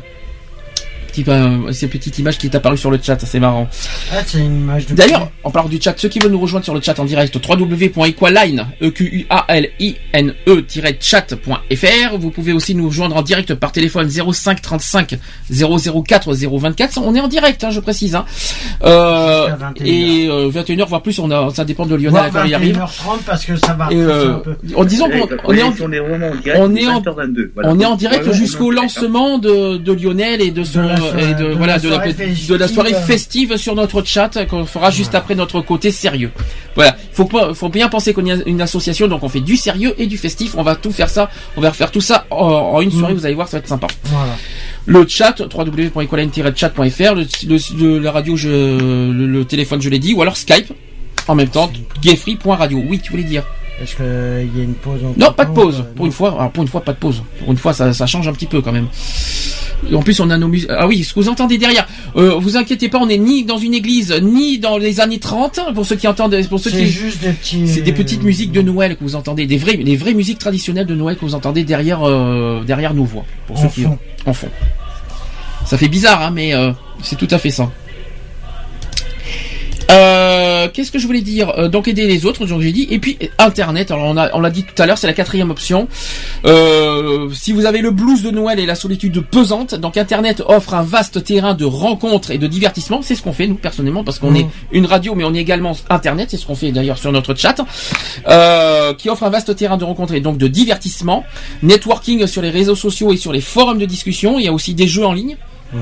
[SPEAKER 3] Petit, euh, cette petite image qui est apparue sur le chat, c'est marrant.
[SPEAKER 5] Ah, c'est une image de.
[SPEAKER 3] D'ailleurs, en parlant du chat, ceux qui veulent nous rejoindre sur le chat en direct, www.equaline, e q u a l i n e chat.fr. Vous pouvez aussi nous rejoindre en direct par téléphone 05 35 004 024. On est en direct, hein, je précise. Hein. Euh,
[SPEAKER 5] Jusqu'à 21h.
[SPEAKER 3] et euh, 21h voire plus, on a, ça dépend de Lionel quelle heure il arrive.
[SPEAKER 5] 21h30 parce que ça va.
[SPEAKER 3] Et euh, en disant qu'on on est en,
[SPEAKER 4] on est vraiment en direct.
[SPEAKER 3] on est en-
[SPEAKER 4] 20h22, voilà.
[SPEAKER 3] on est en direct
[SPEAKER 4] Vraiment,
[SPEAKER 3] jusqu'au lancement de, de Lionel et de son
[SPEAKER 5] De
[SPEAKER 3] et de,
[SPEAKER 5] de
[SPEAKER 3] voilà
[SPEAKER 5] la
[SPEAKER 3] de la,
[SPEAKER 5] soirée
[SPEAKER 3] de la soirée
[SPEAKER 5] festive.
[SPEAKER 3] sur notre chat qu'on fera juste après notre côté sérieux. Voilà, faut pas faut bien penser qu'on est une association donc on fait du sérieux et du festif. On va tout faire ça, on va faire tout ça en, en une soirée.
[SPEAKER 5] Mm.
[SPEAKER 3] Vous allez voir, ça va être sympa.
[SPEAKER 5] Voilà.
[SPEAKER 3] Le chat www.equaline-chat.fr, le, le, la radio, je, le, le téléphone, je l'ai dit, ou alors Skype. En même temps, gayfree.radio. Oui, tu voulais dire.
[SPEAKER 5] Est-ce qu'il y a une pause
[SPEAKER 3] Non, pas de pause.
[SPEAKER 5] euh,
[SPEAKER 3] Pour une fois, alors pour une fois, pas de pause. Pour une fois, ça, ça change un petit peu quand même. En plus, on a nos musiques. Ah oui, ce que vous entendez derrière. Euh, vous inquiétez pas, on n'est ni dans une église, ni dans les années 30. Pour ceux qui entendent, pour ceux
[SPEAKER 5] C'est
[SPEAKER 3] qui.
[SPEAKER 5] juste des petits.
[SPEAKER 3] C'est des petites musiques de Noël que vous entendez, des vraies, des vraies musiques traditionnelles de Noël que vous entendez derrière, euh, derrière nos voix. Pour ceux
[SPEAKER 5] En
[SPEAKER 3] qui
[SPEAKER 5] fond.
[SPEAKER 3] en fond. Ça fait bizarre, hein, mais euh, c'est tout à fait ça. Euh, Qu'est-ce que je voulais dire Euh, Donc aider les autres, donc j'ai dit. Et puis Internet. Alors on a, on l'a dit tout à l'heure, c'est la quatrième option. Euh, si vous avez le blues de Noël et la solitude pesante, donc Internet offre un vaste terrain de rencontres et de divertissement. C'est ce qu'on fait nous personnellement parce qu'on
[SPEAKER 5] Mhm.
[SPEAKER 3] est une radio, mais on est également Internet. C'est ce qu'on fait d'ailleurs sur notre chat, euh, qui offre un vaste terrain de rencontres et donc de divertissement, networking sur les réseaux sociaux et sur les forums de discussion. Il y a aussi des jeux en ligne.
[SPEAKER 5] Mhm.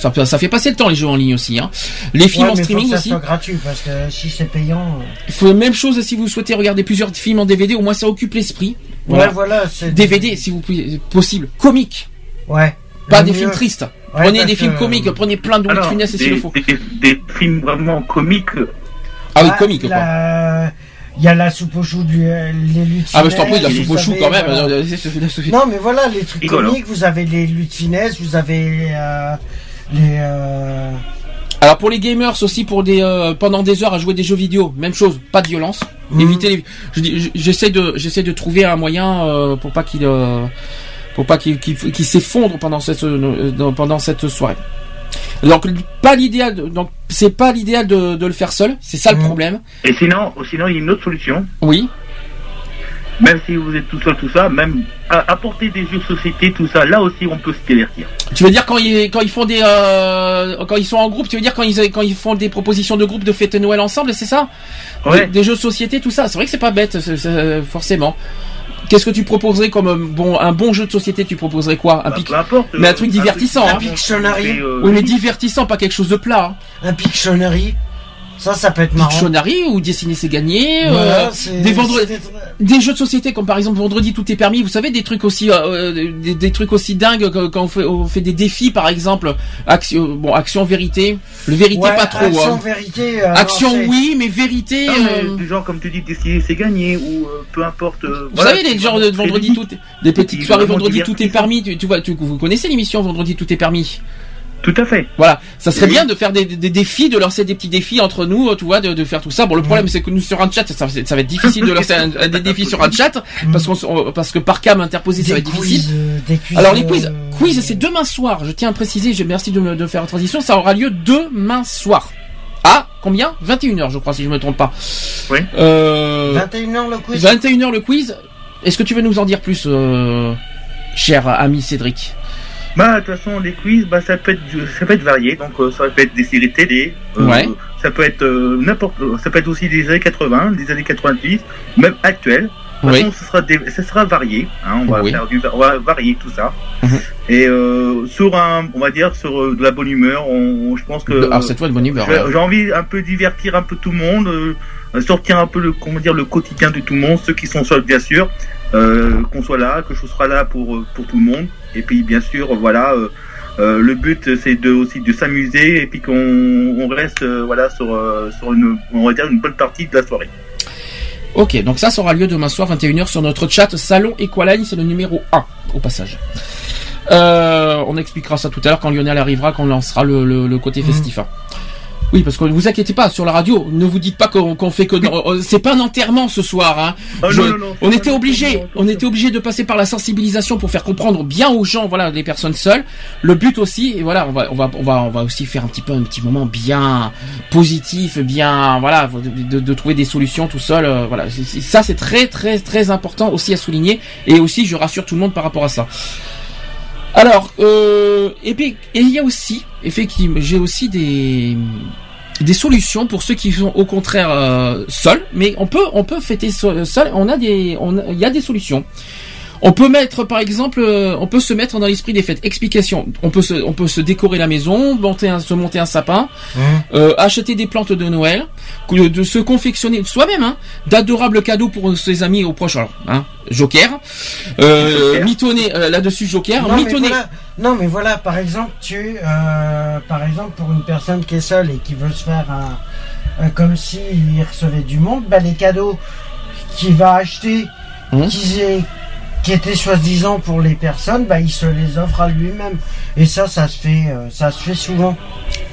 [SPEAKER 3] Ça, fait passer le temps les jeux en ligne aussi. Hein. Les films
[SPEAKER 5] Ouais,
[SPEAKER 3] en
[SPEAKER 5] mais faut
[SPEAKER 3] streaming
[SPEAKER 5] que ça
[SPEAKER 3] aussi.
[SPEAKER 5] soit gratuit parce que si c'est payant. euh,
[SPEAKER 3] Il faut même chose si vous souhaitez regarder plusieurs films en DVD, au moins ça occupe l'esprit. Voilà.
[SPEAKER 5] Ouais, voilà.
[SPEAKER 3] DVD si vous pouvez, possible, comique,
[SPEAKER 5] Ouais.
[SPEAKER 3] pas des
[SPEAKER 5] mieux-
[SPEAKER 3] films tristes.
[SPEAKER 5] Ouais,
[SPEAKER 3] prenez des films
[SPEAKER 5] que-
[SPEAKER 3] comiques, prenez plein de Louis de
[SPEAKER 4] Alors,
[SPEAKER 3] Funès s'il
[SPEAKER 4] des,
[SPEAKER 3] le faut.
[SPEAKER 4] des, des films vraiment comiques.
[SPEAKER 3] Ah oui,
[SPEAKER 5] Ah,
[SPEAKER 3] comique quoi.
[SPEAKER 5] Il y a la soupe au chou du euh, les.
[SPEAKER 3] Ah bah je t'en prie, de la soupe au chou quand même.
[SPEAKER 5] voilà. Non, mais voilà, les trucs
[SPEAKER 4] Rigolo.
[SPEAKER 5] comiques, vous avez les luttes finesse, vous avez euh, les. euh,
[SPEAKER 3] Alors pour les gamers aussi, pour des euh, pendant des heures à jouer des jeux vidéo, même chose, pas de violence. Les. dis- je- J'essaie de j'essaie de trouver un moyen euh, pour pas qu'il euh, pour pas qu'il s'effondre pendant cette euh, pendant cette soirée. Donc pas l'idéal, donc c'est pas l'idéal de, de le faire seul, c'est ça le
[SPEAKER 5] Mhm.
[SPEAKER 3] problème.
[SPEAKER 4] Et sinon, sinon, il y a une autre solution.
[SPEAKER 3] Oui.
[SPEAKER 4] Même si vous êtes tout seul, tout ça, même à- apporter des jeux de société, tout ça, là aussi, on peut se divertir.
[SPEAKER 3] Tu veux dire quand ils quand ils font des euh, quand ils sont en groupe, tu veux dire quand ils quand ils font des propositions de groupe de fêter Noël ensemble, c'est ça?
[SPEAKER 4] Ouais.
[SPEAKER 3] des, des jeux de société, tout ça. C'est vrai que c'est pas bête, forcément. Qu'est-ce que tu proposerais comme euh, bon un bon jeu de société Tu proposerais quoi? Un
[SPEAKER 4] Bah,
[SPEAKER 3] pic
[SPEAKER 4] importe.
[SPEAKER 3] mais un truc divertissant,
[SPEAKER 5] un
[SPEAKER 3] hein.
[SPEAKER 5] Pictionary.
[SPEAKER 4] euh,
[SPEAKER 3] Oui, mais divertissant, pas quelque chose de plat. Hein.
[SPEAKER 5] un Pictionary. Ça, ça peut être marrant.
[SPEAKER 3] Pictionary ou dessiner c'est gagné. euh,
[SPEAKER 5] Voilà,
[SPEAKER 3] des des jeux de société comme par exemple vendredi tout est permis. Vous savez des trucs aussi, euh, euh, des, des trucs aussi dingues que- quand on fait, on fait des défis par exemple. Action, bon action vérité. Le vérité
[SPEAKER 5] Ouais,
[SPEAKER 3] pas trop.
[SPEAKER 5] Action,
[SPEAKER 3] hein.
[SPEAKER 5] vérité. euh,
[SPEAKER 3] Action
[SPEAKER 5] non,
[SPEAKER 3] oui, mais vérité.
[SPEAKER 4] Non, mais
[SPEAKER 3] euh,
[SPEAKER 4] du genre, comme tu dis, dessiner, c'est gagné, ou euh, peu importe. euh,
[SPEAKER 3] Vous
[SPEAKER 4] voilà,
[SPEAKER 3] savez les genres de vendredi tout, des petites soirées vendredi tout est permis. Tu, tu vois, tu, vous connaissez l'émission vendredi tout est permis.
[SPEAKER 4] Tout à fait.
[SPEAKER 3] Voilà, ça serait
[SPEAKER 6] Oui.
[SPEAKER 3] bien de faire des, des défis, de lancer des petits défis entre nous, tu vois, de, de faire tout ça. Bon, le problème c'est que nous sur un chat, ça, ça va être difficile de lancer un- un- des défis sur un chat parce qu'on s- parce que par cam interposé, ça va être difficile.
[SPEAKER 5] quiz, euh, des quiz,
[SPEAKER 3] Alors les
[SPEAKER 5] euh,
[SPEAKER 3] quiz, quiz c'est demain soir. Je tiens à préciser, je merci de me de faire la transition. Ça aura lieu demain soir. à combien? 21h, je crois, si je me trompe pas.
[SPEAKER 4] Oui.
[SPEAKER 3] Euh,
[SPEAKER 5] 21h le quiz?
[SPEAKER 3] 21h le quiz. Est-ce que tu veux nous en dire plus, euh, cher ami Cédric?
[SPEAKER 4] Bah, de toute façon, les quiz, bah, ça peut être, ça peut être varié. Donc, euh, ça peut être des séries télé. euh,
[SPEAKER 3] Ouais.
[SPEAKER 4] Ça peut être euh, n'importe. Ça peut être aussi des années 80, des années 90, même actuelles. De toute
[SPEAKER 3] Oui.
[SPEAKER 4] façon, ce sera, des, sera varié. Hein, on va
[SPEAKER 3] Oui.
[SPEAKER 4] faire du, on va varier tout ça.
[SPEAKER 3] Mhm.
[SPEAKER 4] Et euh, sur un, on va dire sur euh, de la bonne humeur. On, je pense que.
[SPEAKER 3] Alors Ah, c'est toi de bonne humeur.
[SPEAKER 4] J'ai envie un peu divertir un peu tout le monde, euh, sortir un peu le comment dire le quotidien de tout le monde, ceux qui sont seuls bien sûr, euh, qu'on soit là, que je sois là pour pour tout le monde. Et puis bien sûr voilà, euh, euh, le but c'est de aussi de s'amuser et puis qu'on on reste euh, voilà sur euh, sur une on va dire une bonne partie de la soirée.
[SPEAKER 3] Ok, donc ça, ça aura lieu demain soir 21h sur notre chat Salon Equaline, c'est le numéro 1 au passage. Euh, on expliquera ça tout à l'heure quand Lionel arrivera, quand on lancera le, le- le côté festif. hein. Oui, parce que ne vous inquiétez pas, sur la radio, ne vous dites pas qu'on fait que... euh, C'est pas un enterrement ce soir. Hein.
[SPEAKER 4] Ah,
[SPEAKER 3] Je-
[SPEAKER 4] non, non, non,
[SPEAKER 3] on était obligé, on était obligé de passer par la sensibilisation pour faire comprendre bien aux gens, voilà, les personnes seules. Le but aussi, et voilà, on va, on va, on va, on va aussi faire un petit peu un petit moment bien positif, bien, voilà, de, de trouver des solutions tout seul. euh, voilà, ça c'est très, très, très important aussi à souligner. Et aussi, je rassure tout le monde par rapport à ça. Alors, euh, et puis, et il y a aussi, effectivement, j'ai aussi des des solutions pour ceux qui sont au contraire euh, seuls, mais on peut on peut fêter seul. On a des on il y a des solutions. On peut mettre par exemple, euh, on peut se mettre dans l'esprit des fêtes. Explication. On peut se on peut se décorer la maison, monter un, se monter un sapin, euh, acheter des plantes de Noël, de se confectionner soi-même hein, d'adorables cadeaux pour ses amis ou proches. Alors, hein, Joker, euh,
[SPEAKER 4] Joker.
[SPEAKER 3] mitonner euh, là-dessus Joker,
[SPEAKER 5] non, mais voilà, non, mais voilà, par exemple, tu, euh, par exemple, pour une personne qui est seule et qui veut se faire un, comme si il recevait du monde, bah, les cadeaux qu'il va acheter,
[SPEAKER 3] Hum.
[SPEAKER 5] qui, qui étaient soi-disant pour les personnes, bah, il se les offre à lui-même. Et ça, ça se fait, euh, ça se fait souvent.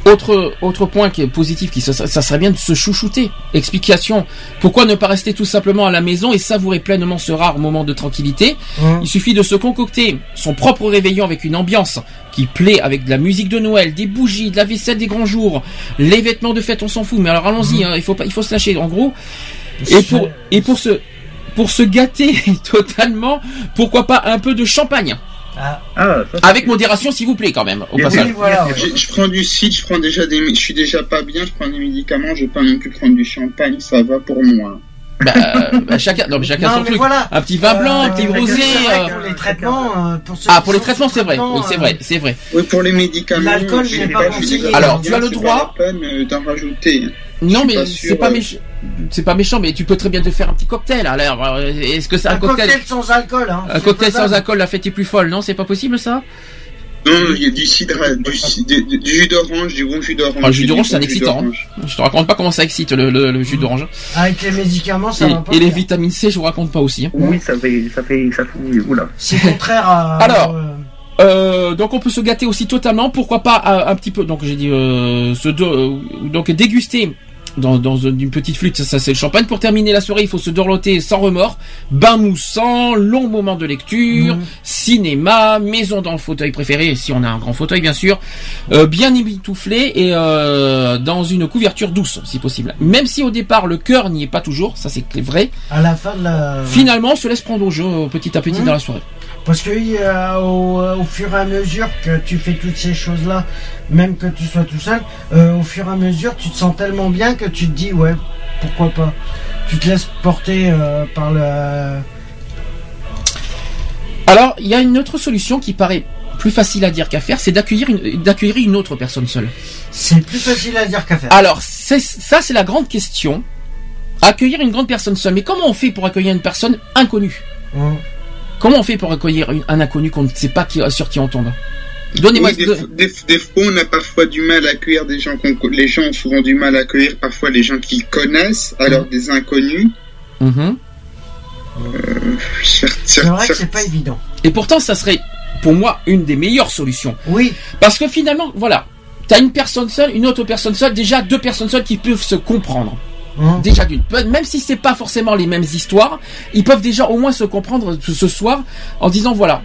[SPEAKER 3] Autre autre point qui est positif, qui ça serait bien de se chouchouter. Explication. Pourquoi ne pas rester tout simplement à la maison et savourer pleinement ce rare moment de tranquillité?
[SPEAKER 5] Hum.
[SPEAKER 3] Il suffit de se concocter son propre réveillon avec une ambiance qui plaît avec de la musique de Noël, des bougies, de la vaisselle des grands jours, les vêtements de fête, on s'en fout. Mais alors allons-y, hein, il faut pas, il faut se lâcher. En gros, et pour et pour se pour se gâter totalement, pourquoi pas un peu de champagne
[SPEAKER 5] Ah,
[SPEAKER 4] Ah,
[SPEAKER 3] avec modération s'il vous plaît quand même au passage.
[SPEAKER 5] oui, voilà. ouais.
[SPEAKER 6] Je, je prends du cidre, je prends déjà des, je suis déjà pas bien, je prends des médicaments, je vais pas non plus prendre du champagne, ça va pour moi.
[SPEAKER 3] Bah, bah, chacun, non mais chacun
[SPEAKER 5] Non,
[SPEAKER 3] son
[SPEAKER 5] mais
[SPEAKER 3] truc.
[SPEAKER 5] voilà.
[SPEAKER 3] Un petit vin blanc, un petit
[SPEAKER 5] Euh,
[SPEAKER 3] rosé. euh,
[SPEAKER 5] que Pour les traitements, euh, pour
[SPEAKER 3] Ah
[SPEAKER 5] qui
[SPEAKER 3] pour les traitements c'est vrai, oui
[SPEAKER 5] traitement,
[SPEAKER 3] c'est
[SPEAKER 5] euh,
[SPEAKER 3] vrai, c'est vrai.
[SPEAKER 6] Oui, pour les médicaments.
[SPEAKER 5] L'alcool pas conseillé.
[SPEAKER 6] bas-
[SPEAKER 3] Alors, tu as le droit-
[SPEAKER 6] euh, d'en rajouter.
[SPEAKER 3] Non mais c'est pas
[SPEAKER 6] euh.
[SPEAKER 3] méchant, c'est pas méchant, mais tu peux très bien te faire un petit cocktail. Alors euh, est-ce que c'est un,
[SPEAKER 5] Un
[SPEAKER 3] cocktail,
[SPEAKER 5] cocktail sans alcool, hein.
[SPEAKER 3] un cocktail sans alcool, la fête est plus folle, non C'est pas possible ça?
[SPEAKER 6] Non, il y a du cidre, du, ci- du, jus d'orange, du bon jus d'orange.
[SPEAKER 3] Ah, le jus d'orange, c'est un excitant, hein. Je te raconte pas comment ça excite le, le- le jus d'orange.
[SPEAKER 5] Avec les médicaments, ça
[SPEAKER 3] Et,
[SPEAKER 5] va pas.
[SPEAKER 3] et les vitamines C, je vous raconte pas aussi. hein.
[SPEAKER 4] Oui, ça fait, ça fait, ça fait, oula.
[SPEAKER 5] C'est contraire à.
[SPEAKER 3] Alors,
[SPEAKER 5] euh,
[SPEAKER 3] Euh, donc on peut se gâter aussi totalement. Pourquoi pas euh, un petit peu. Donc j'ai dit euh, se do- euh, donc déguster. Dans, dans une petite flûte, ça, ça, c'est le champagne. Pour terminer la soirée, il faut se dorloter sans remords. Bain moussant, long moment de lecture,
[SPEAKER 5] Mhm.
[SPEAKER 3] cinéma, maison dans le fauteuil préféré, si on a un grand fauteuil bien sûr, euh, bien étoufflé et euh, dans une couverture douce si possible. Même si au départ le cœur n'y est pas toujours, ça c'est vrai.
[SPEAKER 5] à la fin de la.
[SPEAKER 3] Finalement, on se laisse prendre au jeu petit à petit
[SPEAKER 5] Mhm.
[SPEAKER 3] dans la soirée.
[SPEAKER 5] Parce que euh, au, au fur et à mesure que tu fais toutes ces choses-là, même que tu sois tout seul, euh, au fur et à mesure, tu te sens tellement bien que tu te dis, ouais, pourquoi pas. Tu te laisses porter euh, par le.
[SPEAKER 3] Alors, il y a une autre solution qui paraît plus facile à dire qu'à faire, c'est d'accueillir une, d'accueillir une autre personne seule.
[SPEAKER 5] C'est plus facile à dire qu'à faire.
[SPEAKER 3] Alors, c'est, ça, c'est la grande question. Accueillir une grande personne seule. Mais comment on fait pour accueillir une personne inconnue?
[SPEAKER 5] Hum.
[SPEAKER 3] Comment on fait pour accueillir une- un inconnu qu'on ne sait pas qui, sur qui on tombe Donnez-moi.
[SPEAKER 6] Oui, des,
[SPEAKER 3] de-
[SPEAKER 6] des, des fois, on a parfois du mal à accueillir des gens qu'on les gens ont souvent du mal à accueillir parfois les gens qu'ils connaissent, alors
[SPEAKER 3] Mhm.
[SPEAKER 6] des inconnus.
[SPEAKER 3] Mhm.
[SPEAKER 6] Certes,
[SPEAKER 5] C'est vrai que c'est pas évident.
[SPEAKER 3] Et pourtant, ça serait, pour moi, une des meilleures solutions.
[SPEAKER 5] Oui,
[SPEAKER 3] Parce que finalement, voilà. T'as une personne seule, une autre personne seule, déjà deux personnes seules qui peuvent se comprendre.
[SPEAKER 5] Hum.
[SPEAKER 3] Déjà d'une, même si c'est pas forcément les mêmes histoires, ils peuvent déjà au moins se comprendre ce, soir en disant voilà.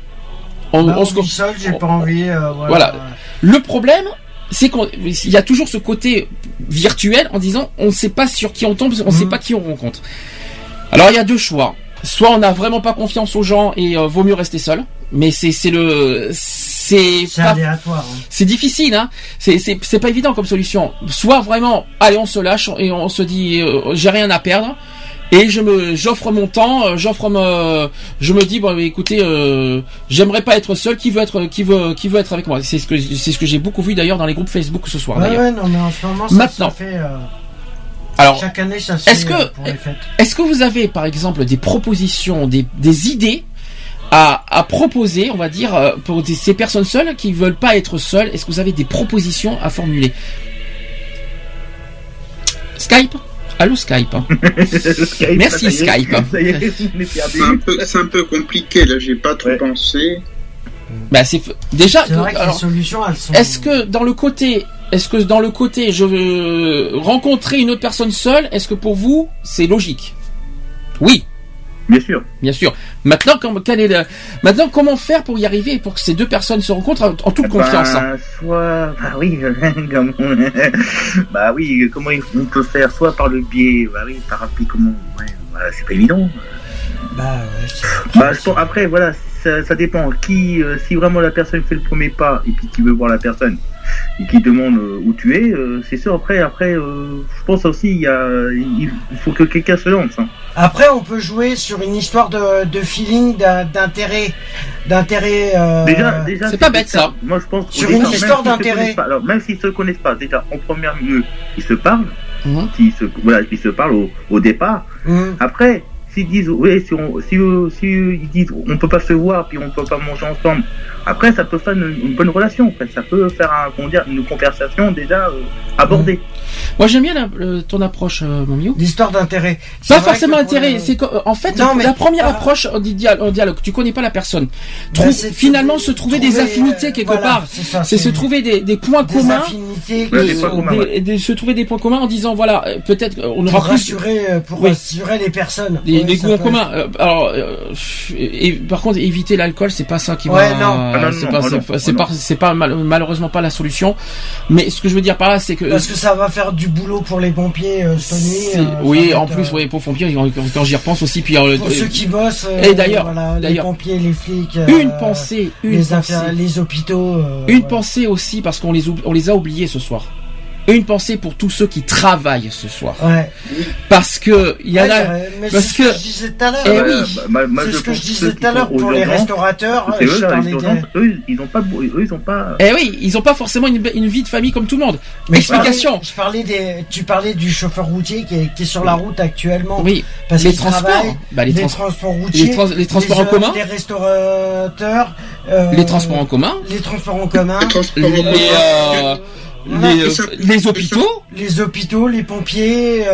[SPEAKER 3] On,
[SPEAKER 5] Bah,
[SPEAKER 3] on se
[SPEAKER 5] on seul, j'ai pas envie. euh, voilà.
[SPEAKER 3] Voilà. Le problème, c'est qu'il y a toujours ce côté virtuel en disant on ne sait pas sur qui on tombe, on ne sait
[SPEAKER 5] Mhm.
[SPEAKER 3] pas qui on rencontre. Alors il y a deux choix. Soit on n'a vraiment pas confiance aux gens et euh, vaut mieux rester seul. Mais c'est c'est le c'est
[SPEAKER 5] aléatoire. hein.
[SPEAKER 3] c'est difficile, hein. C'est pas évident comme solution. Soit vraiment, allez, on se lâche et on se dit, euh, j'ai rien à perdre. Et je me, j'offre mon temps, euh, j'offre me, je me dis bon, écoutez, euh, j'aimerais pas être seul. Qui veut être, qui veut, qui veut être avec moi? C'est ce que, c'est ce que j'ai beaucoup vu d'ailleurs dans les groupes Facebook ce soir.
[SPEAKER 5] Ouais,
[SPEAKER 3] d'ailleurs.
[SPEAKER 5] ouais, non, mais en ce moment, ça
[SPEAKER 3] Maintenant.
[SPEAKER 5] se fait. euh,
[SPEAKER 3] Alors,
[SPEAKER 5] chaque année, ça se
[SPEAKER 3] est-ce
[SPEAKER 5] fait
[SPEAKER 3] que-
[SPEAKER 5] pour les fêtes.
[SPEAKER 3] est-ce que vous avez par exemple des propositions, des, des idées à, à proposer, on va dire, euh, pour des- ces personnes seules qui veulent pas être seules Est-ce que vous avez des propositions à formuler? Skype? Allô Skype?
[SPEAKER 4] Skype,
[SPEAKER 3] Merci, Skype.
[SPEAKER 6] C'est un peu, c'est un peu compliqué, là, j'ai pas trop
[SPEAKER 4] Ouais.
[SPEAKER 6] pensé.
[SPEAKER 3] Bah c'est déjà.
[SPEAKER 5] Sont.
[SPEAKER 3] Est-ce que dans le côté, est-ce que dans le côté, je veux rencontrer une autre personne seule, est-ce que pour vous c'est logique? Oui,
[SPEAKER 4] Bien sûr.
[SPEAKER 3] bien sûr. Maintenant, comme, quel est le- maintenant comment faire pour y arriver, pour que ces deux personnes se rencontrent en, en toute confiance hein
[SPEAKER 4] Bah, soit, bah oui, comment- bah oui, comment on peut faire, soit par le biais, bah oui, par appli, comment, ouais, voilà, c'est pas évident.
[SPEAKER 5] Bah, ouais, c'est-
[SPEAKER 4] Bah, je pense- après, voilà, ça, ça dépend. Qui, euh, si vraiment la personne fait le premier pas et puis qui veut voir la personne qui demande euh, où tu es, euh, c'est sûr. Après, après, euh, je pense aussi, il y a, il faut que quelqu'un se lance. hein.
[SPEAKER 5] Après, on peut jouer sur une histoire de, de feeling, d'intérêt, d'intérêt. euh,
[SPEAKER 4] Déjà, déjà,
[SPEAKER 3] c'est pas bête, ça.
[SPEAKER 4] Moi, je pense.
[SPEAKER 5] Sur
[SPEAKER 4] déjà,
[SPEAKER 5] une histoire d'intérêt.
[SPEAKER 4] Alors, même s'ils se connaissent pas, déjà, en premier lieu, ils se parlent.
[SPEAKER 3] Mhm.
[SPEAKER 4] S'ils se, voilà, ils se parlent au, au départ.
[SPEAKER 5] hum,
[SPEAKER 4] Après, s'ils disent, oui, si, on, si, euh, si euh, ils disent, on peut pas se voir, puis on peut pas manger ensemble. Après, ça peut faire une, une bonne relation. Après, ça peut faire un, comment dire, une conversation déjà euh, abordée.
[SPEAKER 3] Moi j'aime bien la- le- ton approche, euh, mon miou.
[SPEAKER 5] L'histoire d'intérêt.
[SPEAKER 3] Pas forcément intérêt, c'est euh, en fait
[SPEAKER 5] Non, mais-
[SPEAKER 3] la première
[SPEAKER 5] ah.
[SPEAKER 3] approche au dia- au dialogue, tu connais pas la personne.
[SPEAKER 5] Bah,
[SPEAKER 3] finalement
[SPEAKER 5] trouver-
[SPEAKER 3] se trouver des affinités
[SPEAKER 5] euh,
[SPEAKER 3] quelque
[SPEAKER 5] voilà,
[SPEAKER 3] part.
[SPEAKER 5] C'est
[SPEAKER 3] se trouver des, des points
[SPEAKER 5] des
[SPEAKER 3] communs.
[SPEAKER 5] affinités
[SPEAKER 4] Ouais,
[SPEAKER 5] qui
[SPEAKER 4] des points
[SPEAKER 5] sont-
[SPEAKER 4] communs.
[SPEAKER 3] des- des- se trouver des points communs en disant voilà euh, peut-être euh, on aura
[SPEAKER 5] pour
[SPEAKER 3] plus
[SPEAKER 5] rassurer, euh, pour
[SPEAKER 3] Oui.
[SPEAKER 5] rassurer les personnes.
[SPEAKER 3] Des
[SPEAKER 5] ça
[SPEAKER 3] goûts en commun. Euh, alors euh, et, par contre éviter l'alcool c'est pas ça qui
[SPEAKER 5] Ouais,
[SPEAKER 3] va.
[SPEAKER 5] non.
[SPEAKER 4] Ah, non,
[SPEAKER 3] c'est
[SPEAKER 4] non,
[SPEAKER 3] pas c'est
[SPEAKER 4] non,
[SPEAKER 3] pas- c'est
[SPEAKER 4] non.
[SPEAKER 3] pas c'est pas mal- malheureusement pas la solution. Mais ce que je veux dire par là c'est que
[SPEAKER 5] Parce que ça va faire du boulot pour les pompiers euh, euh,
[SPEAKER 3] oui en
[SPEAKER 5] être,
[SPEAKER 3] plus
[SPEAKER 5] euh,
[SPEAKER 3] oui pour pompiers quand, quand j'y repense aussi puis
[SPEAKER 5] Pour
[SPEAKER 3] euh,
[SPEAKER 5] ceux qui bossent.
[SPEAKER 3] Et d'ailleurs-
[SPEAKER 5] voilà, les pompiers, les flics. euh,
[SPEAKER 3] une pensée une
[SPEAKER 5] les,
[SPEAKER 3] pensée
[SPEAKER 5] affaires- les hôpitaux. euh,
[SPEAKER 3] Une pensée aussi parce qu'on les, on les a oubliés ce soir. Une pensée pour tous ceux qui travaillent ce soir.
[SPEAKER 5] Ouais.
[SPEAKER 3] Parce que il y en
[SPEAKER 5] Ouais,
[SPEAKER 3] a.
[SPEAKER 5] mais
[SPEAKER 3] parce
[SPEAKER 5] c'est ce que
[SPEAKER 3] que-
[SPEAKER 5] je disais tout à l'heure.
[SPEAKER 3] Eh oui.
[SPEAKER 4] bah, bah,
[SPEAKER 5] c'est ce que je disais tout à l'heure pour les restaurateurs.
[SPEAKER 4] Eux, les eux, ils ont pas, eux, ils ont pas.
[SPEAKER 3] Eh oui, ils ont pas forcément une, une vie de famille comme tout le monde.
[SPEAKER 5] Mais je parlais-
[SPEAKER 3] Explication.
[SPEAKER 5] Je parlais des, tu parlais du chauffeur routier qui est, qui est sur la route actuellement.
[SPEAKER 3] Oui.
[SPEAKER 5] Parce
[SPEAKER 3] les transports. Bah, les,
[SPEAKER 5] les,
[SPEAKER 3] trans-
[SPEAKER 5] transports routiers,
[SPEAKER 3] les, trans- les transports
[SPEAKER 5] les,
[SPEAKER 3] en commun.
[SPEAKER 5] les restaurateurs, euh,
[SPEAKER 3] Les transports en commun.
[SPEAKER 5] les transports en commun,
[SPEAKER 3] Les,
[SPEAKER 6] en commun.
[SPEAKER 3] euh,
[SPEAKER 5] Voilà.
[SPEAKER 3] les,
[SPEAKER 6] ça-
[SPEAKER 3] les hôpitaux.
[SPEAKER 5] les hôpitaux, les pompiers, euh,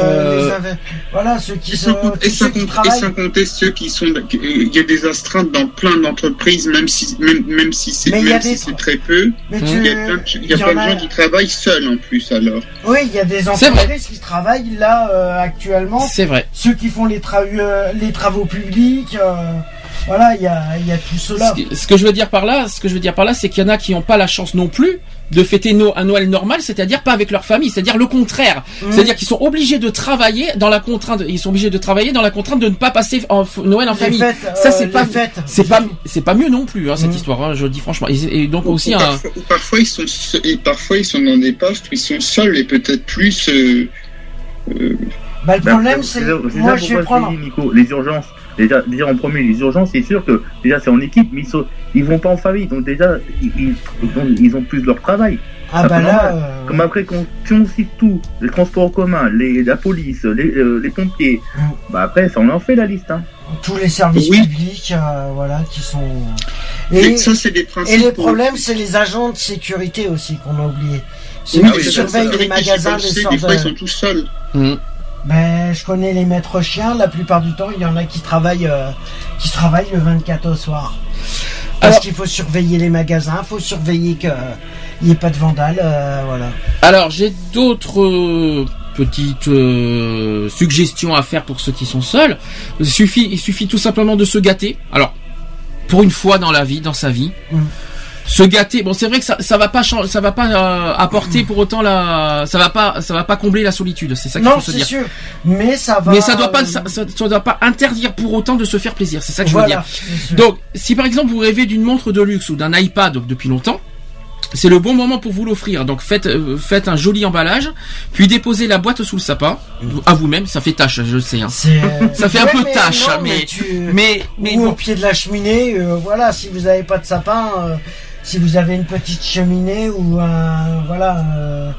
[SPEAKER 3] Euh,
[SPEAKER 5] les voilà ceux qui
[SPEAKER 6] Et
[SPEAKER 5] sont,
[SPEAKER 6] et sans
[SPEAKER 5] ceux qui
[SPEAKER 6] compter- et
[SPEAKER 5] travaillent.
[SPEAKER 6] sans compter ceux qui sont, il y a des astreintes dans plein d'entreprises, même si, même, même si c'est, si très peu.
[SPEAKER 5] Mais
[SPEAKER 6] Il y a plein de, il y a
[SPEAKER 5] il y
[SPEAKER 6] plein
[SPEAKER 5] en
[SPEAKER 6] de
[SPEAKER 5] a-
[SPEAKER 6] gens qui travaillent seuls en plus alors.
[SPEAKER 5] oui, il y a des entreprises qui travaillent là euh, actuellement.
[SPEAKER 3] C'est vrai.
[SPEAKER 5] Ceux qui font les, tra- euh, les travaux publics, euh, voilà, il y a, y a tout cela.
[SPEAKER 3] Ce que, ce que je veux dire par là, ce que je veux dire par là, c'est qu'il y en a qui n'ont pas la chance non plus de fêter no- un Noël normal, c'est-à-dire pas avec leur famille, c'est-à-dire le contraire.
[SPEAKER 5] Mmh.
[SPEAKER 3] C'est-à-dire qu'ils sont obligés de travailler dans la contrainte, ils sont obligés de travailler dans la contrainte de ne pas passer en Noël en
[SPEAKER 5] Les
[SPEAKER 3] famille.
[SPEAKER 5] fêtes,
[SPEAKER 3] Ça
[SPEAKER 5] euh,
[SPEAKER 3] c'est
[SPEAKER 5] les
[SPEAKER 3] pas, c'est pas, c'est pas mieux non plus hein, cette
[SPEAKER 5] Mhm.
[SPEAKER 3] histoire. hein, je le dis franchement. Et, et donc
[SPEAKER 6] Ou-
[SPEAKER 3] aussi
[SPEAKER 6] ou,
[SPEAKER 3] un.
[SPEAKER 6] parfois, ou parfois ils sont, se- et parfois ils sont dans des postes où ils sont seuls et peut-être plus. euh, euh,
[SPEAKER 5] Bah, le
[SPEAKER 4] Bah,
[SPEAKER 5] problème,
[SPEAKER 4] c'est
[SPEAKER 5] moi, je vais prendre.
[SPEAKER 4] Nico, les urgences. Déjà, déjà en premier, les urgences, c'est sûr que déjà c'est en équipe, mais ils, sont, ils vont pas en famille, donc déjà ils, ont, ils ont plus leur travail.
[SPEAKER 5] Ah bah là, euh,
[SPEAKER 4] Comme après, quand, si on cite tout, les transports en commun, les, la police, les, euh, les pompiers,
[SPEAKER 5] Mm.
[SPEAKER 4] bah après, ça on en fait la liste. Hein.
[SPEAKER 5] tous les services
[SPEAKER 6] Oui.
[SPEAKER 5] publics, euh, voilà, qui sont. Et,
[SPEAKER 6] ça c'est des principes.
[SPEAKER 5] et les
[SPEAKER 6] pour-
[SPEAKER 5] problèmes, c'est les agents de sécurité aussi qu'on a oublié. Ceux
[SPEAKER 6] Oui,
[SPEAKER 5] qui
[SPEAKER 6] ça,
[SPEAKER 5] les magasins, les sortes
[SPEAKER 6] des fois ils sont tous seuls.
[SPEAKER 3] Mhm.
[SPEAKER 5] Ben, je connais les maîtres chiens. La plupart du temps, il y en a qui travaillent, euh, qui travaillent le 24 au soir. Parce
[SPEAKER 3] Alors-
[SPEAKER 5] qu'il faut surveiller les magasins, faut surveiller qu'il n'y ait pas de vandales, euh, voilà.
[SPEAKER 3] Alors j'ai d'autres euh, petites euh, suggestions à faire pour ceux qui sont seuls. Il suffit, il suffit tout simplement de se gâter. Alors pour une fois dans la vie, dans sa vie.
[SPEAKER 5] Mm.
[SPEAKER 3] Se gâter. Bon, c'est vrai que ça, ça va pas changer, ça va pas euh, apporter pour autant la, ça va pas, ça va pas combler la solitude. C'est ça qu'il faut se dire.
[SPEAKER 5] sûr. Mais ça va.
[SPEAKER 3] Mais ça doit pas,
[SPEAKER 5] euh,
[SPEAKER 3] ça, ça- ça doit pas interdire pour autant de se faire plaisir. C'est ça que je veux dire. Donc, si par exemple vous rêvez d'une montre de luxe ou d'un iPad depuis longtemps, c'est le bon moment pour vous l'offrir. Donc faites, euh, faites un joli emballage, puis déposez la boîte sous le sapin, à vous-même. Ça fait tâche, je sais. Hein.
[SPEAKER 5] Euh,
[SPEAKER 3] Ça fait un
[SPEAKER 5] ouais,
[SPEAKER 3] peu
[SPEAKER 5] mais
[SPEAKER 3] tâche,
[SPEAKER 5] non,
[SPEAKER 3] hein, mais-
[SPEAKER 5] tu-
[SPEAKER 3] Mais, mais
[SPEAKER 5] ou
[SPEAKER 3] bon.
[SPEAKER 5] au pied de la cheminée, voilà, si vous n'avez pas de sapin, si vous avez une petite cheminée ou un, voilà, euh,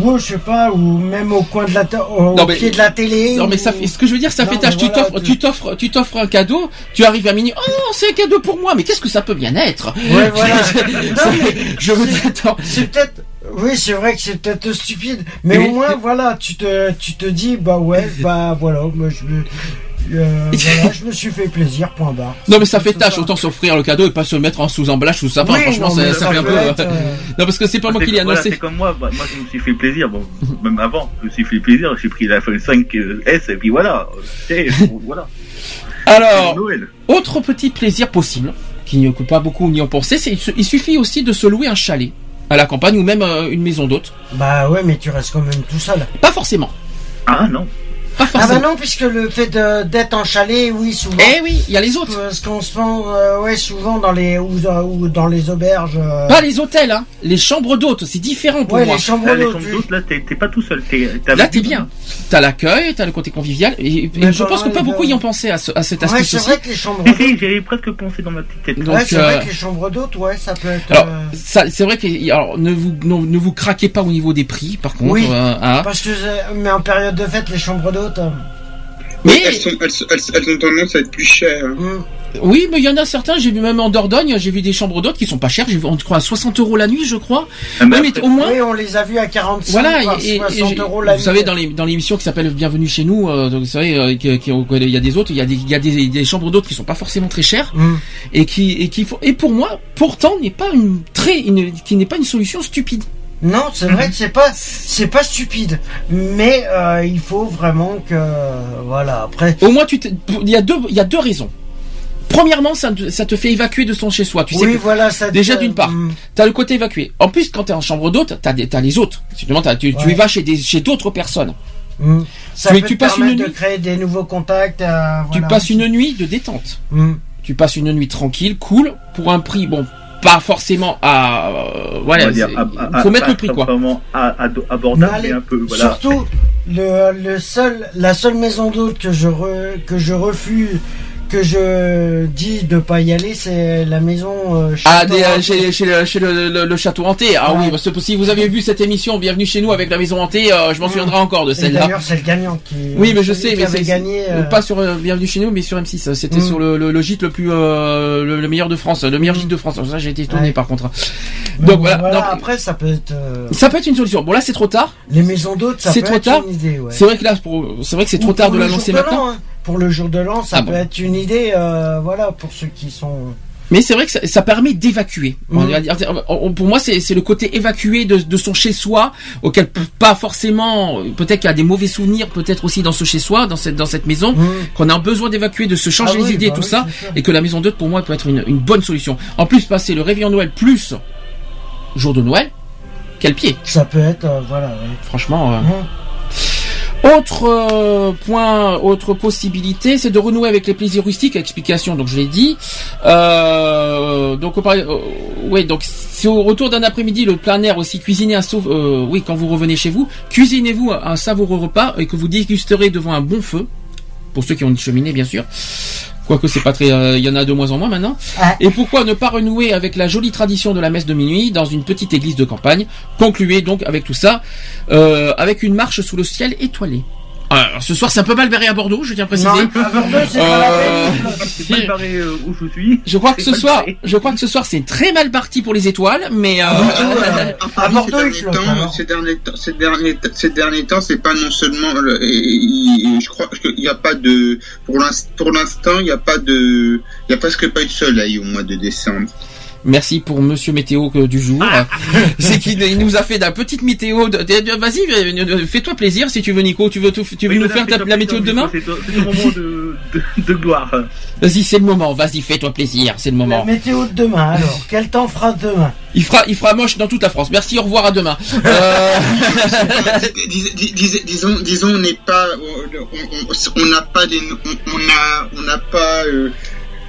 [SPEAKER 5] ou je sais pas, ou même au coin de la, au,
[SPEAKER 3] Non,
[SPEAKER 5] au
[SPEAKER 3] mais-
[SPEAKER 5] pied de la télé.
[SPEAKER 3] Non mais ça fait, ce que je veux dire, ça
[SPEAKER 5] Non,
[SPEAKER 3] fait tâche. Tu
[SPEAKER 5] voilà,
[SPEAKER 3] t'offres,
[SPEAKER 5] tu-
[SPEAKER 3] t'offres, tu t'offres un cadeau. Tu arrives à minuit. Oh, c'est un cadeau pour moi. Mais qu'est-ce que ça peut bien être?
[SPEAKER 5] Ouais, voilà. Non, mais
[SPEAKER 3] Je veux
[SPEAKER 5] c'est peut-être, oui, c'est vrai que c'est peut-être stupide, mais
[SPEAKER 3] Mais-
[SPEAKER 5] au moins, voilà, tu te, tu te dis, bah ouais, bah voilà, moi je me, euh, voilà, je me suis fait plaisir, point barre.
[SPEAKER 3] Non mais ça fait tâche. Autant s'offrir le cadeau et pas se le mettre en sous emballage sous sapin.
[SPEAKER 5] Oui,
[SPEAKER 3] Franchement,
[SPEAKER 5] non,
[SPEAKER 3] ça, ça fait un peu.
[SPEAKER 5] être, euh,
[SPEAKER 3] Non parce que c'est pas moi qui l'ai
[SPEAKER 4] voilà,
[SPEAKER 3] annoncé.
[SPEAKER 4] c'est comme moi, bah, moi je me suis fait plaisir, bon, même avant, je me suis fait plaisir, j'ai pris l'iPhone 5S et puis voilà, voilà,
[SPEAKER 3] Alors,
[SPEAKER 4] Noël.
[SPEAKER 3] autre petit plaisir possible, qui n'y occupe pas beaucoup n'y ont pensé, c'est il suffit aussi de se louer un chalet à la campagne ou même euh, une maison d'hôte.
[SPEAKER 5] Bah ouais, mais tu restes quand même tout seul.
[SPEAKER 3] Pas forcément.
[SPEAKER 4] Ah non,
[SPEAKER 3] Pas
[SPEAKER 5] Ah bah non, puisque le fait de- d'être en chalet, oui, souvent.
[SPEAKER 3] eh oui, il y a les autres.
[SPEAKER 5] Euh, Ce qu'on se prend, euh, ouais, souvent dans les ou, dans- ou dans les auberges. euh,
[SPEAKER 3] Pas les hôtels, hein. Les chambres d'hôtes, c'est différent pour
[SPEAKER 5] ouais,
[SPEAKER 3] moi.
[SPEAKER 5] les chambres
[SPEAKER 4] là, les
[SPEAKER 5] d'hôtes.
[SPEAKER 4] là, t'es pas tout seul, t'es t'es
[SPEAKER 3] Là,
[SPEAKER 4] avec
[SPEAKER 3] t'es bien. T'as l'accueil, t'as le côté convivial. Et, je pense que
[SPEAKER 5] pendant
[SPEAKER 3] pas beaucoup y ont pensé à, ce- à cette
[SPEAKER 5] Ouais,
[SPEAKER 3] astuce
[SPEAKER 5] c'est vrai que les chambres d'hôtes.
[SPEAKER 4] si, j'avais presque pensé dans ma petite tête.
[SPEAKER 3] Donc,
[SPEAKER 5] ouais, c'est
[SPEAKER 3] euh,
[SPEAKER 5] vrai que les chambres d'hôtes, ouais, ça peut être.
[SPEAKER 3] Alors,
[SPEAKER 5] euh,
[SPEAKER 3] ça, c'est vrai que alors, ne vous non, ne vous craquez pas au niveau des prix, par contre.
[SPEAKER 5] Oui.
[SPEAKER 3] euh, hein.
[SPEAKER 5] Parce que, mais en période de fête, les chambres d'hôtes. Euh,
[SPEAKER 3] Mais
[SPEAKER 6] Elles, sont, elles, sont- elles, elles ont tendance à être plus chères. hein.
[SPEAKER 5] hum,
[SPEAKER 3] oui, mais il y en a certains. J'ai vu même en Dordogne, j'ai vu des chambres d'hôtes qui sont pas chères. J'ai vu, on croit à 60 euros la nuit, je crois.
[SPEAKER 4] Ah, mais
[SPEAKER 3] Oui, mais au moins.
[SPEAKER 5] Oui, on les a vus à 45
[SPEAKER 3] Voilà,
[SPEAKER 5] voire
[SPEAKER 3] et, et-
[SPEAKER 5] 60
[SPEAKER 3] et-
[SPEAKER 5] euros la
[SPEAKER 3] vous
[SPEAKER 5] nuit.
[SPEAKER 3] savez dans les dans l'émission qui s'appelle Bienvenue chez nous, euh, donc vous savez euh, qu'il qu'il y a des autres, il y a des il y a des, des chambres d'hôtes qui sont pas forcément très chères
[SPEAKER 5] Hum.
[SPEAKER 3] et qui et qui font et pour moi pourtant n'est pas une très une- qui n'est pas une solution stupide.
[SPEAKER 5] Non, c'est vrai que c'est pas, c'est pas stupide, mais euh, il faut vraiment que, voilà. Après,
[SPEAKER 3] Au moins tu il y a deux il y a deux raisons. Premièrement, ça, te- ça te fait évacuer de son chez soi. Tu sais
[SPEAKER 5] oui,
[SPEAKER 3] que
[SPEAKER 5] voilà, ça.
[SPEAKER 3] déjà, d'une part.
[SPEAKER 5] hum,
[SPEAKER 3] t'as le côté évacué. En plus, quand t'es en chambre d'hôte, t'as des- t'as les autres. Tu, tu
[SPEAKER 5] Ouais.
[SPEAKER 3] y vas chez des chez d'autres personnes.
[SPEAKER 5] hum. Ça peut
[SPEAKER 3] tu
[SPEAKER 5] te
[SPEAKER 3] passes une
[SPEAKER 5] de
[SPEAKER 3] nuit-
[SPEAKER 5] créer des nouveaux contacts. euh,
[SPEAKER 3] Tu passes une nuit de détente.
[SPEAKER 5] Hum.
[SPEAKER 3] tu passes une nuit tranquille, cool, pour un prix, bon, pas forcément à, euh,
[SPEAKER 4] on
[SPEAKER 3] voilà,
[SPEAKER 4] dire, à- à-
[SPEAKER 3] faut mettre le prix quoi.
[SPEAKER 5] Mais
[SPEAKER 4] abordable,
[SPEAKER 5] allez,
[SPEAKER 4] mais un peu, voilà.
[SPEAKER 5] Surtout, le, le seul, la seule maison d'hôte que je re- que je refuse, que je dis de pas y aller, c'est la maison. euh,
[SPEAKER 3] Ah, des, euh, chez, chez le, chez le, le- le château hanté. Ah
[SPEAKER 5] Ouais.
[SPEAKER 3] oui, parce que si vous avez vu cette émission, bienvenue chez nous avec la maison hantée, euh, je m'en
[SPEAKER 5] Mm.
[SPEAKER 3] souviendrai encore de celle-là.
[SPEAKER 5] D'ailleurs, c'est le gagnant qui.
[SPEAKER 3] Oui, mais je sais, mais c'est
[SPEAKER 5] gagné.
[SPEAKER 3] pas sur Bienvenue chez nous, mais sur M6. C'était
[SPEAKER 5] Mm.
[SPEAKER 3] sur le, gîte le plus le, le meilleur de France, le meilleur
[SPEAKER 5] Mm.
[SPEAKER 3] gîte de France. Ça, j'ai été étonné
[SPEAKER 5] Ouais.
[SPEAKER 3] par contre.
[SPEAKER 5] mais
[SPEAKER 3] Donc
[SPEAKER 5] bon,
[SPEAKER 3] voilà.
[SPEAKER 5] après, ça peut être.
[SPEAKER 3] ça peut être une solution. Bon là, c'est trop tard.
[SPEAKER 5] les maisons d'hôtes, ça
[SPEAKER 3] C'est
[SPEAKER 5] peut
[SPEAKER 3] trop
[SPEAKER 5] être
[SPEAKER 3] tard.
[SPEAKER 5] une idée. Ouais.
[SPEAKER 3] C'est vrai que là, pour, c'est vrai que c'est trop tard de l'annoncer maintenant.
[SPEAKER 5] Pour le jour de l'an, ça
[SPEAKER 3] Ah
[SPEAKER 5] peut
[SPEAKER 3] bon.
[SPEAKER 5] être une idée, euh, voilà, pour ceux qui sont.
[SPEAKER 3] Mais c'est vrai que ça, ça permet d'évacuer.
[SPEAKER 5] Mm.
[SPEAKER 3] Pour moi, c'est le côté évacué de, de son chez-soi, auquel pas forcément, peut-être qu'il y a des mauvais souvenirs, peut-être aussi dans ce chez-soi, dans cette dans cette maison,
[SPEAKER 5] Mm.
[SPEAKER 3] qu'on a besoin d'évacuer, de se changer
[SPEAKER 5] Ah
[SPEAKER 3] les
[SPEAKER 5] oui,
[SPEAKER 3] idées,
[SPEAKER 5] bah
[SPEAKER 3] tout
[SPEAKER 5] oui,
[SPEAKER 3] ça, et que la maison d'hôte pour moi peut être une, une bonne solution. En plus, passer le réveillon Noël plus jour de Noël, quel pied,
[SPEAKER 5] Ça peut être, euh, voilà. ouais.
[SPEAKER 3] franchement. euh.
[SPEAKER 5] Mm.
[SPEAKER 3] Autre euh, point, autre possibilité, c'est de renouer avec les plaisirs rustiques. Explication, donc je l'ai dit. Euh, donc, on parlait- euh, ouais, donc si au retour d'un après-midi, le plein air aussi cuisiner un sauf, euh, oui, quand vous revenez chez vous, cuisinez-vous un savoureux repas et que vous dégusterez devant un bon feu. Pour ceux qui ont une cheminée, bien sûr. Quoique c'est pas très, euh, il y en a de moins en moins maintenant.
[SPEAKER 5] Ah.
[SPEAKER 3] Et pourquoi ne pas renouer avec la jolie tradition de la messe de minuit dans une petite église de campagne? Concluez donc avec tout ça, euh, avec une marche sous le ciel étoilé. Alors, ce soir, c'est un peu mal barré à Bordeaux, je tiens à préciser.
[SPEAKER 5] Non, à Bordeaux, c'est pas la
[SPEAKER 3] Euh,
[SPEAKER 5] peine.
[SPEAKER 4] C'est mal barré euh, où je suis.
[SPEAKER 3] Je crois que ce soir, je crois que ce soir, c'est très mal parti pour les étoiles, mais euh,
[SPEAKER 5] euh,
[SPEAKER 6] Enfin,
[SPEAKER 5] à Bordeaux,
[SPEAKER 6] ces derniers temps, ces derniers temps, ces derniers, ces derniers temps, c'est pas non seulement, le- et- et- et je crois qu'il n'y a pas de, pour l'instant, pour l'instant, il n'y a pas de, il y a presque pas eu de soleil au mois de décembre.
[SPEAKER 3] Merci pour Monsieur Météo que- du jour. C'est qu'il il nous a fait la petite météo. de- de- de- Vas-y, euh, fais-toi plaisir si tu veux, Nico. Tu veux, tout- tu veux
[SPEAKER 4] Oui,
[SPEAKER 3] nous faire ta- la météo de demain
[SPEAKER 4] C'est c'est le moment de, de, de gloire.
[SPEAKER 3] Vas-y, c'est le moment. Vas-y, fais-toi plaisir. C'est le
[SPEAKER 5] La
[SPEAKER 3] moment.
[SPEAKER 5] météo de demain, alors. Quel temps fera demain
[SPEAKER 3] Il fera, il fera moche dans toute la France. Merci. Au revoir. À demain. Euh,
[SPEAKER 6] Dis- dis- dis- disons, disons, on n'est pas, on- on on n'a pas les, on on a, on n'a pas. euh,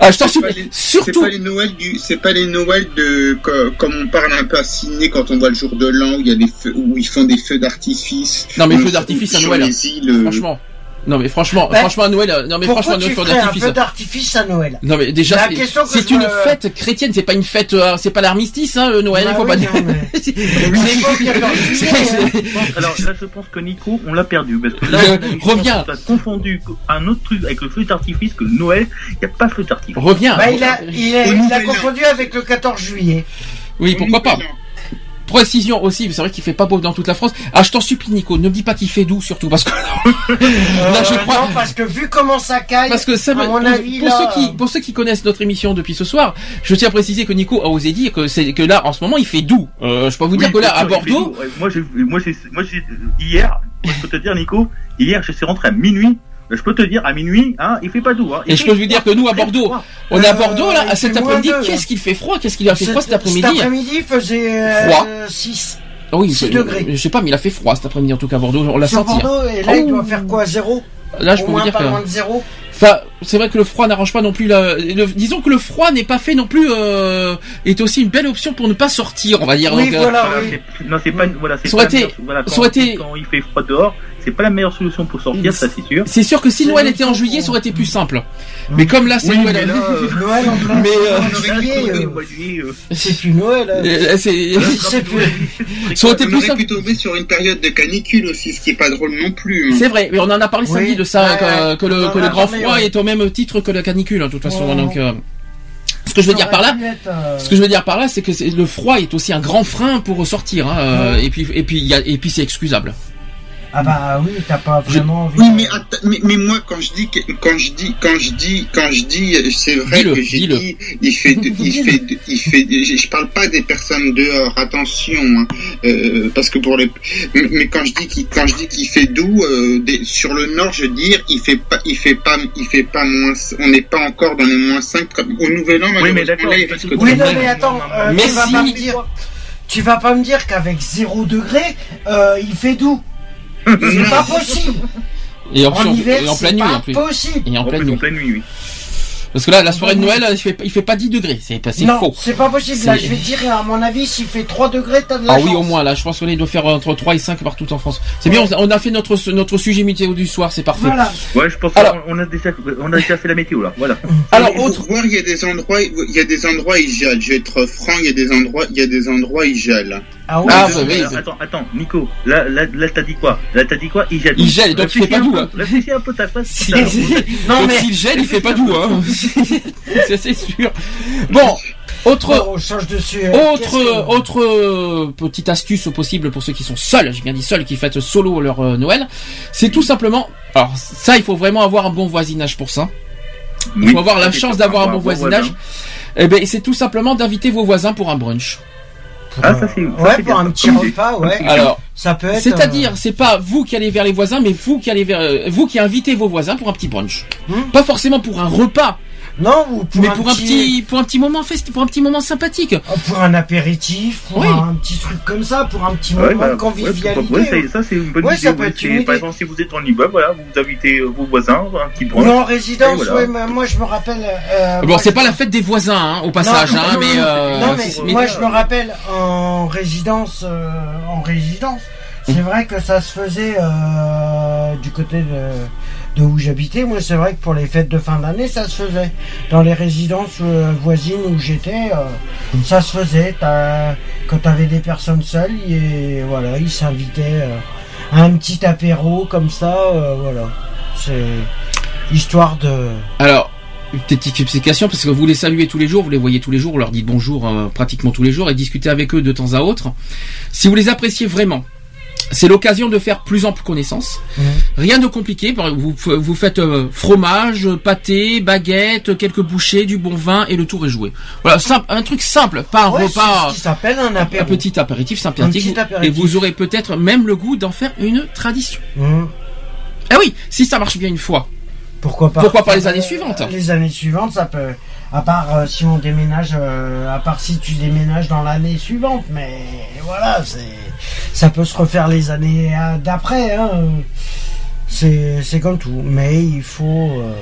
[SPEAKER 3] ah, je t'en
[SPEAKER 6] c'est pas
[SPEAKER 3] supplie.
[SPEAKER 6] les- C'est
[SPEAKER 3] Surtout.
[SPEAKER 6] pas les Noëls du, c'est pas les Noëls de, co- comme on parle un peu à Sydney quand on voit le jour de l'an où il y a des feux, où ils font des feux d'artifice.
[SPEAKER 3] Non, mais feux d'artifice à Noël.
[SPEAKER 6] îles, euh,
[SPEAKER 3] Franchement. Non, mais franchement,
[SPEAKER 5] Ben,
[SPEAKER 3] franchement, à Noël. euh, Non, mais franchement,
[SPEAKER 5] tu
[SPEAKER 3] Noël,
[SPEAKER 5] un
[SPEAKER 3] d'artifice.
[SPEAKER 5] feu d'artifice à Noël?
[SPEAKER 3] Non mais déjà
[SPEAKER 5] La
[SPEAKER 3] c'est-
[SPEAKER 5] question que
[SPEAKER 3] c'est
[SPEAKER 5] je
[SPEAKER 3] une
[SPEAKER 5] me-
[SPEAKER 3] fête chrétienne, c'est pas une fête, euh, c'est pas l'armistice, hein, le Noël,
[SPEAKER 5] Bah
[SPEAKER 3] il faut
[SPEAKER 5] oui,
[SPEAKER 3] pas
[SPEAKER 5] non,
[SPEAKER 3] dire.
[SPEAKER 5] mais- y a
[SPEAKER 4] alors là, je pense que Nico, on l'a perdu. Parce que là,
[SPEAKER 3] Euh,
[SPEAKER 4] pense
[SPEAKER 3] reviens.
[SPEAKER 4] t'as confondu un autre truc avec le feu d'artifice que Noël. Il n'y a pas de feu d'artifice.
[SPEAKER 3] Reviens.
[SPEAKER 5] Bah, il a, il a, il a confondu avec le 14 juillet.
[SPEAKER 3] Oui, pourquoi pas. Précision aussi, c'est vrai qu'il fait pas beau dans toute la France. Ah, je t'en supplie, Nico, ne me dis pas qu'il fait doux, surtout parce que là, je
[SPEAKER 5] Euh,
[SPEAKER 3] crois.
[SPEAKER 5] Non, parce que vu comment ça caille,
[SPEAKER 3] Parce que ça,
[SPEAKER 5] à mon
[SPEAKER 3] pour,
[SPEAKER 5] avis,
[SPEAKER 3] pour
[SPEAKER 5] là,
[SPEAKER 3] ceux qui, pour ceux qui connaissent notre émission depuis ce soir, je tiens à préciser que Nico a osé dire que c'est que là, en ce moment, il fait doux. Euh, je peux vous dire que là, à Bordeaux,
[SPEAKER 4] Moi, j'ai, moi, j'ai, moi, j'ai, hier, je peux te dire, Nico, hier, je suis rentré à minuit. Je peux te dire, à minuit, hein, il fait pas doux, hein.
[SPEAKER 3] Et je peux vous dire que nous, à Bordeaux,
[SPEAKER 4] froid.
[SPEAKER 3] on est à
[SPEAKER 5] Euh,
[SPEAKER 3] Bordeaux là, cet après-midi. Qu'est-ce qu'il fait froid? Qu'est-ce qu'il a fait froid cet après-midi?
[SPEAKER 5] Cet après-midi, il faisait euh,
[SPEAKER 3] Froid.
[SPEAKER 5] 6
[SPEAKER 3] Ah Oui,
[SPEAKER 5] six
[SPEAKER 3] je-
[SPEAKER 5] degrés.
[SPEAKER 3] Je sais pas, mais il a fait froid cet après-midi en tout cas à Bordeaux. On l'a senti.
[SPEAKER 5] Bordeaux, et là, il
[SPEAKER 3] Oh.
[SPEAKER 5] doit faire quoi 0
[SPEAKER 3] Là, je
[SPEAKER 5] Au
[SPEAKER 3] peux vous
[SPEAKER 5] moins
[SPEAKER 3] dire
[SPEAKER 5] pas
[SPEAKER 3] que.
[SPEAKER 5] loin de 0
[SPEAKER 3] Enfin, c'est vrai que le froid n'arrange pas non plus la. le- disons que le froid n'est pas fait non plus. Euh, est aussi une belle option pour ne pas sortir, on va dire.
[SPEAKER 5] Oui,
[SPEAKER 3] Donc, euh,
[SPEAKER 5] voilà, oui.
[SPEAKER 4] c'est- non, c'est pas, une- voilà, c'est pas
[SPEAKER 3] été-
[SPEAKER 4] meilleure- voilà, quand,
[SPEAKER 3] été-
[SPEAKER 4] quand il fait froid dehors, c'est pas la meilleure solution pour sortir, ça c'est sûr.
[SPEAKER 3] C'est sûr que si Noël était en juillet, ça aurait été plus simple. Mais comme là, c'est
[SPEAKER 4] Oui,
[SPEAKER 3] Noël.
[SPEAKER 4] mais là, euh,
[SPEAKER 5] Noël en plein
[SPEAKER 3] Mais, euh,
[SPEAKER 5] juillet, euh,
[SPEAKER 4] euh,
[SPEAKER 5] c'est plus Noël. hein.
[SPEAKER 3] euh, c'est-
[SPEAKER 5] C'est plus-
[SPEAKER 3] Ça aurait été
[SPEAKER 6] On
[SPEAKER 3] plus
[SPEAKER 6] aurait
[SPEAKER 3] simple.
[SPEAKER 6] pu tomber sur une période de canicule aussi, ce qui est pas drôle non plus. hein.
[SPEAKER 3] C'est vrai, mais on en a parlé samedi de ça, que, le, grand froid est au même titre que la canicule, hein, de toute façon.
[SPEAKER 5] Ouais.
[SPEAKER 3] Donc, euh, ce que je veux dire par là, Ce que je veux dire par là, c'est que le froid est aussi un grand frein pour sortir, hein, euh,
[SPEAKER 5] Ouais.
[SPEAKER 3] et puis et puis y a, et puis c'est excusable.
[SPEAKER 5] Ah bah oui, t'as pas vraiment envie.
[SPEAKER 6] Oui, mais, att- mais, mais moi, quand je dis, que- quand je dis, quand je dis, quand je dis, c'est vrai que j'ai dit, il fait, de- il fait, de- il fait, de- je parle pas des personnes dehors, attention, hein, euh, parce que pour les, mais mais quand je dis qu'il, quand je dis qu'il fait doux, euh, des- sur le nord, je veux dire, il fait pas, il fait pas, il fait pas moins, on n'est pas encore dans les moins 5 comme au Nouvel An,
[SPEAKER 4] Oui, mais d'accord,
[SPEAKER 5] Oui, non, mais attends, euh,
[SPEAKER 3] Mais
[SPEAKER 5] tu vas pas me dire, tu vas pas me dire qu'avec 0 degré, euh, il fait doux. C'est pas possible.
[SPEAKER 3] Et en,
[SPEAKER 5] En hiver,
[SPEAKER 3] et en
[SPEAKER 5] c'est
[SPEAKER 3] pleine nuit
[SPEAKER 5] pas
[SPEAKER 3] en plus.
[SPEAKER 5] possible.
[SPEAKER 3] Et en
[SPEAKER 4] en
[SPEAKER 3] pleine
[SPEAKER 4] plus, en
[SPEAKER 3] nuit.
[SPEAKER 4] pleine nuit, oui.
[SPEAKER 3] Parce que là, la soirée de Noël, il fait, il fait pas 10 degrés. C'est pas- c'est
[SPEAKER 5] Non,
[SPEAKER 3] faux.
[SPEAKER 5] c'est pas possible. Là, je vais te dire, à mon avis, s'il fait 3 degrés, t'as de la
[SPEAKER 3] Ah
[SPEAKER 5] chance.
[SPEAKER 3] oui, au moins là, je pense qu'on doit faire entre 3 et 5 partout en France. C'est bien, on a- fait notre notre sujet météo du soir, c'est parfait.
[SPEAKER 5] Voilà.
[SPEAKER 4] Ouais, je pense
[SPEAKER 3] Alors-
[SPEAKER 4] qu'on a déjà, on a déjà fait la météo, là. Voilà.
[SPEAKER 3] Alors
[SPEAKER 6] pour
[SPEAKER 3] autre
[SPEAKER 6] voir, il y a des endroits, il y a des endroits, il gèle. Je vais être franc, il y a des endroits, il y a des endroits, il gèle.
[SPEAKER 5] Ah oui.
[SPEAKER 3] Ah,
[SPEAKER 6] Ouais,
[SPEAKER 3] bah oui,
[SPEAKER 4] Alors,
[SPEAKER 3] c'est-
[SPEAKER 4] attends, attends, Nico, là, là, là, t'as dit quoi? Là, t'as dit quoi? Il gèle.
[SPEAKER 3] Il gèle, donc il fait pas doux, hein.
[SPEAKER 4] Réfléchis un peu ta.
[SPEAKER 3] Si-
[SPEAKER 4] l'heure.
[SPEAKER 5] Non,
[SPEAKER 3] Donc
[SPEAKER 5] mais-
[SPEAKER 3] s'il gèle, il fait pas doux, hein. c'est sûr. Bon, autre
[SPEAKER 5] on change de sujet.
[SPEAKER 3] Autre,
[SPEAKER 5] que-
[SPEAKER 3] autre euh, petite astuce possible pour ceux qui sont seuls, j'ai bien dit seuls, qui fêtent solo leur euh, Noël, c'est tout simplement, alors ça il faut vraiment avoir un bon voisinage pour ça, il
[SPEAKER 4] Oui,
[SPEAKER 3] faut avoir la
[SPEAKER 4] c'est
[SPEAKER 3] chance d'avoir un bon voisinage,
[SPEAKER 4] voisin.
[SPEAKER 3] et ben c'est tout simplement d'inviter vos voisins pour un brunch.
[SPEAKER 4] Ah, ça, c'est- ça,
[SPEAKER 5] Ouais,
[SPEAKER 4] c'est
[SPEAKER 5] pour
[SPEAKER 4] bien.
[SPEAKER 5] un petit repas, ouais.
[SPEAKER 3] Alors,
[SPEAKER 5] Ça peut être.
[SPEAKER 3] c'est-à-dire, c'est pas vous qui allez vers les voisins, mais vous qui allez vers, euh, vous qui invitez vos voisins pour un petit brunch.
[SPEAKER 5] Hmm.
[SPEAKER 3] Pas forcément pour un repas,
[SPEAKER 5] euh, Non, ou pour
[SPEAKER 3] mais
[SPEAKER 5] un
[SPEAKER 3] pour un petit, pour un petit moment fest, pour un petit moment sympathique.
[SPEAKER 5] Oh, Pour un apéritif, pour
[SPEAKER 3] Oui.
[SPEAKER 5] un petit truc comme ça, pour un petit
[SPEAKER 4] Ouais,
[SPEAKER 5] moment
[SPEAKER 4] bah,
[SPEAKER 5] de
[SPEAKER 4] ouais,
[SPEAKER 5] convivialité.
[SPEAKER 4] ouais, ça, c'est une bonne
[SPEAKER 5] Ouais,
[SPEAKER 4] idée.
[SPEAKER 5] ça peut
[SPEAKER 4] oui.
[SPEAKER 5] être
[SPEAKER 4] C'est-
[SPEAKER 5] une idée.
[SPEAKER 4] Par exemple, si vous êtes en immeuble, voilà, vous invitez euh, vos voisins, un petit brunch.
[SPEAKER 5] Ou en résidence,
[SPEAKER 4] voilà.
[SPEAKER 5] ouais, mais moi je me rappelle. euh,
[SPEAKER 3] Bon, c'est
[SPEAKER 5] je-
[SPEAKER 3] pas la fête des voisins, hein, au passage,
[SPEAKER 5] Non,
[SPEAKER 3] hein,
[SPEAKER 5] non,
[SPEAKER 3] mais,
[SPEAKER 5] non,
[SPEAKER 3] euh,
[SPEAKER 5] non, mais moi je me rappelle en résidence, euh, en résidence, c'est
[SPEAKER 3] Hum.
[SPEAKER 5] vrai que ça se faisait euh, du côté de, de où j'habitais. Moi, c'est vrai que pour les fêtes de fin d'année, ça se faisait. Dans les résidences euh, voisines où j'étais, euh, ça se faisait. Quand t'avais des personnes seules, et voilà, ils s'invitaient euh, à un petit apéro comme ça, voilà. C'est histoire de.
[SPEAKER 3] Alors, une petite explication, parce que vous les saluez tous les jours, vous les voyez tous les jours, vous leur dites bonjour pratiquement tous les jours et discutez avec eux de temps à autre. Si vous les appréciez vraiment, C'est l'occasion de faire plus ample connaissance.
[SPEAKER 5] Mhm.
[SPEAKER 3] Rien de compliqué. Vous, vous faites euh, fromage, pâté, baguette, quelques bouchées, du bon vin et le tour est joué. Voilà, simple, un truc simple, pas un
[SPEAKER 5] Ouais,
[SPEAKER 3] repas.
[SPEAKER 5] s'appelle un
[SPEAKER 3] petit apéritif sympathique. Et vous aurez peut-être même le goût d'en faire une tradition.
[SPEAKER 5] Mhm.
[SPEAKER 3] Ah oui, si ça marche bien une fois.
[SPEAKER 5] Pourquoi pas
[SPEAKER 3] Pourquoi pas les années suivantes
[SPEAKER 5] Les années suivantes, ça peut. À part euh, si on déménage, euh, à part si tu déménages dans l'année suivante, mais voilà, c'est, ça peut se refaire les années euh, d'après. Hein. C'est, c'est comme tout, mais il faut. euh.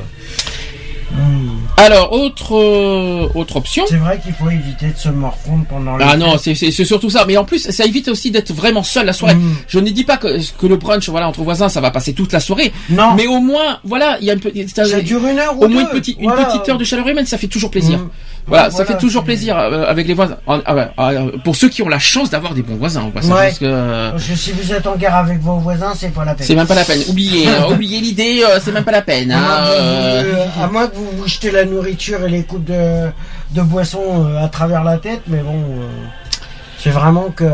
[SPEAKER 3] Alors, autre, euh, autre option.
[SPEAKER 5] C'est vrai qu'il faut éviter de se morfondre pendant les
[SPEAKER 3] Ah non, c'est surtout ça. Mais en plus, ça évite aussi d'être vraiment seul la soirée.
[SPEAKER 5] Mm.
[SPEAKER 3] Je ne dis pas que, que le brunch, voilà, entre voisins, ça va passer toute la soirée.
[SPEAKER 5] Non,
[SPEAKER 3] Mais au moins, voilà, il y a une petite,
[SPEAKER 5] ça dure une heure ou
[SPEAKER 3] au moins une
[SPEAKER 5] deux.
[SPEAKER 3] petite, une petite heure de chaleur humaine, ça fait toujours plaisir.
[SPEAKER 5] Mm.
[SPEAKER 3] Voilà, ça fait toujours plaisir euh, avec les voisins. Ah, ah, ah, pour ceux qui ont la chance d'avoir des bons voisins,
[SPEAKER 5] Ouais.
[SPEAKER 3] parce que euh,
[SPEAKER 5] Parce que si vous êtes en guerre avec vos voisins, c'est pas la peine.
[SPEAKER 3] c'est même pas la peine. Oubliez, euh, oubliez l'idée, c'est même pas la peine.
[SPEAKER 5] À
[SPEAKER 3] hein,
[SPEAKER 5] moins, que vous, à moins que vous vous jetez la nourriture et les coupes de, de boissons à travers la tête, mais bon, c'est vraiment que.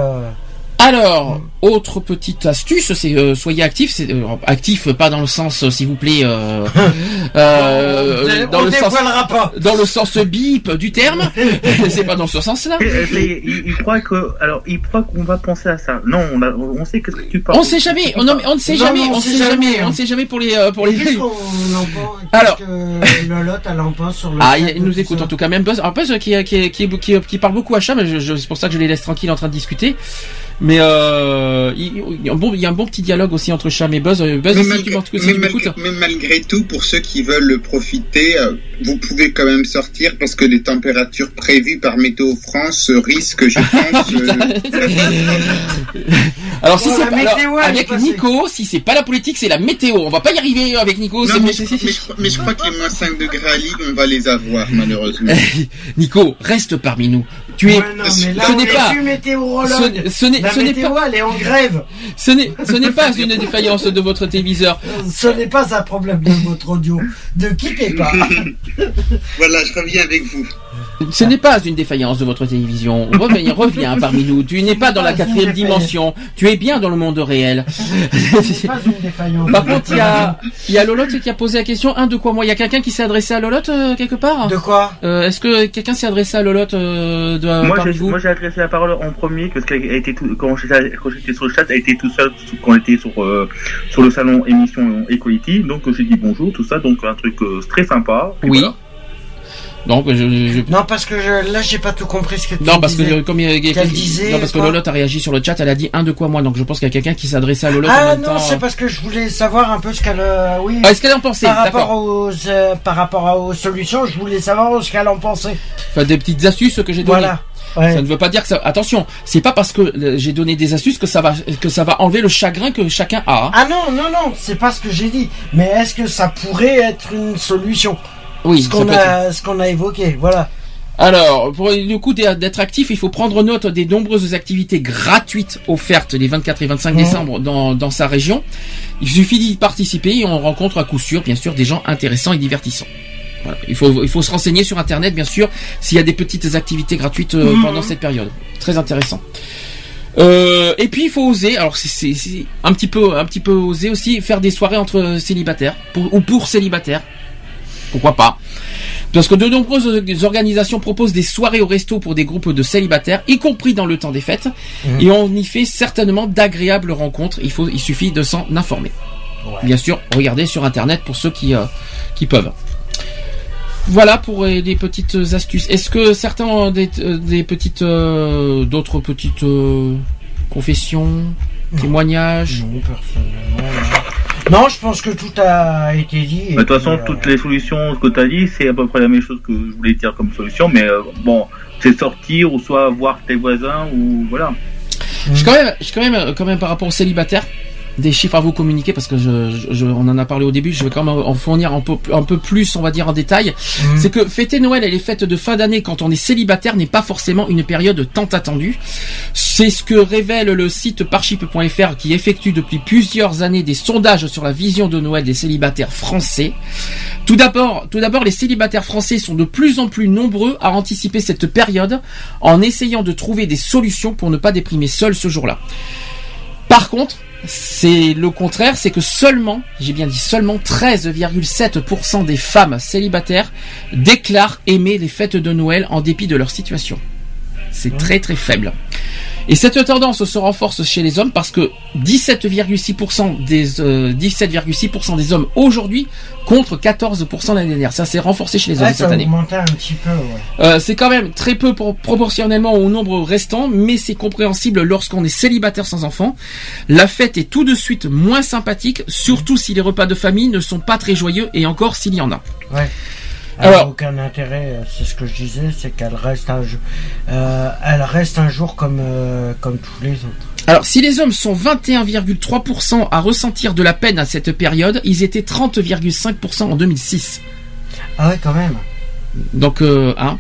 [SPEAKER 3] Alors, autre petite astuce, c'est euh, soyez actif, c'est euh, actif pas dans le sens euh, s'il vous plaît euh, euh,
[SPEAKER 5] on
[SPEAKER 3] dans le sens
[SPEAKER 5] pas.
[SPEAKER 3] dans le sens bip du terme, c'est pas dans ce sens-là.
[SPEAKER 4] Euh, Il, il croit que, alors, il croit qu'on va penser à ça. Non, on, a- on sait qu'est-ce que tu parles.
[SPEAKER 3] On sait jamais, on, non, mais on ne sait
[SPEAKER 5] Non,
[SPEAKER 3] jamais,
[SPEAKER 5] non,
[SPEAKER 3] on ne sait jamais, on ne sait jamais pour les euh, pour les
[SPEAKER 5] Qu'est-ce qu'on
[SPEAKER 3] Alors.
[SPEAKER 5] Que Lolotte, elle en pense sur le.
[SPEAKER 3] Ah, il, nous écoute en tout cas, même Buzz. Alors Buzz qui, qui, qui, qui, qui parle beaucoup à chat, mais je, je- c'est pour ça que je les laisse tranquilles en train de discuter. Mais euh, il, il y a un bon, il y a un bon petit dialogue aussi entre Cham et Buzz. Buzz,
[SPEAKER 6] Mais, malgré,
[SPEAKER 3] tu m'en- si
[SPEAKER 6] mais
[SPEAKER 3] tu
[SPEAKER 6] malgré-
[SPEAKER 3] m'écoutes.
[SPEAKER 6] mais malgré tout, pour ceux qui veulent profiter, euh, vous pouvez quand même sortir parce que les températures prévues par Météo France risquent, je pense. euh,
[SPEAKER 3] Alors si
[SPEAKER 5] Bon,
[SPEAKER 3] c'est
[SPEAKER 5] météo,
[SPEAKER 3] avec. Nico, si c'est pas la politique, c'est la météo. On va pas y arriver avec Nico.
[SPEAKER 6] non,
[SPEAKER 3] c'est-
[SPEAKER 6] mais,
[SPEAKER 3] c'est-
[SPEAKER 6] je,
[SPEAKER 3] c'est-
[SPEAKER 6] mais je- mais je crois que les moins 5 degrés à Lille, on va les avoir, malheureusement.
[SPEAKER 3] Nico, reste parmi nous. Tu es.
[SPEAKER 5] Ouais, non, mais là,
[SPEAKER 3] ce n'est
[SPEAKER 5] est
[SPEAKER 3] pas. Ce, ce n'est, ce n'est pas,
[SPEAKER 5] elle est en grève.
[SPEAKER 3] ce n'est, ce n'est pas une défaillance de votre téléviseur.
[SPEAKER 5] Ce n'est pas un problème de votre audio. Ne quittez pas.
[SPEAKER 6] voilà, je reviens avec vous.
[SPEAKER 3] Ce n'est pas une défaillance de votre télévision. Reviens, reviens parmi nous. Tu n'es pas dans la quatrième dimension. Tu es bien dans le monde réel.
[SPEAKER 5] Ce n'est pas une défaillance.
[SPEAKER 3] Par contre, il y a, il y a Lolotte qui a posé la question. Un de quoi moi Il y a quelqu'un qui s'est adressé à Lolotte euh, quelque part?
[SPEAKER 5] De quoi?
[SPEAKER 3] Euh, Est-ce que quelqu'un s'est adressé à Lolotte euh, de,
[SPEAKER 4] Moi,
[SPEAKER 3] parmi
[SPEAKER 4] j'ai,
[SPEAKER 3] vous?
[SPEAKER 4] moi, j'ai adressé la parole en premier parce qu'elle a été tout, quand j'étais, sur le chat, elle était tout seule quand on était sur, euh, sur le salon émission Equality. Donc, j'ai dit bonjour, tout ça. Donc, un truc euh, très sympa.
[SPEAKER 3] Oui.
[SPEAKER 4] voilà.
[SPEAKER 3] Donc, je, je-
[SPEAKER 5] Non, parce que je, là, j'ai pas tout compris ce que tu
[SPEAKER 3] non parce que
[SPEAKER 5] disais.
[SPEAKER 3] euh, comme il
[SPEAKER 5] Qu'elle
[SPEAKER 3] qui-
[SPEAKER 5] disait
[SPEAKER 3] non parce que Lolotte a réagi sur le chat, elle a dit un de quoi moi. Donc je pense qu'il y a quelqu'un qui adressé à Lolotte en
[SPEAKER 5] Ah
[SPEAKER 3] même
[SPEAKER 5] non, c'est parce que je voulais savoir un peu ce qu'elle. euh, oui.
[SPEAKER 3] Ah, Est-ce qu'elle en pensait
[SPEAKER 5] par rapport aux euh, par rapport à- aux solutions, je voulais savoir ce qu'elle en pensait.
[SPEAKER 3] Enfin, des petites astuces que j'ai données.
[SPEAKER 5] Voilà. Ouais.
[SPEAKER 3] Ça ne veut pas dire que ça. Attention, c'est pas parce que euh, j'ai donné des astuces que ça va que ça va enlever le chagrin que chacun a. hein.
[SPEAKER 5] Ah non, non, non, c'est pas ce que j'ai dit. Mais est-ce que ça pourrait être une solution?
[SPEAKER 3] Oui,
[SPEAKER 5] Ce qu'on
[SPEAKER 3] être-
[SPEAKER 5] a, évoqué, voilà.
[SPEAKER 3] Alors, pour le coup d'être actif, il faut prendre note des nombreuses activités gratuites offertes les 24 et 25
[SPEAKER 5] Mhm.
[SPEAKER 3] décembre dans, dans sa région. Il suffit d'y participer et on rencontre à coup sûr, bien sûr, des gens intéressants et divertissants. Voilà. Il faut il faut se renseigner sur internet, bien sûr, s'il y a des petites activités gratuites euh,
[SPEAKER 5] Mhm.
[SPEAKER 3] pendant cette période. Très intéressant. Euh, et puis il faut oser, alors c'est- un petit peu un petit peu oser aussi faire des soirées entre célibataires pour, ou pour célibataires. Pourquoi pas Parce que de nombreuses organisations proposent des soirées au resto pour des groupes de célibataires, y compris dans le temps des fêtes,
[SPEAKER 5] Mhm.
[SPEAKER 3] et on y fait certainement d'agréables rencontres. Il faut, il suffit de s'en informer. Bien sûr, regardez sur internet pour ceux qui euh, qui peuvent. Voilà pour euh, des petites astuces. Est-ce que certains ont des, euh, des petites euh, d'autres petites euh, confessions,
[SPEAKER 5] Non.
[SPEAKER 3] témoignages?
[SPEAKER 5] Non, personnellement. Non. Je pense que tout a été dit.
[SPEAKER 4] Mais De toute façon,
[SPEAKER 5] euh,
[SPEAKER 4] toutes les solutions que tu as dit, c'est à peu près la même chose que je voulais dire comme solution. Mais euh, bon, c'est sortir ou soit voir tes voisins ou voilà.
[SPEAKER 3] Je quand même, je quand même, quand même par rapport aux célibataires, des chiffres à vous communiquer parce que je, je- je- on en a parlé au début. Je vais quand même en fournir un peu, un peu plus, on va dire en détail.
[SPEAKER 5] Mhm.
[SPEAKER 3] C'est que fêter Noël et les fêtes de fin d'année quand on est célibataire n'est pas forcément une période tant attendue. C'est ce que révèle le site parship.fr qui effectue depuis plusieurs années des sondages sur la vision de Noël des célibataires français. Tout d'abord, tout d'abord, les célibataires français sont de plus en plus nombreux à anticiper cette période en essayant de trouver des solutions pour ne pas déprimer seul ce jour-là. Par contre, c'est le contraire, c'est que seulement, j'ai bien dit seulement 13,7% des femmes célibataires déclarent aimer les fêtes de Noël en dépit de leur situation. C'est très très faible. Et cette tendance se renforce chez les hommes parce que 17,6% des euh, 17,6% des hommes aujourd'hui contre 14% l'année dernière. Ça s'est renforcé chez les hommes
[SPEAKER 5] Ouais,
[SPEAKER 3] cette
[SPEAKER 5] ça a
[SPEAKER 3] année.
[SPEAKER 5] augmenté un petit peu, ouais.
[SPEAKER 3] Euh, c'est quand même très peu pour- proportionnellement au nombre restant, mais c'est compréhensible lorsqu'on est célibataire sans enfant. La fête est tout de suite moins sympathique, surtout si les repas de famille ne sont pas très joyeux et encore s'il y en a.
[SPEAKER 5] Ouais.
[SPEAKER 3] Alors-
[SPEAKER 5] Alors, aucun intérêt, euh, c'est ce que je disais, c'est qu'elle reste un jour, euh, elle reste un jour comme euh, comme tous les autres.
[SPEAKER 3] Alors, si les hommes sont 21,3% à ressentir de la peine à cette période, ils étaient 30,5% en 2006.
[SPEAKER 5] Ah ouais, quand même.
[SPEAKER 3] Donc, euh, hein,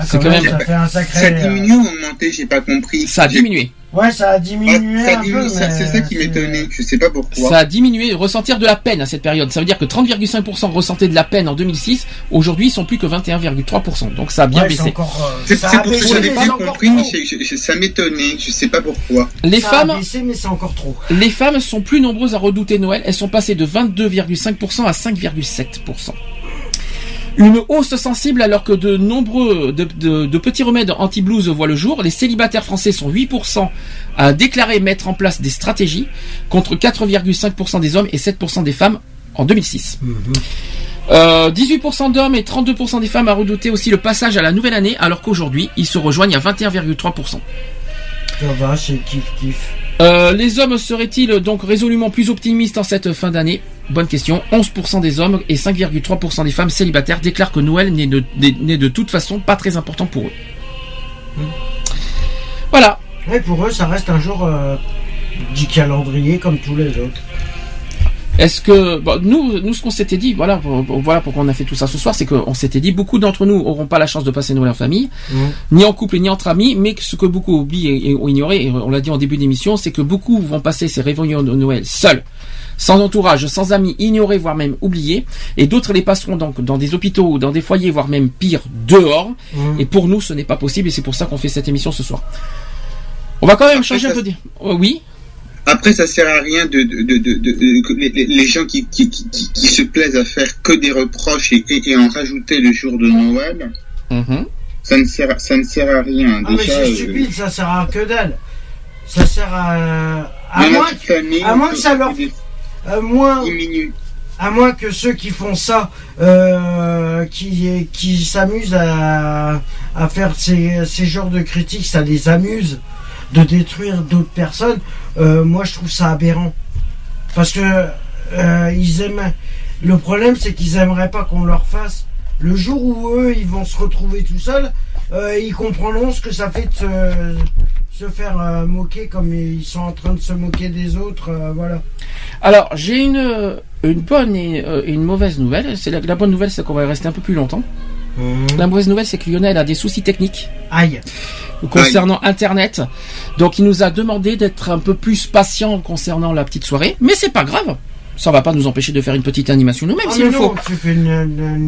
[SPEAKER 5] Ah,
[SPEAKER 3] C'est
[SPEAKER 5] quand
[SPEAKER 3] quand
[SPEAKER 5] même,
[SPEAKER 3] même-
[SPEAKER 5] ça fait un sacré.
[SPEAKER 6] Ça
[SPEAKER 5] euh,
[SPEAKER 6] diminue ou augmenté, j'ai pas compris.
[SPEAKER 3] ça a diminué.
[SPEAKER 5] Ouais, ça a diminué
[SPEAKER 6] ça
[SPEAKER 5] un
[SPEAKER 6] diminue,
[SPEAKER 5] peu.
[SPEAKER 6] c'est ça qui m'étonnait, je sais pas pourquoi.
[SPEAKER 3] Ça a diminué, ressentir de la peine à cette période. Ça veut dire que 30,5% ressentaient de la peine en 2006. Aujourd'hui, ils sont plus que 21,3%. Donc ça a bien
[SPEAKER 5] Ouais,
[SPEAKER 3] baissé.
[SPEAKER 5] euh,
[SPEAKER 6] C'est pour ça que j'avais compris, je- je- ça m'étonnait, je sais pas pourquoi.
[SPEAKER 3] Les
[SPEAKER 5] Ça
[SPEAKER 3] femmes,
[SPEAKER 5] a baissé, mais c'est encore trop.
[SPEAKER 3] les femmes sont plus nombreuses à redouter Noël. Elles sont passées de 22,5% à 5,7%. Une hausse sensible alors que de nombreux de, de- de petits remèdes anti-blues voient le jour. Les célibataires français sont 8% à déclarer mettre en place des stratégies contre 4,5% des hommes et 7% des femmes en 2006. Euh, 18% d'hommes et 32% des femmes à redouter aussi le passage à la nouvelle année alors qu'aujourd'hui ils se rejoignent à 21,3%.
[SPEAKER 5] Ça va, c'est kiff kiff.
[SPEAKER 3] Euh, les hommes seraient-ils donc résolument plus optimistes en cette fin d'année? Bonne question. 11% des hommes et 5,3% des femmes célibataires déclarent que Noël n'est de, toute façon pas très important pour eux. Voilà.
[SPEAKER 5] Ouais, pour eux, ça reste un jour euh, du calendrier comme tous les autres.
[SPEAKER 3] Est-ce que bon, nous, nous ce qu'on s'était dit, voilà, pour- voilà pourquoi on a fait tout ça ce soir, c'est qu'on s'était dit beaucoup d'entre nous auront pas la chance de passer Noël en famille,
[SPEAKER 5] Mhm.
[SPEAKER 3] ni en couple ni entre amis, mais ce que beaucoup oublient et, et ont ignoré, et on l'a dit en début d'émission, c'est que beaucoup vont passer ces réveillons de Noël seuls, sans entourage, sans amis, ignorés voire même oubliés, et d'autres les passeront donc dans des hôpitaux ou dans des foyers, voire même pire, dehors.
[SPEAKER 5] Mhm.
[SPEAKER 3] Et pour nous, ce n'est pas possible, et c'est pour ça qu'on fait cette émission ce soir. On va quand même
[SPEAKER 6] Après,
[SPEAKER 3] changer un peu. de- Oh, oui.
[SPEAKER 6] Après, ça sert à rien de, de, de, de, de- que les, gens qui, qui, qui, se plaisent à faire que des reproches et, et, et en rajouter le jour de Noël,
[SPEAKER 3] Mhm.
[SPEAKER 6] ça ne sert, ça ne sert à rien.
[SPEAKER 5] Ah, mais c'est
[SPEAKER 6] euh,
[SPEAKER 5] stupide, ça sert à que dalle. Ça sert à. À
[SPEAKER 6] dans
[SPEAKER 5] moins, à moins que ça leur- à moins, à moins que ceux qui font ça, euh, qui, qui s'amusent à, à faire ces, ces genres de critiques, ça les amuse de détruire d'autres personnes. euh, moi, je trouve ça aberrant. Parce que euh, ils aiment. Le problème, c'est qu'ils aimeraient pas qu'on leur fasse. Le jour où eux, ils vont se retrouver tout seuls, ils comprendront ce que ça fait de se, se faire euh, moquer comme ils sont en train de se moquer des autres. euh, voilà.
[SPEAKER 3] Alors, j'ai une, une bonne et euh, une mauvaise nouvelle. C'est la, la bonne nouvelle, c'est qu'on va rester un peu plus longtemps. La mauvaise nouvelle, c'est que Lionel a des soucis techniques
[SPEAKER 5] Aïe.
[SPEAKER 3] concernant Internet. Donc, il nous a demandé d'être un peu plus patient concernant la petite soirée. Mais c'est pas grave. Ça va pas nous empêcher de faire une petite animation nous-mêmes
[SPEAKER 5] Ah,
[SPEAKER 3] s'il faut.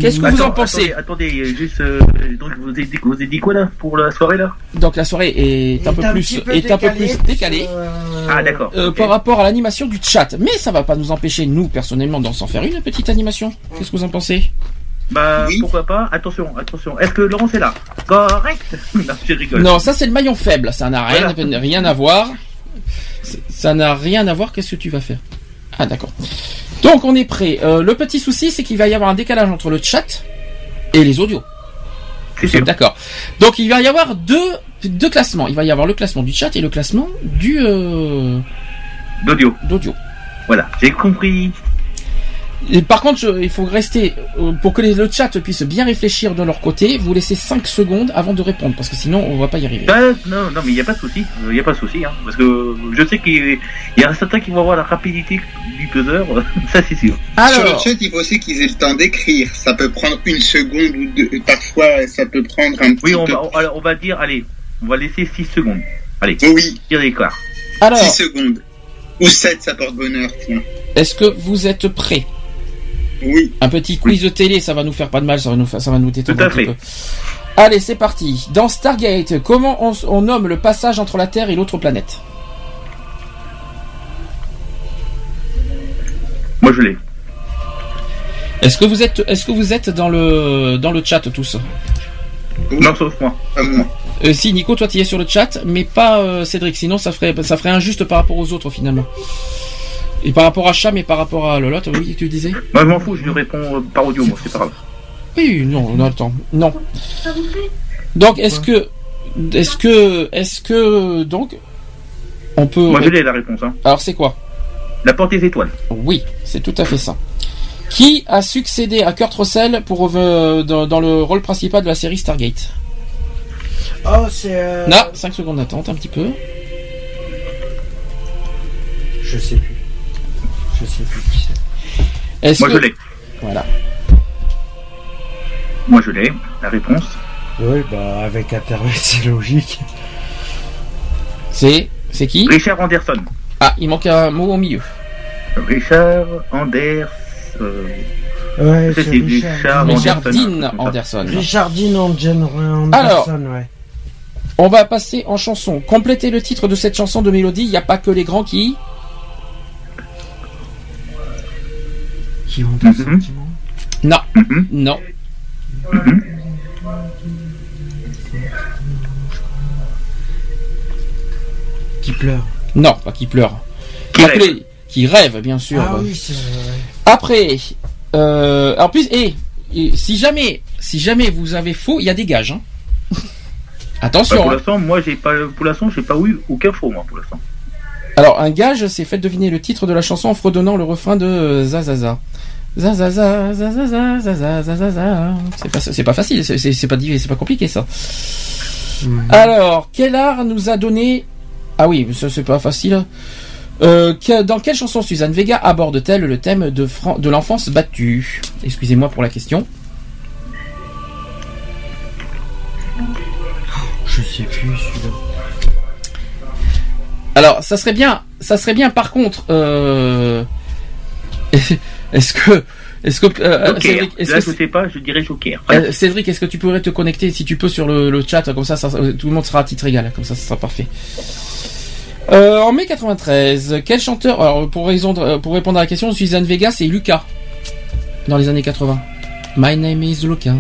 [SPEAKER 3] Qu'est-ce que vous en pensez
[SPEAKER 4] Attendez, attendez, juste, euh, donc vous avez, dit, vous avez dit quoi là pour la soirée là?
[SPEAKER 3] Donc, la soirée est un peu plus, est un peu plus décalée.
[SPEAKER 5] euh,
[SPEAKER 4] Ah d'accord.
[SPEAKER 3] euh, par rapport à l'animation du chat. Mais ça va pas nous empêcher, nous, personnellement, d'en s'en faire une petite animation. Qu'est-ce que vous en pensez?
[SPEAKER 4] Bah
[SPEAKER 6] Oui.
[SPEAKER 4] pourquoi pas? Attention, attention. Est-ce que Laurence est là? Correct. non, je rigole.
[SPEAKER 3] Non, ça c'est le maillon faible, ça n'a rien,
[SPEAKER 4] Voilà.
[SPEAKER 3] rien à voir. C'est- Ça n'a rien à voir, qu'est-ce que tu vas faire? Ah d'accord. Donc on est prêt. Euh, le petit souci c'est qu'il va y avoir un décalage entre le chat et les audios. D'accord. Donc il va y avoir deux, deux classements. Il va y avoir le classement du chat et le classement du euh,
[SPEAKER 4] D'audio.
[SPEAKER 3] d'audio.
[SPEAKER 4] Voilà, j'ai compris.
[SPEAKER 3] Et par contre, je- il faut rester euh, pour que les- le chat puisse bien réfléchir de leur côté. Vous laissez 5 secondes avant de répondre parce que sinon on va pas y arriver.
[SPEAKER 4] Bah, non, non, mais il n'y a pas de souci. Il n'y a pas de souci, hein, parce que je sais qu'il y a certains qui vont avoir la rapidité du peseur. Ça, c'est sûr.
[SPEAKER 6] Sur le
[SPEAKER 3] Alors,
[SPEAKER 6] chat, il faut aussi qu'ils aient le temps d'écrire. Ça peut prendre une seconde ou deux. Parfois, ça peut prendre un petit
[SPEAKER 4] Oui, on
[SPEAKER 6] peu.
[SPEAKER 4] va, on- alors, on va dire, allez, on va laisser 6 secondes. Allez,
[SPEAKER 6] Oui,
[SPEAKER 4] tire l'écart.
[SPEAKER 3] alors,
[SPEAKER 6] 6 secondes. Ou 7, ça porte bonheur, tiens.
[SPEAKER 3] est-ce que vous êtes prêts?
[SPEAKER 6] Oui.
[SPEAKER 3] Un petit quiz de télé, ça va nous faire pas de mal, ça va nous, faire- ça va nous détendre
[SPEAKER 4] Tout à
[SPEAKER 3] un petit peu. Allez, c'est parti. Dans Stargate, comment on, on nomme le passage entre la Terre et l'autre planète?
[SPEAKER 4] Moi je l'ai.
[SPEAKER 3] Est-ce que vous êtes, est-ce que vous êtes dans le dans le chat tous?
[SPEAKER 4] Non, sauf moi.
[SPEAKER 6] Moi.
[SPEAKER 3] Euh, Si Nico, toi tu es sur le chat, mais pas euh, Cédric. Sinon ça ferait ça ferait injuste par rapport aux autres finalement. Et par rapport à Cham et par rapport à Lolotte, oui, tu disais
[SPEAKER 4] Moi je m'en fous, je lui réponds euh, par audio, moi, c'est pas grave.
[SPEAKER 3] Oui, non, non, attends, non. Donc est-ce que est-ce que est-ce que donc on peut
[SPEAKER 4] Moi je l'ai la réponse. Hein.
[SPEAKER 3] Alors c'est quoi?
[SPEAKER 4] La porte des étoiles.
[SPEAKER 3] Oui, c'est tout à fait ça. Qui a succédé à Kurt Russell pour euh, dans, dans le rôle principal de la série Stargate?
[SPEAKER 5] Oh, c'est. euh,
[SPEAKER 3] Là, 5 secondes d'attente, un petit peu.
[SPEAKER 5] Je sais plus. Je sais plus qui c'est.
[SPEAKER 3] Est-ce
[SPEAKER 4] Moi
[SPEAKER 3] que
[SPEAKER 4] je l'ai.
[SPEAKER 3] voilà
[SPEAKER 4] Moi je l'ai. La réponse.
[SPEAKER 5] Oui, bah avec Internet, c'est logique.
[SPEAKER 3] C'est c'est qui
[SPEAKER 4] Richard Anderson.
[SPEAKER 3] Ah, il manque un mot au milieu.
[SPEAKER 4] Richard Anders. euh,
[SPEAKER 5] Ouais,
[SPEAKER 4] C'est Richard
[SPEAKER 5] Richard.
[SPEAKER 4] Anderson.
[SPEAKER 3] Anderson.
[SPEAKER 5] Richard Dean Anderson,
[SPEAKER 3] Alors.
[SPEAKER 5] ouais.
[SPEAKER 3] On va passer en chanson. Complétez le titre de cette chanson de mélodie. Il n'y a pas que les grands qui.
[SPEAKER 5] Qui ont des
[SPEAKER 4] Mhm.
[SPEAKER 5] sentiments.
[SPEAKER 3] Non,
[SPEAKER 4] Mhm.
[SPEAKER 3] non.
[SPEAKER 5] Qui pleurent.
[SPEAKER 3] Non, pas qui pleure.
[SPEAKER 4] Qui rêve.
[SPEAKER 3] qui rêve, bien sûr.
[SPEAKER 5] Ah oui, vrai.
[SPEAKER 3] Après, euh, en plus, et, et si jamais, si jamais vous avez faux, il y a des gages. hein.
[SPEAKER 4] Bah,
[SPEAKER 3] Attention.
[SPEAKER 4] pour
[SPEAKER 3] hein.
[SPEAKER 4] l'instant, moi j'ai pas. Pour l'instant, j'ai pas eu aucun faux moi pour l'instant.
[SPEAKER 3] Alors, un gage, c'est fait deviner le titre de la chanson en fredonnant le refrain de Zazaza. Zazaza, zazaza, zazaza, zazaza. C'est pas, c'est pas facile, c'est- c'est c'est pas, div- c'est pas compliqué ça. Alors, quel art nous a donné Ah oui, ça c'est pas facile. Euh, que- dans quelle chanson Suzanne Vega aborde-t-elle le thème de, Fran- de l'enfance battue? Excusez-moi pour la question.
[SPEAKER 5] Je sais plus celui-là.
[SPEAKER 3] Alors, ça serait bien, ça serait bien. Par contre, euh, est-ce que, est-ce que, euh,
[SPEAKER 4] Joker.
[SPEAKER 3] Cédric, est-ce
[SPEAKER 4] Là,
[SPEAKER 3] que
[SPEAKER 4] je sais pas, je dirais Joker.
[SPEAKER 3] Euh, Cédric, est-ce que tu pourrais te connecter si tu peux sur le, le chat comme ça, ça- tout le monde sera à titre égal, comme ça, ça sera parfait. Euh, en mai 93, quel chanteur Alors pour, raison de- pour répondre à la question, Suzanne Vega, c'est Lucas dans les années 80. My name is Lucas.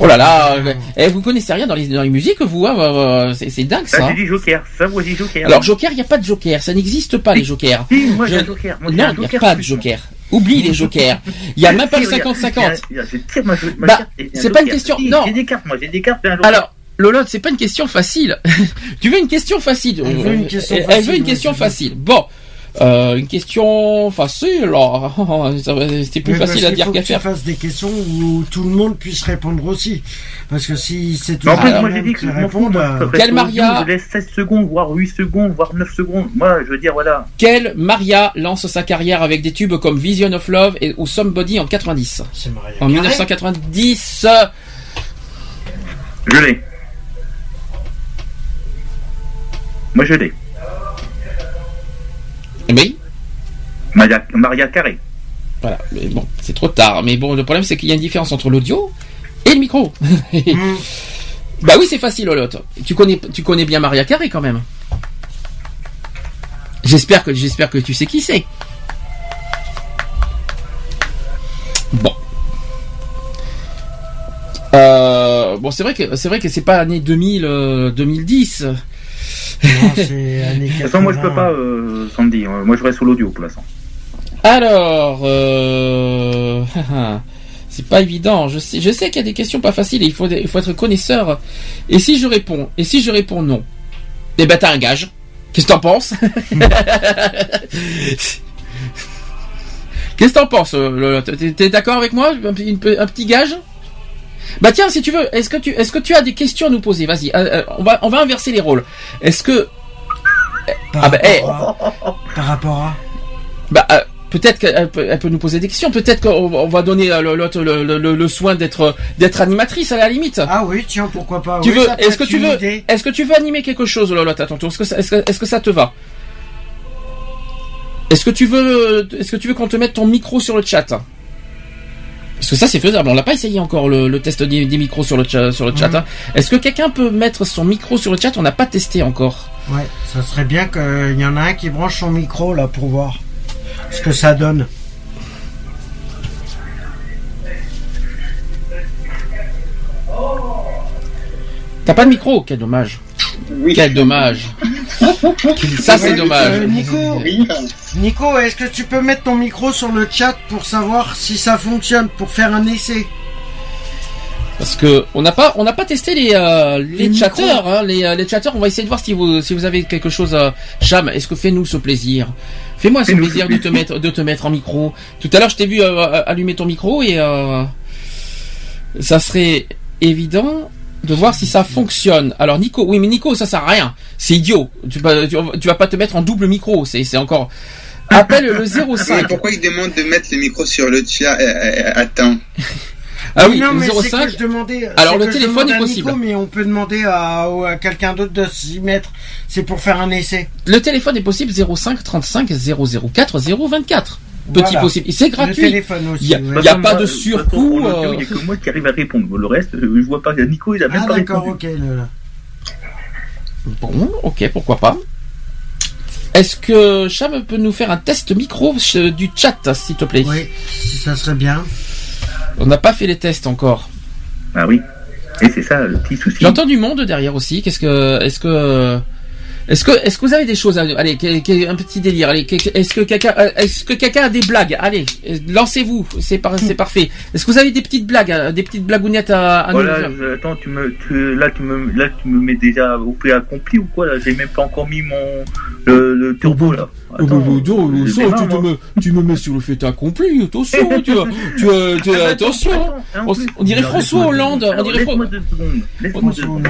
[SPEAKER 3] Oh là là, eh, vous connaissez rien dans les, dans les musiques, vous hein, C'est c'est dingue
[SPEAKER 4] Ça,
[SPEAKER 3] ça.
[SPEAKER 4] j'ai dit Joker. Ça, moi, j'ai dit Joker.
[SPEAKER 3] Alors Joker, il n'y a pas de Joker, ça n'existe pas les Jokers.
[SPEAKER 4] Si, moi, j'ai
[SPEAKER 3] Je-
[SPEAKER 4] un Joker. Moi,
[SPEAKER 3] Non, il n'y a
[SPEAKER 4] Joker
[SPEAKER 3] pas de Joker. Oublie les Jokers. Il n'y a même pas le
[SPEAKER 4] Si, regarde,
[SPEAKER 3] 50-50.
[SPEAKER 4] il y a- il y a- je tire ma- ma
[SPEAKER 3] Bah,
[SPEAKER 4] y
[SPEAKER 3] c'est pas une
[SPEAKER 4] Joker.
[SPEAKER 3] question-
[SPEAKER 4] Si,
[SPEAKER 3] non.
[SPEAKER 4] J'ai des cartes, moi, j'ai des cartes et un Joker.
[SPEAKER 3] Alors, Lolotte, c'est pas une question facile. tu veux une question facile?
[SPEAKER 5] Elle veut une question
[SPEAKER 3] Elle- Elle
[SPEAKER 5] facile,
[SPEAKER 3] veut une question facile. Bon, euh, une question facile. alors, C'était plus
[SPEAKER 5] Mais parce
[SPEAKER 3] facile à
[SPEAKER 5] qu'il
[SPEAKER 3] dire
[SPEAKER 5] faut
[SPEAKER 3] qu'à
[SPEAKER 5] que tu
[SPEAKER 3] faire.
[SPEAKER 5] fasses des questions où tout le monde puisse répondre aussi. Parce que si c'est tout
[SPEAKER 4] en plus,
[SPEAKER 3] Alors,
[SPEAKER 4] moi, j'ai dit que je
[SPEAKER 5] répondre, euh,
[SPEAKER 3] Quel Maria
[SPEAKER 4] Je laisse 16 secondes, voire 8 secondes, voire 9 secondes. Moi, je veux dire, voilà.
[SPEAKER 3] Quelle Maria lance sa carrière avec des tubes comme Vision of Love et, ou Somebody en 90
[SPEAKER 5] c'est Maria
[SPEAKER 3] En
[SPEAKER 5] Carey.
[SPEAKER 3] 1990,
[SPEAKER 4] Je l'ai. Moi, je l'ai.
[SPEAKER 3] Oui,
[SPEAKER 4] Maria, Maria Carré.
[SPEAKER 3] voilà. Mais bon, c'est trop tard. Mais bon, le problème c'est qu'il y a une différence entre l'audio et le micro.
[SPEAKER 5] Mm.
[SPEAKER 3] Bah oui, c'est facile, Lolotte. Tu connais, tu connais bien Maria Carré quand même. J'espère que, j'espère que tu sais qui c'est. Bon. Euh, bon, c'est vrai que c'est vrai que c'est pas année 2000, euh, 2010.
[SPEAKER 5] Non, c'est années
[SPEAKER 4] De toute façon, moi, je peux
[SPEAKER 5] 80.
[SPEAKER 4] pas, euh, Sandy. Euh, Moi, je reste sur l'audio pour l'instant.
[SPEAKER 3] Alors, euh... c'est pas évident. Je sais, je sais qu'il y a des questions pas faciles et il faut, il faut être connaisseur. Et si je réponds, et si je réponds non, eh ben t'as un gage. Qu'est-ce que t'en penses? Qu'est-ce que t'en penses euh, T'es d'accord avec moi? Un petit gage? Bah tiens, si tu veux, est-ce que tu, est-ce que tu as des questions à nous poser? Vas-y, euh, euh, on va, on va inverser les rôles. Est-ce que,
[SPEAKER 5] Par,
[SPEAKER 3] Ah bah, eh.
[SPEAKER 5] rapport à, par rapport à.
[SPEAKER 3] bah, euh, peut-être qu'elle peut, nous poser des questions. Peut-être qu'on on va donner le, le, le- le soin d'être, d'être animatrice à la limite.
[SPEAKER 5] Ah oui, tiens, pourquoi pas.
[SPEAKER 3] Tu
[SPEAKER 5] oui,
[SPEAKER 3] veux Est-ce que tu veux. Est-ce que tu veux animer quelque chose, Lolotte, à ton tour Est-ce que, est-ce que ça te va? Est-ce que tu veux Est-ce que tu veux qu'on te mette ton micro sur le chat? Parce que ça c'est faisable. On l'a pas essayé encore le, le test des, des micros sur le chat. Sur le chat.
[SPEAKER 5] Mhm.
[SPEAKER 3] hein. Est-ce que quelqu'un peut mettre son micro sur le chat? On n'a pas testé encore.
[SPEAKER 5] Ouais, ça serait bien qu'il y en a un qui branche son micro là pour voir ce que ça donne.
[SPEAKER 3] T'as pas de micro? Quel dommage.
[SPEAKER 6] Oui.
[SPEAKER 3] Quel dommage. Ça, c'est dommage.
[SPEAKER 5] euh, Nico, est-ce que tu peux mettre ton micro sur le chat pour savoir si ça fonctionne, pour faire un essai?
[SPEAKER 3] Parce que on n'a pas, on n'a pas testé les euh, les,
[SPEAKER 5] Les
[SPEAKER 3] chatteurs, hein, les, euh, les chatteurs. On va essayer de voir si vous si vous avez quelque chose. Euh, Cham, est-ce que fais-nous ce plaisir? Fais-moi ce plaisir de te mettre de te mettre en micro. Tout à l'heure, je t'ai vu euh, allumer ton micro et euh, ça serait évident de voir si ça fonctionne. Alors Nico, oui mais Nico, ça sert à rien. C'est idiot. Tu, vas- tu, tu vas pas te mettre en double micro. C'est encore. Appelle le
[SPEAKER 6] Mais
[SPEAKER 3] 05.
[SPEAKER 6] pourquoi il demande de mettre le micro sur le chat Euh, euh, Attends.
[SPEAKER 3] Ah oui,
[SPEAKER 5] non, mais
[SPEAKER 3] le
[SPEAKER 5] c'est que
[SPEAKER 3] 05.
[SPEAKER 5] je demandais.
[SPEAKER 3] Alors,
[SPEAKER 5] c'est
[SPEAKER 3] le
[SPEAKER 5] que je
[SPEAKER 3] téléphone
[SPEAKER 5] demande
[SPEAKER 3] est
[SPEAKER 5] à
[SPEAKER 3] possible.
[SPEAKER 5] Nico, mais on peut demander à, à quelqu'un d'autre de s'y mettre. C'est pour faire un essai.
[SPEAKER 3] Le téléphone est possible 05 35 004 024. Petit
[SPEAKER 5] Voilà.
[SPEAKER 3] possible. C'est gratuit. Il y a-
[SPEAKER 5] ouais.
[SPEAKER 3] pas
[SPEAKER 4] moi,
[SPEAKER 3] de surcoût, euh.
[SPEAKER 4] Il n'y a que moi qui arrive à répondre. Le reste, euh, je vois pas. Nico, il a même
[SPEAKER 5] Ah
[SPEAKER 4] pas
[SPEAKER 5] d'accord,
[SPEAKER 4] répondu.
[SPEAKER 5] ok. le-
[SPEAKER 3] Bon, ok, pourquoi pas. Est-ce que Cham peut nous faire un test micro euh, du chat, s'il te plaît?
[SPEAKER 5] Oui, ça serait bien.
[SPEAKER 3] On n'a pas fait les tests encore.
[SPEAKER 4] Ah oui. Et c'est ça le petit souci.
[SPEAKER 3] J'entends du monde derrière aussi. Qu'est-ce que, est-ce que, est-ce que, est-ce que vous avez des choses à, allez, que- que- un petit délire. Allez, est-ce que quelqu'un, euh, est-ce que quelqu'un a des blagues? Allez, euh, lancez-vous. C'est par- c'est parfait. Est-ce que vous avez des petites blagues, euh, des petites blagounettes à, à nous
[SPEAKER 4] Voilà,
[SPEAKER 3] faire
[SPEAKER 4] je- attends, tu me, tu, là, tu me, là, tu me mets déjà au fait accompli ou quoi là? J'ai même pas encore mis mon le, le turbo là.
[SPEAKER 3] Bah,
[SPEAKER 4] Attends,
[SPEAKER 3] bah, ça, tu, te mets, tu me mets sur le fait accompli, attention, tu, tu, tu- attention. On, dirait François Hollande, on dirait,
[SPEAKER 4] deux secondes. Deux secondes.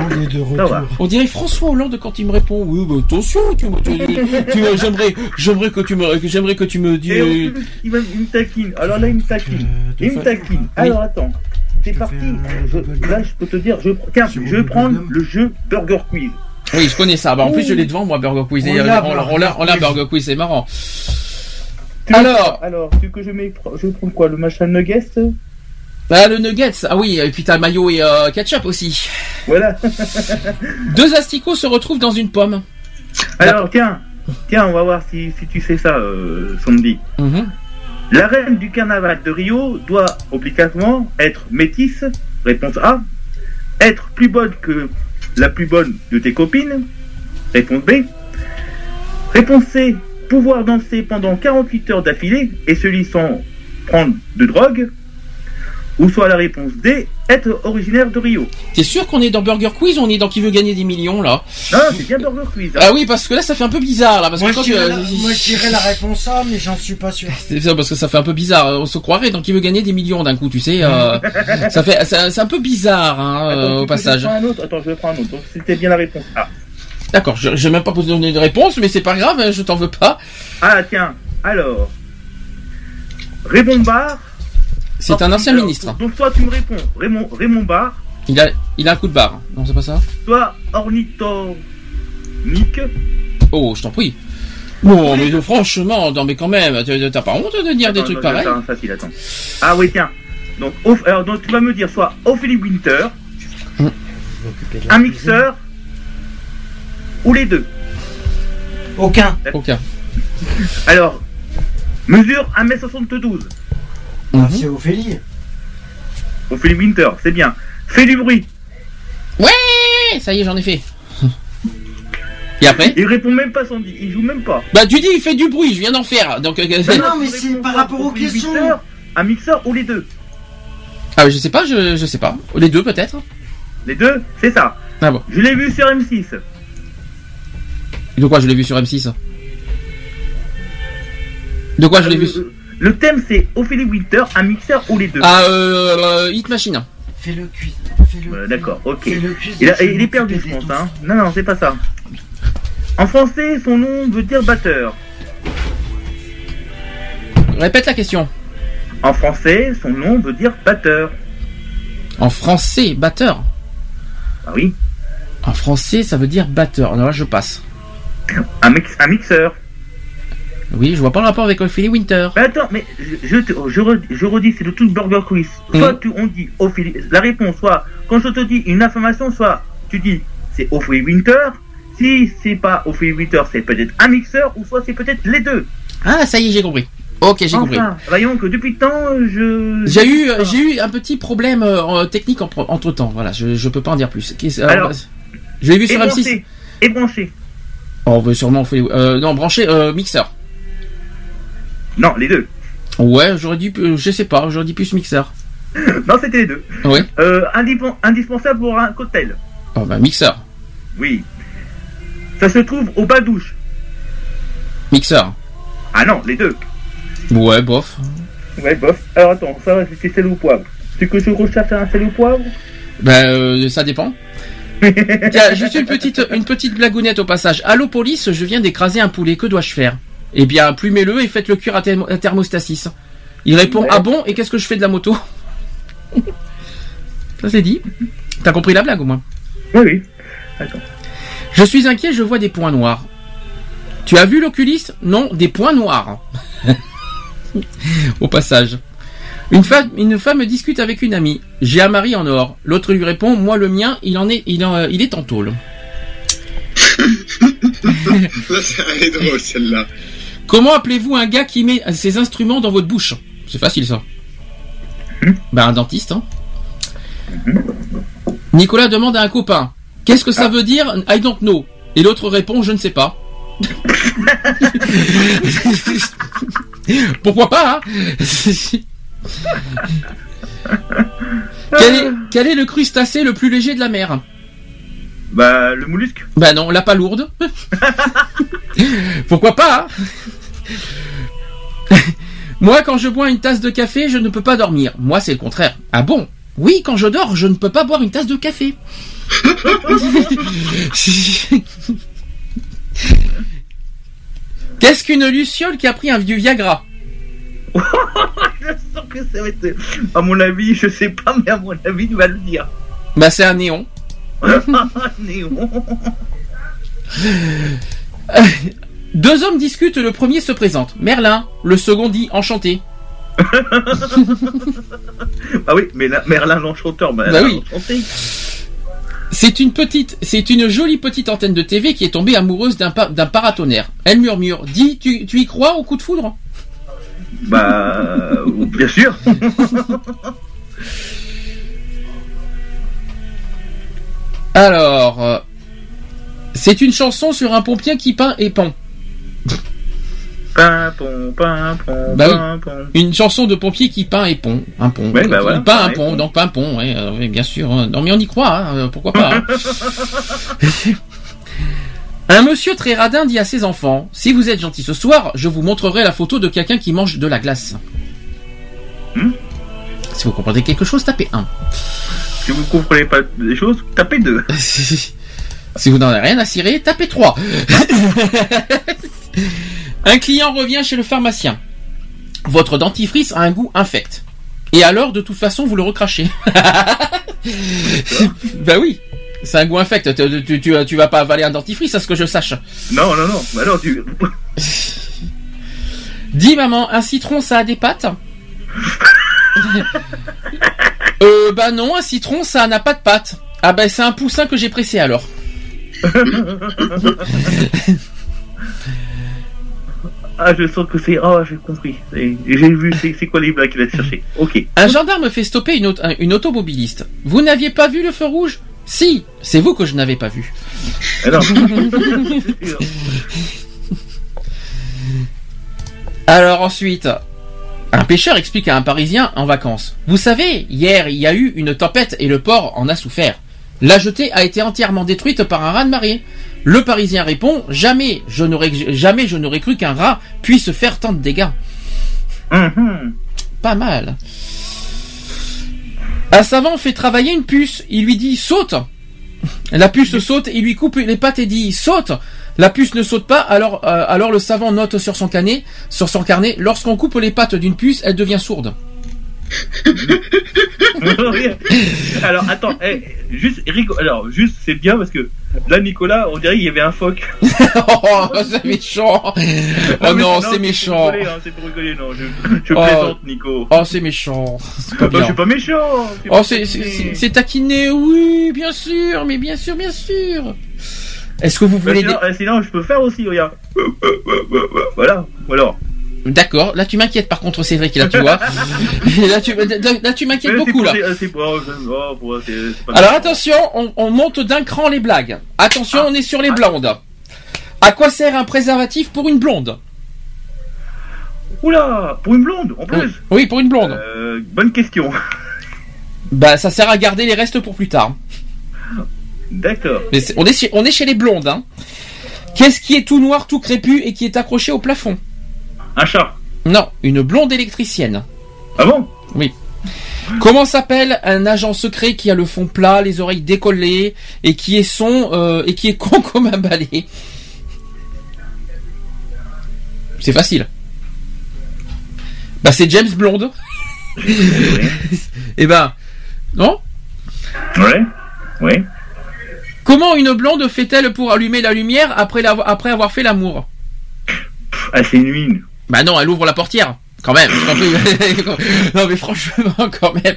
[SPEAKER 3] On dirait François Hollande quand il me répond. Oui, attention, tu, tu, tu- tu- j'aimerais, j'aimerais que tu me, j'aimerais que tu me
[SPEAKER 4] Et
[SPEAKER 3] dises.
[SPEAKER 4] il, il me taquine. Alors là, il me taquine.
[SPEAKER 5] Euh,
[SPEAKER 4] Il me taquine. Alors attends. C'est parti. Je- là, je peux te dire, je, tiens, je vais prendre le jeu Burger Quiz.
[SPEAKER 3] Oui, je connais ça. Bah, en plus, je l'ai devant moi, Burger Quiz.
[SPEAKER 5] On l'a,
[SPEAKER 3] on, l'a, on l'a,
[SPEAKER 5] Quiz.
[SPEAKER 3] Burger Quiz, c'est marrant. Alors.
[SPEAKER 4] alors, tu veux que je mets, je vais prendre quoi, le machin nuggets?
[SPEAKER 3] Bah, le nuggets. Ah oui, et puis t'as mayo et euh, ketchup aussi.
[SPEAKER 4] Voilà.
[SPEAKER 3] Deux asticots se retrouvent dans une pomme.
[SPEAKER 4] Alors, tiens, tiens, on va voir si, si tu sais ça, euh, Sandy.
[SPEAKER 3] Mhm.
[SPEAKER 4] La reine du carnaval de Rio doit obligatoirement être métisse. Réponse A. Être plus bonne que la plus bonne de tes copines. Réponse B. Réponse C. Pouvoir danser pendant 48 heures d'affilée et celui sans prendre de drogue. Ou soit la réponse D. Être originaire de Rio.
[SPEAKER 3] T'es sûr qu'on est dans Burger Quiz ou on est dans qui veut gagner des millions là?
[SPEAKER 4] Non, c'est bien Burger Quiz. hein.
[SPEAKER 3] Ah oui, parce que là ça fait un peu bizarre là, parce
[SPEAKER 5] Moi
[SPEAKER 3] que
[SPEAKER 5] je, dirais la, moi, je dirais la réponse A, mais j'en suis pas sûr.
[SPEAKER 3] C'est ça, parce que ça fait un peu bizarre. On se croirait dans qui veut gagner des millions d'un coup, tu sais. euh, ça fait, c'est c'est un peu bizarre hein,
[SPEAKER 4] Attends,
[SPEAKER 3] euh, au passage.
[SPEAKER 4] Je prends un autre Attends, je vais prendre un autre. Donc c'était bien la réponse A.
[SPEAKER 3] D'accord, je j'ai même pas posé de réponse, mais c'est pas grave, hein, je t'en veux pas.
[SPEAKER 4] Ah tiens, alors. Barre.
[SPEAKER 3] C'est un ancien
[SPEAKER 4] Alors,
[SPEAKER 3] ministre.
[SPEAKER 4] Donc soit tu me réponds Raymond, Raymond Barre,
[SPEAKER 3] Il a, il a un coup de barre. Non, c'est pas ça.
[SPEAKER 4] soit ornithorynque.
[SPEAKER 3] Oh, je t'en prie. Non, mais franchement, non, mais quand même, t'as pas honte de dire des trucs pareils
[SPEAKER 4] attends, facile, attends. Ah oui, tiens. Donc, alors, donc tu vas me dire soit Ophélie Winter, un mixeur, ou les deux.
[SPEAKER 5] Aucun.
[SPEAKER 3] Aucun.
[SPEAKER 4] Alors, mesure 1m72.
[SPEAKER 3] Mhm.
[SPEAKER 5] C'est Ophélie.
[SPEAKER 4] Ophélie Winter, c'est bien. Fais du bruit.
[SPEAKER 3] Eh, Ça y est, j'en ai fait. Et après
[SPEAKER 4] Il répond même pas Sandy, il joue même pas.
[SPEAKER 3] Bah, tu dis, il fait du bruit, je viens d'en faire. Donc, euh,
[SPEAKER 5] non, mais c'est par rapport aux questions.
[SPEAKER 4] Un mixeur ou les deux
[SPEAKER 3] ah, je sais pas, je, je sais pas. Les deux peut-être.
[SPEAKER 4] Les deux, c'est ça.
[SPEAKER 3] Ah bon.
[SPEAKER 4] Je l'ai vu sur M6.
[SPEAKER 3] De quoi je l'ai vu sur M6 De quoi je l'ai vu
[SPEAKER 4] Euh,
[SPEAKER 3] sur...
[SPEAKER 4] Le thème c'est Ophélie Winter, un mixeur ou les deux.
[SPEAKER 3] Ah, euh, euh, Hit Machine.
[SPEAKER 5] Fais le quiz. Fais le
[SPEAKER 4] Voilà,
[SPEAKER 5] quiz.
[SPEAKER 4] D'accord, ok.
[SPEAKER 5] Fais le quiz.
[SPEAKER 4] Il, a- est perdu, je pense. Hein. Non, non, c'est pas ça. En français, son nom veut dire batteur.
[SPEAKER 3] Répète la question.
[SPEAKER 4] En français, son nom veut dire batteur.
[SPEAKER 3] En français, batteur.
[SPEAKER 4] Ah oui,
[SPEAKER 3] En français, ça veut dire batteur. Alors là, je passe.
[SPEAKER 4] un, mix, un mixeur.
[SPEAKER 3] Oui, je vois pas le rapport avec Ophélie Winter.
[SPEAKER 4] Mais attends, mais je, je, te- je, re- je redis, c'est le tout Burger Quiz. Soit
[SPEAKER 3] Mhm.
[SPEAKER 4] tu, on dit Ophélie, la réponse, soit quand je te dis une information, soit tu dis c'est Ophélie Winter. si c'est pas 8 heures, c'est peut-être un mixeur ou soit c'est peut-être les deux.
[SPEAKER 3] Ah, ça y est, j'ai compris. Ok, j'ai compris.
[SPEAKER 4] Voyons que depuis le temps, je.
[SPEAKER 3] J'ai eu, euh, j'ai eu un petit problème euh, technique entre temps. Voilà, je, je peux pas en dire plus. Qu'est-ce-
[SPEAKER 4] Alors,
[SPEAKER 3] je l'ai vu sur M6.
[SPEAKER 4] branché. Et branché.
[SPEAKER 3] Oh, sûrement, faut- euh, non, branché euh, mixeur.
[SPEAKER 4] Non, les deux.
[SPEAKER 3] Ouais, j'aurais dit, euh, je sais pas, j'aurais dit plus mixeur.
[SPEAKER 4] Non, c'était les deux.
[SPEAKER 3] Ouais.
[SPEAKER 4] Euh, indispensable pour un cocktail.
[SPEAKER 3] Oh bah mixeur,
[SPEAKER 4] Oui. Ça se trouve au bas douche.
[SPEAKER 3] mixeur.
[SPEAKER 4] Ah non, les deux.
[SPEAKER 3] Ouais, bof.
[SPEAKER 4] Ouais, bof. Alors attends, ça va, c'était sel ou poivre. C'est que je recherche un sel ou poivre?
[SPEAKER 3] Ben, euh, ça dépend. Tiens, juste une petite, une petite blagounette au passage. Allô police, je viens d'écraser un poulet, que dois-je faire? Eh bien, plumez-le et faites-le cuire à, thermo- à thermostasis. Il répond
[SPEAKER 4] Ouais.
[SPEAKER 3] Ah bon Et qu'est-ce que je fais de la moto? Ça c'est dit. T'as compris la blague au moins?
[SPEAKER 4] Oui, oui. Attends.
[SPEAKER 3] Je suis inquiet, je vois des points noirs. Tu as vu l'oculiste? Non, des points noirs. Au passage. Une femme, une femme discute avec une amie. J'ai un mari en or. L'autre lui répond Moi, le mien, il en est, il, en- il est en tôle.
[SPEAKER 6] Là, c'est- elle est drôle, celle-là.
[SPEAKER 3] Comment appelez-vous un gars qui met ses instruments dans votre bouche? C'est facile ça. Ben un dentiste. Hein. Nicolas demande à un copain Qu'est-ce que ça veut dire? I don't know. Et l'autre répond Je ne sais pas. Pourquoi pas hein? Quel, est, quel est le crustacé le plus léger de la mer?
[SPEAKER 4] Bah, le mollusque.
[SPEAKER 3] Bah non, la palourde. Pourquoi pas hein? Moi, quand je bois une tasse de café, je ne peux pas dormir. Moi, c'est le contraire. Ah bon? Oui, quand je dors, je ne peux pas boire une tasse de café. Qu'est-ce qu'une luciole qui a pris un vieux Viagra?
[SPEAKER 4] Je sens que ça va être. À mon avis, je sais pas, mais à mon avis, tu vas le dire.
[SPEAKER 3] Bah, c'est un néon.
[SPEAKER 4] Néon.
[SPEAKER 3] Deux hommes discutent, le premier se présente. Merlin. Le second dit enchanté.
[SPEAKER 4] Ah oui, mais Merlin l'enchanteur, bah,
[SPEAKER 3] Bah oui. C'est une petite, c'est une jolie petite antenne de TV qui est tombée amoureuse d'un d'un paratonnerre. Elle murmure, dis, tu, tu y crois au coup de foudre?
[SPEAKER 4] Bah, euh, bien sûr.
[SPEAKER 3] Alors, euh, c'est une chanson sur un pompier qui peint et pend.
[SPEAKER 4] Pimpon, pimpon,
[SPEAKER 3] Bah oui. Une chanson de pompier qui peint et pont. Un pont.
[SPEAKER 4] Ouais, bah voilà,
[SPEAKER 3] peint un pont,
[SPEAKER 4] pont.
[SPEAKER 3] donc pas un pont, ouais, euh, bien sûr. hein. Non mais on y croit, hein, euh, pourquoi pas. hein. un monsieur très radin dit à ses enfants, si vous êtes gentils ce soir, je vous montrerai la photo de quelqu'un qui mange de la glace.
[SPEAKER 4] Hmm
[SPEAKER 3] Si vous comprenez quelque chose, tapez 1.
[SPEAKER 4] Si vous comprenez pas des choses, tapez deux.
[SPEAKER 3] si vous n'en avez rien à cirer, tapez 3. un client revient chez le pharmacien. Votre dentifrice a un goût infect. Et alors, de toute façon, vous le recrachez. bah oui, c'est un goût infect. Tu, tu, tu, tu vas pas avaler un dentifrice, à ce que je sache.
[SPEAKER 4] Non, non, non. Bah non, tu.
[SPEAKER 3] Dis maman, un citron, ça a des pattes? Euh, bah non, un citron, ça n'a pas de pattes. Ah bah c'est un poussin que j'ai pressé alors.
[SPEAKER 4] Ah, je sens que c'est. Oh, j'ai compris. J'ai vu, c'est quoi les blagues qu'il a cherché. Ok.
[SPEAKER 3] Un gendarme fait stopper une, auto- une automobiliste. Vous n'aviez pas vu le feu rouge? Si, c'est vous que je n'avais pas vu.
[SPEAKER 4] Non.
[SPEAKER 3] Alors ensuite, un pêcheur explique à un Parisien en vacances. Vous savez, hier il y a eu une tempête et le port en a souffert. La jetée a été entièrement détruite par un raz de marée. Le Parisien répond Jamais je n'aurais jamais je n'aurais cru qu'un rat puisse faire tant de dégâts.
[SPEAKER 4] Mhm.
[SPEAKER 3] Pas mal. Un savant fait travailler une puce. Il lui dit saute. La puce saute, il lui coupe les pattes et dit saute. La puce ne saute pas, alors, euh, alors le savant note sur son carnet, sur son carnet, lorsqu'on coupe les pattes d'une puce, elle devient sourde.
[SPEAKER 4] Alors, attends, eh, juste, rigole. Alors, juste, c'est bien parce que là, Nicolas, on dirait qu'il y avait un phoque.
[SPEAKER 3] oh, c'est méchant. Oh non, c'est méchant.
[SPEAKER 4] hein, C'est pour rigoler, non. Je, je
[SPEAKER 3] Oh.
[SPEAKER 4] plaisante, Nico.
[SPEAKER 3] Oh, c'est méchant. Pas
[SPEAKER 4] je suis pas méchant.
[SPEAKER 3] Oh, c'est taquiné, oui, bien sûr, mais bien sûr, bien sûr. Est-ce que vous
[SPEAKER 4] Bah,
[SPEAKER 3] voulez...
[SPEAKER 4] sinon, euh, sinon, je peux faire aussi, regarde. Voilà, ou alors.
[SPEAKER 3] D'accord, là tu m'inquiètes par contre Cédric, là tu vois. là tu, là, tu m'inquiètes beaucoup là.
[SPEAKER 4] oh,
[SPEAKER 3] Alors attention, on, on monte d'un cran les blagues. Attention, on est sur les blondes. À quoi sert un préservatif pour une blonde?
[SPEAKER 4] Oula, pour une blonde, en plus.
[SPEAKER 3] Oui, pour une blonde.
[SPEAKER 4] Euh, bonne question.
[SPEAKER 3] Bah ça sert à garder les restes pour plus tard.
[SPEAKER 4] D'accord.
[SPEAKER 3] On, est chez, on est chez les blondes. Hein. Qu'est-ce qui est tout noir, tout crépu et qui est accroché au plafond?
[SPEAKER 4] Un chat.
[SPEAKER 3] Non, une blonde électricienne.
[SPEAKER 4] Ah bon?
[SPEAKER 3] Oui. Comment s'appelle un agent secret qui a le fond plat, les oreilles décollées et qui est son euh, et qui est con comme un balai? C'est facile. Bah c'est James Blonde. Eh ben non?
[SPEAKER 4] Ouais. Oui.
[SPEAKER 3] Comment une blonde fait-elle pour allumer la lumière après, après avoir fait l'amour?
[SPEAKER 4] Ah, c'est une mine.
[SPEAKER 3] Bah non, elle ouvre la portière. Quand même. je t'en prie. non mais franchement, quand même.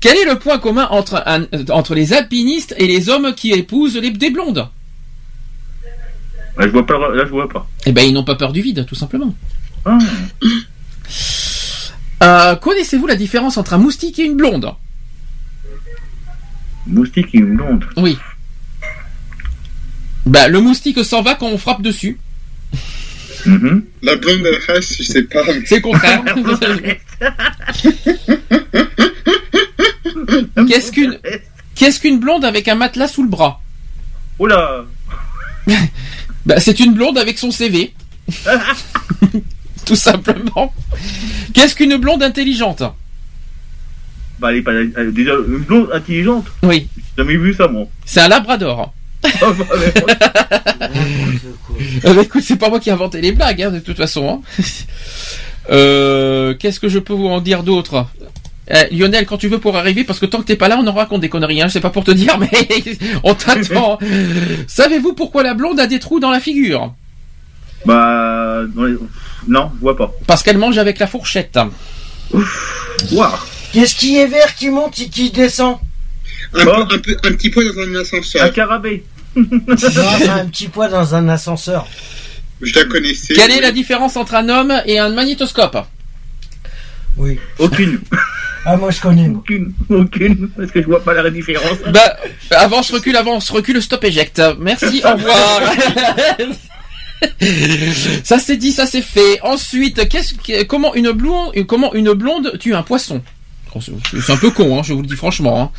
[SPEAKER 3] Quel est le point commun entre, un- entre les alpinistes et les hommes qui épousent les, des blondes?
[SPEAKER 4] Là, je vois pas. Là, je vois pas.
[SPEAKER 3] Eh ben, ils n'ont pas peur du vide, tout simplement.
[SPEAKER 4] Ah.
[SPEAKER 3] Euh, Connaissez-vous la différence entre un moustique et une blonde?
[SPEAKER 4] Moustique et une blonde.
[SPEAKER 3] Oui. Bah, le moustique s'en va quand on frappe dessus.
[SPEAKER 4] Mhm.
[SPEAKER 6] La blonde elle reste, je sais pas.
[SPEAKER 3] C'est contraire. Qu'est-ce qu'une qu'est-ce qu'une blonde avec un matelas sous le bras
[SPEAKER 4] Oula.
[SPEAKER 3] Bah, c'est une blonde avec son CV. Tout simplement. Qu'est-ce qu'une blonde intelligente
[SPEAKER 4] Bah, elle est pas. elle est déjà une blonde intelligente.
[SPEAKER 3] Oui,
[SPEAKER 4] J'ai jamais vu ça, moi.
[SPEAKER 3] c'est un labrador.
[SPEAKER 4] Ah, bah,
[SPEAKER 3] Euh, bah, écoute, c'est pas moi qui ai inventé les blagues, hein, de toute façon. hein. Euh, Qu'est-ce que je peux vous en dire d'autre? Eh, Lionel, quand tu veux pour arriver, parce que tant que t'es pas là, on en raconte des conneries. Hein, je sais pas pour te dire, mais on t'attend. Savez-vous pourquoi la blonde a des trous dans la figure?
[SPEAKER 4] Bah. Non, je vois pas.
[SPEAKER 3] Parce qu'elle mange avec la fourchette.
[SPEAKER 4] Waouh.
[SPEAKER 5] Qu'est-ce qui est vert qui monte et qui descend?
[SPEAKER 6] Un,
[SPEAKER 4] Bon.
[SPEAKER 6] peu- un, peu, un petit peu dans un
[SPEAKER 4] Un
[SPEAKER 6] ascenseur.
[SPEAKER 4] carabé.
[SPEAKER 5] Non, c'est un petit poids dans un ascenseur.
[SPEAKER 6] Je la connaissais.
[SPEAKER 3] Quelle est la différence entre un homme et un magnétoscope?
[SPEAKER 5] Oui.
[SPEAKER 4] Aucune.
[SPEAKER 5] Ah, moi je connais.
[SPEAKER 4] Aucune. Aucune. Parce que je vois pas la différence.
[SPEAKER 3] Bah, avance, recule, avance, recule, stop, éjecte. Merci, au revoir. ça c'est dit, ça c'est fait. Ensuite, qu'est-ce que, comment une blonde, comment une blonde tue un poisson? Oh, c'est- C'est un peu con, hein, je vous le dis franchement. hein.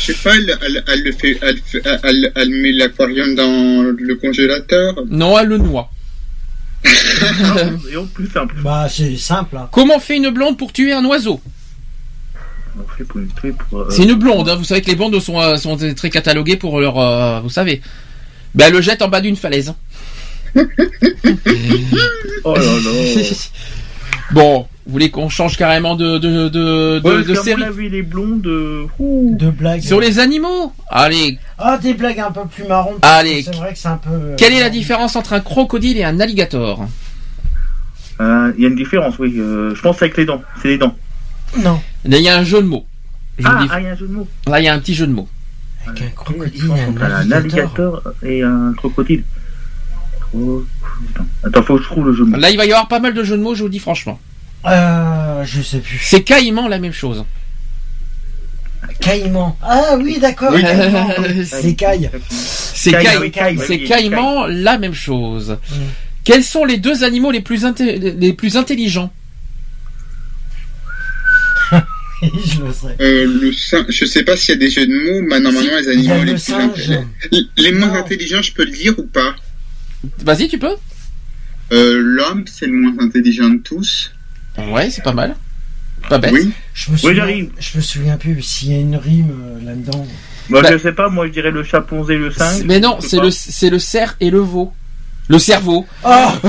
[SPEAKER 6] Je sais pas, elle, elle, elle le fait, elle, elle, elle met l'aquarium dans le congélateur.
[SPEAKER 3] Non, elle le noie.
[SPEAKER 4] Et en plus simple.
[SPEAKER 5] Bah, c'est simple. Hein.
[SPEAKER 3] Comment fait une blonde pour tuer un oiseau?
[SPEAKER 4] Euh,
[SPEAKER 3] C'est une blonde. hein. Vous savez que les blondes sont, euh, sont très cataloguées pour leur, euh, vous savez. Ben, elle le jette en bas d'une falaise.
[SPEAKER 4] Oh là là.
[SPEAKER 3] Bon, vous voulez qu'on change carrément de, de, de, de,
[SPEAKER 4] Ouais,
[SPEAKER 3] de série
[SPEAKER 4] les blondes. euh, ouh.
[SPEAKER 5] Deux blagues.
[SPEAKER 3] Sur les animaux Allez,
[SPEAKER 5] Ah, des blagues un peu plus marrantes.
[SPEAKER 3] Allez.
[SPEAKER 5] C'est vrai que c'est un peu. euh,
[SPEAKER 3] quelle est la différence entre un crocodile et un alligator
[SPEAKER 4] Euh, Il y a une différence, oui. euh, je pense avec les dents. C'est les dents.
[SPEAKER 5] Non.
[SPEAKER 3] Là, il y a un jeu de mots. Je
[SPEAKER 4] Ah, ah, il y a un jeu de mots.
[SPEAKER 3] Là, il y a un petit jeu de mots.
[SPEAKER 5] Avec un crocodile
[SPEAKER 4] différence
[SPEAKER 5] et
[SPEAKER 4] entre
[SPEAKER 5] un
[SPEAKER 4] un
[SPEAKER 5] alligator.
[SPEAKER 4] et un crocodile Cro- Attends. Attends, faut que je trouve le jeu de mots.
[SPEAKER 3] Là, il va y avoir pas mal de jeux de mots, je vous le dis franchement.
[SPEAKER 5] Euh, je sais plus.
[SPEAKER 3] C'est caïman la même chose.
[SPEAKER 5] Caïman. Ah oui, d'accord.
[SPEAKER 3] Oui.
[SPEAKER 5] Les.
[SPEAKER 3] C'est
[SPEAKER 4] Caïman,
[SPEAKER 3] caï- c'est caïman la même chose.
[SPEAKER 5] Mm.
[SPEAKER 3] Quels sont les deux animaux les plus, inté- les plus intelligents?
[SPEAKER 5] Je le sais.
[SPEAKER 6] Euh, le singe, je sais pas s'il y a des jeux de mots, mais normalement les animaux les
[SPEAKER 5] le
[SPEAKER 6] plus
[SPEAKER 5] singe.
[SPEAKER 6] intelligents. Les moins
[SPEAKER 5] Non.
[SPEAKER 6] intelligents, je peux le dire ou pas?
[SPEAKER 3] Vas-y, tu peux
[SPEAKER 6] euh, L'homme, c'est le moins intelligent de tous.
[SPEAKER 3] Ouais, c'est pas mal. Pas bête.
[SPEAKER 6] Oui.
[SPEAKER 5] Je me souviens,
[SPEAKER 4] j'arrive.
[SPEAKER 5] je me souviens plus s'il y a une rime euh, là-dedans.
[SPEAKER 4] Moi,
[SPEAKER 3] Bah-
[SPEAKER 4] je sais pas, moi, je dirais le chaponzé, le singe.
[SPEAKER 3] Mais non, c'est le, c'est le cerf et le veau. Le cerveau.
[SPEAKER 5] Ah
[SPEAKER 4] Oh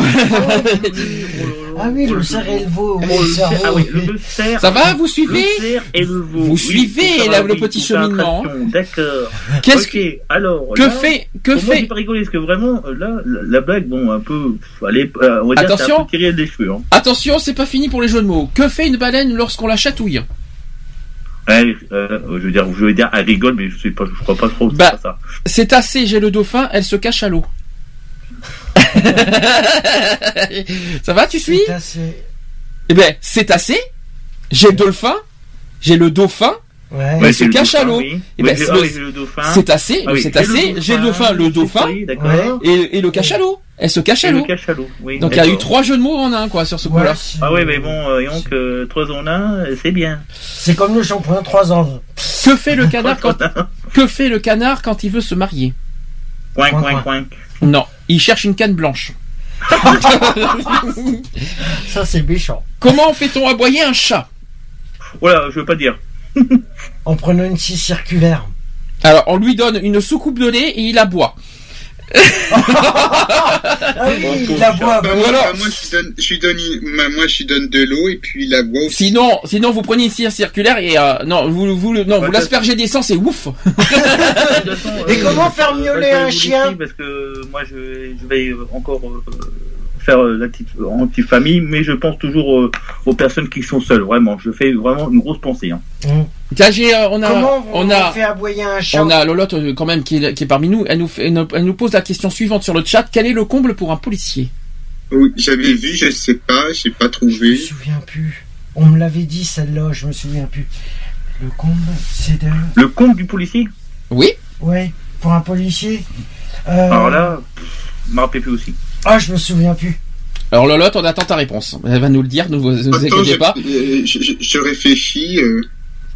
[SPEAKER 5] Ah oui,
[SPEAKER 4] là.
[SPEAKER 5] le cerf et le veau. le
[SPEAKER 4] le cerf, ah oui, le cerf.
[SPEAKER 3] Ça va, vous suivez
[SPEAKER 4] Le cerf et le veau.
[SPEAKER 3] Vous
[SPEAKER 4] Oui,
[SPEAKER 3] suivez, là, le petit cheminement.
[SPEAKER 4] D'accord.
[SPEAKER 3] Qu'est-ce que,
[SPEAKER 4] alors.
[SPEAKER 3] que
[SPEAKER 4] là,
[SPEAKER 3] fait, que
[SPEAKER 4] pour moi, j'ai
[SPEAKER 3] fait,
[SPEAKER 4] pas rigolé, parce que vraiment, euh, là, la, la blague, bon, un peu, allez, euh, on va dire,
[SPEAKER 3] Attention.
[SPEAKER 4] un peu des cheveux, hein.
[SPEAKER 3] attention, c'est pas fini pour les jeux de mots. Que fait une baleine lorsqu'on la chatouille
[SPEAKER 4] Ouais, euh, je veux dire, je veux dire, elle rigole, mais je sais pas, je crois pas trop que
[SPEAKER 3] Bah.
[SPEAKER 4] ça.
[SPEAKER 3] C'est assez, j'ai le dauphin, elle se cache à l'eau. Ça va, tu suis?
[SPEAKER 5] C'est assez.
[SPEAKER 3] Eh ben, c'est assez, j'ai le dauphin, j'ai le dauphin,
[SPEAKER 5] Ouais.
[SPEAKER 4] C'est le
[SPEAKER 3] cache à
[SPEAKER 4] dauphin,
[SPEAKER 3] l'eau.
[SPEAKER 4] oui.
[SPEAKER 3] Eh
[SPEAKER 4] Oui,
[SPEAKER 3] ben,
[SPEAKER 4] j'ai-
[SPEAKER 3] c'est
[SPEAKER 4] ah
[SPEAKER 3] le-
[SPEAKER 4] oui, le dauphin.
[SPEAKER 3] c'est assez,
[SPEAKER 4] Ah oui,
[SPEAKER 3] c'est
[SPEAKER 4] j'ai
[SPEAKER 3] assez, j'ai le dauphin, le dauphin,
[SPEAKER 4] Oui, d'accord.
[SPEAKER 5] Ouais.
[SPEAKER 3] et, et le cache à l'eau. Elle se cache à
[SPEAKER 4] Et le
[SPEAKER 3] l'eau.
[SPEAKER 4] cachalot, oui.
[SPEAKER 3] Donc il y a eu trois jeux de mots en un, quoi, sur ce
[SPEAKER 5] Ouais,
[SPEAKER 3] coup-là.
[SPEAKER 4] Ah oui, mais bon, euh, donc, euh, trois en un, euh, c'est bien.
[SPEAKER 5] C'est comme le shampoing 3 ans.
[SPEAKER 3] Que fait le canard quand, que fait le canard quand il veut se marier?
[SPEAKER 4] Coin,
[SPEAKER 5] Coin,
[SPEAKER 4] coin,
[SPEAKER 5] coin.
[SPEAKER 4] coin.
[SPEAKER 3] Non, il cherche une canne blanche.
[SPEAKER 5] Ça, c'est méchant.
[SPEAKER 3] Comment fait-on aboyer un chat?
[SPEAKER 4] Voilà, je veux pas dire.
[SPEAKER 5] En prenant une scie circulaire.
[SPEAKER 3] Alors, on lui donne une soucoupe de lait et il aboie.
[SPEAKER 5] Ah oui, il la boit.
[SPEAKER 6] Bah,
[SPEAKER 3] Ou
[SPEAKER 6] moi, bah, je lui donne, je donne, une- bah, moi, je lui donne de l'eau et puis la bois aussi.
[SPEAKER 3] Sinon, sinon vous prenez une cire circulaire et euh, non, vous vous non, vous
[SPEAKER 4] Ouais,
[SPEAKER 3] l'aspergez d'essence et ouf.
[SPEAKER 5] Et comment faire miauler un chien
[SPEAKER 4] Parce que moi, je, je vais euh, encore euh, faire euh, la petite anti-famille, mais je pense toujours euh, aux personnes qui sont seules. Vraiment, je fais vraiment une grosse pensée. Hein.
[SPEAKER 3] Là, euh, on a,
[SPEAKER 5] Comment on,
[SPEAKER 3] on a,
[SPEAKER 5] fait aboyer un chat
[SPEAKER 3] on a Lolotte euh, quand même qui est, qui est parmi nous. Elle nous, fait, elle nous- elle nous pose la question suivante sur le chat. Quel est le comble pour un policier?
[SPEAKER 6] Oui, j'avais vu, je sais pas, j'ai pas
[SPEAKER 5] Je me
[SPEAKER 6] trouvé.
[SPEAKER 5] souviens plus. On me l'avait dit celle-là, je me souviens plus. Le comble, c'est de.
[SPEAKER 4] Le compte du policier?
[SPEAKER 3] Oui.
[SPEAKER 5] Ouais, pour un policier. Euh...
[SPEAKER 4] Alors là, je me rappelle plus aussi.
[SPEAKER 5] Ah, je me souviens plus.
[SPEAKER 3] Alors Lolotte, on attend ta réponse. Elle va nous le dire. Ne vous, ne vous
[SPEAKER 6] Attends,
[SPEAKER 3] inquiétez pas.
[SPEAKER 6] je, je- je réfléchis. euh,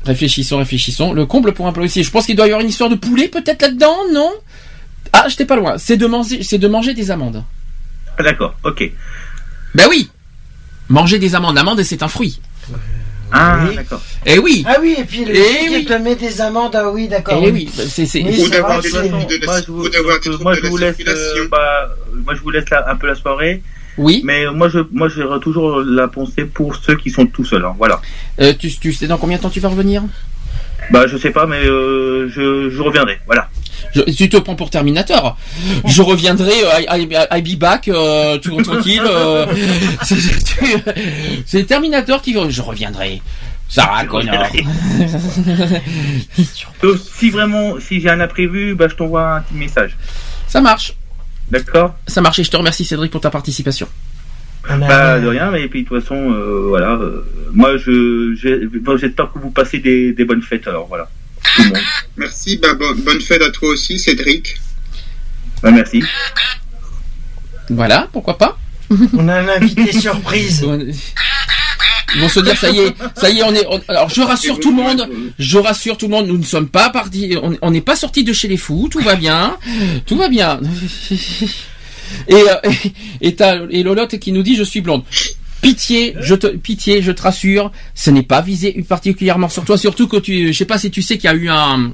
[SPEAKER 3] Réfléchissons, réfléchissons. Le comble pour un policier. Je pense qu'il doit y avoir une histoire de poulet peut-être là-dedans, non? Ah, j'étais pas loin. C'est de manger, c'est de manger des amandes.
[SPEAKER 4] Ah, D'accord, ok.
[SPEAKER 3] Ben oui. Manger des amandes. L'amande, c'est un fruit.
[SPEAKER 4] Ah,
[SPEAKER 5] Oui.
[SPEAKER 4] d'accord.
[SPEAKER 3] Eh oui.
[SPEAKER 5] Ah oui, et puis le
[SPEAKER 3] Eh
[SPEAKER 5] mec
[SPEAKER 3] oui.
[SPEAKER 5] qui te met des amendes, ah oui, d'accord.
[SPEAKER 3] Eh oui. C'est, c'est,
[SPEAKER 5] Oui,
[SPEAKER 6] Ou
[SPEAKER 5] c'est
[SPEAKER 6] d'avoir
[SPEAKER 5] vrai
[SPEAKER 6] des
[SPEAKER 5] que c'est-
[SPEAKER 6] troubles de la,
[SPEAKER 4] Moi, je vous,
[SPEAKER 6] ou d'avoir des
[SPEAKER 4] donc,
[SPEAKER 6] troubles
[SPEAKER 4] moi,
[SPEAKER 6] de
[SPEAKER 4] je
[SPEAKER 6] la
[SPEAKER 4] vous laisse,
[SPEAKER 6] circulation.
[SPEAKER 4] euh, bah, euh, moi, je vous laisse la- un peu la soirée.
[SPEAKER 3] Oui.
[SPEAKER 4] Mais moi, je, moi, j'ai toujours la pensée pour ceux qui sont tout seuls. hein, voilà.
[SPEAKER 3] Euh, tu, tu sais dans combien de temps tu vas revenir?
[SPEAKER 4] Bah, je sais pas, mais euh, je, je reviendrai. Voilà.
[SPEAKER 3] je, Tu te prends pour Terminator. Je reviendrai. euh, I, I- I be back. Euh, tout tranquille. euh, c'est, Terminator qui. Je reviendrai. Sarah Connor.
[SPEAKER 4] si vraiment, si j'ai un imprévu, bah, je t'envoie un petit message.
[SPEAKER 3] Ça marche.
[SPEAKER 4] D'accord
[SPEAKER 3] Ça marche et je te remercie Cédric pour ta participation.
[SPEAKER 5] On a-
[SPEAKER 4] Bah, de rien, mais puis de toute façon, euh, voilà. euh, moi, je, j'ai- bon, j'espère que vous passez des, des bonnes fêtes, alors voilà. Tout le monde.
[SPEAKER 6] Merci, bah, bo- bonne fête à toi aussi, Cédric.
[SPEAKER 4] Bah, merci.
[SPEAKER 3] Voilà, pourquoi pas
[SPEAKER 5] On a un invité surprise.
[SPEAKER 3] Ils vont se dire ça y est, ça y est, on est. alors je rassure tout le monde, je rassure tout le monde, nous ne sommes pas partis, on n'est pas sortis de chez les fous, tout va bien, tout va bien. Et euh, et et Lolotte qui nous dit je suis blonde. Pitié, je te pitié, je te rassure, ce n'est pas visé particulièrement sur toi, surtout que tu, je sais pas si tu sais qu'il y a eu un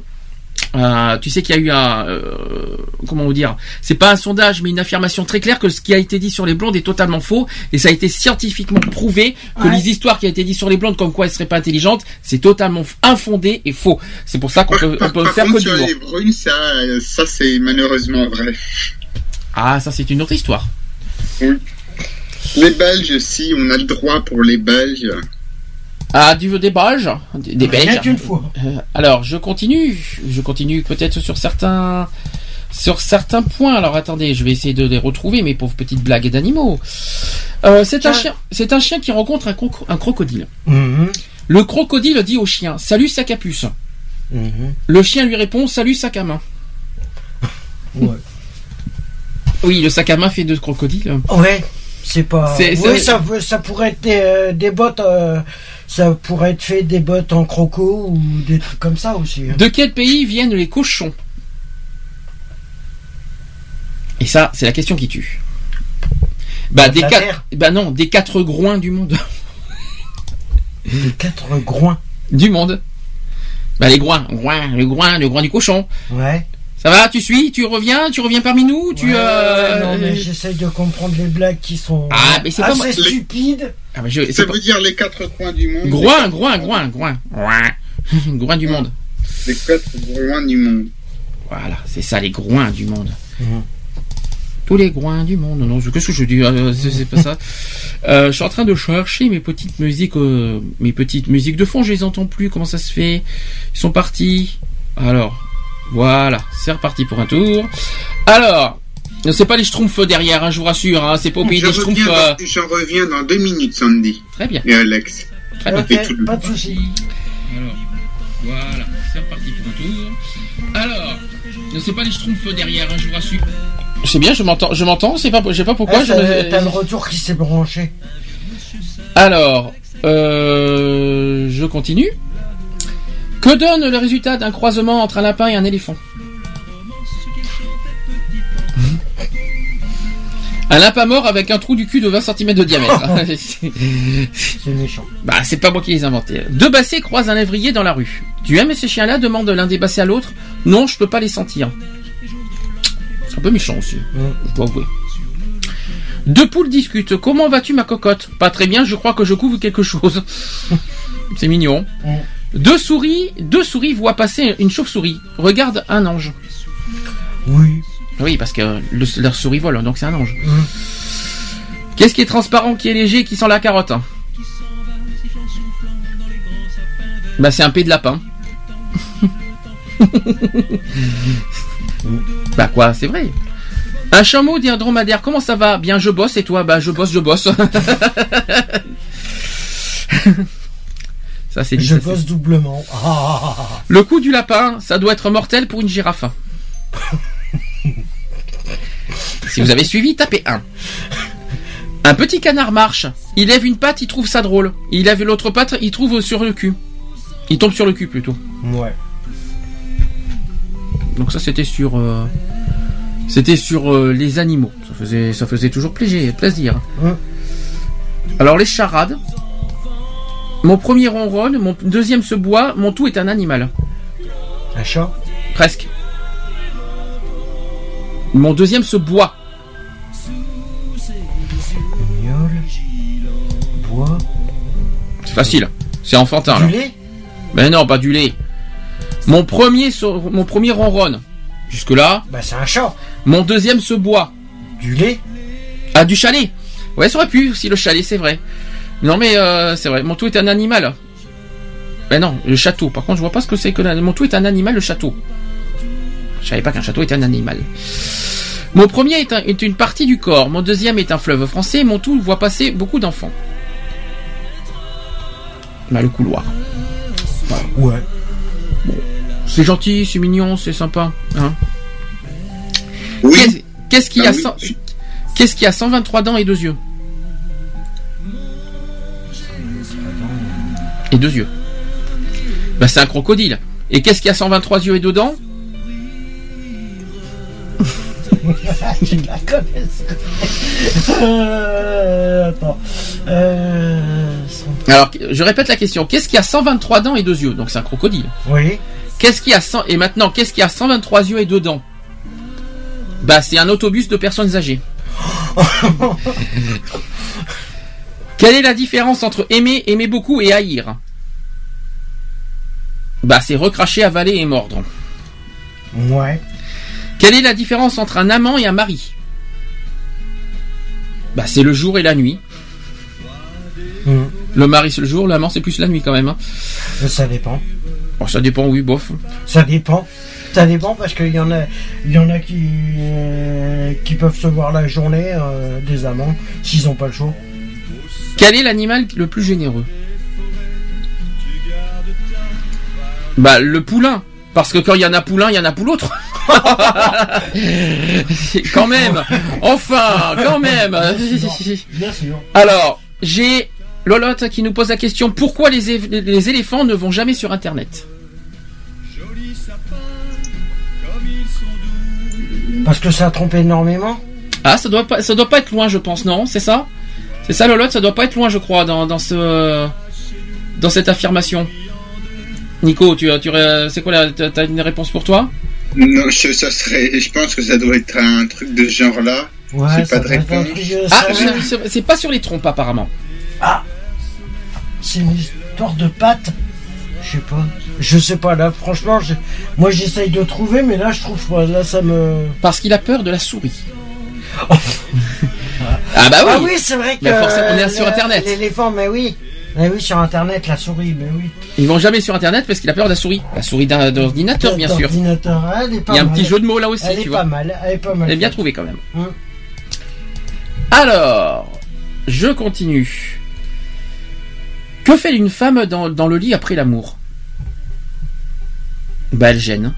[SPEAKER 3] euh, tu sais qu'il y a eu un euh, comment vous dire c'est pas un sondage mais une affirmation très claire que ce qui a été dit sur les blondes est totalement faux et ça a été scientifiquement prouvé que
[SPEAKER 5] Ouais.
[SPEAKER 3] les histoires qui a été dites sur les blondes comme quoi elles seraient pas intelligentes c'est totalement infondé et faux c'est pour ça qu'on peut, on
[SPEAKER 6] Par,
[SPEAKER 3] peut
[SPEAKER 6] par
[SPEAKER 3] faire que
[SPEAKER 6] contre,
[SPEAKER 3] du
[SPEAKER 6] sur les brunes, ça, ça c'est malheureusement vrai.
[SPEAKER 3] ah ça c'est une autre histoire
[SPEAKER 6] Les Belges, si, on a le droit pour les Belges.
[SPEAKER 3] Ah du des Belges des, des
[SPEAKER 5] Rien
[SPEAKER 3] Belges
[SPEAKER 5] qu'une fois.
[SPEAKER 3] Euh, alors, je continue. Je continue peut-être sur certains sur certains points. Alors attendez, je vais essayer de les retrouver mes pauvres petites blagues d'animaux. Euh, c'est un chien. C'est un chien qui rencontre un, croco- un crocodile.
[SPEAKER 5] Mhm,
[SPEAKER 3] Le crocodile dit au chien "Salut sa capuce."
[SPEAKER 5] mhm.
[SPEAKER 3] Le chien lui répond "Salut sac à main."
[SPEAKER 5] Ouais.
[SPEAKER 3] Oui, le sac à main fait de crocodile.
[SPEAKER 5] Ouais, c'est pas.
[SPEAKER 3] C'est-
[SPEAKER 5] Oui, ça, pourrait être des, euh, des bottes. euh, ça pourrait être fait des bottes en croco ou des trucs comme ça aussi. hein.
[SPEAKER 3] De quel pays viennent les cochons? Et ça, c'est la question qui tue. Bah des quatre. Bah non, des quatre groins du monde.
[SPEAKER 5] Les quatre groins.
[SPEAKER 3] du monde. Bah les groins, groin, le groin, le groin du cochon.
[SPEAKER 5] Ouais.
[SPEAKER 3] Ça va, tu suis, tu reviens, tu reviens parmi nous, tu
[SPEAKER 5] Ouais,
[SPEAKER 3] euh...
[SPEAKER 5] Non, mais j'essaye de comprendre les blagues qui sont
[SPEAKER 3] Ah, mais c'est pas
[SPEAKER 5] assez
[SPEAKER 3] moi-
[SPEAKER 5] stupides.
[SPEAKER 3] Ah, bah, je- c'est
[SPEAKER 6] Ça
[SPEAKER 3] pas-
[SPEAKER 6] veut dire les quatre coins du monde.
[SPEAKER 3] Groin, groin, groin, groin, groin, groin du monde.
[SPEAKER 6] Les quatre coins du monde.
[SPEAKER 3] Voilà, c'est ça les groins du monde.
[SPEAKER 5] Mhm.
[SPEAKER 3] tous les coins du monde. Non, qu'est-ce que je dis euh, C'est c'est pas ça. Euh, je suis en train de chercher mes petites musiques, euh, mes petites musiques de fond. Je les entends plus. Comment ça se fait? Ils sont partis. Alors, voilà, c'est reparti pour un tour. Alors, c'est pas les schtroumpfs derrière, hein, je vous rassure. Hein, c'est pas au pays
[SPEAKER 6] Je
[SPEAKER 3] des schtroumpfs.
[SPEAKER 6] reviens,
[SPEAKER 3] euh,
[SPEAKER 6] dans, je reviens dans deux minutes, Sandy
[SPEAKER 3] Très bien,
[SPEAKER 6] et Alex.
[SPEAKER 3] très bien.
[SPEAKER 5] Ok,
[SPEAKER 6] fait tout le-
[SPEAKER 5] pas de souci.
[SPEAKER 3] Alors, voilà, c'est reparti pour un tour. Alors, ne c'est pas les schtroumpfs derrière, hein, je vous rassure. C'est bien, je m'entends, je m'entends, c'est pas, je sais pas pourquoi.
[SPEAKER 5] Ah,
[SPEAKER 3] me-
[SPEAKER 5] t'as le retour qui s'est branché.
[SPEAKER 3] Alors, euh, je continue. Que donne le résultat d'un croisement entre un lapin et un éléphant Un lapin mort avec un trou du cul de 20 cm de diamètre.
[SPEAKER 5] C'est méchant.
[SPEAKER 3] bah, c'est pas moi qui les ai inventés. Deux bassets croisent un lévrier dans la rue. Tu aimes ces chiens-là demande l'un des bassets à l'autre. Non, je peux pas les sentir. C'est un peu méchant aussi, je dois avouer. Deux poules discutent. Comment vas-tu, ma cocotte? Pas très bien, je crois que je couvre quelque chose. C'est mignon. Deux souris, deux souris voient passer une chauve-souris. Regarde un ange.
[SPEAKER 5] Oui.
[SPEAKER 3] Oui, parce que le- leur souris vole, donc c'est un ange.
[SPEAKER 5] Mm.
[SPEAKER 3] Qu'est-ce qui est transparent, qui est léger, qui sent la carotte Bah c'est un pet de lapin. bah quoi, c'est vrai. Un chameau dit un dromadaire, comment ça va? Bien, je bosse, et toi? Bah je bosse, je bosse. ça c'est dit.
[SPEAKER 5] Je bosse doublement. Ah, ah, ah.
[SPEAKER 3] Le coup du lapin, ça doit être mortel pour une girafe. si vous avez suivi, tapez 1. Un petit canard marche. Il lève une patte, il trouve ça drôle. Il lève l'autre patte, il trouve sur le cul. Il tombe sur le cul plutôt.
[SPEAKER 5] Ouais.
[SPEAKER 3] Donc ça c'était sur euh, c'était sur euh, les animaux. Ça faisait ça faisait toujours plaisir, plaisir. Alors les charades. Mon premier ronronne, mon deuxième se boit, mon tout est un animal.
[SPEAKER 5] Un chat
[SPEAKER 3] Presque. Mon deuxième se boit.
[SPEAKER 5] Bois.
[SPEAKER 3] C'est facile. C'est enfantin
[SPEAKER 5] Du
[SPEAKER 3] là.
[SPEAKER 5] lait
[SPEAKER 3] Mais non, pas du lait. Mon premier se- mon premier ronronne. Jusque là.
[SPEAKER 5] Bah c'est un chat.
[SPEAKER 3] Mon deuxième se boit.
[SPEAKER 5] Du lait
[SPEAKER 3] Ah, du chalet. Ouais, ça aurait pu aussi le chalet, c'est vrai. Non mais euh, c'est vrai. Mon tout est un animal. Ben non, le château. Par contre, je vois pas ce que c'est que la- mon tout est un animal, le château. Je savais pas qu'un château était un animal. Mon premier est, un- est une partie du corps. Mon deuxième est un fleuve français. Mon tout voit passer beaucoup d'enfants. Bah, le couloir.
[SPEAKER 5] Ouais.
[SPEAKER 3] C'est gentil, c'est mignon, c'est sympa. Hein
[SPEAKER 6] Oui,
[SPEAKER 3] Qu'est-ce- Qu'est-ce qui
[SPEAKER 6] Ah
[SPEAKER 3] a
[SPEAKER 6] oui.
[SPEAKER 3] cent- Qu'est-ce qui a 123 dents et deux yeux? Et deux yeux. Bah c'est un crocodile. Et qu'est-ce qui a 123 yeux et deux dents
[SPEAKER 5] Je la connais. ça. Euh, attends. Euh, son-
[SPEAKER 3] Alors je répète la question. Qu'est-ce qui a 123 dents et deux yeux Donc c'est un crocodile.
[SPEAKER 5] Oui.
[SPEAKER 3] Qu'est-ce qui a 100 et maintenant qu'est-ce qui a 123 yeux et deux dents Bah c'est un autobus de personnes âgées. Quelle est la différence entre aimer, aimer beaucoup et haïr? Bah c'est recracher, avaler et mordre.
[SPEAKER 5] Ouais.
[SPEAKER 3] Quelle est la différence entre un amant et un mari? Bah c'est le jour et la nuit.
[SPEAKER 5] Hmm.
[SPEAKER 3] Le mari c'est le jour, l'amant c'est plus la nuit quand même. hein.
[SPEAKER 5] Ça dépend.
[SPEAKER 3] Bon, ça dépend, oui, bof.
[SPEAKER 5] Ça dépend. Ça dépend parce qu'il y en a, il y en a qui, euh, qui peuvent se voir la journée euh, des amants s'ils n'ont pas le choix.
[SPEAKER 3] Quel est l'animal le plus généreux? Bah le poulain. Parce que quand il y en a poulain, il y en a pour l'autre. quand même. Enfin, quand même.
[SPEAKER 5] Bien sûr.
[SPEAKER 3] Alors, j'ai Lolotte qui nous pose la question pourquoi les éléphants ne vont jamais sur Internet?
[SPEAKER 5] Parce que ça a trompé énormément.
[SPEAKER 3] Ah, ça doit pas, ça doit pas être loin, je pense, non? C'est ça? C'est ça, Lolotte, ça doit pas être loin, je crois, dans, dans ce, dans cette affirmation. Nico, tu, tu, c'est quoi la, t'as une réponse pour toi?
[SPEAKER 6] Non, je, ça serait, je pense que ça doit être un truc de ce genre-là.
[SPEAKER 5] Ouais,
[SPEAKER 6] C'est pas de
[SPEAKER 5] être
[SPEAKER 6] réponse.
[SPEAKER 3] Ah, c'est- pas sur les trompes apparemment.
[SPEAKER 5] c'est une histoire de pâte. Je sais pas. Je sais pas là, franchement, je- moi j'essaye de trouver, mais là je trouve pas. Là ça me.
[SPEAKER 3] Parce qu'il a peur de la souris. ah bah oui.
[SPEAKER 5] Ah oui, c'est vrai que.
[SPEAKER 3] Mais forcément, on est sur Internet.
[SPEAKER 5] L'éléphant, mais oui. Mais oui, sur Internet, la souris, mais oui.
[SPEAKER 3] Ils vont jamais sur internet parce qu'il a peur de la souris. La souris d'un d'ordinateur, bien sûr.
[SPEAKER 5] Ordinateur, elle est pas
[SPEAKER 3] Il y a un
[SPEAKER 5] mal.
[SPEAKER 3] petit jeu de mots là aussi,
[SPEAKER 5] Elle est pas mal, elle est pas mal.
[SPEAKER 3] Elle est bien trouvée quand même.
[SPEAKER 5] Hum.
[SPEAKER 3] Alors, je continue. Que fait une femme dans, dans le lit après l'amour? Bah elle gêne.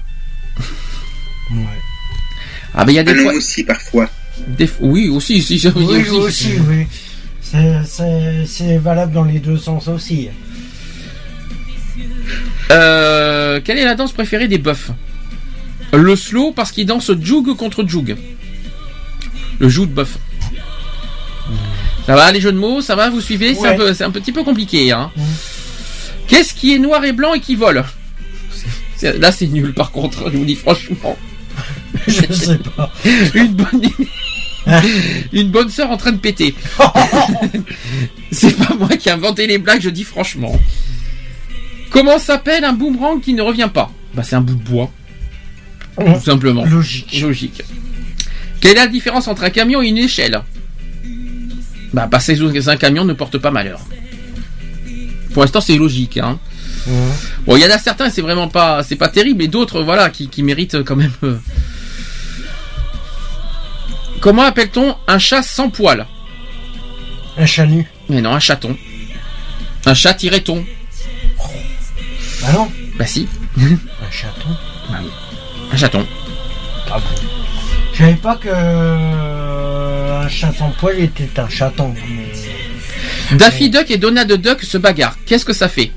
[SPEAKER 5] Ouais.
[SPEAKER 3] Ah bah il y a des fois...
[SPEAKER 6] aussi, parfois.
[SPEAKER 3] Des... Oui, aussi, si, si,
[SPEAKER 5] Oui,
[SPEAKER 3] aussi.
[SPEAKER 5] oui. C'est- valable dans les deux sens aussi.
[SPEAKER 3] Euh, quelle est la danse préférée des bœufs Le slow parce qu'ils dansent joug contre joug. Le joug de bœuf. Ça va les jeux de mots, ça va, vous suivez? C'est un, peu- petit peu compliqué. Hein.
[SPEAKER 5] Mm.
[SPEAKER 3] Qu'est-ce qui est noir et blanc et qui vole? Là c'est nul par contre, je vous dis franchement.
[SPEAKER 5] Je sais pas.
[SPEAKER 3] Une bonne, une bonne sœur en train de péter. c'est pas moi qui ai inventé les blagues, je dis franchement. Comment s'appelle un boomerang qui ne revient pas? Bah c'est un bout de bois. Tout simplement.
[SPEAKER 5] Logique.
[SPEAKER 3] Logique. Quelle est la différence entre un camion et une échelle? Bah passer sous un camion ne porte pas malheur. Pour l'instant c'est logique. Hein. Bon, il y en a certains, c'est vraiment pas, c'est pas terrible, et d'autres, voilà, qui, qui méritent quand même. euh. Comment appelle-t-on un chat sans poil
[SPEAKER 5] Un chat nu.
[SPEAKER 3] Mais non, un chaton. Un chat ton.
[SPEAKER 5] Ah non
[SPEAKER 3] Bah si,
[SPEAKER 5] Un chaton.
[SPEAKER 3] un chaton.
[SPEAKER 5] Ah bon Je savais pas que euh, un chat sans poil était un chaton. Mais...
[SPEAKER 3] Daffy Duck et Donald Duck se bagarrent. Qu'est-ce que ça fait?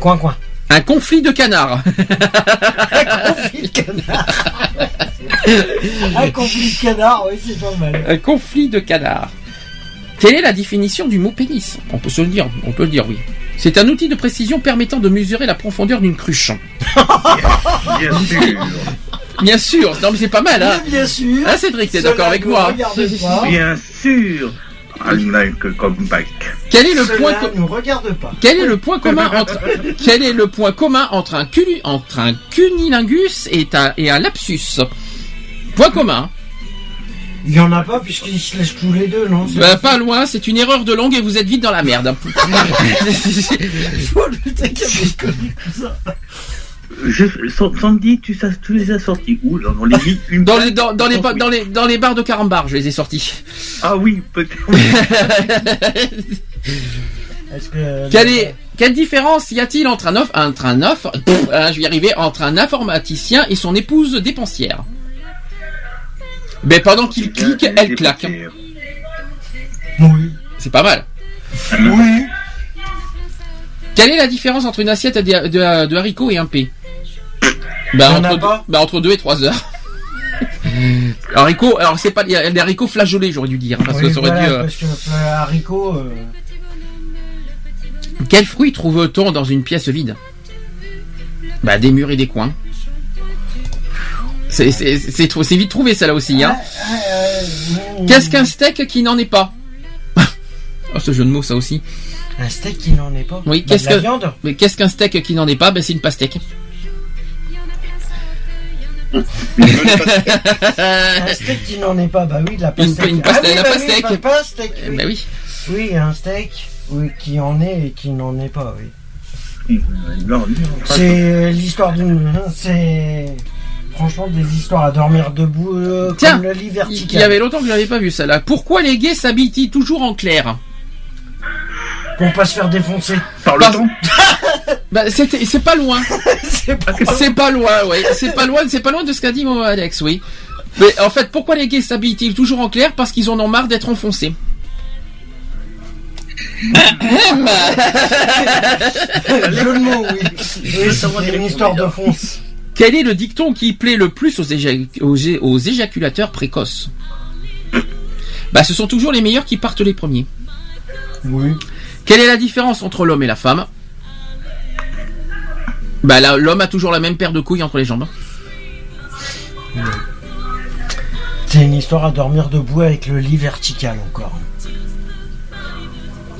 [SPEAKER 5] Coin coin.
[SPEAKER 3] Un conflit de canards.
[SPEAKER 5] Un conflit de canard. un conflit de canard, oui, c'est pas mal.
[SPEAKER 3] Un conflit de canards. Quelle est la définition du mot pénis? On peut se le dire, on peut le dire, oui. C'est un outil de précision permettant de mesurer la profondeur d'une cruche.
[SPEAKER 4] Bien sûr.
[SPEAKER 3] Bien sûr, non mais c'est pas mal, hein
[SPEAKER 5] bien sûr.
[SPEAKER 3] Ah Cédric, t'es d'accord avec moi.
[SPEAKER 4] Bien sûr. Comeback.
[SPEAKER 3] Quel est le
[SPEAKER 5] Cela
[SPEAKER 3] point co-
[SPEAKER 5] nous regarde pas.
[SPEAKER 3] quel est le point commun entre quel est le point commun entre un culi- entre un cunilingus et un et un lapsus? Point commun.
[SPEAKER 5] Il y en a pas puisqu'ils se laissent tous les deux, non? C'est
[SPEAKER 3] Bah, pas loin, c'est une erreur de langue et vous êtes vite dans la merde.
[SPEAKER 4] Je, Sandy, tu, sais- tu les as sortis où Dans les une
[SPEAKER 3] Dans les dans, dans les dans les dans les bars de carambar, je les ai sortis.
[SPEAKER 4] Ah oui, peut-être.
[SPEAKER 5] Que
[SPEAKER 3] Quelle est quelle différence y a-t-il entre un off entre un off pff, hein, je vais y arriver entre un informaticien et son épouse dépensière? Ben pendant qu'il clique, elle claque.
[SPEAKER 5] Oui.
[SPEAKER 3] C'est pas mal.
[SPEAKER 5] Oui.
[SPEAKER 3] Quelle est la différence entre une assiette de, de- de haricots et un P? Bah, entre,
[SPEAKER 5] pas
[SPEAKER 3] bah, entre deux et trois heures. haricots, alors c'est pas il y a des haricots flageolés, j'aurais dû dire, parce
[SPEAKER 5] Oui,
[SPEAKER 3] que ça aurait
[SPEAKER 5] voilà,
[SPEAKER 3] dû. euh,
[SPEAKER 5] parce que le haricot, euh,
[SPEAKER 3] Quel fruit trouve-t-on dans une pièce vide? Bah des murs et des coins. C'est vite trouvé ça là aussi. Hein.
[SPEAKER 5] euh,
[SPEAKER 3] Qu'est-ce qu'un steak qui n'en est pas? Oh ce jeu de mots ça aussi.
[SPEAKER 5] Un steak qui n'en est pas?
[SPEAKER 3] Oui,
[SPEAKER 5] Bah,
[SPEAKER 3] qu'est-ce que-
[SPEAKER 5] viande
[SPEAKER 3] Mais qu'est-ce qu'un steak qui n'en est pas? Ben c'est une pastèque.
[SPEAKER 5] steak qui n'en est pas, bah oui, de la pastèque.
[SPEAKER 3] une pastèque,
[SPEAKER 5] ah, oui,
[SPEAKER 3] la
[SPEAKER 5] bah
[SPEAKER 3] pastèque.
[SPEAKER 5] Oui, pas pastèque, oui.
[SPEAKER 3] Bah oui.
[SPEAKER 5] Oui, un steak oui, qui en est et qui n'en est pas, oui.
[SPEAKER 4] Non,
[SPEAKER 5] C'est l'histoire d'une. C'est. Franchement, des histoires à dormir debout, euh,
[SPEAKER 3] Tiens,
[SPEAKER 5] comme le lit
[SPEAKER 3] Il
[SPEAKER 5] vertical.
[SPEAKER 3] il y avait longtemps que je l'avais pas vu celle-là. Pourquoi les gays s'habillent toujours en clair?
[SPEAKER 5] Pour pas se faire défoncer.
[SPEAKER 4] Par le temps
[SPEAKER 3] Bah c'était c'est pas loin.
[SPEAKER 5] c'est pas.
[SPEAKER 3] C'est pas loin, oui. C'est pas loin, c'est pas loin de ce qu'a dit mon Alex, oui. Mais en fait, pourquoi les gays s'habillent-ils toujours en clair? Parce qu'ils en ont marre d'être enfoncés.
[SPEAKER 5] Jeu de mots, oui. Oui, c'est une histoire de fonce.
[SPEAKER 3] Quel est le dicton qui plaît le plus aux, aux aux éjaculateurs précoces? Bah, ce sont toujours les meilleurs qui partent les premiers.
[SPEAKER 5] Oui.
[SPEAKER 3] Quelle est la différence entre l'homme et la femme Bah, là, l'homme a toujours la même paire de couilles entre les jambes.
[SPEAKER 5] C'est une histoire à dormir debout avec le lit vertical encore.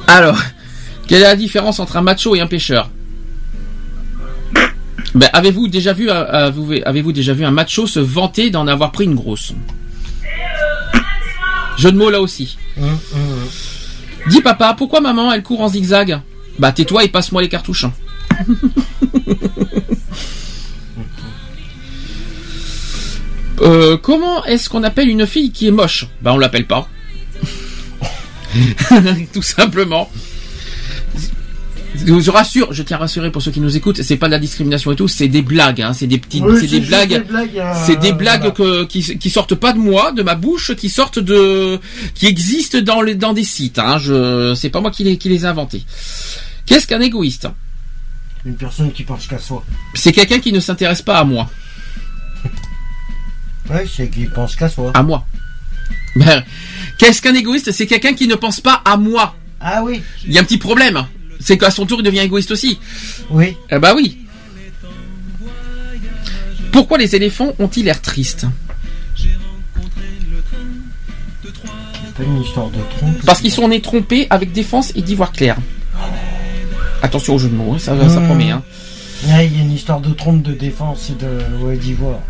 [SPEAKER 3] Alors, quelle est la différence entre un macho et un pêcheur ben, avez-vous déjà vu, euh, avez-vous avez-vous déjà vu un macho se vanter d'en avoir pris une grosse? Jeu de mots là aussi.
[SPEAKER 5] Hum, hum.
[SPEAKER 3] Dis papa, pourquoi maman elle court en zigzag Bah tais-toi et passe-moi les cartouches. hein. Euh, comment est-ce qu'on appelle une fille qui est moche? Bah on l'appelle pas. Tout simplement. Je rassure, je tiens à rassurer pour ceux qui nous écoutent, c'est pas de la discrimination et tout, c'est des blagues, hein, c'est des petites,
[SPEAKER 5] Oui,
[SPEAKER 3] c'est des blagues.
[SPEAKER 5] euh,
[SPEAKER 3] C'est des blagues
[SPEAKER 5] voilà.
[SPEAKER 3] que, qui, qui sortent pas de moi, de ma bouche, qui sortent de, qui existent dans les, dans des sites. Hein. Je, c'est pas moi qui les, qui les ai inventés. Qu'est-ce qu'un égoïste?
[SPEAKER 5] Une personne qui pense qu'à soi.
[SPEAKER 3] C'est quelqu'un qui ne s'intéresse pas à moi,
[SPEAKER 5] Ouais, c'est qui pense qu'à soi.
[SPEAKER 3] à moi. Ben, qu'est-ce qu'un égoïste? C'est quelqu'un qui ne pense pas à moi.
[SPEAKER 5] Ah oui,
[SPEAKER 3] Il y a un petit problème. C'est qu'à son tour, il devient égoïste aussi.
[SPEAKER 5] oui.
[SPEAKER 3] Eh bah oui. Pourquoi les éléphants ont-ils l'air tristes?
[SPEAKER 5] C'est pas une histoire de trompe.
[SPEAKER 3] Parce qu'ils sont nés trompés avec défense et d'ivoire clair. Attention au jeu de mots, hein, ça, ça
[SPEAKER 5] Mmh.
[SPEAKER 3] promet. Hein.
[SPEAKER 5] Ouais, il y a une histoire de trompe de défense et de ouais, d'ivoire.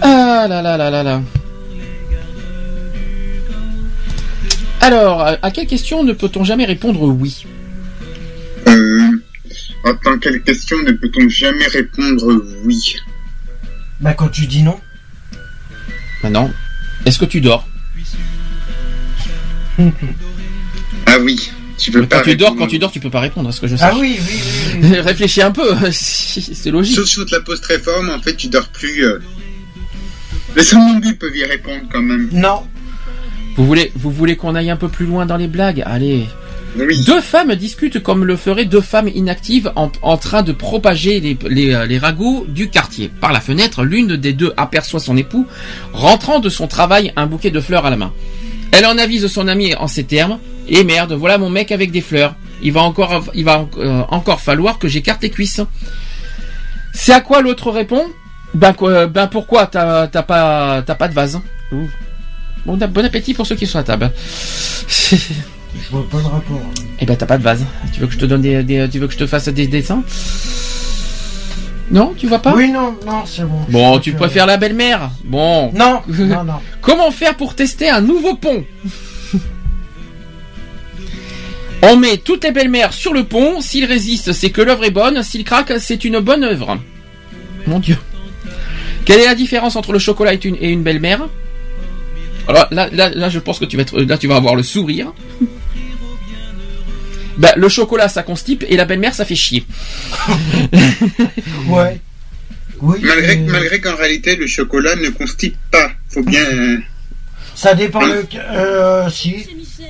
[SPEAKER 3] Ah là là là là là. Alors, à quelle question ne peut-on jamais répondre oui
[SPEAKER 6] Euh, attends, quelle question ne peut-on jamais répondre oui
[SPEAKER 5] Bah quand tu dis non.
[SPEAKER 3] Maintenant, est-ce que tu dors
[SPEAKER 6] Ah oui, tu
[SPEAKER 3] Quand
[SPEAKER 6] pas
[SPEAKER 3] tu dors, quand tu dors, tu peux pas répondre, à ce que je sais.
[SPEAKER 5] Ah oui, oui, oui. oui.
[SPEAKER 3] Réfléchis un peu, c'est logique.
[SPEAKER 6] Sauf si on te la pose très fort, mais en fait, tu dors plus. euh. Les somnambules peuvent y répondre quand même.
[SPEAKER 5] non.
[SPEAKER 3] Vous voulez, vous voulez qu'on aille un peu plus loin dans les blagues? Allez.
[SPEAKER 6] Oui.
[SPEAKER 3] Deux femmes discutent comme le feraient deux femmes inactives en, en train de propager les, les, euh, les ragots du quartier. Par la fenêtre, l'une des deux aperçoit son époux rentrant de son travail un bouquet de fleurs à la main. Elle en avise son ami en ces termes. Et merde, voilà mon mec avec des fleurs. Il va encore, il va euh, encore falloir que j'écarte les cuisses. C'est à quoi l'autre répond? Ben, quoi, ben pourquoi t'as t'as pas, t'as pas de vase? Ouh. Bon, bon appétit pour ceux qui sont à table.
[SPEAKER 5] Je vois pas le rapport.
[SPEAKER 3] Eh ben t'as pas de vase. Tu veux que je te donne des, des- tu veux que je te fasse des dessins? Non, tu vois pas?
[SPEAKER 5] Oui, non, non, c'est bon.
[SPEAKER 3] Bon, tu préfères la belle-mère? Bon.
[SPEAKER 5] Non, non, non.
[SPEAKER 3] Comment faire pour tester un nouveau pont? On met toutes les belles-mères sur le pont. S'il résiste, c'est que l'œuvre est bonne. S'il craque, c'est une bonne œuvre. Mon Dieu. Quelle est la différence entre le chocolat et une, et une belle-mère? Alors là, là, là, je pense que tu vas être, là, tu vas avoir le sourire. Bah, le chocolat, ça constipe et la belle-mère, ça fait chier.
[SPEAKER 5] Ouais. Oui.
[SPEAKER 6] Malgré,
[SPEAKER 5] euh,
[SPEAKER 6] malgré qu'en réalité, le chocolat ne constipe pas. Faut bien. euh,
[SPEAKER 5] Ça dépend le. Euh, si.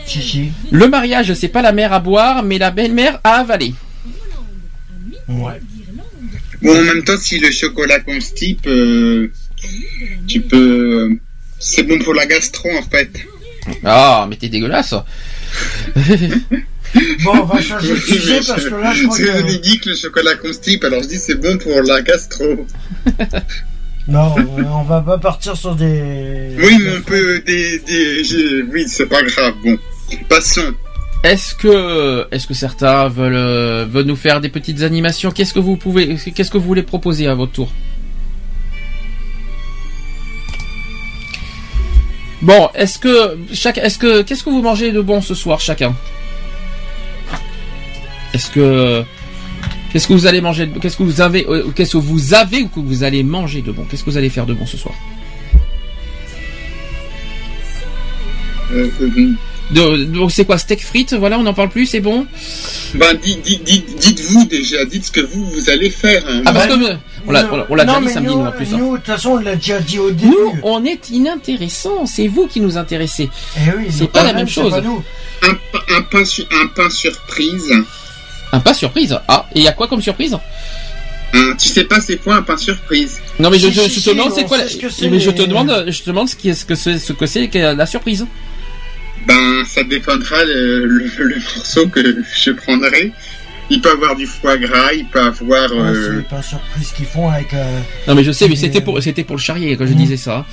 [SPEAKER 5] Si, si.
[SPEAKER 3] Le mariage, c'est pas la mère à boire, mais la belle-mère à avaler.
[SPEAKER 5] Ouais.
[SPEAKER 6] Bon, en même temps, si le chocolat constipe, euh, tu peux. C'est bon pour la gastro en fait.
[SPEAKER 3] Ah, mais t'es dégueulasse.
[SPEAKER 5] Bon, on va changer de sujet parce que là, je crois
[SPEAKER 6] que dit que le chocolat constipe, alors je dis c'est bon pour la gastro.
[SPEAKER 5] Non, on va pas partir sur des.
[SPEAKER 6] Oui, mais on peut des, des, oui, c'est pas grave. Bon, passons.
[SPEAKER 3] Est-ce que, est-ce que certains veulent, euh, veulent nous faire des petites animations? Qu'est-ce que vous pouvez, qu'est-ce que vous voulez proposer à votre tour? Bon, est-ce que chaque, est-ce que, qu'est-ce que vous mangez de bon ce soir chacun? Est-ce que, qu'est-ce que vous allez manger de- Qu'est-ce que vous avez, euh, qu'est-ce que vous avez ou que vous allez manger de bon? Qu'est-ce que vous allez faire de bon ce soir?
[SPEAKER 6] Euh, euh,
[SPEAKER 3] Donc c'est quoi steak frites? Voilà, on n'en parle plus, c'est bon?
[SPEAKER 6] Ben, dites, dites, dites, dites-vous déjà, dites ce que vous, vous allez faire. hein.
[SPEAKER 3] Ah parce
[SPEAKER 5] Bah,
[SPEAKER 3] que on l'a, on déjà dit samedi
[SPEAKER 5] nous,
[SPEAKER 3] nous en plus.
[SPEAKER 5] Nous, de toute façon, on l'a déjà dit au début.
[SPEAKER 3] Nous, on est inintéressants. C'est vous qui nous intéressez.
[SPEAKER 5] Eh oui,
[SPEAKER 3] c'est pas la même chose.
[SPEAKER 5] pas nous.
[SPEAKER 6] Un, pa- un, pain, su- un pain surprise.
[SPEAKER 3] Un pas surprise. Ah, et il y a quoi comme surprise?
[SPEAKER 6] Tu sais pas c'est quoi un pain surprise
[SPEAKER 3] Non, mais je, te demande c'est quoi.
[SPEAKER 5] sait
[SPEAKER 3] la-
[SPEAKER 5] ce que c'est,
[SPEAKER 3] mais je te demande, je te demande ce qui est ce que c'est, ce que c'est la surprise.
[SPEAKER 6] Ben, ça dépendra le, le, le morceau que je prendrai. Il peut avoir du foie gras, il peut avoir...
[SPEAKER 5] Ouais,
[SPEAKER 6] euh,
[SPEAKER 5] c'est pas surprise qu'ils font avec. Euh...
[SPEAKER 3] Non, mais je sais, mais c'était
[SPEAKER 5] euh,
[SPEAKER 3] pour, c'était pour le charrier que je
[SPEAKER 5] Mm.
[SPEAKER 3] disais ça.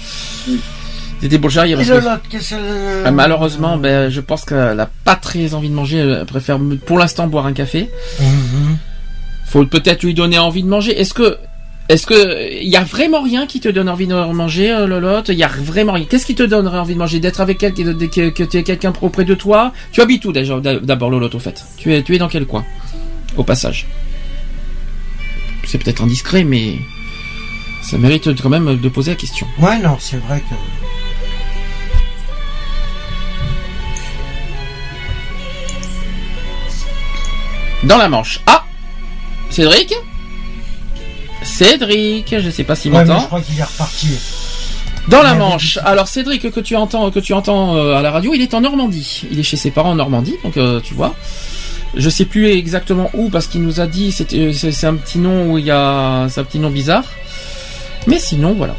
[SPEAKER 3] C'était pour le charrier
[SPEAKER 5] Et
[SPEAKER 3] parce
[SPEAKER 5] de
[SPEAKER 3] que.
[SPEAKER 5] l'autre, qu'est-ce que.
[SPEAKER 3] Ah, Malheureusement, ben, je pense qu'elle a pas très envie de manger. Elle préfère pour l'instant boire un café.
[SPEAKER 5] Mhm.
[SPEAKER 3] Faut peut-être lui donner envie de manger. Est-ce que, Est-ce que il y a vraiment rien qui te donne envie de manger, euh, Lolotte? Il y a vraiment rien. Qu'est-ce qui te donnerait envie de manger? D'être avec quelqu'un, de- que, que tu aies quelqu'un auprès de toi? Tu habites où déjà D'abord, Lolotte, au fait? Tu es, tu es dans quel coin? Au passage. C'est peut-être indiscret, mais ça mérite quand même de poser la question.
[SPEAKER 5] Ouais, non, c'est vrai que.
[SPEAKER 3] Dans la Manche. Ah Cédric? Cédric, je sais pas s'il
[SPEAKER 5] Ouais,
[SPEAKER 3] m'entend.
[SPEAKER 5] je crois qu'il est reparti.
[SPEAKER 3] Dans la Manche. Alors Cédric que tu entends que tu entends euh, à la radio, il est en Normandie. Il est chez ses parents en Normandie, donc euh, tu vois. Je sais plus exactement où parce qu'il nous a dit c'était c'est c'est un petit nom où il y a c'est un petit nom bizarre. Mais sinon voilà.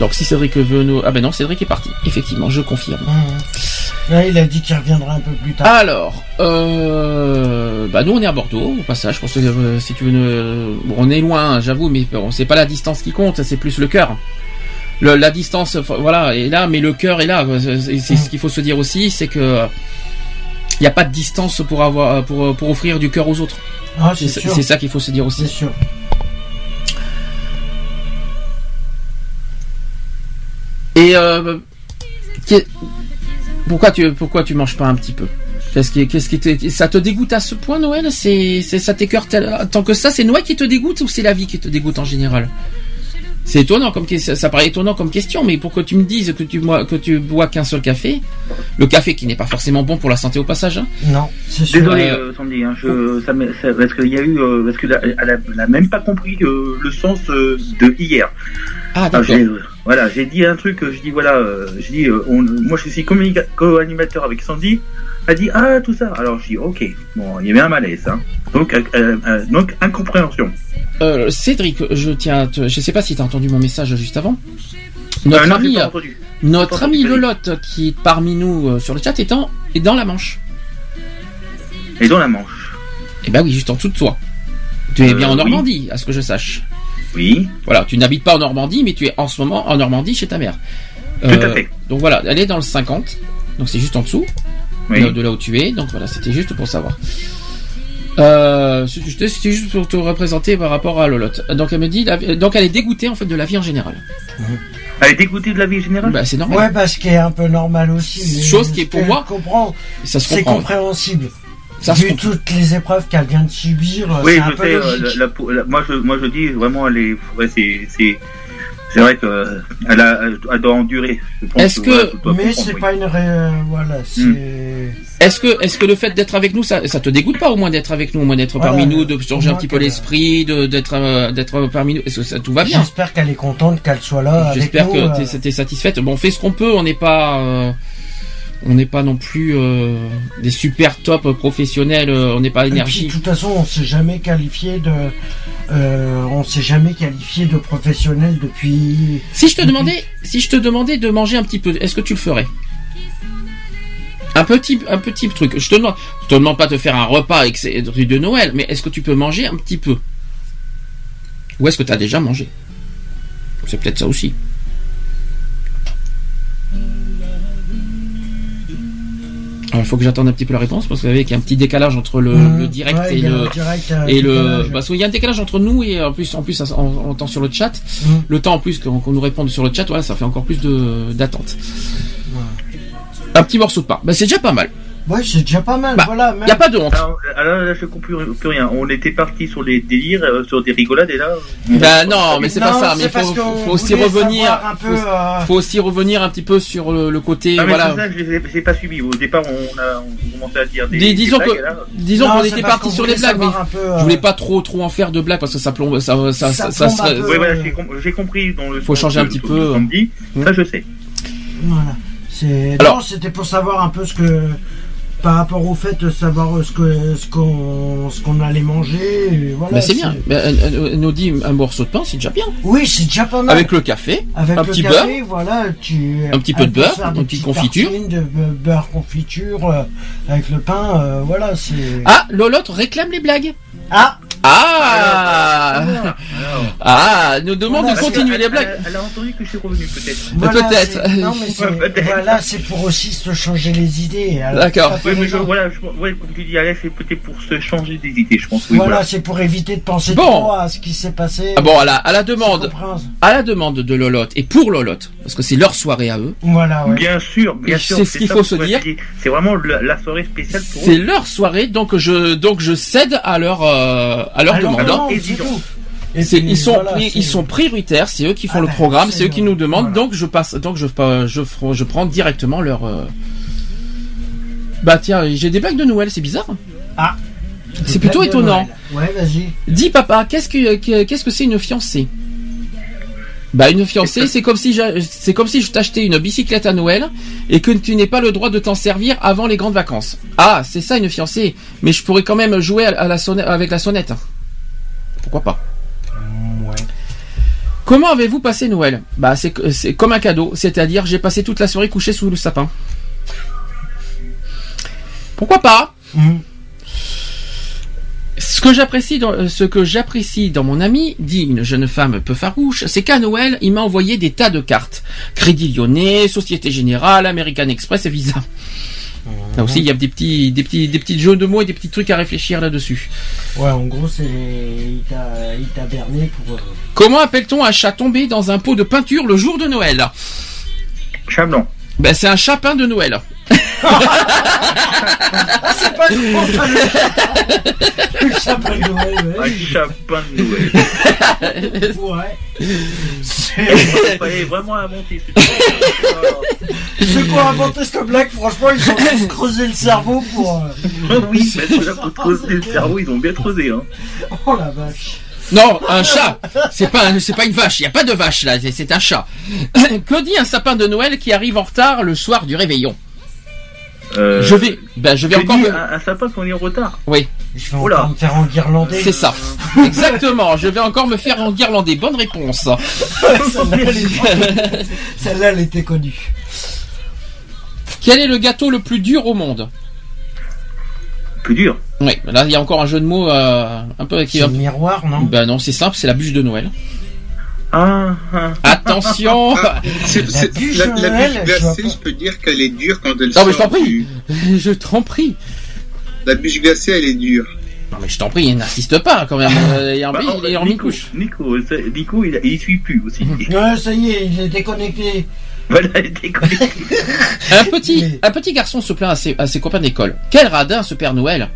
[SPEAKER 3] Donc si Cédric veut nous ah ben non Cédric est parti. Effectivement, je confirme.
[SPEAKER 5] Mmh. Là, il a dit qu'il reviendra un peu plus tard.
[SPEAKER 3] Alors, euh, bah nous on est à Bordeaux au passage. Pour ceux, euh, si tu veux, nous- bon, on est loin, hein, j'avoue, mais bon, c'est pas la distance qui compte, c'est plus le cœur. Le- la distance, voilà, est là, mais le cœur est là. C'est c'est ce qu'il faut se dire aussi, c'est que il n'y a pas de distance pour avoir, pour, pour offrir du cœur aux autres.
[SPEAKER 5] Ah, c'est
[SPEAKER 3] ça qu'il faut se dire
[SPEAKER 5] C'est
[SPEAKER 3] aussi.
[SPEAKER 5] sûr.
[SPEAKER 3] Et euh, pourquoi tu, pourquoi tu manges pas un petit peu? Qu'est-ce qui, qu'est-ce qui te, ça te dégoûte à ce point, Noël? C'est, ça t'écœure tant que ça. C'est Noël qui te dégoûte ou c'est la vie qui te dégoûte en général? C'est étonnant comme que- ça, ça paraît étonnant comme question, mais pour que tu me dises que tu bois, que tu bois qu'un seul café, le café qui n'est pas forcément bon pour la santé au passage. hein.
[SPEAKER 5] Non, c'est sûr.
[SPEAKER 4] Désolé,
[SPEAKER 3] Euh,
[SPEAKER 4] euh, Sandy, hein, je, ça, m'est- ça- parce qu'il y a eu, euh, parce qu'elle a, elle a- elle a même pas compris euh, le sens euh, de hier.
[SPEAKER 3] Ah d'accord.
[SPEAKER 4] euh, voilà, j'ai dit un truc, je dis voilà, euh, je dis, euh, on- moi je suis co-animateur avec Sandy. Elle dit ah tout ça. Alors je dis ok, bon, il y avait un malaise, hein. Donc, euh, euh, donc incompréhension.
[SPEAKER 3] Euh, Cédric, je tiens, à te- je sais pas si tu as entendu mon message juste avant.
[SPEAKER 4] Euh,
[SPEAKER 3] Notre
[SPEAKER 4] non,
[SPEAKER 3] ami, notre ami. Lolotte qui est parmi nous euh, sur le chat est, en- est dans la Manche.
[SPEAKER 4] Et dans la Manche.
[SPEAKER 3] Eh ben oui, juste en dessous de toi. Tu es
[SPEAKER 4] Euh,
[SPEAKER 3] bien en
[SPEAKER 4] oui.
[SPEAKER 3] Normandie, à ce que je sache.
[SPEAKER 4] Oui.
[SPEAKER 3] Voilà, tu n'habites pas en Normandie, mais tu es en ce moment en Normandie chez ta mère.
[SPEAKER 4] Tout à fait.
[SPEAKER 3] Donc voilà, elle est dans le 50, donc c'est juste en dessous
[SPEAKER 4] Oui.
[SPEAKER 3] de, de là où tu es. Donc voilà, c'était juste pour savoir. Euh, c'était c'était juste pour te représenter par rapport à Lolotte. Donc elle me dit, la- donc elle est dégoûtée en fait de la vie en général.
[SPEAKER 4] Elle est dégoûtée de la vie générale?
[SPEAKER 3] Bah c'est normal.
[SPEAKER 5] Ouais, parce qu'il est un peu normal aussi.
[SPEAKER 3] Chose qui est pour moi-
[SPEAKER 5] comprends,
[SPEAKER 3] Ça se
[SPEAKER 5] c'est
[SPEAKER 3] comprend.
[SPEAKER 5] compréhensible.
[SPEAKER 3] Ça se
[SPEAKER 5] Vu
[SPEAKER 3] comprend.
[SPEAKER 5] toutes les épreuves qu'elle vient de subir,
[SPEAKER 4] Oui,
[SPEAKER 5] c'est un
[SPEAKER 4] je
[SPEAKER 5] peu
[SPEAKER 4] sais. euh,
[SPEAKER 5] logique.
[SPEAKER 4] la- la peau- la- moi, je, moi, je dis vraiment, elle est, ouais, c'est, c'est, c'est vrai que euh, elle a, elle, doit endurer.
[SPEAKER 3] Est-ce que-
[SPEAKER 4] voilà,
[SPEAKER 5] Mais c'est
[SPEAKER 4] oui.
[SPEAKER 5] pas une ré... voilà, c'est
[SPEAKER 3] Hmm. Est-ce que, est-ce que le fait d'être avec nous, ça, ça te dégoûte pas au moins d'être avec nous, au moins d'être
[SPEAKER 5] Voilà,
[SPEAKER 3] parmi nous, de changer un petit peu l'esprit, de, d'être, euh, d'être parmi nous? Est-ce que ça tout va bien?
[SPEAKER 5] J'espère qu'elle est contente qu'elle soit là
[SPEAKER 3] J'espère que
[SPEAKER 5] euh,
[SPEAKER 3] t'es, t'es satisfaite. Bon, on fait ce qu'on peut. On n'est pas, euh, on n'est pas non plus euh, des super top professionnels. euh, on n'est pas énergie.
[SPEAKER 5] de toute façon, on s'est jamais qualifié de, euh, on s'est jamais qualifié de professionnel depuis.
[SPEAKER 3] Si je te demandais, si je te demandais de manger un petit peu, est-ce que tu le ferais? Un petit, un petit truc. Je te demande, je te demande pas de faire un repas avec ces trucs de Noël, mais est-ce que tu peux manger un petit peu? Ou est-ce que tu as déjà mangé? C'est peut-être ça aussi. Il faut que j'attende un petit peu la réponse parce que vous savez qu'il y a un petit décalage entre le,
[SPEAKER 5] Mmh,
[SPEAKER 3] le direct
[SPEAKER 5] ouais,
[SPEAKER 3] et le
[SPEAKER 5] un direct,
[SPEAKER 3] et le parce qu'il y a un décalage entre nous et en plus en plus on, entend sur le chat.
[SPEAKER 5] Mmh.
[SPEAKER 3] le temps en plus qu'on nous réponde sur le chat voilà ça fait encore plus de d'attente.
[SPEAKER 5] Ouais.
[SPEAKER 3] un petit morceau de pain. Bah c'est déjà pas mal
[SPEAKER 5] Ouais, c'est déjà pas mal.
[SPEAKER 3] Bah,
[SPEAKER 5] voilà,
[SPEAKER 3] y
[SPEAKER 5] même-
[SPEAKER 3] a pas de honte
[SPEAKER 4] Alors, alors là, je comprends plus, rien. On était parti sur les délires, euh, sur des rigolades, et là. on-
[SPEAKER 3] bah non mais c'est pas ça mais il faut, aussi revenir
[SPEAKER 5] un peu,
[SPEAKER 3] faut,
[SPEAKER 5] euh,
[SPEAKER 3] faut aussi revenir un petit peu sur le, le côté
[SPEAKER 4] Ah, mais
[SPEAKER 3] voilà
[SPEAKER 4] ça, je pas suivi. Au départ, on a, on commençait à dire des. Des
[SPEAKER 3] disons
[SPEAKER 4] blagues,
[SPEAKER 3] que
[SPEAKER 4] là,
[SPEAKER 3] disons qu'on était parti sur les blagues mais
[SPEAKER 5] peu, euh,
[SPEAKER 3] je voulais pas trop trop en faire de blagues parce que ça plombe ça ça,
[SPEAKER 5] Ça.
[SPEAKER 4] Oui, voilà,
[SPEAKER 5] euh,
[SPEAKER 4] j'ai com- j'ai compris dans le.
[SPEAKER 3] Faut changer un petit peu.
[SPEAKER 4] Ça, je sais.
[SPEAKER 5] Voilà.
[SPEAKER 3] Alors-
[SPEAKER 5] non, c'était pour savoir un peu ce que par rapport au fait de savoir ce que ce qu'on ce qu'on allait manger. voilà,
[SPEAKER 3] mais c'est bien Mais elle, elle- elle nous dit un morceau de pain c'est déjà bien
[SPEAKER 5] Oui, c'est déjà pas mal.
[SPEAKER 3] avec le café
[SPEAKER 5] Avec
[SPEAKER 3] un
[SPEAKER 5] le
[SPEAKER 3] petit
[SPEAKER 5] café, voilà, tu
[SPEAKER 3] Un petit peu de beurre, une petite confiture.
[SPEAKER 5] de be- beurre confiture euh, avec le pain, euh, voilà, c'est
[SPEAKER 3] ah Lolotte réclame les blagues
[SPEAKER 5] ah
[SPEAKER 3] Ah
[SPEAKER 4] Alors,
[SPEAKER 3] Ah, nous demande
[SPEAKER 5] Voilà,
[SPEAKER 3] de continuer
[SPEAKER 4] elle-
[SPEAKER 3] les blagues.
[SPEAKER 4] Elle, elle a entendu que je suis revenu peut-être.
[SPEAKER 3] Peut-être.
[SPEAKER 5] c'est- Non, mais c'est,
[SPEAKER 4] Peut-être.
[SPEAKER 5] voilà, c'est pour aussi se changer les idées. Alors,
[SPEAKER 3] D'accord.
[SPEAKER 4] Oui, mais
[SPEAKER 5] les
[SPEAKER 4] je,
[SPEAKER 5] gens.
[SPEAKER 4] voilà, je, ouais, comme tu dis, Alex, c'est peut-être pour se changer des idées, je pense. Oui,
[SPEAKER 5] voilà,
[SPEAKER 4] voilà.
[SPEAKER 5] c'est pour éviter de penser
[SPEAKER 3] Bon.
[SPEAKER 5] trop à ce qui s'est passé.
[SPEAKER 3] Ah bon, à la, à la
[SPEAKER 5] C'est
[SPEAKER 3] demande, à la demande de Lolotte et pour Lolotte, parce que c'est leur soirée à eux.
[SPEAKER 5] Voilà, ouais.
[SPEAKER 4] Bien sûr, bien
[SPEAKER 3] Et
[SPEAKER 4] sûr.
[SPEAKER 3] c'est ce qu'il faut se
[SPEAKER 4] je
[SPEAKER 3] dire.
[SPEAKER 4] C'est vraiment la, la soirée spéciale pour
[SPEAKER 3] C'est
[SPEAKER 4] eux.
[SPEAKER 3] leur soirée, donc je, donc je cède à leur, euh, à leur
[SPEAKER 5] Alors,
[SPEAKER 3] demande.
[SPEAKER 4] Et
[SPEAKER 5] puis,
[SPEAKER 3] ils sont,
[SPEAKER 5] voilà,
[SPEAKER 3] ils sont prioritaires, c'est eux qui font
[SPEAKER 5] Ah
[SPEAKER 3] le
[SPEAKER 5] ben,
[SPEAKER 3] programme,
[SPEAKER 5] c'est
[SPEAKER 3] eux qui nous demandent,
[SPEAKER 5] Voilà.
[SPEAKER 3] donc je passe, donc je, je, je, je prends directement leur. euh, Bah tiens, j'ai des blagues de Noël, c'est bizarre.
[SPEAKER 5] Ah.
[SPEAKER 3] C'est plutôt étonnant.
[SPEAKER 5] Ouais, vas-y.
[SPEAKER 3] Dis papa, qu'est-ce que que- qu'est-ce que c'est une fiancée? Bah une fiancée, c'est comme si c'est comme si je t'achetais une bicyclette à Noël et que tu n'aies pas le droit de t'en servir avant les grandes vacances. Ah, c'est ça une fiancée, mais je pourrais quand même jouer à la sonne- avec la sonnette. Pourquoi pas?
[SPEAKER 5] Ouais.
[SPEAKER 3] Comment avez-vous passé Noël? Bah c'est c'est comme un cadeau, c'est-à-dire j'ai passé toute la soirée couché sous le sapin. Pourquoi pas?
[SPEAKER 5] Mhm.
[SPEAKER 3] Ce que j'apprécie dans euh, ce que j'apprécie dans mon ami, dit une jeune femme peu farouche, c'est qu'à Noël, il m'a envoyé des tas de cartes. Crédit Lyonnais, Société Générale, American Express et Visa. Là aussi, il y a des petits, des petits, des petits jeux de mots et des petits trucs à réfléchir là-dessus.
[SPEAKER 5] Ouais, en gros, c'est. Il t'a il t'a berné pour. euh,
[SPEAKER 3] Comment appelle-t-on un chat tombé dans un pot de peinture le jour de Noël?
[SPEAKER 4] Chat blanc.
[SPEAKER 3] Ben, c'est un chapin de Noël.
[SPEAKER 5] Ah, c'est pas le Le sapin de Noël,
[SPEAKER 4] Un chapin de Noël.
[SPEAKER 5] Ouais. C'est-
[SPEAKER 4] Il fallait vraiment inventer ce.
[SPEAKER 5] Ceux qui ont inventé cette blague, franchement, ils ont tous creusé le cerveau pour. euh,
[SPEAKER 4] oui, mais ceux-là, pour creuser le cerveau, ils ont bien creusé. Hein.
[SPEAKER 5] Oh la vache.
[SPEAKER 3] Non, un chat. C'est pas, un- c'est pas une vache. Il y a pas de vache là. c'est- C'est un chat. que dit un sapin de Noël qui arrive en retard le soir du réveillon
[SPEAKER 4] Euh,
[SPEAKER 3] Je vais, ben, je vais encore. me-
[SPEAKER 4] un, un sapin qu'on est en retard.
[SPEAKER 3] Oui,
[SPEAKER 5] Je vais
[SPEAKER 4] Oula.
[SPEAKER 5] encore me faire enguirlander.
[SPEAKER 3] c'est ça. Exactement. Je vais encore me faire enguirlander. Bonne réponse.
[SPEAKER 5] Celle-là, elle était- Celle-là, elle était connue.
[SPEAKER 3] Quel est le gâteau le plus dur au monde?
[SPEAKER 4] Plus dur.
[SPEAKER 3] Oui, là il y a encore un jeu de mots euh, un peu qui
[SPEAKER 5] C'est le miroir, non?
[SPEAKER 3] Ben non, c'est simple, c'est la bûche de Noël.
[SPEAKER 4] Ah, ah.
[SPEAKER 3] Attention
[SPEAKER 6] Ah, c'est-
[SPEAKER 5] La
[SPEAKER 6] c'est-
[SPEAKER 5] bûche
[SPEAKER 6] la,
[SPEAKER 5] de
[SPEAKER 6] la
[SPEAKER 5] Noël,
[SPEAKER 6] bûche
[SPEAKER 5] je vois
[SPEAKER 6] glacée, je peux dire qu'elle est dure quand elle
[SPEAKER 3] Non, mais je
[SPEAKER 6] sort
[SPEAKER 3] t'en prie.
[SPEAKER 6] du-
[SPEAKER 3] Je t'en prie.
[SPEAKER 6] La bûche glacée, elle est dure.
[SPEAKER 3] Non mais je t'en prie, n'insiste pas quand même. Euh, Il est en,
[SPEAKER 4] Bah,
[SPEAKER 3] il est en
[SPEAKER 4] Nico,
[SPEAKER 3] mi-couche.
[SPEAKER 4] Nico, ça- Nico, il, il suit plus aussi.
[SPEAKER 5] Ouais, ça y est, il est déconnecté.
[SPEAKER 4] Est déconnecté.
[SPEAKER 3] Un petit,
[SPEAKER 5] Mais-
[SPEAKER 3] un petit garçon se plaint à ses, à ses copains d'école. Quel radin ce Père Noël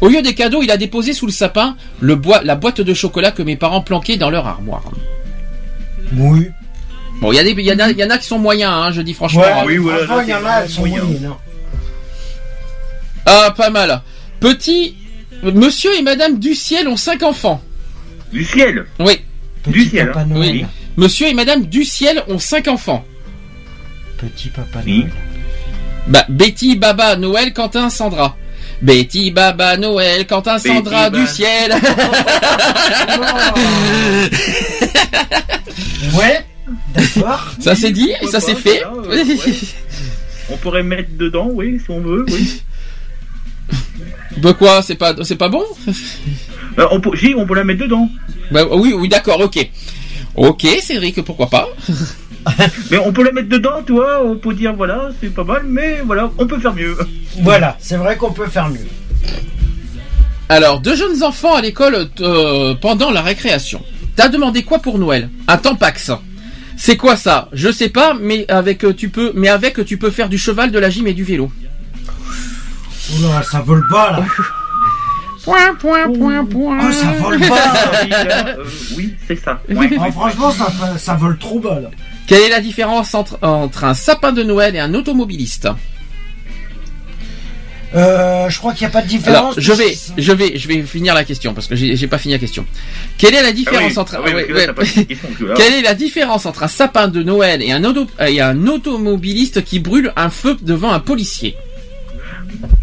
[SPEAKER 3] Au lieu des cadeaux, il a déposé sous le sapin le la boîte de chocolat que mes parents planquaient dans leur armoire.
[SPEAKER 5] Oui.
[SPEAKER 3] Bon, il y, a des- il y, en a- il y en a qui sont moyens, hein, je dis franchement.
[SPEAKER 5] Ouais,
[SPEAKER 4] oui, voilà,
[SPEAKER 5] il y en a, sont.
[SPEAKER 3] Ah, pas mal. Petit, monsieur et madame du ciel ont cinq enfants.
[SPEAKER 4] Du ciel?
[SPEAKER 3] Oui,
[SPEAKER 4] Du ciel, hein.
[SPEAKER 5] Noël.
[SPEAKER 3] Oui. monsieur et madame du ciel ont cinq enfants.
[SPEAKER 5] Petit Papa
[SPEAKER 4] Oui.
[SPEAKER 5] Noël.
[SPEAKER 3] Bah, Betty, Baba, Noël, Quentin, Sandra. Betty, Baba, Noël, Quentin,
[SPEAKER 4] Betty,
[SPEAKER 3] Sandra, du ciel.
[SPEAKER 5] Ouais, d'accord.
[SPEAKER 3] Ça c'est dit, ça c'est
[SPEAKER 4] pas,
[SPEAKER 3] fait.
[SPEAKER 4] euh, ouais. On pourrait mettre dedans, oui, si on veut, oui.
[SPEAKER 3] bah quoi, c'est pas, c'est pas bon?
[SPEAKER 4] Euh, on peut, si, on peut la mettre dedans.
[SPEAKER 3] Bah oui, oui, d'accord, ok. Ok, Cédric, pourquoi pas?
[SPEAKER 4] Mais on peut la mettre dedans, tu vois, on peut dire, voilà, c'est pas mal, mais voilà, on peut faire mieux.
[SPEAKER 5] Voilà, c'est vrai qu'on peut faire mieux.
[SPEAKER 3] Alors, deux jeunes enfants à l'école euh, pendant la récréation. T'as demandé quoi pour Noël? Un tampax. C'est quoi ça? Je sais pas, mais avec euh, tu peux, mais avec tu peux faire du cheval, de la gym et du vélo.
[SPEAKER 5] Oula, ça vole pas là.
[SPEAKER 3] Point, point, point, point.
[SPEAKER 5] Oh, ça vole pas.
[SPEAKER 4] Oui, euh, oui, c'est ça. Ouais.
[SPEAKER 5] Ah, franchement, ça, ça vole trop bas là.
[SPEAKER 3] Quelle est la différence entre, entre un sapin de Noël et un automobiliste
[SPEAKER 5] Euh, je crois qu'il n'y a pas de différence.
[SPEAKER 3] Alors, je vais, je vais, je vais finir la question parce que j'ai pas fini la question. Quelle est la
[SPEAKER 4] Ah
[SPEAKER 3] différence
[SPEAKER 4] oui,
[SPEAKER 3] entre
[SPEAKER 4] ah.
[SPEAKER 3] Quelle est la différence entre un sapin de Noël et un, auto- et un automobiliste qui brûle un feu devant un policier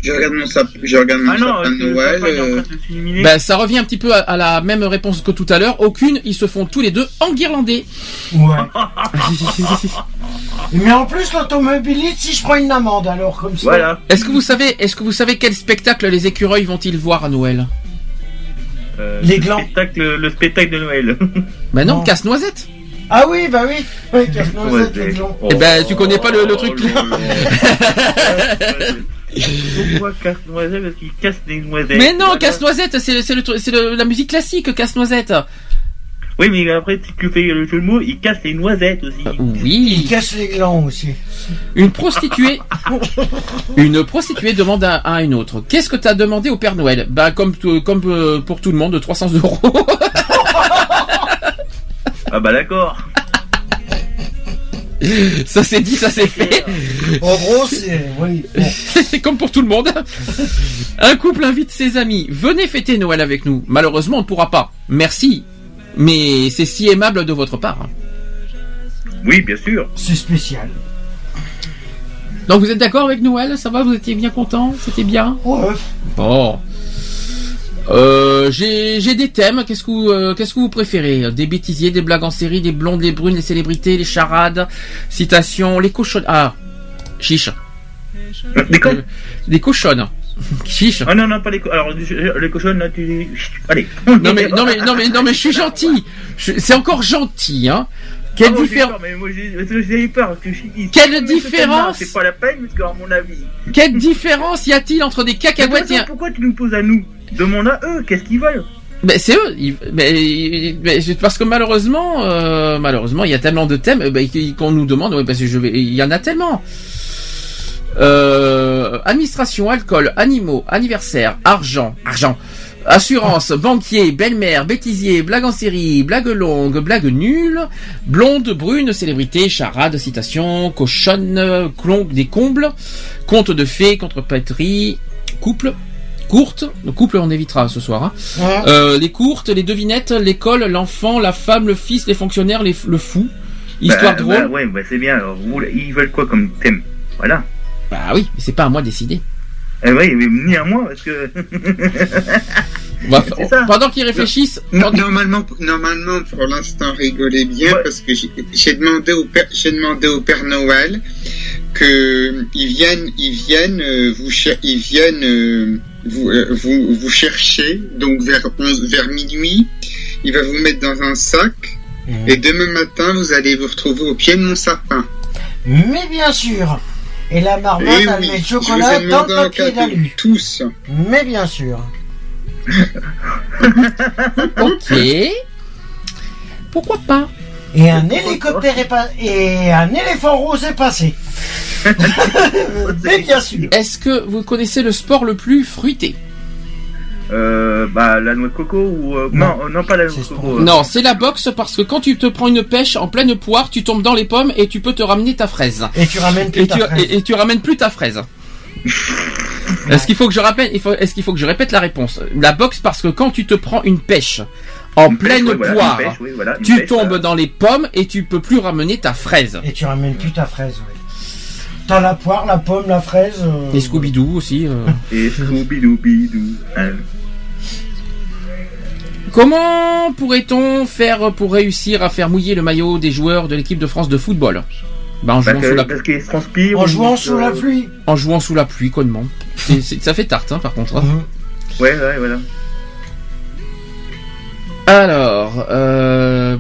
[SPEAKER 6] Je regarde mon, sap... je regarde mon
[SPEAKER 4] Ah non,
[SPEAKER 6] sapin de Noël.
[SPEAKER 4] est en
[SPEAKER 6] euh,
[SPEAKER 4] s'illuminer.
[SPEAKER 3] Ben, ça revient un petit peu à, à la même réponse que tout à l'heure. Aucune, ils se font tous les deux enguirlandés.
[SPEAKER 5] Ouais. Mais en plus, l'automobiliste, si je prends une amende, alors comme ça.
[SPEAKER 4] Voilà.
[SPEAKER 3] Est-ce que vous savez, est-ce que vous savez quel spectacle les écureuils vont-ils voir à Noël?
[SPEAKER 4] Euh,
[SPEAKER 5] Les
[SPEAKER 4] le
[SPEAKER 5] glands.
[SPEAKER 4] spectacle, le spectacle de Noël.
[SPEAKER 3] Bah non,
[SPEAKER 5] Non.
[SPEAKER 3] casse-noisette.
[SPEAKER 5] Ah oui, bah oui. Oui, casse-noisette,
[SPEAKER 4] Ouais,
[SPEAKER 5] les glands.
[SPEAKER 3] Eh ben, tu connais pas le- le truc.
[SPEAKER 4] Pourquoi casse-noisette Parce qu'il casse des noisettes.
[SPEAKER 3] Mais non,
[SPEAKER 4] Voilà.
[SPEAKER 3] casse-noisette, c'est c'est le le- la musique classique, casse-noisette.
[SPEAKER 4] Oui, mais après, si tu fais le jeu de mots, il casse les noisettes aussi.
[SPEAKER 5] Il
[SPEAKER 3] Oui.
[SPEAKER 5] casse les glands aussi.
[SPEAKER 3] Une prostituée, une prostituée demande à, à une autre. Qu'est-ce que t'as demandé au Père Noël? Bah comme tout- comme euh, pour tout le monde, 300 euros.
[SPEAKER 4] Ah bah d'accord.
[SPEAKER 3] ça c'est dit, ça c'est fait.
[SPEAKER 5] En gros, c'est. Oui. bon.
[SPEAKER 3] Comme pour tout le monde. Un couple invite ses amis. Venez fêter Noël avec nous. Malheureusement, on ne pourra pas. Merci. Mais c'est si aimable de votre part.
[SPEAKER 4] Oui, bien sûr.
[SPEAKER 5] C'est spécial.
[SPEAKER 3] Donc vous êtes d'accord avec Noël? Ça va? Vous étiez bien content? C'était bien?
[SPEAKER 5] Ouais.
[SPEAKER 3] Bon. Euh, j'ai des thèmes. Qu'est-ce que vous, euh, qu'est-ce que vous préférez? Des bêtisiers, des blagues en série, des blondes, les brunes, les célébrités, les charades, citations, les cochonnes. Ah, chiche.
[SPEAKER 4] Quoi
[SPEAKER 3] Euh, Des cochonnes. Chiche.
[SPEAKER 4] Ah non, non, pas les co- Alors, les cochonnes, là, tu... Allez.
[SPEAKER 3] Non mais non mais non mais non mais je suis gentil. C'est encore gentil, hein. Quelle
[SPEAKER 4] Ah, peur, mais moi, peur. que je
[SPEAKER 3] Quelle différence
[SPEAKER 4] C'est pas la peine, parce qu'à mon avis.
[SPEAKER 3] Quelle différence y a-t-il entre des cacahuètes et un...
[SPEAKER 4] pourquoi tu nous poses à nous Demande à eux, qu'est-ce qu'ils veulent
[SPEAKER 3] Ben c'est eux. mais- mais c'est parce que malheureusement, euh, malheureusement, il y a tellement de thèmes euh, ben, qu- qu'on nous demande. Parce que je vais, il y en a tellement. Euh, administration, alcool, animaux, anniversaire, argent, argent, assurance, banquier, belle-mère, bêtisier, blague en série, blague longue, blague nulle, blonde, brune, célébrité, charade, citation, cochonne, clon, des combles, conte de fées, contrepétrie, couple, courte, le couple on évitera ce soir, hein. Euh, les courtes, les devinettes, l'école, l'enfant, la femme, le fils, les fonctionnaires, les, le fou. Histoire
[SPEAKER 4] Bah,
[SPEAKER 3] drôle.
[SPEAKER 4] bah, ouais, bah, c'est bien. Alors, vous- ils veulent quoi comme thème? Voilà.
[SPEAKER 3] Bah oui, mais c'est pas à moi de décider.
[SPEAKER 4] Eh oui, mais ni à moi, parce que.
[SPEAKER 3] Pendant qu'ils réfléchissent,
[SPEAKER 6] Normalement, normalement, pour l'instant, rigolez bien
[SPEAKER 4] Ouais.
[SPEAKER 6] parce que j'ai demandé au Père, j'ai demandé au Père Noël que ils viennent, ils viennent, euh, vous, ils viennent, euh, vous, euh, vous, vous chercher. Donc vers 11, vers minuit, il va vous mettre dans un sac et demain matin, vous allez vous retrouver au pied de mon sapin.
[SPEAKER 5] Mais bien sûr. Et la marmotte,
[SPEAKER 6] Et
[SPEAKER 5] elle
[SPEAKER 6] oui,
[SPEAKER 5] met le
[SPEAKER 6] je vous
[SPEAKER 5] chocolat dans le
[SPEAKER 6] un
[SPEAKER 5] papier d'alu.
[SPEAKER 6] tous.
[SPEAKER 5] Mais bien sûr.
[SPEAKER 3] ok. Pourquoi pas?
[SPEAKER 5] Et un hélicoptère est pas... et un éléphant rose est passé. Mais bien sûr.
[SPEAKER 3] Est-ce que vous connaissez le sport le plus fruité?
[SPEAKER 4] Euh, bah, la noix de coco ou. euh,
[SPEAKER 5] Non.
[SPEAKER 4] non, non, pas la noix de
[SPEAKER 5] C'est
[SPEAKER 4] coco. euh.
[SPEAKER 3] Non, c'est la boxe parce que quand tu te prends une pêche en pleine poire, tu tombes dans les pommes et tu peux te ramener ta fraise.
[SPEAKER 5] Et tu ramènes plus
[SPEAKER 3] Et
[SPEAKER 5] ta
[SPEAKER 3] tu,
[SPEAKER 5] fraise.
[SPEAKER 3] et, et tu ramènes plus ta fraise. Est-ce qu'il faut que je rappelle il faut- Est-ce qu'il faut que je répète la réponse? La boxe parce que quand tu te prends une pêche en
[SPEAKER 4] pêche,
[SPEAKER 3] pleine
[SPEAKER 4] voilà,
[SPEAKER 3] poire,
[SPEAKER 4] pêche, oui, voilà,
[SPEAKER 3] tu
[SPEAKER 4] pêche,
[SPEAKER 3] tombes
[SPEAKER 4] voilà.
[SPEAKER 3] dans les pommes et tu peux plus ramener ta fraise.
[SPEAKER 5] Et tu ramènes plus ta fraise, ouais. T'as la poire, la pomme, la fraise. euh,
[SPEAKER 3] Et Scooby-Doo aussi. euh.
[SPEAKER 4] Et Scooby-Doo-Bidoo. hein.
[SPEAKER 3] Comment pourrait-on faire pour réussir à faire mouiller le maillot des joueurs de l'équipe de France de football? Bah, en, jouant
[SPEAKER 4] que-
[SPEAKER 3] sous la,
[SPEAKER 4] transpirent.
[SPEAKER 5] En
[SPEAKER 4] ou-
[SPEAKER 5] jouant sous la
[SPEAKER 4] euh,
[SPEAKER 5] pluie.
[SPEAKER 3] en jouant sous la pluie, connement. Ça fait tarte, hein, par contre. hein.
[SPEAKER 5] Mhm.
[SPEAKER 4] Ouais, ouais, voilà.
[SPEAKER 3] Alors, euh,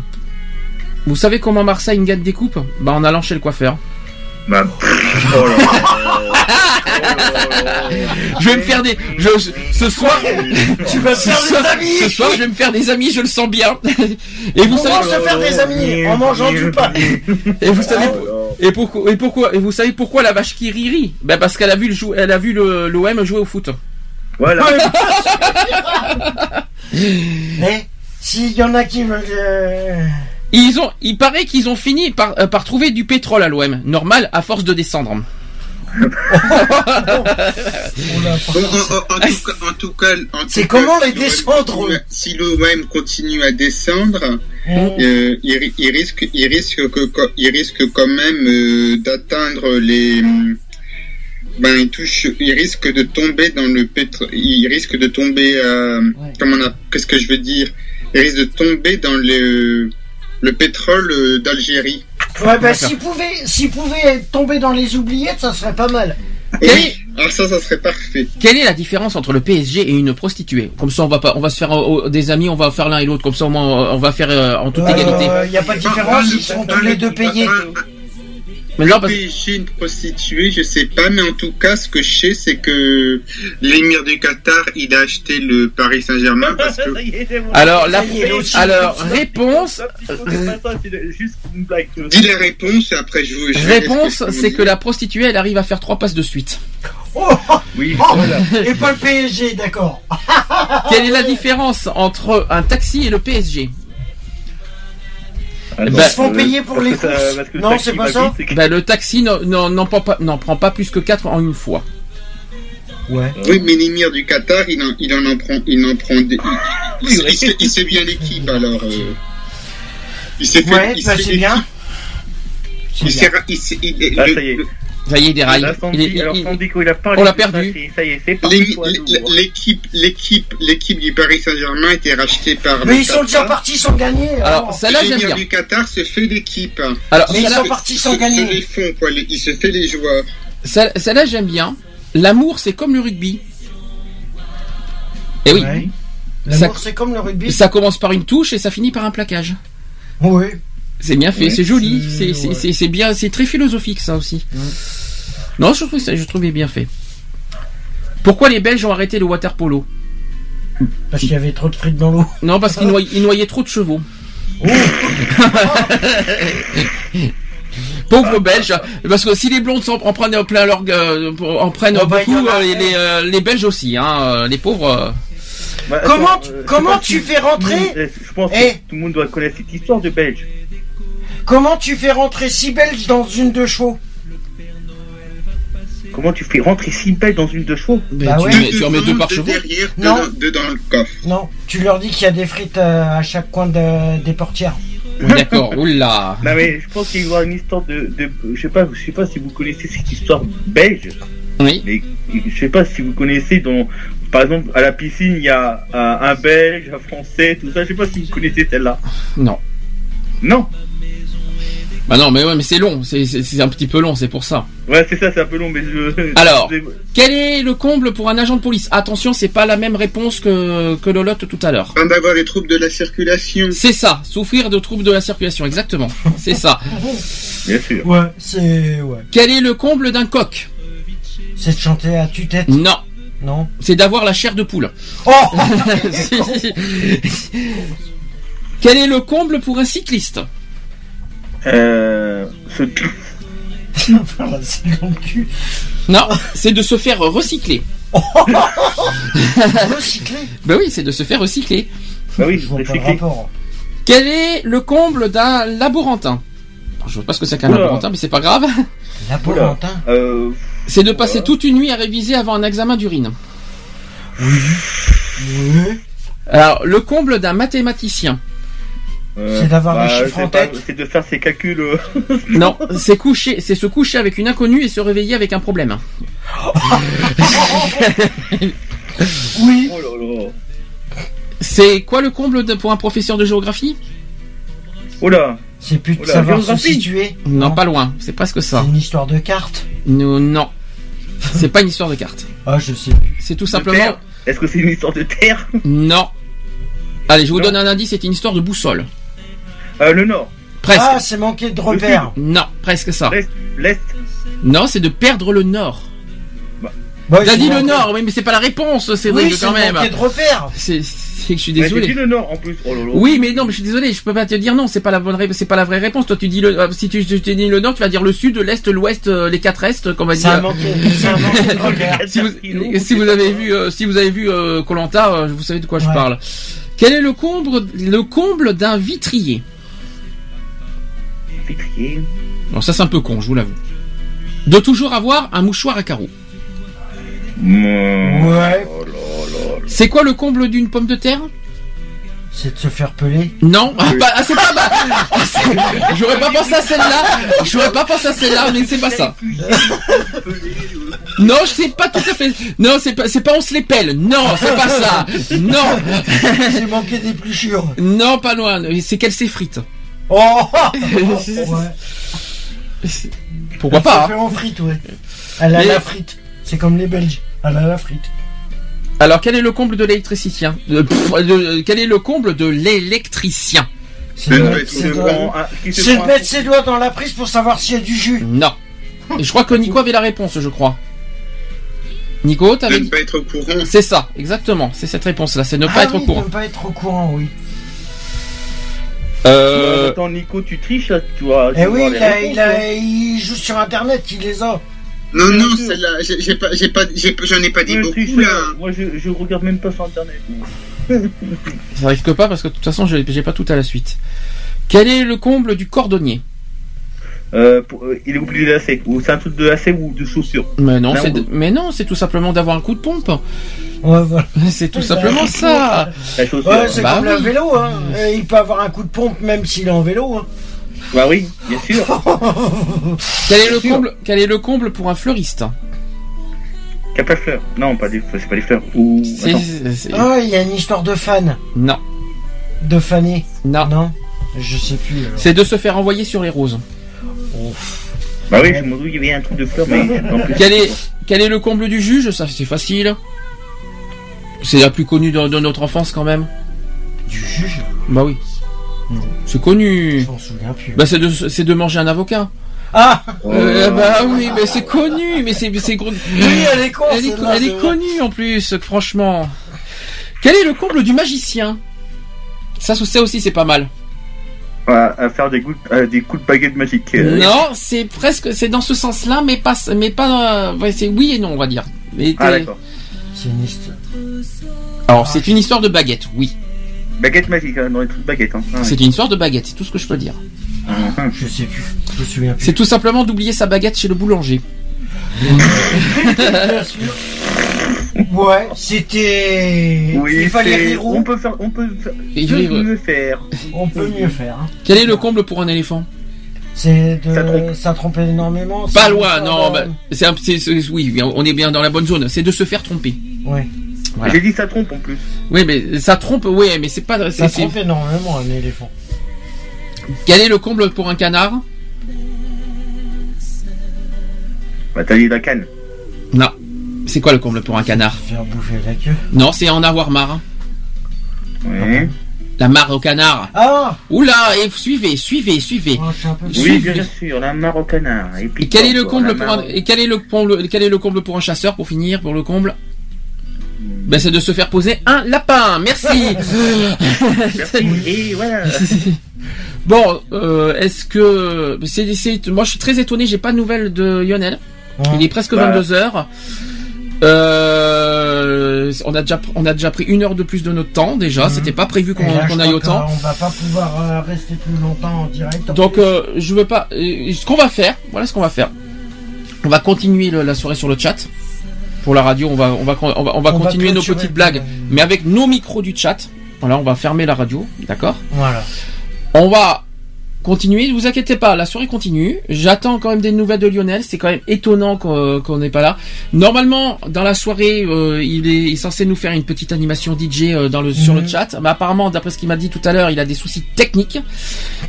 [SPEAKER 3] vous savez comment Marseille gagne des coupes Bah en allant chez le coiffeur.
[SPEAKER 4] Bah, pff, oh là là.
[SPEAKER 3] Je vais me faire des. Je, ce soir.
[SPEAKER 5] Tu vas faire
[SPEAKER 3] soir,
[SPEAKER 5] des amis
[SPEAKER 3] ce soir, je vais me faire des amis, je le sens bien. Et vous
[SPEAKER 5] Comment
[SPEAKER 3] savez.
[SPEAKER 5] se faire des amis en mangeant du pain
[SPEAKER 3] Et vous savez.
[SPEAKER 4] Oh
[SPEAKER 3] Et pourquoi, et pourquoi, et vous savez pourquoi la vache qui rit rit Ben parce qu'elle a vu le jou- elle a vu le l'OM jouer au foot.
[SPEAKER 4] Voilà.
[SPEAKER 5] Eh, s'il y en a qui veulent. euh,
[SPEAKER 3] Ils ont, il paraît qu'ils ont fini par, euh, par trouver du pétrole à l'OM. Normal, à force de descendre.
[SPEAKER 6] en, tout cas, en tout cas, en tout
[SPEAKER 5] C'est comment les
[SPEAKER 6] si l'OM
[SPEAKER 5] descendre,
[SPEAKER 6] continue à- Si l'OM continue à descendre,
[SPEAKER 5] Mm.
[SPEAKER 6] euh, il, ri- il risque, il risque que, que- il risque quand même euh, d'atteindre les. Ben, il touche, il risque de tomber dans le pétrole. Il risque de tomber. euh,
[SPEAKER 5] Ouais.
[SPEAKER 6] Comment on a Qu'est-ce que je veux dire? Risque de tomber dans le le pétrole euh, d'Algérie.
[SPEAKER 5] Ouais, bah s'il pouvait, s'il pouvait tomber dans les oubliettes, ça serait pas mal.
[SPEAKER 6] Oui, Ah ça, ça serait parfait.
[SPEAKER 3] Quelle est la différence entre le PSG et une prostituée? Comme ça, on va pas, on va se faire euh, des amis, on va faire l'un et l'autre. Comme ça, au moins, euh, on va faire euh, en toute égalité.
[SPEAKER 5] Il n'y a pas de différence, ils sont tous les deux payés.
[SPEAKER 3] Mais non, parce-
[SPEAKER 6] PSG, une prostituée, je sais pas, mais en tout cas, ce que je sais, c'est que l'émir du Qatar, il a acheté le Paris Saint-Germain parce que
[SPEAKER 3] Alors, la, alors réponse,
[SPEAKER 6] dis la réponse et après je vous.
[SPEAKER 3] réponse, c'est que la prostituée, elle arrive à faire trois passes de suite.
[SPEAKER 5] Oh,
[SPEAKER 7] Oui,
[SPEAKER 5] oh,
[SPEAKER 7] voilà.
[SPEAKER 5] et pas le PSG, d'accord.
[SPEAKER 3] Quelle est la différence entre un taxi et le PSG
[SPEAKER 7] Attends,
[SPEAKER 3] Bah,
[SPEAKER 5] Ils se font
[SPEAKER 7] euh,
[SPEAKER 5] payer pour les
[SPEAKER 7] ça-
[SPEAKER 5] courses. Non, c'est pas ça
[SPEAKER 7] vite,
[SPEAKER 3] ben, Le taxi n'en- prend, pas- n'en prend pas plus que 4 en une fois.
[SPEAKER 5] Ouais.
[SPEAKER 6] Oui, mais l'émir du Qatar, il en, il en, en prend, il en prend des. Il, il, il sait, il sait bien l'équipe alors. euh, il s'est fait.
[SPEAKER 5] Ouais,
[SPEAKER 6] il
[SPEAKER 5] bah
[SPEAKER 6] sait
[SPEAKER 5] c'est bien.
[SPEAKER 6] Il s'est. il-
[SPEAKER 7] Ah,
[SPEAKER 6] le-
[SPEAKER 7] ça y est.
[SPEAKER 6] le-
[SPEAKER 3] Ça y est, des rails.
[SPEAKER 7] Là,
[SPEAKER 3] Il
[SPEAKER 7] Sandy,
[SPEAKER 3] est- il-
[SPEAKER 7] alors
[SPEAKER 3] il-
[SPEAKER 7] Sandy, il a
[SPEAKER 3] on l'a perdu.
[SPEAKER 7] Ça y est, c'est parti.
[SPEAKER 6] L'équipe, l'équipe, l'équipe du Paris Saint-Germain était rachetée par.
[SPEAKER 5] Mais
[SPEAKER 6] le
[SPEAKER 5] ils sont déjà
[SPEAKER 6] Qatar.
[SPEAKER 5] partis sans gagner.
[SPEAKER 3] Alors, celle-là, j'aime bien.
[SPEAKER 6] du Qatar se fait l'équipe.
[SPEAKER 3] Alors,
[SPEAKER 5] Mais ils sont partis sans
[SPEAKER 6] Se- se
[SPEAKER 5] gagner.
[SPEAKER 6] les font, quoi. Il se fait les joueurs.
[SPEAKER 3] celle- celle-là, j'aime bien. L'amour, c'est comme le rugby. Eh oui.
[SPEAKER 5] Ouais. L'amour, c'est comme le rugby.
[SPEAKER 3] Ça commence par une touche et ça finit par un plaquage.
[SPEAKER 5] Oui.
[SPEAKER 3] C'est bien fait,
[SPEAKER 7] Ouais,
[SPEAKER 3] c'est joli,
[SPEAKER 5] c'est- ouais.
[SPEAKER 3] bien, c'est très philosophique ça aussi. Non, je trouvais ça, je trouvais bien fait. Pourquoi les Belges ont arrêté le water polo
[SPEAKER 5] Parce qu'il y avait trop de frites dans l'eau.
[SPEAKER 3] Non, parce qu'ils noyaient, ils noyaient trop de chevaux. Pauvres Belges, parce que si les blondes en prennent plein leur, euh, en prennent
[SPEAKER 5] Oh,
[SPEAKER 3] beaucoup, euh, les, euh, les Belges aussi, hein, euh, les pauvres. euh.
[SPEAKER 7] Bah,
[SPEAKER 5] Comment
[SPEAKER 7] attends,
[SPEAKER 5] tu-
[SPEAKER 7] euh,
[SPEAKER 5] comment fais rentrer
[SPEAKER 7] Je pense
[SPEAKER 5] Eh.
[SPEAKER 7] que tout le monde doit connaître cette histoire de Belge.
[SPEAKER 5] Comment tu fais rentrer six Belges dans une de chevaux
[SPEAKER 7] Comment tu fais rentrer six Belges dans une de chevaux
[SPEAKER 5] Bah
[SPEAKER 3] tu,
[SPEAKER 5] ouais.
[SPEAKER 3] mets, tu en mets deux par chevaux
[SPEAKER 6] derrière, deux
[SPEAKER 5] Non.
[SPEAKER 6] dans, deux dans le coffre.
[SPEAKER 5] Non, tu leur dis qu'il y a des frites euh, à chaque coin de- des portières.
[SPEAKER 3] Oui, D'accord, oula.
[SPEAKER 7] Non mais je pense qu'il y aura une histoire de, de je sais pas, je sais pas si vous connaissez cette histoire belge,
[SPEAKER 3] Oui.
[SPEAKER 7] mais je sais pas si vous connaissez dans, par exemple à la piscine il y a euh, un Belge, un Français, tout ça, je sais pas si vous connaissez celle-là.
[SPEAKER 3] Non.
[SPEAKER 7] Non.
[SPEAKER 3] Bah non, mais ouais, mais c'est long, c'est- un petit peu long, c'est pour ça.
[SPEAKER 7] Ouais c'est ça, c'est un peu long mais je.
[SPEAKER 3] Alors. Quel est le comble pour un agent de police? Attention, c'est pas la même réponse que, que Lolotte tout à l'heure.
[SPEAKER 6] Afin d'avoir les troubles de la circulation.
[SPEAKER 3] C'est ça, souffrir de troubles de la circulation, exactement. C'est ça.
[SPEAKER 7] Bien sûr.
[SPEAKER 5] Ouais, c'est. Ouais.
[SPEAKER 3] Quel est le comble d'un coq?
[SPEAKER 5] C'est de chanter à tue-tête,
[SPEAKER 3] Non,
[SPEAKER 5] non
[SPEAKER 3] c'est d'avoir la chair de poule.
[SPEAKER 5] Oh
[SPEAKER 3] Quel est le comble pour un cycliste?
[SPEAKER 7] Euh, ce...
[SPEAKER 3] Non, c'est de se faire recycler.
[SPEAKER 5] Recycler?
[SPEAKER 3] Ben oui, c'est de se faire recycler.
[SPEAKER 7] Bah oui, recycler.
[SPEAKER 3] Quel est le comble d'un laborantin? Je vois pas ce que c'est qu'un laborantin, mais c'est pas grave.
[SPEAKER 5] La
[SPEAKER 7] Oula.
[SPEAKER 5] Polentin
[SPEAKER 7] Euh,
[SPEAKER 3] C'est de passer
[SPEAKER 7] Ouais.
[SPEAKER 3] toute une nuit à réviser avant un examen d'urine.
[SPEAKER 5] Oui.
[SPEAKER 3] Alors, le comble d'un mathématicien.
[SPEAKER 7] Euh,
[SPEAKER 5] C'est d'avoir les
[SPEAKER 7] bah,
[SPEAKER 5] chiffres en
[SPEAKER 7] c'est pas-
[SPEAKER 5] tête.
[SPEAKER 7] C'est de faire ses calculs. euh,
[SPEAKER 3] Non, c'est coucher, c'est se coucher avec une inconnue et se réveiller avec un problème.
[SPEAKER 5] Oui.
[SPEAKER 7] Oh là là.
[SPEAKER 3] C'est quoi le comble de- pour un professeur de géographie?
[SPEAKER 7] Oh là.
[SPEAKER 5] C'est plus de
[SPEAKER 7] Oula,
[SPEAKER 5] savoir se situer.
[SPEAKER 3] Non, pas loin. C'est presque
[SPEAKER 5] C'est
[SPEAKER 3] ça.
[SPEAKER 5] une histoire de carte.
[SPEAKER 3] Non, non. C'est pas une histoire de carte.
[SPEAKER 5] Ah, je sais plus.
[SPEAKER 3] C'est tout
[SPEAKER 7] De
[SPEAKER 3] simplement.
[SPEAKER 7] Est-ce que c'est une histoire de terre?
[SPEAKER 3] Non. Allez, je vous
[SPEAKER 7] Non.
[SPEAKER 3] donne un indice. C'est une histoire de boussole.
[SPEAKER 7] Euh, Le nord.
[SPEAKER 3] Presque.
[SPEAKER 5] Ah, c'est manqué de repères.
[SPEAKER 3] Non, presque ça.
[SPEAKER 7] L'est. L'est.
[SPEAKER 3] Non, c'est de perdre le nord.
[SPEAKER 5] Bah,
[SPEAKER 3] T'as
[SPEAKER 5] c'est
[SPEAKER 3] dit le
[SPEAKER 5] manqué-
[SPEAKER 3] nord, oui, mais c'est pas la réponse, c'est vrai
[SPEAKER 5] Oui, c'est
[SPEAKER 3] quand même.
[SPEAKER 5] manqué de repères.
[SPEAKER 3] C'est, c'est que je suis désolé.
[SPEAKER 7] dit le nord en plus. Oh là là.
[SPEAKER 3] Oui, mais non, mais je suis désolé, je peux pas te dire non, c'est pas la bonne réponse, c'est pas la vraie réponse. Toi, tu dis le, euh, si tu, tu, tu dis le nord, tu vas dire le sud, l'est, l'ouest, euh, les quatre est, comme on va
[SPEAKER 5] C'est
[SPEAKER 3] dire.
[SPEAKER 5] manqué, c'est un manqué de repères.
[SPEAKER 3] Si vous, si vous avez vu, euh, si vous avez vu euh, Colanta, euh, vous savez de quoi je
[SPEAKER 5] Ouais.
[SPEAKER 3] parle. Quel est le comble, le comble d'un vitrier?
[SPEAKER 7] Vitrier.
[SPEAKER 3] Non, ça c'est un peu con, je vous l'avoue. De toujours avoir un mouchoir à carreaux.
[SPEAKER 5] Ouais.
[SPEAKER 7] Là là.
[SPEAKER 3] C'est quoi le comble d'une pomme de terre?
[SPEAKER 5] C'est de se faire peler.
[SPEAKER 3] Non, ah, bah, ah, c'est pas bah, ah, J'aurais pas pensé à celle-là. J'aurais pas pensé à celle-là, mais c'est pas ça. Non, je sais pas tout à fait. Non, c'est pas, c'est pas on se les pèle. Non, c'est pas ça. Non,
[SPEAKER 5] C'est manqué d'épluchure.
[SPEAKER 3] non, pas loin. C'est qu'elle s'effrite.
[SPEAKER 5] Oh Ouais.
[SPEAKER 3] Pourquoi
[SPEAKER 5] Elle
[SPEAKER 3] pas
[SPEAKER 5] se
[SPEAKER 3] hein.
[SPEAKER 5] fait en frite, ouais. Elle a
[SPEAKER 3] Mais-
[SPEAKER 5] la frite. C'est comme les Belges, à la, la frite.
[SPEAKER 3] Alors, quel est le comble de l'électricien? Euh, de- Quel est le comble de l'électricien?
[SPEAKER 5] C'est de
[SPEAKER 6] doigt
[SPEAKER 5] mettre ses doigts- de mettre ses dans la prise pour savoir s'il y a du jus.
[SPEAKER 3] Non. Et je crois que Nico avait la réponse, je crois. Nico,
[SPEAKER 6] De
[SPEAKER 3] t'avais
[SPEAKER 6] ne pas être au courant.
[SPEAKER 3] C'est ça, exactement. C'est cette réponse-là. C'est ne pas
[SPEAKER 5] Ah
[SPEAKER 3] être au courant.
[SPEAKER 5] Ne pas être au courant, oui.
[SPEAKER 3] Euh,
[SPEAKER 4] Attends, Nico, tu triches là, tu vois.
[SPEAKER 5] Eh oui, il, a-
[SPEAKER 4] réponses,
[SPEAKER 5] il, a-
[SPEAKER 4] hein.
[SPEAKER 5] il joue sur internet, il les a.
[SPEAKER 6] Non, non, celle-là, j'ai pas, j'ai pas, j'ai- j'en ai pas dit beaucoup là.
[SPEAKER 4] Moi, je, je regarde même pas sur internet.
[SPEAKER 3] Ça risque pas parce que de toute façon, j'ai j'ai pas tout à la suite. Quel est le comble du cordonnier?
[SPEAKER 4] Euh, pour- euh, il est oublié de lacet. Ou c'est un truc de lacet ou de chaussure.
[SPEAKER 3] Mais non, c'est mais non, c'est tout simplement d'avoir un coup de pompe.
[SPEAKER 5] Ouais, voilà.
[SPEAKER 3] C'est tout simplement ça.
[SPEAKER 4] La chaussure.
[SPEAKER 5] Ouais, c'est
[SPEAKER 3] Bah
[SPEAKER 5] comme
[SPEAKER 3] oui.
[SPEAKER 5] le vélo, hein. Il peut avoir un coup de pompe même s'il est en vélo. Hein.
[SPEAKER 4] Bah oui, bien sûr.
[SPEAKER 3] Quel est le comble Quel est le comble pour un fleuriste?
[SPEAKER 4] Qui a pas de fleurs. Non, pas des, c'est pas des fleurs. Ou.
[SPEAKER 3] C'est-
[SPEAKER 4] Attends.
[SPEAKER 3] c'est-
[SPEAKER 5] Ah, il y a une histoire de fan.
[SPEAKER 3] Non,
[SPEAKER 5] De fané.
[SPEAKER 3] non.
[SPEAKER 5] Non? Je sais plus. alors.
[SPEAKER 3] C'est de se faire envoyer sur les roses.
[SPEAKER 4] Bah oui, je me doutais qu'il y avait un truc de fleurs, mais. en plus-
[SPEAKER 3] Quel est quel est le comble du juge? Ça, c'est facile. C'est la plus connue de, de notre enfance quand même.
[SPEAKER 5] Du juge
[SPEAKER 3] Bah oui.
[SPEAKER 5] Non.
[SPEAKER 3] C'est connu.
[SPEAKER 5] Je m'en souviens plus.
[SPEAKER 3] Bah c'est de c'est de manger un avocat.
[SPEAKER 5] Ah
[SPEAKER 3] Euh, bah oui, mais c'est connu, mais c'est c'est gros.
[SPEAKER 5] Oui, elle est con,
[SPEAKER 3] Elle est, elle connue en plus, franchement. Quel est le comble du magicien? Ça, ça aussi, c'est pas mal.
[SPEAKER 4] à, à faire des coups, euh, des coups de baguette magique. euh,
[SPEAKER 3] Non, c'est presque, c'est dans ce sens-là, mais pas, mais pas. euh, ouais, c'est oui et non, on va dire. Mais
[SPEAKER 4] Ah d'accord.
[SPEAKER 5] C'est une histoire.
[SPEAKER 3] Alors, c'est une histoire de baguette, oui.
[SPEAKER 4] Baguette magique, hein, dans les trucs de baguette. Hein. Ah.
[SPEAKER 3] C'est une histoire de baguette, c'est tout ce que je peux dire.
[SPEAKER 4] Mhm.
[SPEAKER 5] Je sais plus. Je me souviens plus.
[SPEAKER 3] C'est tout simplement d'oublier sa baguette chez le boulanger.
[SPEAKER 5] Bien sûr. Ouais, c'était.
[SPEAKER 4] Oui,
[SPEAKER 5] Il fallait rire
[SPEAKER 4] on peut faire, on peut faire, mieux faire.
[SPEAKER 5] On peut mieux faire. hein.
[SPEAKER 3] Quel est le comble pour un éléphant?
[SPEAKER 5] C'est de.
[SPEAKER 4] Ça trompe.
[SPEAKER 5] Ça trompe énormément.
[SPEAKER 3] Pas loin, non. bah, c'est- oui, on est bien dans la bonne zone. C'est de se faire tromper.
[SPEAKER 5] Ouais.
[SPEAKER 3] Voilà.
[SPEAKER 4] J'ai dit ça trompe en plus.
[SPEAKER 3] Oui, mais ça trompe. Oui, mais c'est pas.
[SPEAKER 5] Ça
[SPEAKER 3] c'est-
[SPEAKER 5] trompe énormément un éléphant.
[SPEAKER 3] Quel est le comble pour un canard?
[SPEAKER 4] Bah t'as dit la canne.
[SPEAKER 3] Non. C'est quoi le comble pour un canard?
[SPEAKER 5] Faire bouffer la queue.
[SPEAKER 3] Non, c'est en avoir marre. hein.
[SPEAKER 4] Ouais.
[SPEAKER 3] La marre au canard.
[SPEAKER 5] Ah
[SPEAKER 3] Oula, et suivez, suivez, suivez.
[SPEAKER 5] Oh, peu.
[SPEAKER 4] Oui,
[SPEAKER 3] Suivez.
[SPEAKER 4] bien sûr, la mare au canard. Et, puis
[SPEAKER 3] Et quel est le comble pour
[SPEAKER 4] mare
[SPEAKER 3] un, et quel est le comble, quel est le comble pour un chasseur pour finir pour le comble? Ben c'est de se faire poser un lapin. Merci. Bon, euh, est-ce que c'est, c'est- moi je suis très étonné, j'ai pas de nouvelles de Lionel. Il est presque
[SPEAKER 4] Bah.
[SPEAKER 3] 22 heures. Euh, on a déjà on a déjà pris une heure de plus de notre temps déjà.
[SPEAKER 5] Mhm.
[SPEAKER 3] C'était pas prévu qu'on aille autant.
[SPEAKER 5] qu'on va pas pouvoir euh, rester plus longtemps en direct. en
[SPEAKER 3] Donc euh, je veux pas. euh, ce qu'on va faire, voilà ce qu'on va faire. On va continuer le- la soirée sur le chat. Pour la radio, on va on va on va, on va
[SPEAKER 5] On va
[SPEAKER 3] continuer nos petites blagues, mais avec nos micros du chat. Voilà, on va fermer la radio, d'accord
[SPEAKER 5] Voilà.
[SPEAKER 3] On va continuer. Ne vous inquiétez pas, la soirée continue. J'attends quand même des nouvelles de Lionel. C'est quand même étonnant qu'on qu'on n'est pas là. Normalement, dans la soirée, euh, il, est, il est censé nous faire une petite animation DJ euh, dans le, sur le
[SPEAKER 5] Mhm.
[SPEAKER 3] chat. Mais apparemment, d'après ce qu'il m'a dit tout à l'heure, il a des soucis techniques,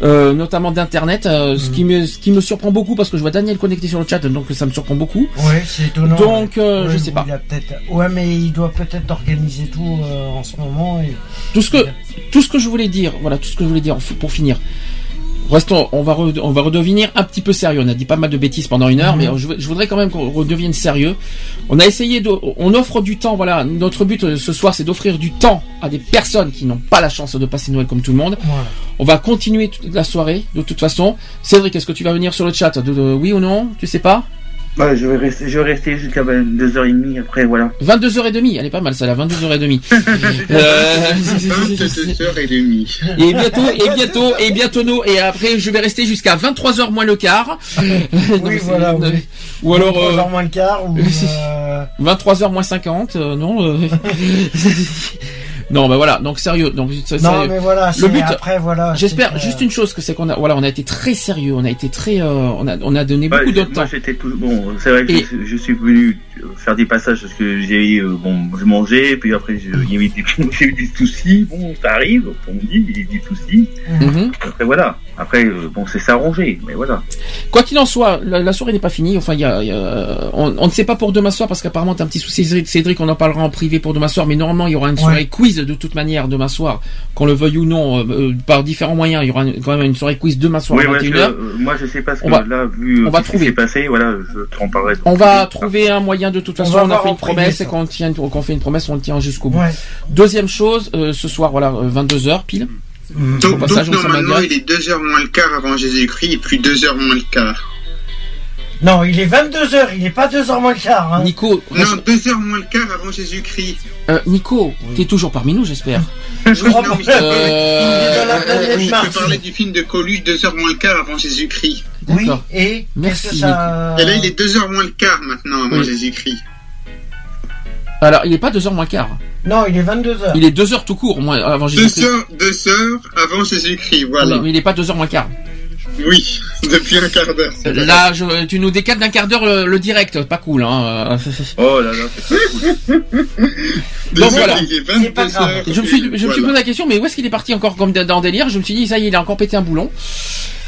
[SPEAKER 3] euh, notamment d'internet, euh, ce
[SPEAKER 5] Mhm.
[SPEAKER 3] qui me ce qui me surprend beaucoup parce que je vois Daniel connecté sur le chat, donc ça me surprend beaucoup.
[SPEAKER 5] Ouais, c'est étonnant.
[SPEAKER 3] Donc, euh,
[SPEAKER 5] Ouais,
[SPEAKER 3] je sais pas.
[SPEAKER 5] il a peut-être. Ouais, mais il doit peut-être organiser tout euh, en ce moment. Et...
[SPEAKER 3] Tout ce que tout ce que je voulais dire, voilà, tout ce que je voulais dire pour finir. Restons, on va re- on va redevenir un petit peu sérieux. On a dit pas mal de bêtises pendant une heure,
[SPEAKER 5] Mhm.
[SPEAKER 3] mais je, je voudrais quand même qu'on redevienne sérieux. On a essayé de, on offre du temps. Voilà, notre but euh, ce soir, c'est d'offrir du temps à des personnes qui n'ont pas la chance de passer Noël comme tout le monde.
[SPEAKER 5] Voilà.
[SPEAKER 3] On va continuer toute la soirée de toute façon. Cédric, est-ce que tu vas venir sur le chat? De, de- oui ou non? Tu sais pas?
[SPEAKER 4] Bah, je vais rester, je vais rester jusqu'à 2h30 après, voilà.
[SPEAKER 3] 22h30, elle est pas mal ça, la 22h30. euh...
[SPEAKER 6] 22h30.
[SPEAKER 3] Et bientôt, et bientôt, et bientôt, no- et après, je vais rester jusqu'à 23h moins le quart. Non, c'est-
[SPEAKER 5] voilà, oui.
[SPEAKER 3] Ou alors,
[SPEAKER 5] 3
[SPEAKER 3] euh,
[SPEAKER 5] moins le quart ou. euh,
[SPEAKER 3] 23h moins 50, euh, non. Non, mais voilà. Donc sérieux. Donc c'est-
[SPEAKER 5] Non,
[SPEAKER 3] sérieux.
[SPEAKER 5] mais voilà,
[SPEAKER 3] Le
[SPEAKER 5] c'est-
[SPEAKER 3] but-
[SPEAKER 5] après, voilà.
[SPEAKER 3] J'espère juste une chose que c'est qu'on a voilà on a été très sérieux on a été très euh, on a on a donné
[SPEAKER 4] Ouais,
[SPEAKER 3] beaucoup de temps
[SPEAKER 4] Moi, j'étais tout. Bon, c'est vrai que
[SPEAKER 3] Et-
[SPEAKER 4] je, je suis venu faire des passages parce que j'ai euh, bon, je mangeais, puis après il y avait des, j'ai eu des soucis. Bon, ça arrive, on me dit, il y a des soucis.
[SPEAKER 3] Mhm.
[SPEAKER 4] Après voilà. Après euh, bon, c'est s'arranger, mais voilà.
[SPEAKER 3] quoi qu'il en soit la, la soirée n'est pas finie enfin il y a, y a- on, on ne sait pas pour demain soir parce qu'apparemment t'as un petit souci Cédric, Cédric on en parlera en privé pour demain soir mais normalement il y aura une soirée
[SPEAKER 5] Ouais.
[SPEAKER 3] quiz de toute manière demain soir qu'on le veuille ou non euh, euh, par différents moyens il y aura une- quand même une soirée quiz demain soir
[SPEAKER 4] Oui,
[SPEAKER 3] à
[SPEAKER 4] ouais,
[SPEAKER 3] 21h
[SPEAKER 4] je- euh, moi je sais pas ce que
[SPEAKER 3] On va-
[SPEAKER 4] là vu euh,
[SPEAKER 3] on va
[SPEAKER 4] ce qui
[SPEAKER 3] trouver.
[SPEAKER 4] s'est passé, voilà, je t'en parlerai.
[SPEAKER 3] on va trouver un moyen de toute
[SPEAKER 5] On
[SPEAKER 3] façon on a fait une
[SPEAKER 5] privé,
[SPEAKER 3] promesse
[SPEAKER 5] ça.
[SPEAKER 3] et quand on, tient, quand on fait une promesse on le tient jusqu'au bout
[SPEAKER 5] Ouais.
[SPEAKER 3] deuxième chose euh, ce soir voilà 22h pile
[SPEAKER 5] Mm.
[SPEAKER 6] Donc,
[SPEAKER 3] passage,
[SPEAKER 6] donc normalement, il est 2 heures moins le quart avant Jésus-Christ et plus 2 heures moins le quart.
[SPEAKER 5] Non, il est 22h, il est pas 2h moins le quart. Hein.
[SPEAKER 3] Nico
[SPEAKER 6] Non, 2 heures moins le quart avant Jésus-Christ.
[SPEAKER 3] euh, Nico t'es toujours parmi nous j'espère
[SPEAKER 5] Je crois
[SPEAKER 6] non,
[SPEAKER 5] pas. Il est dans la
[SPEAKER 3] Euh,
[SPEAKER 5] planète
[SPEAKER 6] Je
[SPEAKER 5] Mars.
[SPEAKER 6] peux parler du film de Coluche, 2 heures moins le quart avant Jésus-Christ.
[SPEAKER 5] Oui, et
[SPEAKER 3] Merci,
[SPEAKER 5] que ça...
[SPEAKER 6] Et là, il est 2 heures moins le quart maintenant avant
[SPEAKER 3] Oui.
[SPEAKER 6] Jésus-Christ.
[SPEAKER 3] Alors, il est pas 2h moins quart.
[SPEAKER 5] Non, il est 22h.
[SPEAKER 3] Il est 2h tout court, moins avant
[SPEAKER 6] 2
[SPEAKER 3] Jésus-Christ.
[SPEAKER 6] heures, 2 heures avant Jésus-Christ, voilà.
[SPEAKER 3] Mais il est pas 2h moins quart.
[SPEAKER 6] Oui, depuis un quart d'heure.
[SPEAKER 3] Là, je- tu nous décales d'un quart d'heure le, le direct, pas cool, hein. euh,
[SPEAKER 4] Oh là là, c'est pas cool.
[SPEAKER 3] Donc voilà.
[SPEAKER 5] C'est pas
[SPEAKER 6] 22
[SPEAKER 5] grave.
[SPEAKER 6] heures.
[SPEAKER 3] Je me suis, je me suis
[SPEAKER 6] Voilà.
[SPEAKER 3] posé la question, mais où est-ce qu'il est parti encore comme dans le délire? Je me suis dit, ça y est, il a encore pété un boulon.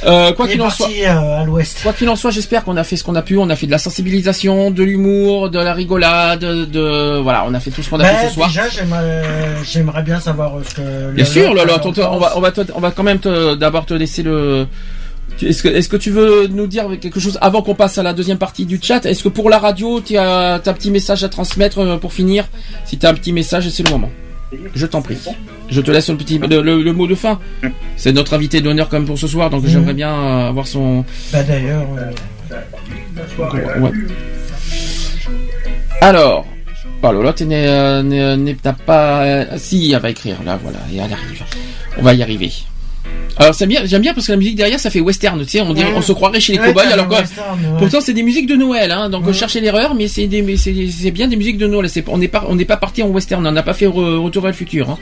[SPEAKER 3] Euh, quoi
[SPEAKER 5] Il est
[SPEAKER 3] qu'il en soit,
[SPEAKER 5] parti euh, à l'ouest.
[SPEAKER 3] quoi qu'il en soit, j'espère qu'on a fait ce qu'on a pu. On a fait de la sensibilisation, de l'humour, de la rigolade, de voilà, on a fait tout ce qu'on a
[SPEAKER 5] Ben,
[SPEAKER 3] fait ce soir.
[SPEAKER 5] déjà, j'aimerais bien savoir euh, ce que...
[SPEAKER 3] Bien sûr, là, là,
[SPEAKER 5] en
[SPEAKER 3] attends, on va, on va, te- on va quand même d'abord te laisser le. Est-ce que, est-ce que tu veux nous dire quelque chose avant qu'on passe à la deuxième partie du chat? Est-ce que pour la radio, tu as, t'as un petit message à transmettre euh, pour finir? Si tu as un petit message, c'est le moment. Je t'en prie. Je te laisse le petit le, le- le mot de fin. C'est notre invité d'honneur même pour ce soir, donc
[SPEAKER 5] Mhm.
[SPEAKER 3] j'aimerais bien euh, avoir son.
[SPEAKER 5] Bah d'ailleurs... euh,
[SPEAKER 3] Ouais. Alors, oh euh, né- t'as pas. euh, Si, elle va écrire. Là, voilà, et elle arrive. On va y arriver. Alors c'est bien, j'aime bien parce que la musique derrière ça fait western, tu sais, on, dirait-
[SPEAKER 5] Ouais.
[SPEAKER 3] on se croirait chez les
[SPEAKER 5] ouais,
[SPEAKER 3] cow-boys alors
[SPEAKER 5] western, ouais.
[SPEAKER 3] pourtant c'est des musiques de Noël, hein, donc
[SPEAKER 5] Ouais.
[SPEAKER 3] cherchez l'erreur, mais c'est des, mais c'est, c'est bien des musiques de Noël. C'est, on n'est pas, on n'est pas parti en western, on n'a pas fait re- retour vers le futur. Hein.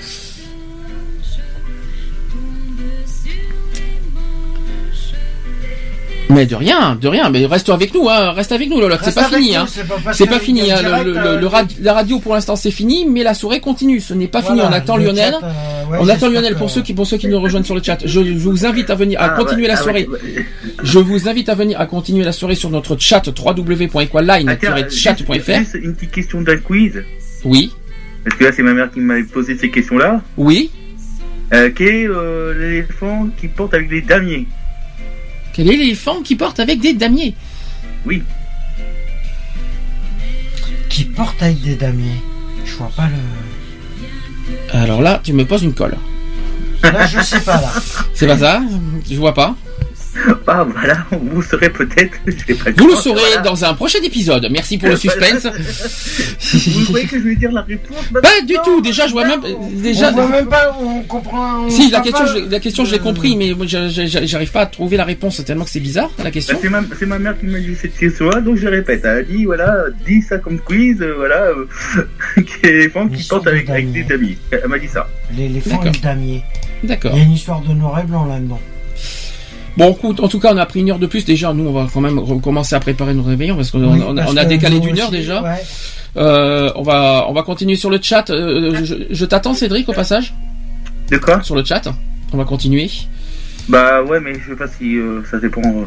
[SPEAKER 3] Mais de rien, de rien, mais reste avec nous, hein, reste avec nous, Lolo, c'est pas fini, hein.
[SPEAKER 5] C'est pas,
[SPEAKER 3] fini, hein, le,
[SPEAKER 5] direct,
[SPEAKER 3] le-
[SPEAKER 5] euh,
[SPEAKER 3] le rad- la radio pour l'instant c'est fini, mais la soirée continue. Ce n'est pas fini. On attend Lionel.
[SPEAKER 5] chat, euh, ouais,
[SPEAKER 3] On attend Lionel
[SPEAKER 5] que-
[SPEAKER 3] pour ceux qui pour ceux qui nous rejoignent sur le chat. Je, je vous invite à venir à
[SPEAKER 4] Ah,
[SPEAKER 3] continuer
[SPEAKER 4] ouais,
[SPEAKER 3] la
[SPEAKER 4] ah,
[SPEAKER 3] soirée.
[SPEAKER 4] ouais, ouais.
[SPEAKER 3] Je vous invite à venir à continuer la soirée sur notre chat www.equaline-chat.fr.
[SPEAKER 4] juste- juste une petite question d'un quiz.
[SPEAKER 3] Oui,
[SPEAKER 4] Parce que là, c'est ma mère qui m'avait posé ces questions-là.
[SPEAKER 3] oui.
[SPEAKER 4] Euh, quel est euh, l'éléphant qui porte avec des damiers?
[SPEAKER 3] Quel est l'éléphant qui porte avec des damiers
[SPEAKER 4] Oui.
[SPEAKER 5] Qui porte avec des damiers. Je vois pas le.
[SPEAKER 3] Alors là, tu me poses une colle.
[SPEAKER 5] Là, je sais pas là.
[SPEAKER 3] C'est pas ça? Je vois pas.
[SPEAKER 4] Ah, voilà, vous saurez peut-être.
[SPEAKER 3] Vous le saurez
[SPEAKER 4] voilà.
[SPEAKER 3] dans un prochain épisode. Merci pour le suspense.
[SPEAKER 4] Vous croyez que je vais dire la réponse
[SPEAKER 3] Pas du tout. Déjà, je vois même. Déjà.
[SPEAKER 5] on voit même pas, on comprend. on
[SPEAKER 3] Si la question, je, la question, je l'ai compris, mais j'arrive pas à trouver la réponse tellement que c'est bizarre la
[SPEAKER 4] Bah,
[SPEAKER 3] question.
[SPEAKER 4] c'est ma, c'est ma mère qui m'a dit cette question-là, donc je répète. Elle a dit, voilà, dis ça comme quiz, euh, voilà, euh, quel éléphant qui
[SPEAKER 5] Ils
[SPEAKER 4] porte
[SPEAKER 5] sont
[SPEAKER 4] avec,
[SPEAKER 5] des
[SPEAKER 4] avec des
[SPEAKER 5] damiers.
[SPEAKER 4] Elle m'a dit ça.
[SPEAKER 5] L'éléphant
[SPEAKER 3] D'accord.
[SPEAKER 5] et le damier.
[SPEAKER 3] D'accord.
[SPEAKER 5] Il y a une histoire de noir et blanc là-dedans.
[SPEAKER 3] Bon, écoute, en tout cas, on a pris une heure de plus déjà. Nous, on va quand même recommencer à préparer nos réveillons parce qu'on
[SPEAKER 5] Oui,
[SPEAKER 3] on a, on décalé d'une heure déjà.
[SPEAKER 5] ouais.
[SPEAKER 3] Euh, on va, on va continuer sur le chat. Euh, je je t'attends, Cédric, au passage,
[SPEAKER 4] De quoi
[SPEAKER 3] sur le chat. On va continuer.
[SPEAKER 4] Bah ouais, mais je sais pas si euh, ça dépend. euh,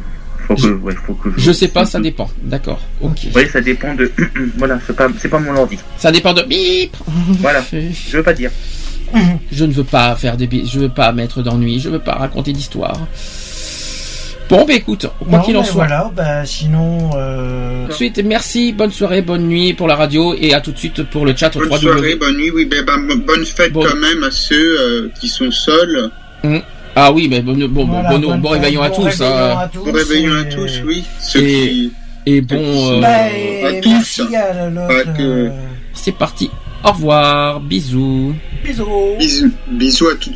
[SPEAKER 4] faut que, ouais, faut que
[SPEAKER 3] Je sais pas, ça dépend. D'accord. Ok.
[SPEAKER 4] Oui, ça dépend de. voilà, c'est pas, c'est pas mon ordi.
[SPEAKER 3] Ça dépend de. Bip.
[SPEAKER 4] Voilà, je veux pas dire.
[SPEAKER 3] Je ne veux pas faire des, je veux pas mettre d'ennui, je veux pas raconter d'histoire. Bon, bah écoute, quoi qu'il en
[SPEAKER 5] mais
[SPEAKER 3] soit.
[SPEAKER 5] Voilà, bah sinon. Euh...
[SPEAKER 3] Tout de suite, merci, bonne soirée, bonne nuit pour la radio et à tout de suite pour le chat
[SPEAKER 6] Bonne
[SPEAKER 3] 3
[SPEAKER 6] soirée, bonne nuit, oui, ben, ben, bonne fête
[SPEAKER 3] Bon.
[SPEAKER 6] quand même à ceux euh, qui sont seuls.
[SPEAKER 3] Ah oui, mais bon, bon,
[SPEAKER 5] voilà,
[SPEAKER 3] bon, bon, bon réveillon à tous. hein.
[SPEAKER 5] à tous,
[SPEAKER 6] Bon réveillon à tous, oui. Ceux
[SPEAKER 3] Et-
[SPEAKER 6] qui...
[SPEAKER 3] Et bon, euh,
[SPEAKER 5] Bah, et
[SPEAKER 6] à tous.
[SPEAKER 5] merci à l'autre.
[SPEAKER 6] Pas que-
[SPEAKER 5] euh,
[SPEAKER 3] c'est parti. Au revoir, bisous.
[SPEAKER 5] Bisous.
[SPEAKER 6] Bisous, bisous à tous.